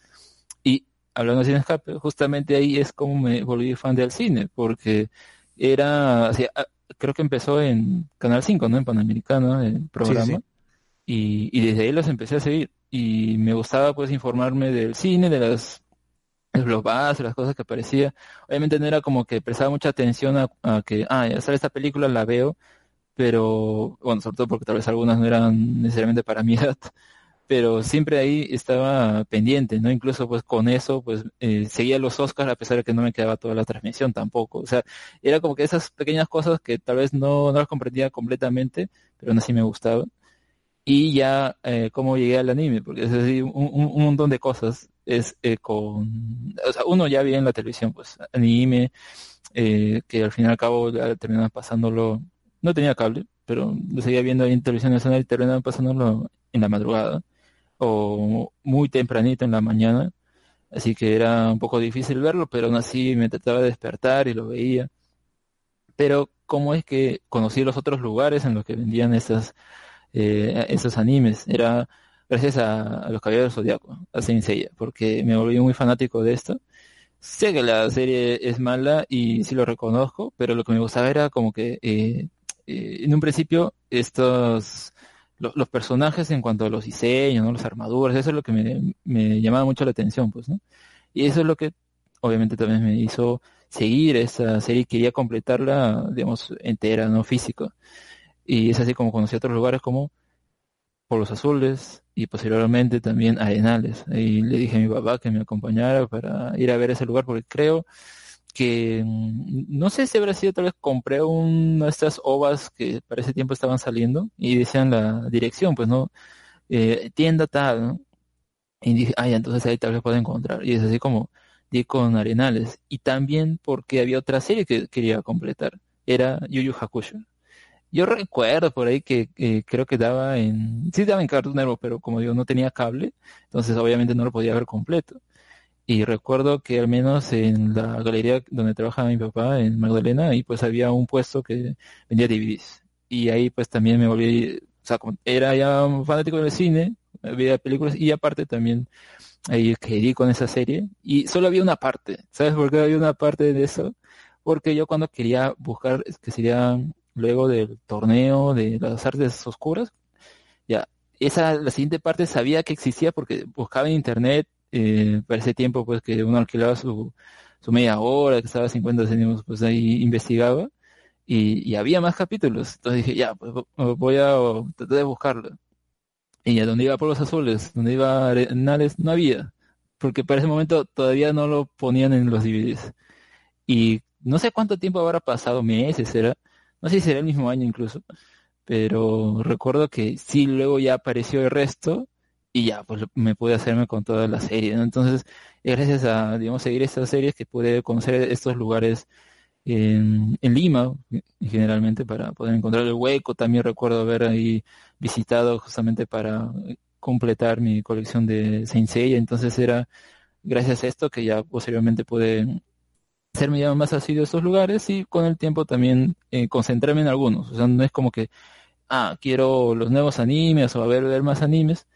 Speaker 5: Y hablando de Sin Escape, justamente ahí es como me volví fan del cine, porque era, o sea, creo que empezó en Canal 5, ¿no? En Panamericana, el programa.
Speaker 4: sí.
Speaker 5: Y, y desde ahí los empecé a seguir. Y me gustaba pues informarme del cine, de las blockbusters, las cosas que aparecía. Obviamente no era como que prestaba mucha atención a, a que, ah, ya sale esta película, la veo, pero, bueno, sobre todo porque tal vez algunas no eran necesariamente para mi [LAUGHS] edad, pero siempre ahí estaba pendiente, ¿no? Incluso pues con eso, pues eh, seguía los Oscars a pesar de que no me quedaba toda la transmisión tampoco. O sea, era como que esas pequeñas cosas que tal vez no, no las comprendía completamente, pero aún así me gustaban. Y ya eh, cómo llegué al anime, porque es decir, un, un- montón de cosas es eh, con, o sea, uno ya veía en la televisión, pues anime, eh, que al fin y al cabo terminaban pasándolo, no tenía cable, pero lo seguía viendo ahí en televisión nacional y terminaban pasándolo en la madrugada o muy tempranito en la mañana, así que era un poco difícil verlo, pero aún así me trataba de despertar y lo veía. Pero cómo es que conocí los otros lugares en los que vendían esas eh, esos animes. Era gracias a, los Caballeros Zodiaco, a Saint Seiya, porque me volví muy fanático de esto. Sé que la serie es mala y sí lo reconozco, pero lo que me gustaba era como que eh, eh, en un principio estos lo- los personajes en cuanto a los diseños, ¿no? Las armaduras, eso es lo que me, llamaba mucho la atención, pues, ¿no? Y eso es lo que obviamente también me hizo seguir esa serie quería completarla, digamos, entera, no físico. Y es así como conocí otros lugares como Pueblos Azules y posteriormente también Arenales. Y le dije a mi papá que me acompañara para ir a ver ese lugar porque creo que mm, no sé si habrá sido tal vez compré una de estas ovas que para ese tiempo estaban saliendo y decían la dirección, pues no, Eh, tienda tal. Y dije, ah, ya, entonces ahí tal vez puedo encontrar. Y es así como di con Arenales. Y también porque había otra serie que quería completar. Era Yu Yu Hakusho. Yo recuerdo por ahí que eh, creo que daba en, sí daba en Cartoon pero como digo, no tenía cable, entonces obviamente no lo podía ver completo. Y recuerdo que al menos en la galería donde trabajaba mi papá, en Magdalena, ahí pues había un puesto que vendía DVDs. Y ahí pues también me volví, o sea, como era ya fanático del cine, veía películas y aparte también ahí quedé con esa serie. Y solo había una parte, ¿sabes por qué había una parte de eso? Porque yo cuando quería buscar, que sería luego del torneo de las artes oscuras, ya, esa, la siguiente parte sabía que existía porque buscaba en internet, eh, para ese tiempo pues que uno alquilaba su, su media hora, que estaba 50 céntimos, pues ahí investigaba y, había más capítulos. Entonces dije, ya, pues vo- voy a tratar de buscarlo. Y a donde iba Polvos Azules, donde iba Arenales, no había, porque para ese momento todavía no lo ponían en los DVDs. Y no sé cuánto tiempo habrá pasado, meses será, no sé si será el mismo año incluso, pero recuerdo que sí, luego ya apareció el resto y ya, pues me pude hacerme con toda la serie, ¿no? Entonces, es gracias a, digamos, seguir estas series que pude conocer estos lugares en, en Lima, generalmente, para poder encontrar el hueco. También recuerdo haber ahí visitado justamente para completar mi colección de Saint Seiya, entonces era gracias a esto que ya posteriormente pude hacerme ya más asiduo a estos lugares y con el tiempo también eh, concentrarme en algunos. O sea, no es como que, ah, quiero los nuevos animes o a ver, ver más animes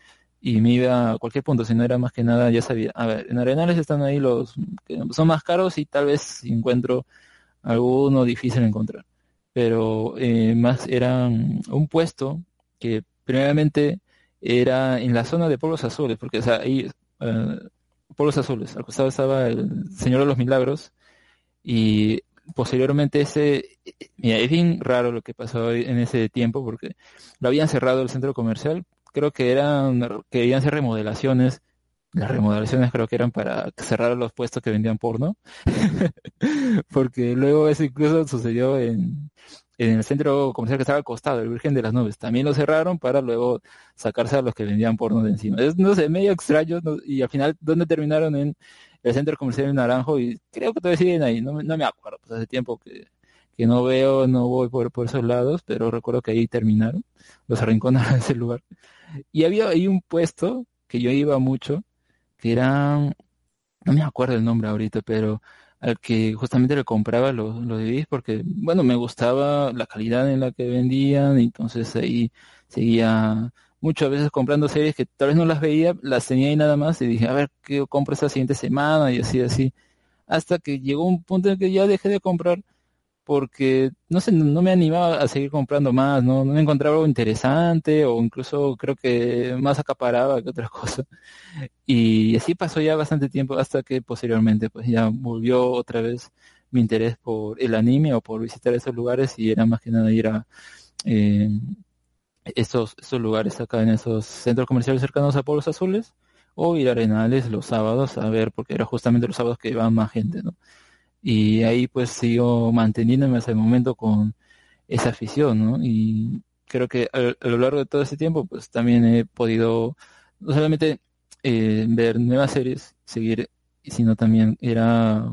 Speaker 5: y me iba a cualquier punto, sino era más que nada, ya sabía, a ver, en Arenales están ahí los que son más caros y tal vez si encuentro alguno difícil de encontrar. Pero eh, más era un puesto que primeramente era en la zona de polvos azules, porque o sea, ahí eh, polvos azules, al costado estaba el Señor de los Milagros y posteriormente ese, mira, es bien raro lo que pasó en ese tiempo porque lo habían cerrado el centro comercial, creo que eran, querían hacer remodelaciones, las remodelaciones creo que eran para cerrar los puestos que vendían porno, [LAUGHS] porque luego eso incluso sucedió en, en el centro comercial que estaba al costado, el Virgen de las Nubes, también lo cerraron para luego sacarse a los que vendían porno de encima. Es, no sé, medio extraño, y al final, ¿dónde terminaron? En el centro comercial de Naranjo, y creo que todavía siguen ahí, no, no me acuerdo, pues hace tiempo que, que no veo, no voy por, por esos lados, pero recuerdo que ahí terminaron, los arrinconaron [LAUGHS] a ese lugar. Y había ahí un puesto que yo iba mucho, que era, no me acuerdo el nombre ahorita, pero al que justamente le compraba los, los DVDs porque, bueno, me gustaba la calidad en la que vendían, y entonces ahí seguía muchas veces comprando series que tal vez no las veía, las tenía ahí nada más y dije, a ver, ¿qué compro esta siguiente semana? Y así, así, hasta que llegó un punto en que ya dejé de comprar porque, no sé, no me animaba a seguir comprando más, no, no encontraba algo interesante o incluso creo que más acaparaba que otra [LAUGHS] cosa. Y así pasó ya bastante tiempo hasta que posteriormente pues ya volvió otra vez mi interés por el anime o por visitar esos lugares y era más que nada ir a eh, esos, esos lugares acá en esos centros comerciales cercanos a Pueblos Azules o ir a Arenales los sábados a ver porque era justamente los sábados que iba más gente, ¿no? Y ahí pues sigo manteniéndome hasta el momento con esa afición, ¿no? Y creo que a, a lo largo de todo ese tiempo pues también he podido no solamente eh, ver nuevas series, seguir, sino también era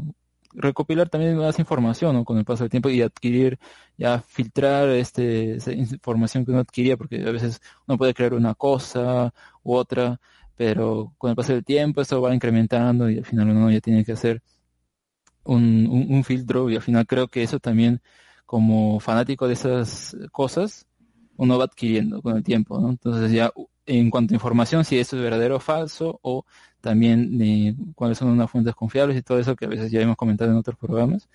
Speaker 5: recopilar también más información ¿no? con el paso del tiempo y adquirir, ya filtrar este, esa información que uno adquiría, porque a veces uno puede crear una cosa u otra, pero con el paso del tiempo eso va incrementando y al final uno ya tiene que hacer un, un, filtro y al final creo que eso también como fanático de esas cosas uno va adquiriendo con el tiempo. Entonces ya en cuanto a información, si eso es verdadero o falso, o también de cuáles son unas fuentes confiables y todo eso que a veces ya hemos comentado en otros programas.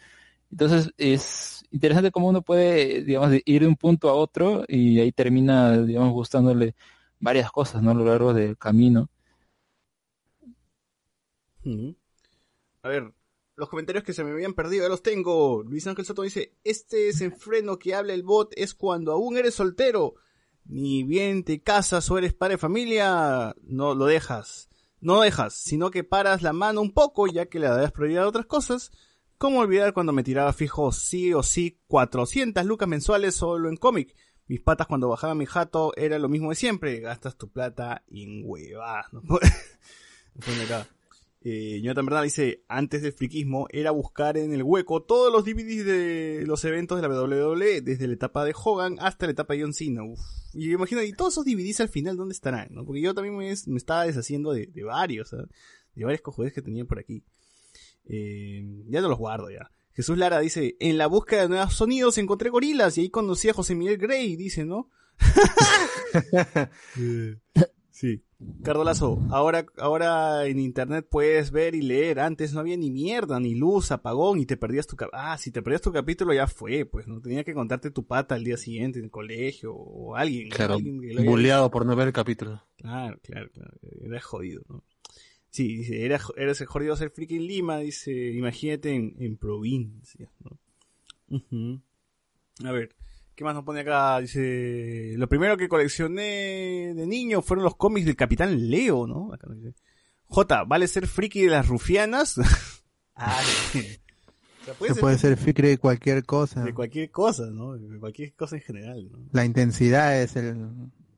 Speaker 5: Entonces es interesante cómo uno puede, digamos, ir de un punto a otro y ahí termina, digamos, gustándole varias cosas, ¿no? A lo largo del camino.
Speaker 1: A ver, los comentarios que se me habían perdido, ya los tengo. Luis Ángel Soto dice, este desenfreno que habla el bot es cuando aún eres soltero. Ni bien te casas o eres padre de familia, no lo dejas. No dejas, sino que paras la mano un poco ya que le das prioridad a otras cosas. ¿Cómo olvidar cuando me tiraba fijo sí o sí 400 lucas mensuales solo en cómic? Mis patas cuando bajaba mi jato era lo mismo de siempre. Gastas tu plata en huevas. ¿no? [LAUGHS] Eh, Jonathan Bernal dice, antes del friquismo era buscar en el hueco todos los DVDs de los eventos de la WWE, desde la etapa de Hogan hasta la etapa de John Cena. Uf. Y me imagino, y todos esos DVDs al final, ¿dónde estarán? no? Porque yo también me, me estaba deshaciendo de, de varios, ¿ah? de varios cojones que tenía por aquí. Eh, ya no los guardo ya. Jesús Lara dice, en la búsqueda de nuevos sonidos encontré gorilas y ahí conocí a José Miguel Grey, dice, ¿no? [LAUGHS] [LAUGHS] Sí. Cardolazo, ahora, ahora en internet puedes ver y leer. Antes no había ni mierda, ni luz, apagón, y te perdías tu cap Ah, si te perdías tu capítulo ya fue, pues no tenía que contarte tu pata al día siguiente en el colegio o alguien.
Speaker 4: Claro,
Speaker 1: alguien
Speaker 4: bulleado por no ver el capítulo.
Speaker 1: Claro, claro, claro. Era jodido, ¿no? Sí, dice, era, eres el jodido ser friki en Lima, dice, imagínate en, en provincia, ¿no? Ujú. A ver, ¿qué más nos pone acá? Dice, lo primero que coleccioné de niño fueron los cómics del Capitán Leo, ¿no? Acá nos dice, J, ¿vale ser friki de las rufianas? [LAUGHS] ah, sí. O sea, puede
Speaker 2: Se puede ser friki de cualquier cosa.
Speaker 1: de cualquier cosa, ¿no? De cualquier cosa en general, ¿no?
Speaker 2: La intensidad es el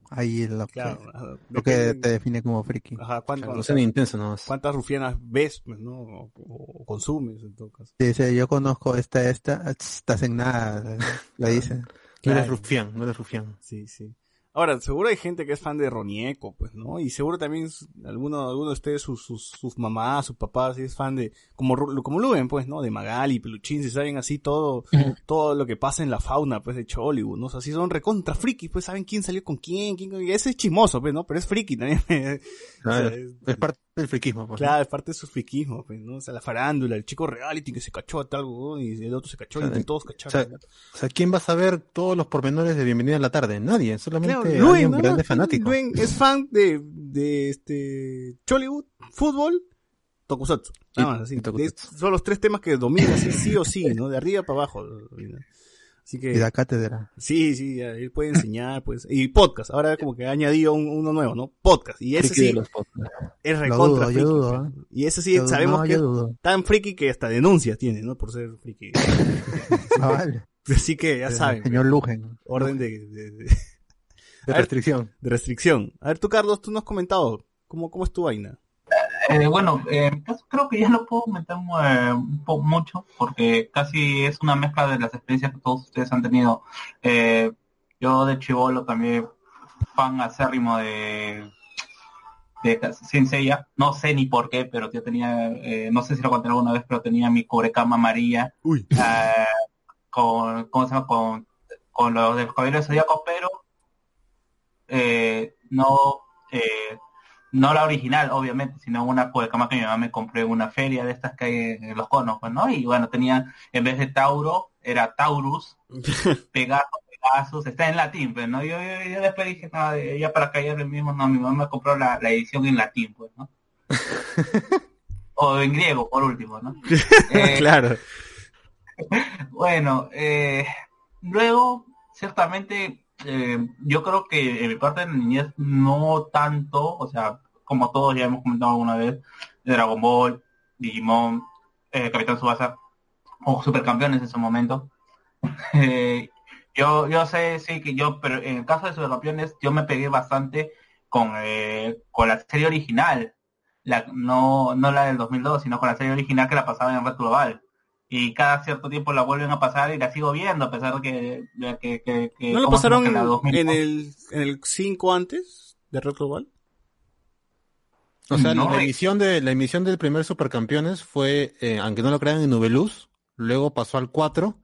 Speaker 2: ahí lo que,
Speaker 1: Claro, ajá.
Speaker 2: lo que te define como friki.
Speaker 1: Ajá, ¿cuánto-
Speaker 4: No intensos nomás.
Speaker 1: ¿Cuántas rufianas ves, pues, no? O, o consumes, en todo caso.
Speaker 2: Dice, yo conozco esta, esta, estás en nada, la dice. [LAUGHS]
Speaker 4: No eres rufián, no eres rufián.
Speaker 1: Sí, sí. Ahora, seguro hay gente que es fan de Ronieco, pues, ¿no? Y seguro también alguno, alguno de ustedes, sus, sus, sus mamás, sus papás, sí es fan de, como, como Luben, pues, ¿no? De Magali, Peluchín, si saben así todo, [LAUGHS] todo lo que pasa en la fauna, pues, de Chollywood, ¿no? O sea, si son recontra frikis, pues, saben quién salió con quién, quién, y ese es chismoso, pues, ¿no? Pero es friki también.
Speaker 4: Claro, [LAUGHS]
Speaker 1: O sea, es-
Speaker 4: es parte del friquismo. Pues.
Speaker 1: Claro, es parte de su friquismo, pues, ¿no? O sea, la farándula, el chico reality que se cachó a tal, y el otro se cachó, y todos
Speaker 4: O
Speaker 1: cacharon.
Speaker 4: sea, o sea, ¿quién va a saber todos los pormenores de Bienvenida a la Tarde? Nadie, solamente
Speaker 1: Claro,
Speaker 4: alguien
Speaker 1: Luen, ¿no?
Speaker 4: grande fanático.
Speaker 1: Luen es fan de, de este Chollywood, fútbol, Tokusatsu. Nada
Speaker 4: Y-
Speaker 1: más, así.
Speaker 4: y Tokusatsu.
Speaker 1: De- son los tres temas que domina así, sí o sí, ¿no? De arriba para abajo. domina. Así
Speaker 2: Y
Speaker 1: que,
Speaker 2: la cátedra.
Speaker 1: sí, sí, ya, él puede enseñar, pues. Y podcast, ahora como que ha añadido un- uno nuevo, ¿no? Podcast. Y ese
Speaker 4: Friki de
Speaker 1: sí es
Speaker 2: Lo
Speaker 1: recontra friki.
Speaker 2: dudo,
Speaker 1: pues.
Speaker 2: ¿eh?
Speaker 1: Y ese sí
Speaker 2: Yo-
Speaker 1: sabemos
Speaker 2: no,
Speaker 1: que es tan friki que hasta denuncias tiene, ¿no? Por ser friki. [LAUGHS]
Speaker 2: Ah, vale.
Speaker 1: Así que ya saben.
Speaker 2: Señor Lugen.
Speaker 1: Orden de, de- de-
Speaker 4: De
Speaker 1: A ver,
Speaker 4: restricción.
Speaker 1: de restricción. A ver, tú, Carlos, tú no has comentado. ¿Cómo, cómo es tu vaina?
Speaker 7: Eh, bueno, eh, en mi caso creo que ya lo puedo comentar eh, un poco mucho porque casi es una mezcla de las experiencias que todos ustedes han tenido. Eh, yo de chivolo también fan acérrimo de de Saint Seiya. No sé ni por qué, pero yo tenía, eh, no sé si lo conté alguna vez, pero tenía mi cubrecama amarilla
Speaker 1: Uy.
Speaker 7: eh, con, ¿cómo se llama? Con, con los del Caballero Zodíaco, pero eh, no eh, no la original, obviamente, sino una cubrecama que mi mamá me compró en una feria de estas que hay en los conos, pues, ¿no? Y bueno, tenía, en vez de Tauro, era Taurus, [LAUGHS] Pegasus, Pegasus, está en latín, pues, ¿no? Yo, yo, yo después dije, no, ya para callar el mismo, no, mi mamá me compró la, la edición en latín, pues, ¿no? [LAUGHS] o en griego, por último, ¿no? [LAUGHS] Eh,
Speaker 1: claro.
Speaker 7: bueno, eh, luego, ciertamente, eh, yo creo que en mi parte de niñez no tanto, o sea, como todos ya hemos comentado alguna vez, Dragon Ball, Digimon, eh, Capitán Subasa, o Supercampeones en su momento. [LAUGHS] Eh, yo, yo sé, sí, que yo, pero en el caso de Supercampeones, yo me pegué bastante con, eh, con la serie original, la, no, no la del 2002, sino con la serie original que la pasaba en Red Global y cada cierto tiempo la vuelven a pasar y la sigo viendo a pesar de que, de que, que- que-
Speaker 1: ¿No pasaron
Speaker 7: la 2000
Speaker 1: en el, en el 5 antes de Red Global?
Speaker 4: O sea,
Speaker 7: No,
Speaker 4: la
Speaker 7: eh.
Speaker 4: emisión de la emisión del primer Supercampeones fue, eh, aunque no lo crean, en Nubeluz, luego pasó al 4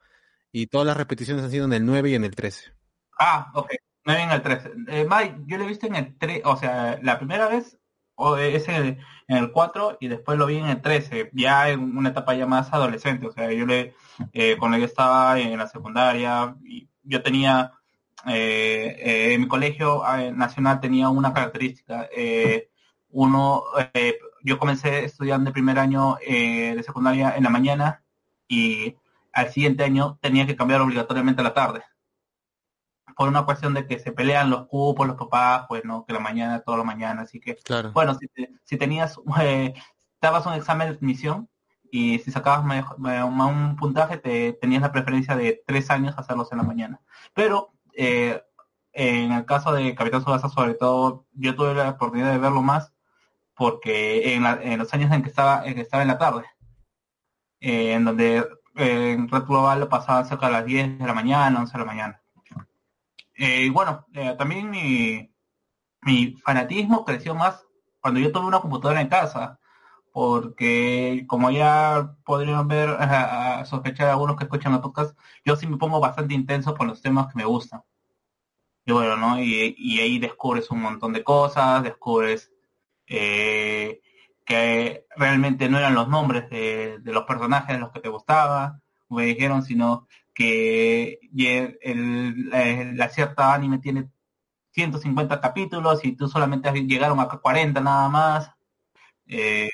Speaker 4: y todas las repeticiones han sido en el 9 y en el 13.
Speaker 7: Ah, ok. No en el 13. Eh, Mike, yo lo he visto en el 3, o sea, la primera vez o es en el, en el 4 y después lo vi en el 13, ya en una etapa ya más adolescente. O sea, yo le, eh, cuando yo estaba en la secundaria, yo tenía, eh, eh, en mi colegio eh, nacional tenía una característica. uno, yo comencé estudiando el primer año de secundaria en la mañana y al siguiente año tenía que cambiar obligatoriamente a la tarde por una cuestión de que se pelean los cupos, los papás, pues no, que la mañana, toda la mañana, así que,
Speaker 4: Claro.
Speaker 7: bueno, si, te- si tenías, eh, dabas un examen de admisión y si sacabas mejor- me- un puntaje, te tenías la preferencia de tres años hacerlos en la mañana. Pero, eh, en el caso de Capitán Subasa, sobre todo, yo tuve la oportunidad de verlo más porque en, la- en los años en que estaba en que estaba en la tarde, eh, en donde eh, en Red Global lo pasaban cerca de las 10 de la mañana, 11 de la mañana. Eh, y bueno, eh, también mi, mi fanatismo creció más cuando yo tuve una computadora en casa, porque como ya podrían ver, [LAUGHS] a, a sospechar algunos que escuchan el podcast, yo sí me pongo bastante intenso con los temas que me gustan. Y bueno, ¿no? Y, ahí descubres un montón de cosas, descubres eh, que realmente no eran los nombres de, de los personajes los que te gustaban, me dijeron, sino que el, el- la cierta anime tiene 150 capítulos y tú solamente llegaron a 40 nada más. Eh,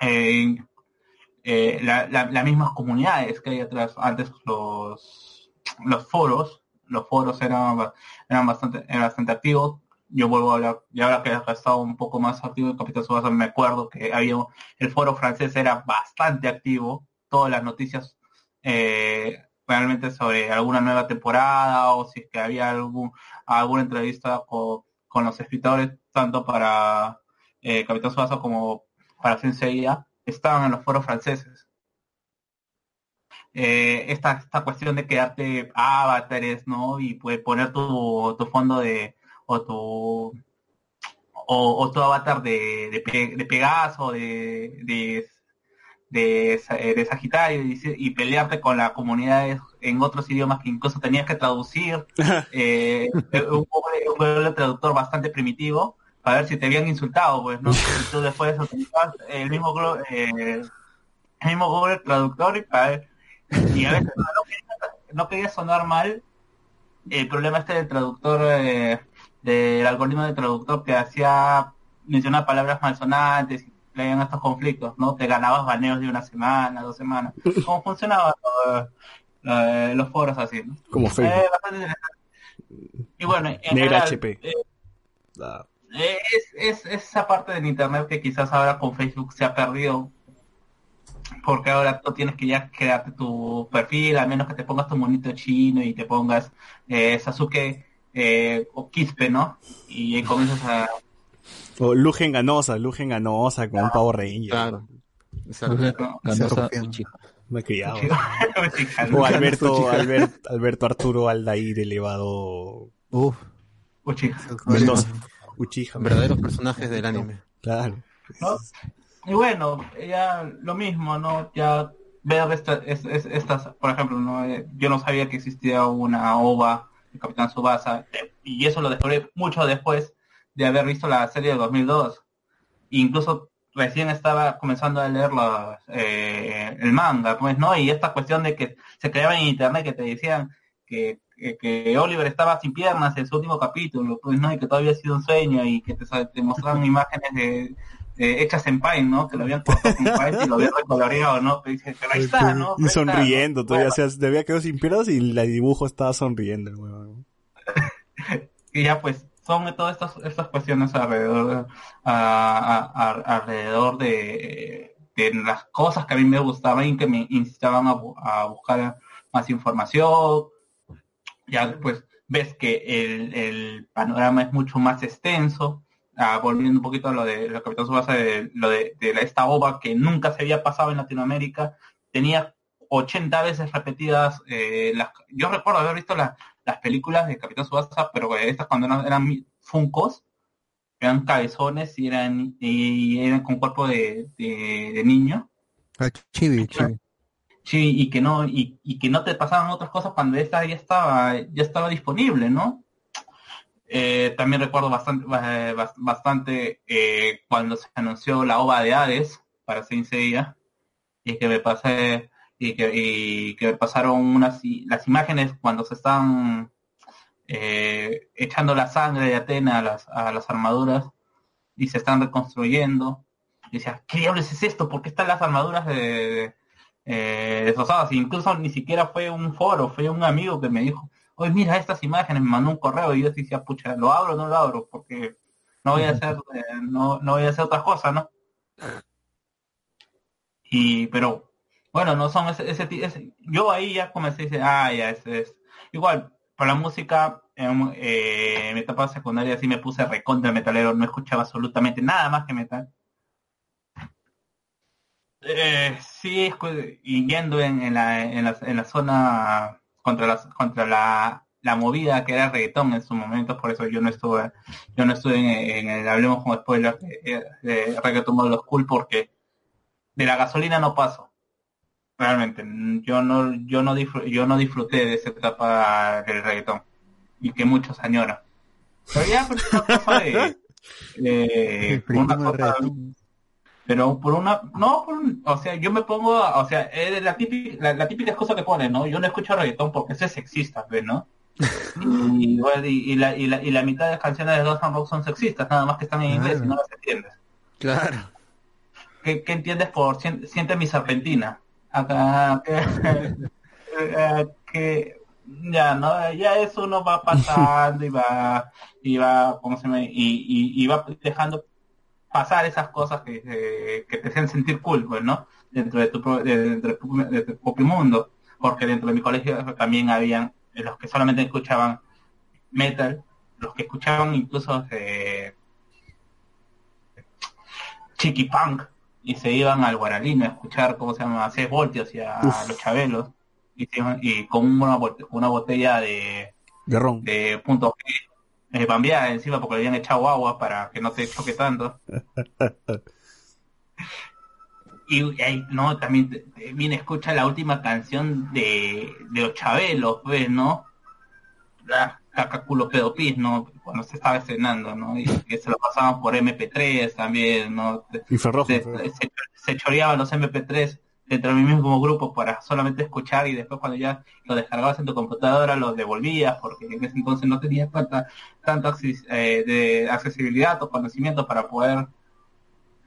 Speaker 7: eh, eh, la- la- las mismas comunidades que hay atrás, antes los, los foros, los foros eran, eran bastante, eran bastante activos. Yo vuelvo a hablar, y ahora que he estado un poco más activo en Capitán Subasa, me acuerdo que había el foro francés era bastante activo, todas las noticias eh, realmente sobre alguna nueva temporada o si es que había algún, alguna entrevista con, los escritores, tanto para eh, Capitán Subasa como para Senseiya, estaban en los foros franceses. Eh, esta, esta cuestión de quedarte avatares, ¿no? Y puedes poner tu, tu fondo de, o tu, o, tu avatar de, de, de Pegaso, de, de, eh, de Sagitario y, y pelearte con la comunidad en otros idiomas que incluso tenías que traducir, [LAUGHS] eh, un, Google- un Google traductor bastante primitivo para ver si te habían insultado, pues, ¿no? [LAUGHS] Y tú después el mismo, eh, el mismo Google traductor y para ver- y a veces no, no quería, no quería sonar mal el problema este del traductor eh, del algoritmo de traductor que hacía mencionar palabras malsonantes y traían estos conflictos, ¿no? Te ganabas baneos de una semana, dos semanas. [LAUGHS] ¿Cómo funcionaban los, los foros así, ¿no?
Speaker 1: Como Facebook.
Speaker 7: Eh, bastante interesante. Y bueno, en
Speaker 1: Negra
Speaker 7: general,
Speaker 1: HP.
Speaker 7: eh, eh, es, es, es esa parte del internet que quizás ahora con Facebook se ha perdido porque ahora tú tienes que ya crearte tu perfil, al menos que te pongas tu monito chino y te pongas eh, Sasuke eh, o Quispe, ¿no? Y ahí comienzas a...
Speaker 1: O Lugen Ganosa, Lugen Ganosa con un pavo ranger.
Speaker 4: Claro.
Speaker 5: Ganosa.
Speaker 1: Me he criado.
Speaker 7: Mexicano.
Speaker 1: O Alberto, Albert- Alberto Arturo Aldair elevado
Speaker 2: Uf.
Speaker 7: Uchiha.
Speaker 1: Mendoza. Uchiha.
Speaker 4: Verdaderos personajes del anime.
Speaker 1: Claro.
Speaker 7: ¿no? Y bueno, ya lo mismo, ¿no? Ya ver esta, es- es- estas, por ejemplo, ¿no? Eh, yo no sabía que existía una ova de Capitán Subasa y eso lo descubrí mucho después de haber visto la serie de 2002. Incluso recién estaba comenzando a leer los, eh, el manga, pues, ¿no? Y esta cuestión de que se creaba en internet que te decían que, que, que Oliver estaba sin piernas en su último capítulo, pues, ¿no? Y que todavía ha sido un sueño y que te, te mostraban imágenes de, de- hechas en Paint, ¿no? Que lo habían cortado Paint y lo habían recoloreado, ¿no? Pero, dice, pero ahí está, ¿no?
Speaker 1: Y
Speaker 7: Ahí está, ¿no?
Speaker 1: sonriendo, todavía
Speaker 7: Bueno,
Speaker 1: se había quedado sin piernas y el dibujo estaba sonriendo. [LAUGHS]
Speaker 7: y ya pues son todas estas, estas cuestiones alrededor, alrededor de, las cosas que a mí me gustaban y que me incitaban a, bu- a buscar más información. Ya después ves que el, panorama es mucho más extenso. Ah, volviendo un poquito a lo de lo Capitán Subasa, de, lo de, de la- esta ova que nunca se había pasado en Latinoamérica, tenía 80 veces repetidas. eh, las, yo recuerdo haber visto las las películas de Capitán Subasa, pero estas cuando eran, eran funcos, eran cabezones y eran y eran con cuerpo de, de, de niño.
Speaker 2: Ah, Chibi, chibi.
Speaker 7: Sí, y que no, y, y que no te pasaban otras cosas cuando esta ya estaba, ya estaba disponible, ¿no? Eh, también recuerdo bastante, eh, bas- bastante eh, cuando se anunció la ova de Hades para Saint Seiya, y que me pasé, y que, y que pasaron unas las imágenes cuando se están eh, echando la sangre de Atena a las, a las armaduras y se están reconstruyendo. Y decía, ¿qué diablos es esto? ¿Por qué están las armaduras de, de- eh, destrozadas? Incluso ni siquiera fue un foro, fue un amigo que me dijo, oye, mira estas imágenes, me mandó un correo y yo decía, pucha, ¿lo abro o no lo abro? Porque no voy a hacer, eh, no, no voy a hacer otras cosas, ¿no? Y, pero, bueno, no son ese, ese, ese- yo ahí ya comencé a decir, ah, ya, ese es. Igual, por la música, en, eh, en mi etapa secundaria sí me puse recontra metalero, no escuchaba absolutamente nada más que metal. Eh, sí, y yendo en, en la, en, la, en la zona contra, la, contra la, la movida que era reggaetón en su momento, por eso yo no estuve, yo no estuve en, en el Hablemos como spoiler de, de Reggaeton Model School porque de la gasolina no paso. Realmente, yo no, yo no disfruté, yo no disfruté de esa etapa del reggaetón y que muchos añoran. Pero ya pues, es una cosa de, [LAUGHS] una cosa-
Speaker 2: reggaetón.
Speaker 7: pero por una, no, por un- o sea, yo me pongo, o sea, es la típica, la, la típica cosa que ponen, ¿no? Yo no escucho reggaetón porque eso es sexista, ¿ves, no? [LAUGHS] Y, y, y la, y, la, y la mitad de las canciones de Dawson Rock son sexistas, nada más que están en inglés y no las entiendes.
Speaker 4: Claro.
Speaker 7: ¿Qué, qué entiendes por sien- siente mi serpentina? Acá, que, ya, ¿no? Ya eso uno va pasando y va, y va, ¿cómo se llama? Y, y, y va dejando pasar esas cosas que, eh, que te hacen sentir cool, pues, ¿no? Dentro de tu, dentro de tu, propio mundo. Porque dentro de mi colegio también habían los que solamente escuchaban metal, los que escuchaban incluso eh, chiqui punk y se iban al Guaralino a escuchar, ¿cómo se llama? A 6 voltios y a
Speaker 1: Uf.
Speaker 7: los chabelos. Y, se iban- y con una, una botella de,
Speaker 1: De ron.
Speaker 7: de punto G eh, bambeada encima porque le habían echado agua para que no te choque tanto. [LAUGHS] Y ahí, no, también viene, escucha la última canción de, de los Chabelos, pues, ¿no? Pedo Pis, ¿no? Cuando se estaba estrenando, ¿no? Y que se lo pasaban por MP3 también, ¿no?
Speaker 1: Infrarrojo.
Speaker 7: se,
Speaker 1: infrarrojo.
Speaker 7: se, se choreaban los MP3 dentro del mismo grupo para solamente escuchar y después cuando ya lo descargabas en tu computadora lo devolvías porque en ese entonces no tenías tanta, acces- eh, de accesibilidad o conocimiento para poder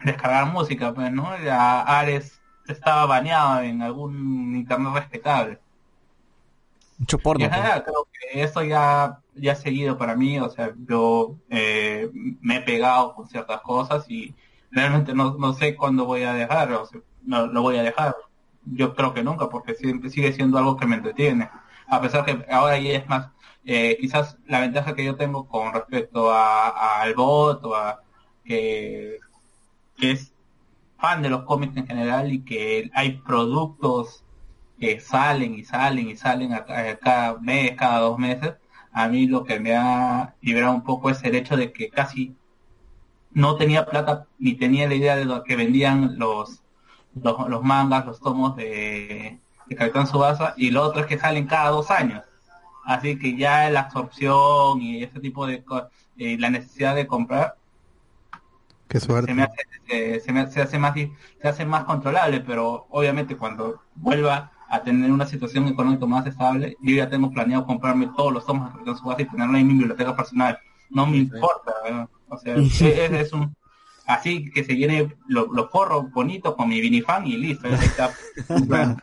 Speaker 7: descargar música, pues, ¿no? Ya Ares estaba baneado en algún internet respetable.
Speaker 1: Mucho
Speaker 7: Y
Speaker 1: porno. pues.
Speaker 7: creo que eso ya, ya seguido para mí, o sea, yo eh, me he pegado con ciertas cosas y realmente no, no sé cuándo voy a dejar, o sea, no lo voy a dejar. Yo creo que nunca, porque siempre sigue siendo algo que me entretiene. A pesar que ahora ya es más, eh, quizás la ventaja que yo tengo con respecto a, a- al bot o a que, que es fan de los cómics en general y que hay productos que salen y salen y salen a cada mes, cada dos meses, a mí lo que me ha liberado un poco es el hecho de que casi no tenía plata ni tenía la idea de lo que vendían los, los, los mangas, los tomos de, de Capitán Subasa y lo otro es que salen cada dos años. Así que ya la absorción y ese tipo de cosas, la necesidad de comprar
Speaker 2: Qué
Speaker 7: se me hace, se, se me- se hace más se hace más controlable pero obviamente cuando vuelva a tener una situación económica más estable. Yo ya tengo planeado comprarme todos los tomos de Tsubasa y tenerlo en mi biblioteca personal. No me importa o sea es, es un así que se llene lo- los forros bonitos con mi vinifan y listo ahí está. [LAUGHS]
Speaker 1: Bueno.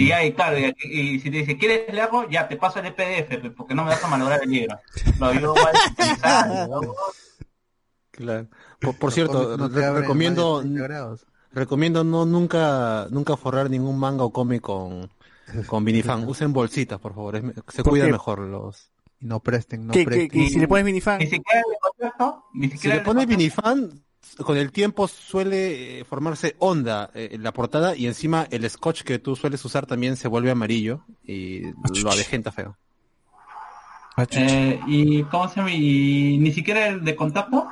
Speaker 7: y ahí claro y, y si te dice quieres leerlo ya te paso el PDF pues, porque no me vas a malograr el libro. Lo yo voy a utilizar, ¿no? [LAUGHS]
Speaker 4: Claro. Por, por cierto,
Speaker 2: No
Speaker 4: re- recomiendo
Speaker 2: más de 30 grados.
Speaker 4: recomiendo no nunca nunca forrar ningún manga o cómic con [LAUGHS] con vinifan. Usen bolsitas, por favor. es me- se
Speaker 1: ¿Por
Speaker 4: cuida
Speaker 1: qué?
Speaker 4: mejor los.
Speaker 2: Y no presten, no
Speaker 1: ¿Qué, qué,
Speaker 2: presten.
Speaker 1: qué? si le pones
Speaker 7: ni siquiera ni
Speaker 4: Si le
Speaker 7: el
Speaker 4: pone
Speaker 7: contexto.
Speaker 4: vinifan, con el tiempo suele eh, formarse onda eh, en la portada y encima el scotch que tú sueles usar también se vuelve amarillo y lo avejenta feo.
Speaker 7: Eh, y cómo se llama y ni siquiera el de contacto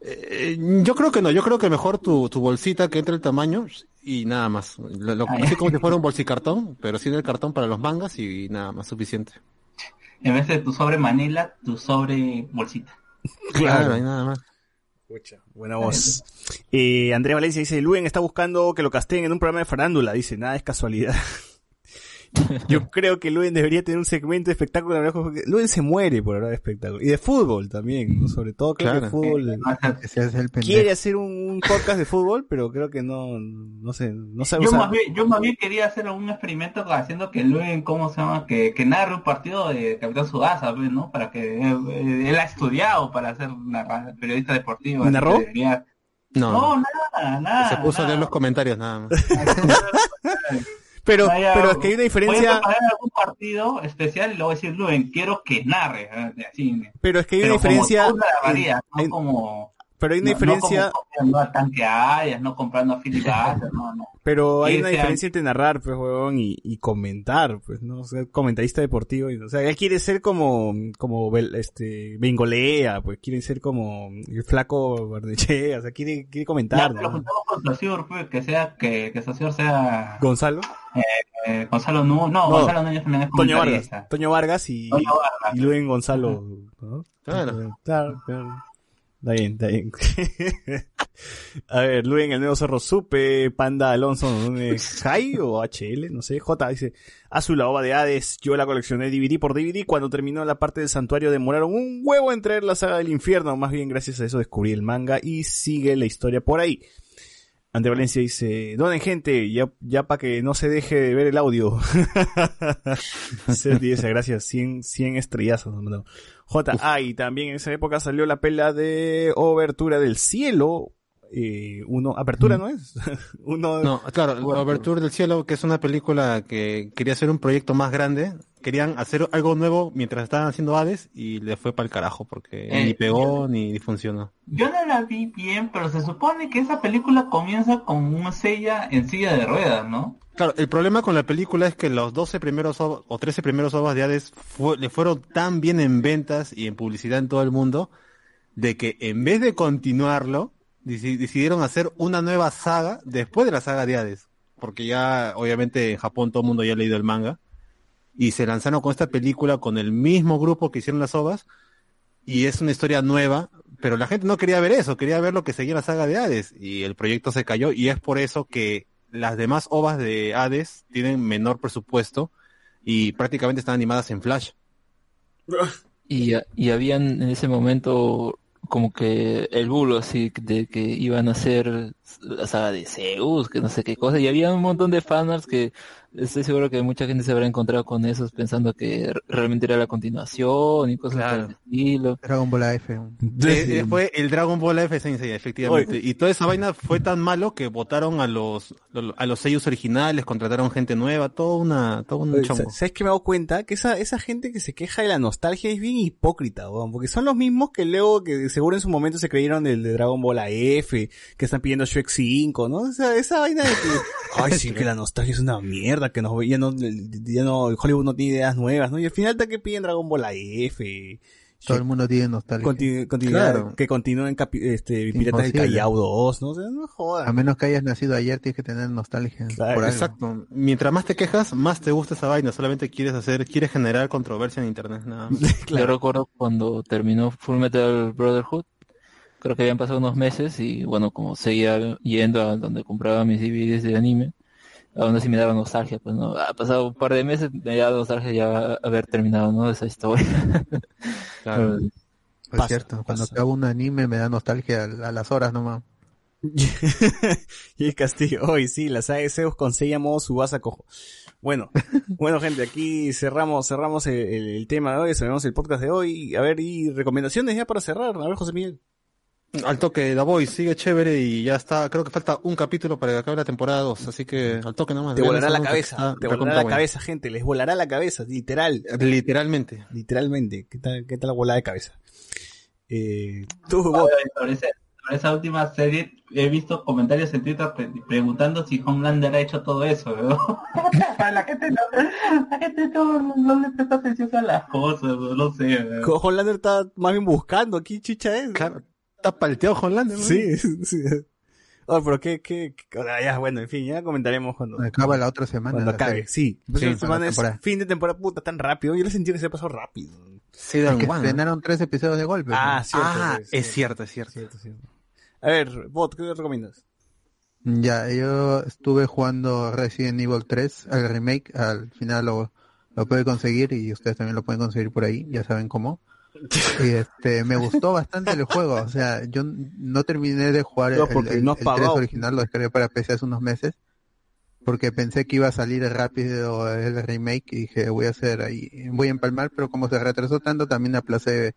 Speaker 4: Eh, yo creo que no, yo creo que mejor tu, tu bolsita que entre el tamaño y nada más. Lo, lo- así como si fuera un bolsicartón, pero sin el cartón para los mangas y nada más suficiente.
Speaker 7: en vez de tu sobre manila tu sobre bolsita
Speaker 4: Claro, y nada más.
Speaker 1: Buena voz. Eh, Andrea Valencia dice, Luen está buscando que lo casteen en un programa de farándula. Dice, nada es casualidad. [LAUGHS] [LAUGHS] Yo creo que Luen debería tener un segmento de espectáculo. de Luen se muere por hablar de espectáculo. Y de fútbol también, ¿no? Sobre todo creo que
Speaker 4: Claro.
Speaker 1: fútbol...
Speaker 2: Es el pendejo.
Speaker 1: Quiere hacer un, un podcast de fútbol, pero creo que no, no sé, no sabe
Speaker 7: yo
Speaker 1: usar-
Speaker 7: más, bien, yo más bien quería hacer un experimento haciendo que Luen cómo se llama que, que narre un partido de Capitán Sudasa pues, no para que eh, eh, él ha estudiado para ser periodista deportivo
Speaker 1: ¿Narró?
Speaker 7: que
Speaker 4: No,
Speaker 7: no nada nada
Speaker 4: se puso a leer
Speaker 7: nada.
Speaker 4: los comentarios nada más. [LAUGHS] [LAUGHS]
Speaker 1: Pero,
Speaker 7: Vaya,
Speaker 1: pero es que hay una
Speaker 7: Voy a
Speaker 1: diferencia,
Speaker 7: preparar algún partido especial y luego decir, Luen, quiero que narre. Así,
Speaker 1: pero es que hay una
Speaker 7: pero como
Speaker 1: diferencia,
Speaker 7: tú narrarías, no
Speaker 1: en-
Speaker 7: como...
Speaker 1: pero hay una
Speaker 7: no- no
Speaker 1: diferencia,
Speaker 7: como tanque Arias, no comprando a Philip no, no.
Speaker 1: pero hay una
Speaker 7: sea-
Speaker 1: diferencia entre narrar, pues, huevón, y, y comentar, pues, ¿no? O sea, comentarista deportivo, y- o sea, él quiere ser como, como, este, Bengolea, pues, quiere ser como el flaco Barnechea, o sea, quiere, quiere comentar,
Speaker 7: Ya,
Speaker 1: ¿no?
Speaker 7: juntamos con Saussure, pues, que sea, que, que Saussure sea
Speaker 1: Gonzalo,
Speaker 7: eh, Gonzalo Nu, no,
Speaker 1: No,
Speaker 7: Gonzalo Núñez también es
Speaker 1: Toño Vargas. Toño Vargas y,
Speaker 7: Toño Vargas.
Speaker 1: y Luen Gonzalo, ¿no?
Speaker 4: Claro.
Speaker 1: Claro, claro. Está bien, está bien. [LAUGHS] A ver, Luen, el nuevo zorro supe, Panda Alonso. ¿Jai o HL? No sé. J dice, Azul, la ova de Hades, yo la coleccioné DVD por DVD, cuando terminó la parte del santuario demoraron un huevo en traer la saga del infierno, más bien gracias a eso descubrí el manga y sigue la historia por ahí. Ante Valencia dice, donen gente, ya, ya para que no se deje de ver el audio. [LAUGHS] Dice, gracias, 100, 100 estrellazos. nos mandó. J. Ah, y también en esa época salió la pela de Obertura del Cielo. Eh, uno, apertura, ¿no es? [LAUGHS] uno,
Speaker 4: No, claro, la Overture del Cielo, que es una película que quería hacer un proyecto más grande, querían hacer algo nuevo mientras estaban haciendo Hades y le fue para el carajo porque
Speaker 7: Eh,
Speaker 4: ni pegó ni funcionó.
Speaker 7: Yo no la vi bien, pero se supone que esa película comienza con una sella en silla de ruedas, ¿no?
Speaker 4: Claro, el problema con la película es que los 12 primeros o 13 primeros ovas de Hades fue- le fueron tan bien en ventas y en publicidad en todo el mundo de que en vez de continuarlo, deci- decidieron hacer una nueva saga después de la saga de Hades. Porque ya, obviamente, en Japón todo el mundo ya ha leído el manga. Y se lanzaron con esta película con el mismo grupo que hicieron las ovas. Y es una historia nueva, pero la gente no quería ver eso, quería ver lo que seguía la saga de Hades. Y el proyecto se cayó y es por eso que las demás ovas de Hades tienen menor presupuesto y prácticamente están animadas en Flash. [LAUGHS]
Speaker 5: Y, y habían en ese momento como que el bulo así de que iban a hacer la saga de Zeus, que no sé qué cosa, y había un montón de fanarts que estoy seguro que mucha gente se habrá encontrado con esos pensando que realmente era la continuación y cosas por el estilo.
Speaker 2: Dragon Ball F.
Speaker 4: Eh, eh, fue el Dragon Ball F Sensei, efectivamente. Y toda esa vaina fue tan malo que votaron a los a los sellos originales, contrataron gente nueva, todo una todo un chongo.
Speaker 1: ¿Sabes que me he dado cuenta? Que esa, esa gente que se queja de la nostalgia es bien hipócrita, weón, porque son los mismos que luego, que seguro en su momento se creyeron del de Dragon Ball AF, que están pidiendo Shrek 5, ¿no? O sea, esa vaina de que, [LAUGHS] ay, sí, que la nostalgia es una mierda, que nos, ya no, ya no, Hollywood no tiene ideas nuevas, ¿no? Y al final, ¿está que piden Dragon Ball AF?
Speaker 2: Todo el mundo tiene nostalgia.
Speaker 1: Continu-
Speaker 2: Claro.
Speaker 1: que continúen este, Piratas del. Callao 2, ¿no? O sea, no jodas.
Speaker 2: A menos que hayas nacido ayer, tienes que tener nostalgia. por algo.
Speaker 4: Exacto. Mientras más te quejas, más te gusta esa vaina. Solamente quieres hacer, quieres generar controversia en internet, nada más. [LAUGHS]
Speaker 5: Yo recuerdo cuando terminó Full Metal Brotherhood, creo que habían pasado unos meses y bueno, como seguía yendo a donde compraba mis DVDs de anime, aún así me daba nostalgia, pues no, ha pasado un par de meses, me daba nostalgia ya haber terminado, ¿no? Esa historia. [LAUGHS]
Speaker 4: Claro.
Speaker 2: Es cierto, cuando acabo un anime me da nostalgia a, las horas nomás. [LAUGHS]
Speaker 1: y castillo, hoy sí, la saga de Zeus con Seiya modo Subasa cojo. Bueno, [LAUGHS] bueno gente, aquí cerramos, cerramos el, el- el tema de hoy, cerramos el podcast de hoy. A ver, y recomendaciones ya para cerrar. A ver, José Miguel.
Speaker 4: Al toque, Da Boy sigue chévere y ya está. Creo que falta un capítulo para que acabe la temporada 2. Así que al toque nomás.
Speaker 1: Te volará la cabeza,
Speaker 4: está
Speaker 1: te volará la
Speaker 4: buena.
Speaker 1: cabeza, gente, les volará la cabeza, literal.
Speaker 4: Literalmente.
Speaker 1: Literalmente, ¿qué tal, qué tal la volada de cabeza? Eh, tú, Bob.
Speaker 7: Sobre, sobre ese- sobre esa última serie he visto comentarios en Twitter pre- preguntando si Homelander ha hecho todo eso, ¿no? [LAUGHS] la gente no, la gente no, no le presta atención a las cosas, no, no sé. ¿no?
Speaker 1: Co- Hollander está más bien buscando aquí, chicha es.
Speaker 4: Claro, está palteado Hollander. ¿no?
Speaker 1: Sí, [LAUGHS] sí. Oh, pero qué, qué, qué- ya, bueno, en fin, ya comentaremos cuando,
Speaker 2: Acaba la otra semana.
Speaker 1: cuando
Speaker 2: la
Speaker 1: acabe.
Speaker 2: serie.
Speaker 1: Sí,
Speaker 2: Sí,
Speaker 1: esta semana
Speaker 2: la
Speaker 1: es
Speaker 2: temporada.
Speaker 1: fin de temporada puta tan rápido. Yo le sentí que se pasó rápido.
Speaker 4: Sí,
Speaker 2: Es que estrenaron tres episodios de golpe.
Speaker 1: Ah,
Speaker 2: ¿no?
Speaker 1: cierto.
Speaker 4: Ah, es cierto, es cierto.
Speaker 1: cierto, cierto. A ver, Bot, ¿qué le recomiendas?
Speaker 2: Ya, yo estuve jugando Resident Evil 3, al remake, al final lo, lo puede conseguir y ustedes también lo pueden conseguir por ahí, ya saben cómo. Y este, me gustó bastante el juego, o sea, yo no terminé de jugar el,
Speaker 1: No, porque
Speaker 2: el-
Speaker 1: no
Speaker 2: el 3
Speaker 1: pagado.
Speaker 2: original, lo descargué para PC hace unos meses, porque pensé que iba a salir rápido el remake y dije, voy a hacer ahí, voy a empalmar, pero como se retrasó tanto, también aplacé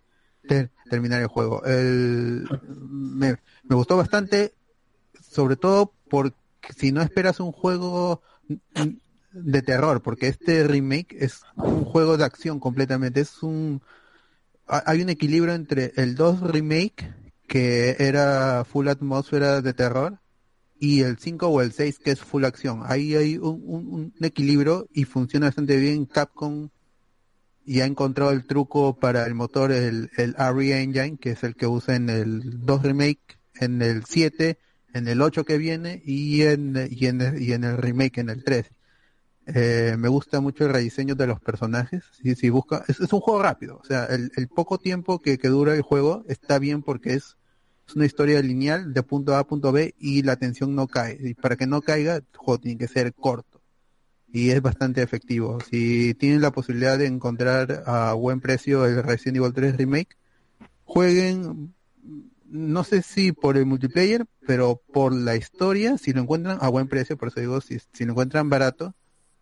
Speaker 2: ter- terminar el juego. El, me, me gustó bastante, sobre todo porque si no esperas un juego, de terror, porque este remake es un juego de acción completamente. Es un hay un equilibrio entre el 2 remake que era full atmósfera de terror y el 5 o el 6 que es full acción. Ahí hay un, equilibrio y funciona bastante bien. Capcom y ha encontrado el truco para el motor, el, el Engine, que es el que usa en el 2 remake, en el 7, en el 8 que viene y en, y en, y en el remake, en el 3. Eh, me gusta mucho el rediseño de los personajes. Si, si busca, es, un juego rápido. O sea, el, el poco tiempo que, dura el juego está bien porque es, es una historia lineal de punto A a punto B y la tensión no cae. Y para que no caiga, el juego tiene que ser corto. Y es bastante efectivo. Si tienen la posibilidad de encontrar a buen precio el Resident Evil 3 Remake, jueguen, no sé si por el multiplayer, pero por la historia, si lo encuentran a buen precio, por eso digo, si, si lo encuentran barato,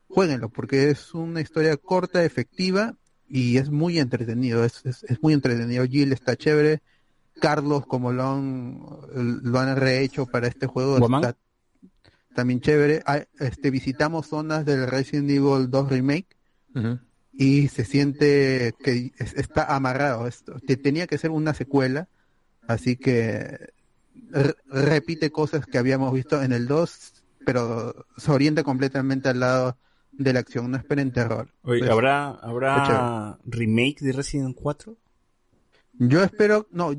Speaker 2: jueguenlo, porque es una historia corta, efectiva y es muy entretenido, es, es, es muy entretenido. Jill está chévere, Carlos como lo han, lo han rehecho para este juego
Speaker 1: Guamán.
Speaker 2: está también chévere. Este, visitamos zonas del Resident Evil 2 Remake y se siente que es- está amarrado esto, que tenía que ser una secuela, así que re- repite cosas que habíamos visto en el 2, pero se orienta completamente al lado de la acción, no esperen terror.
Speaker 1: Oye,
Speaker 2: Pues,
Speaker 1: ¿habrá, ¿habrá remake de Resident 4?
Speaker 2: Yo espero, no,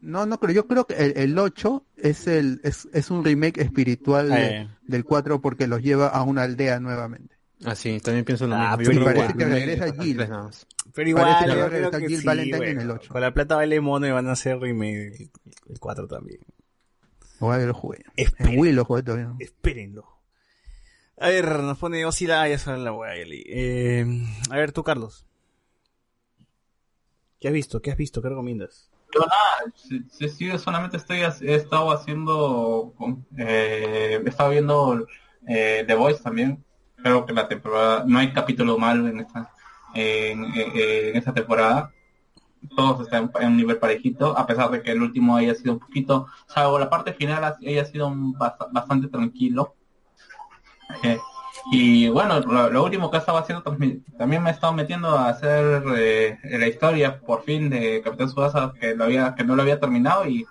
Speaker 2: no, no creo, yo creo que el, el 8 es el, es, es un remake espiritual de-
Speaker 4: Eh.
Speaker 2: del 4 porque los lleva a una aldea nuevamente.
Speaker 4: Ah, sí, también pienso lo
Speaker 1: Ah,
Speaker 4: mismo.
Speaker 1: pero
Speaker 2: parece que
Speaker 4: igual.
Speaker 2: regresa
Speaker 4: Ah,
Speaker 2: Jill.
Speaker 1: Pero igual,
Speaker 2: Parece que
Speaker 1: yo
Speaker 2: a
Speaker 1: creo que
Speaker 2: Jill
Speaker 1: sí,
Speaker 2: Valentine en
Speaker 1: bueno.
Speaker 2: el 8.
Speaker 1: Con la plata vale mono y van a hacer remake el, el 4 también.
Speaker 2: Ojalá que lo jugué.
Speaker 1: Esperen.
Speaker 2: En Wii lo jugué todavía.
Speaker 1: Espérenlo. A ver, nos pone Osila, ya saben la wea. Eh, a ver, tú, Carlos. ¿Qué has visto? ¿Qué has visto? ¿Qué recomiendas?
Speaker 7: Yo nada, sí, sí, solamente estoy, he estado haciendo, eh, he estado viendo eh, The Voice también. Creo que la temporada, no hay capítulo malo en esta, en, en- temporada. Todos están en un nivel parejito, a pesar de que el último haya sido un poquito, salvo la parte final ha- haya sido un bast- bastante tranquilo. Eh, y bueno, lo, lo último que estaba haciendo transmi- también me he estado metiendo a hacer eh, la historia por fin de Capitán Subasa que lo había que no lo había terminado y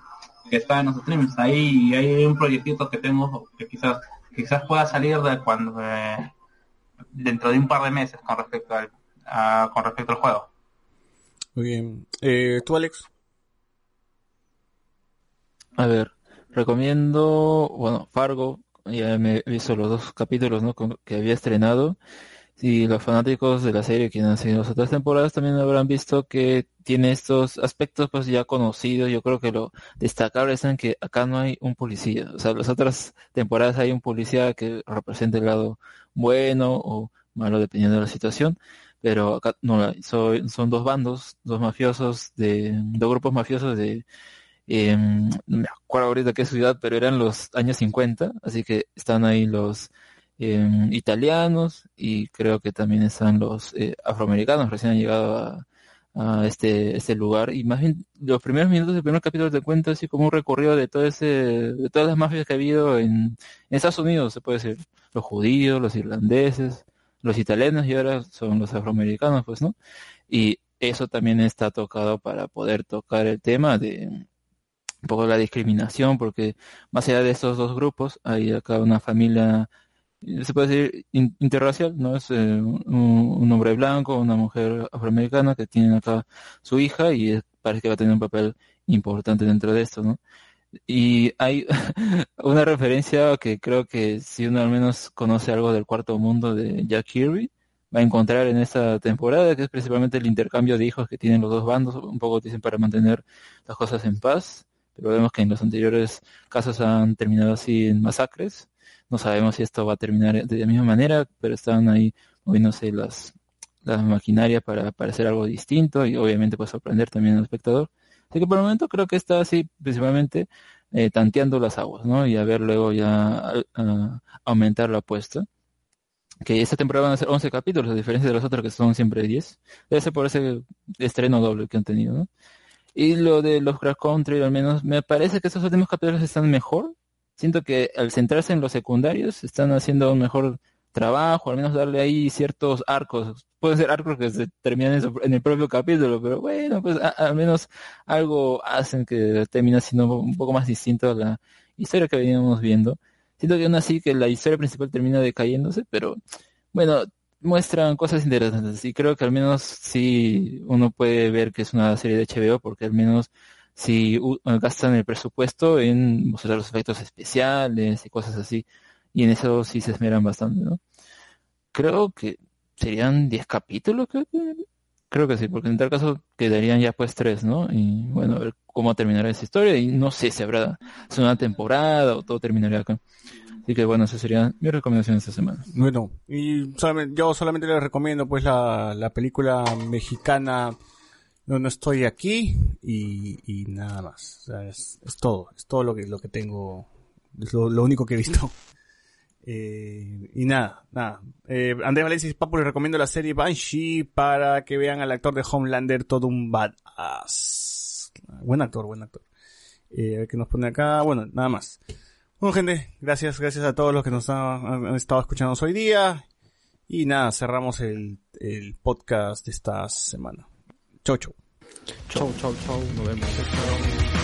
Speaker 7: que está en los streams. Ahí hay un proyectito que tengo que quizás quizás pueda salir de cuando eh, dentro de un par de meses con respecto al a- con respecto al juego.
Speaker 1: Muy bien. Eh, ¿Tú, Alex?
Speaker 5: A ver, recomiendo, bueno, Fargo, ya me he visto los dos capítulos, ¿no? que había estrenado. Y los fanáticos de la serie que han seguido las otras temporadas también habrán visto que tiene estos aspectos pues ya conocidos. Yo creo que lo destacable es en que acá no hay un policía. O sea, las otras temporadas hay un policía que representa el lado bueno o malo dependiendo de la situación. Pero acá no. Soy- son dos bandos, dos mafiosos de, dos grupos mafiosos de, eh, no me acuerdo ahorita qué ciudad, pero eran los años 50, así que están ahí los eh, italianos y creo que también están los eh, afroamericanos, recién han llegado a, a este, este lugar. Y más bien los primeros minutos del primer capítulo te cuenta así como un recorrido de todo ese, de todas las mafias que ha habido en, en Estados Unidos, se puede decir, los judíos, los irlandeses, los italianos y ahora son los afroamericanos, pues, ¿no? Y eso también está tocado para poder tocar el tema de un poco la discriminación, porque más allá de estos dos grupos, hay acá una familia, se puede decir in- interracial, ¿no? Es eh, un, un hombre blanco, una mujer afroamericana que tienen acá su hija y parece que va a tener un papel importante dentro de esto, ¿no? Y hay [LAUGHS] una referencia que creo que si uno al menos conoce algo del cuarto mundo de Jack Kirby, va a encontrar en esta temporada, que es principalmente el intercambio de hijos que tienen los dos bandos, un poco dicen para mantener las cosas en paz, pero vemos que en los anteriores casos han terminado así en masacres. No sabemos si esto va a terminar de la misma manera, pero están ahí moviéndose las, las maquinarias para, para hacer algo distinto y obviamente pues sorprender también al espectador. Así que por el momento creo que está así principalmente eh, tanteando las aguas, ¿no? Y a ver luego ya a aumentar la apuesta. Que esta temporada van a ser 11 capítulos, a diferencia de los otros que son siempre 10. Debe ser por ese estreno doble que han tenido, ¿no? Y lo de los Crack Country, al menos, me parece que estos últimos capítulos están mejor. Siento que al centrarse en los secundarios, están haciendo un mejor trabajo, al menos darle ahí ciertos arcos. Pueden ser arcos que se terminan en, en el propio capítulo, pero bueno, pues al menos algo hacen que termina siendo un poco más distinto a la historia que veníamos viendo. Siento que aún así que la historia principal termina decayéndose, pero bueno, muestran cosas interesantes y creo que al menos sí uno puede ver que es una serie de HBO porque al menos si gastan el presupuesto en mostrar los efectos especiales y cosas así y en eso sí se esmeran bastante, ¿no? Creo que serían 10 capítulos, creo que, sí, porque en tal caso quedarían ya pues tres, ¿no? Y bueno, a ver cómo terminará esa historia y no sé si habrá segunda temporada o todo terminaría acá. Así que bueno, esa sería mi recomendación esta semana.
Speaker 1: Bueno, y solamente, yo solamente les recomiendo pues la, la película mexicana No, no estoy aquí y, y nada más. O sea, es, es todo, es todo lo que, lo que tengo, es lo, lo único que he visto. [LAUGHS] Eh, y nada, nada. Eh, Andrés Valencia y Papu les recomiendo la serie Banshee para que vean al actor de Homelander todo un badass. Buen actor, buen actor. Eh, a ver qué nos pone acá. Bueno, nada más. Bueno, gente, gracias, gracias a todos los que nos han, estado escuchando hoy día. Y nada, cerramos el, el podcast de esta semana. Chau, chau.
Speaker 4: Chau, chau, chau. Nos vemos.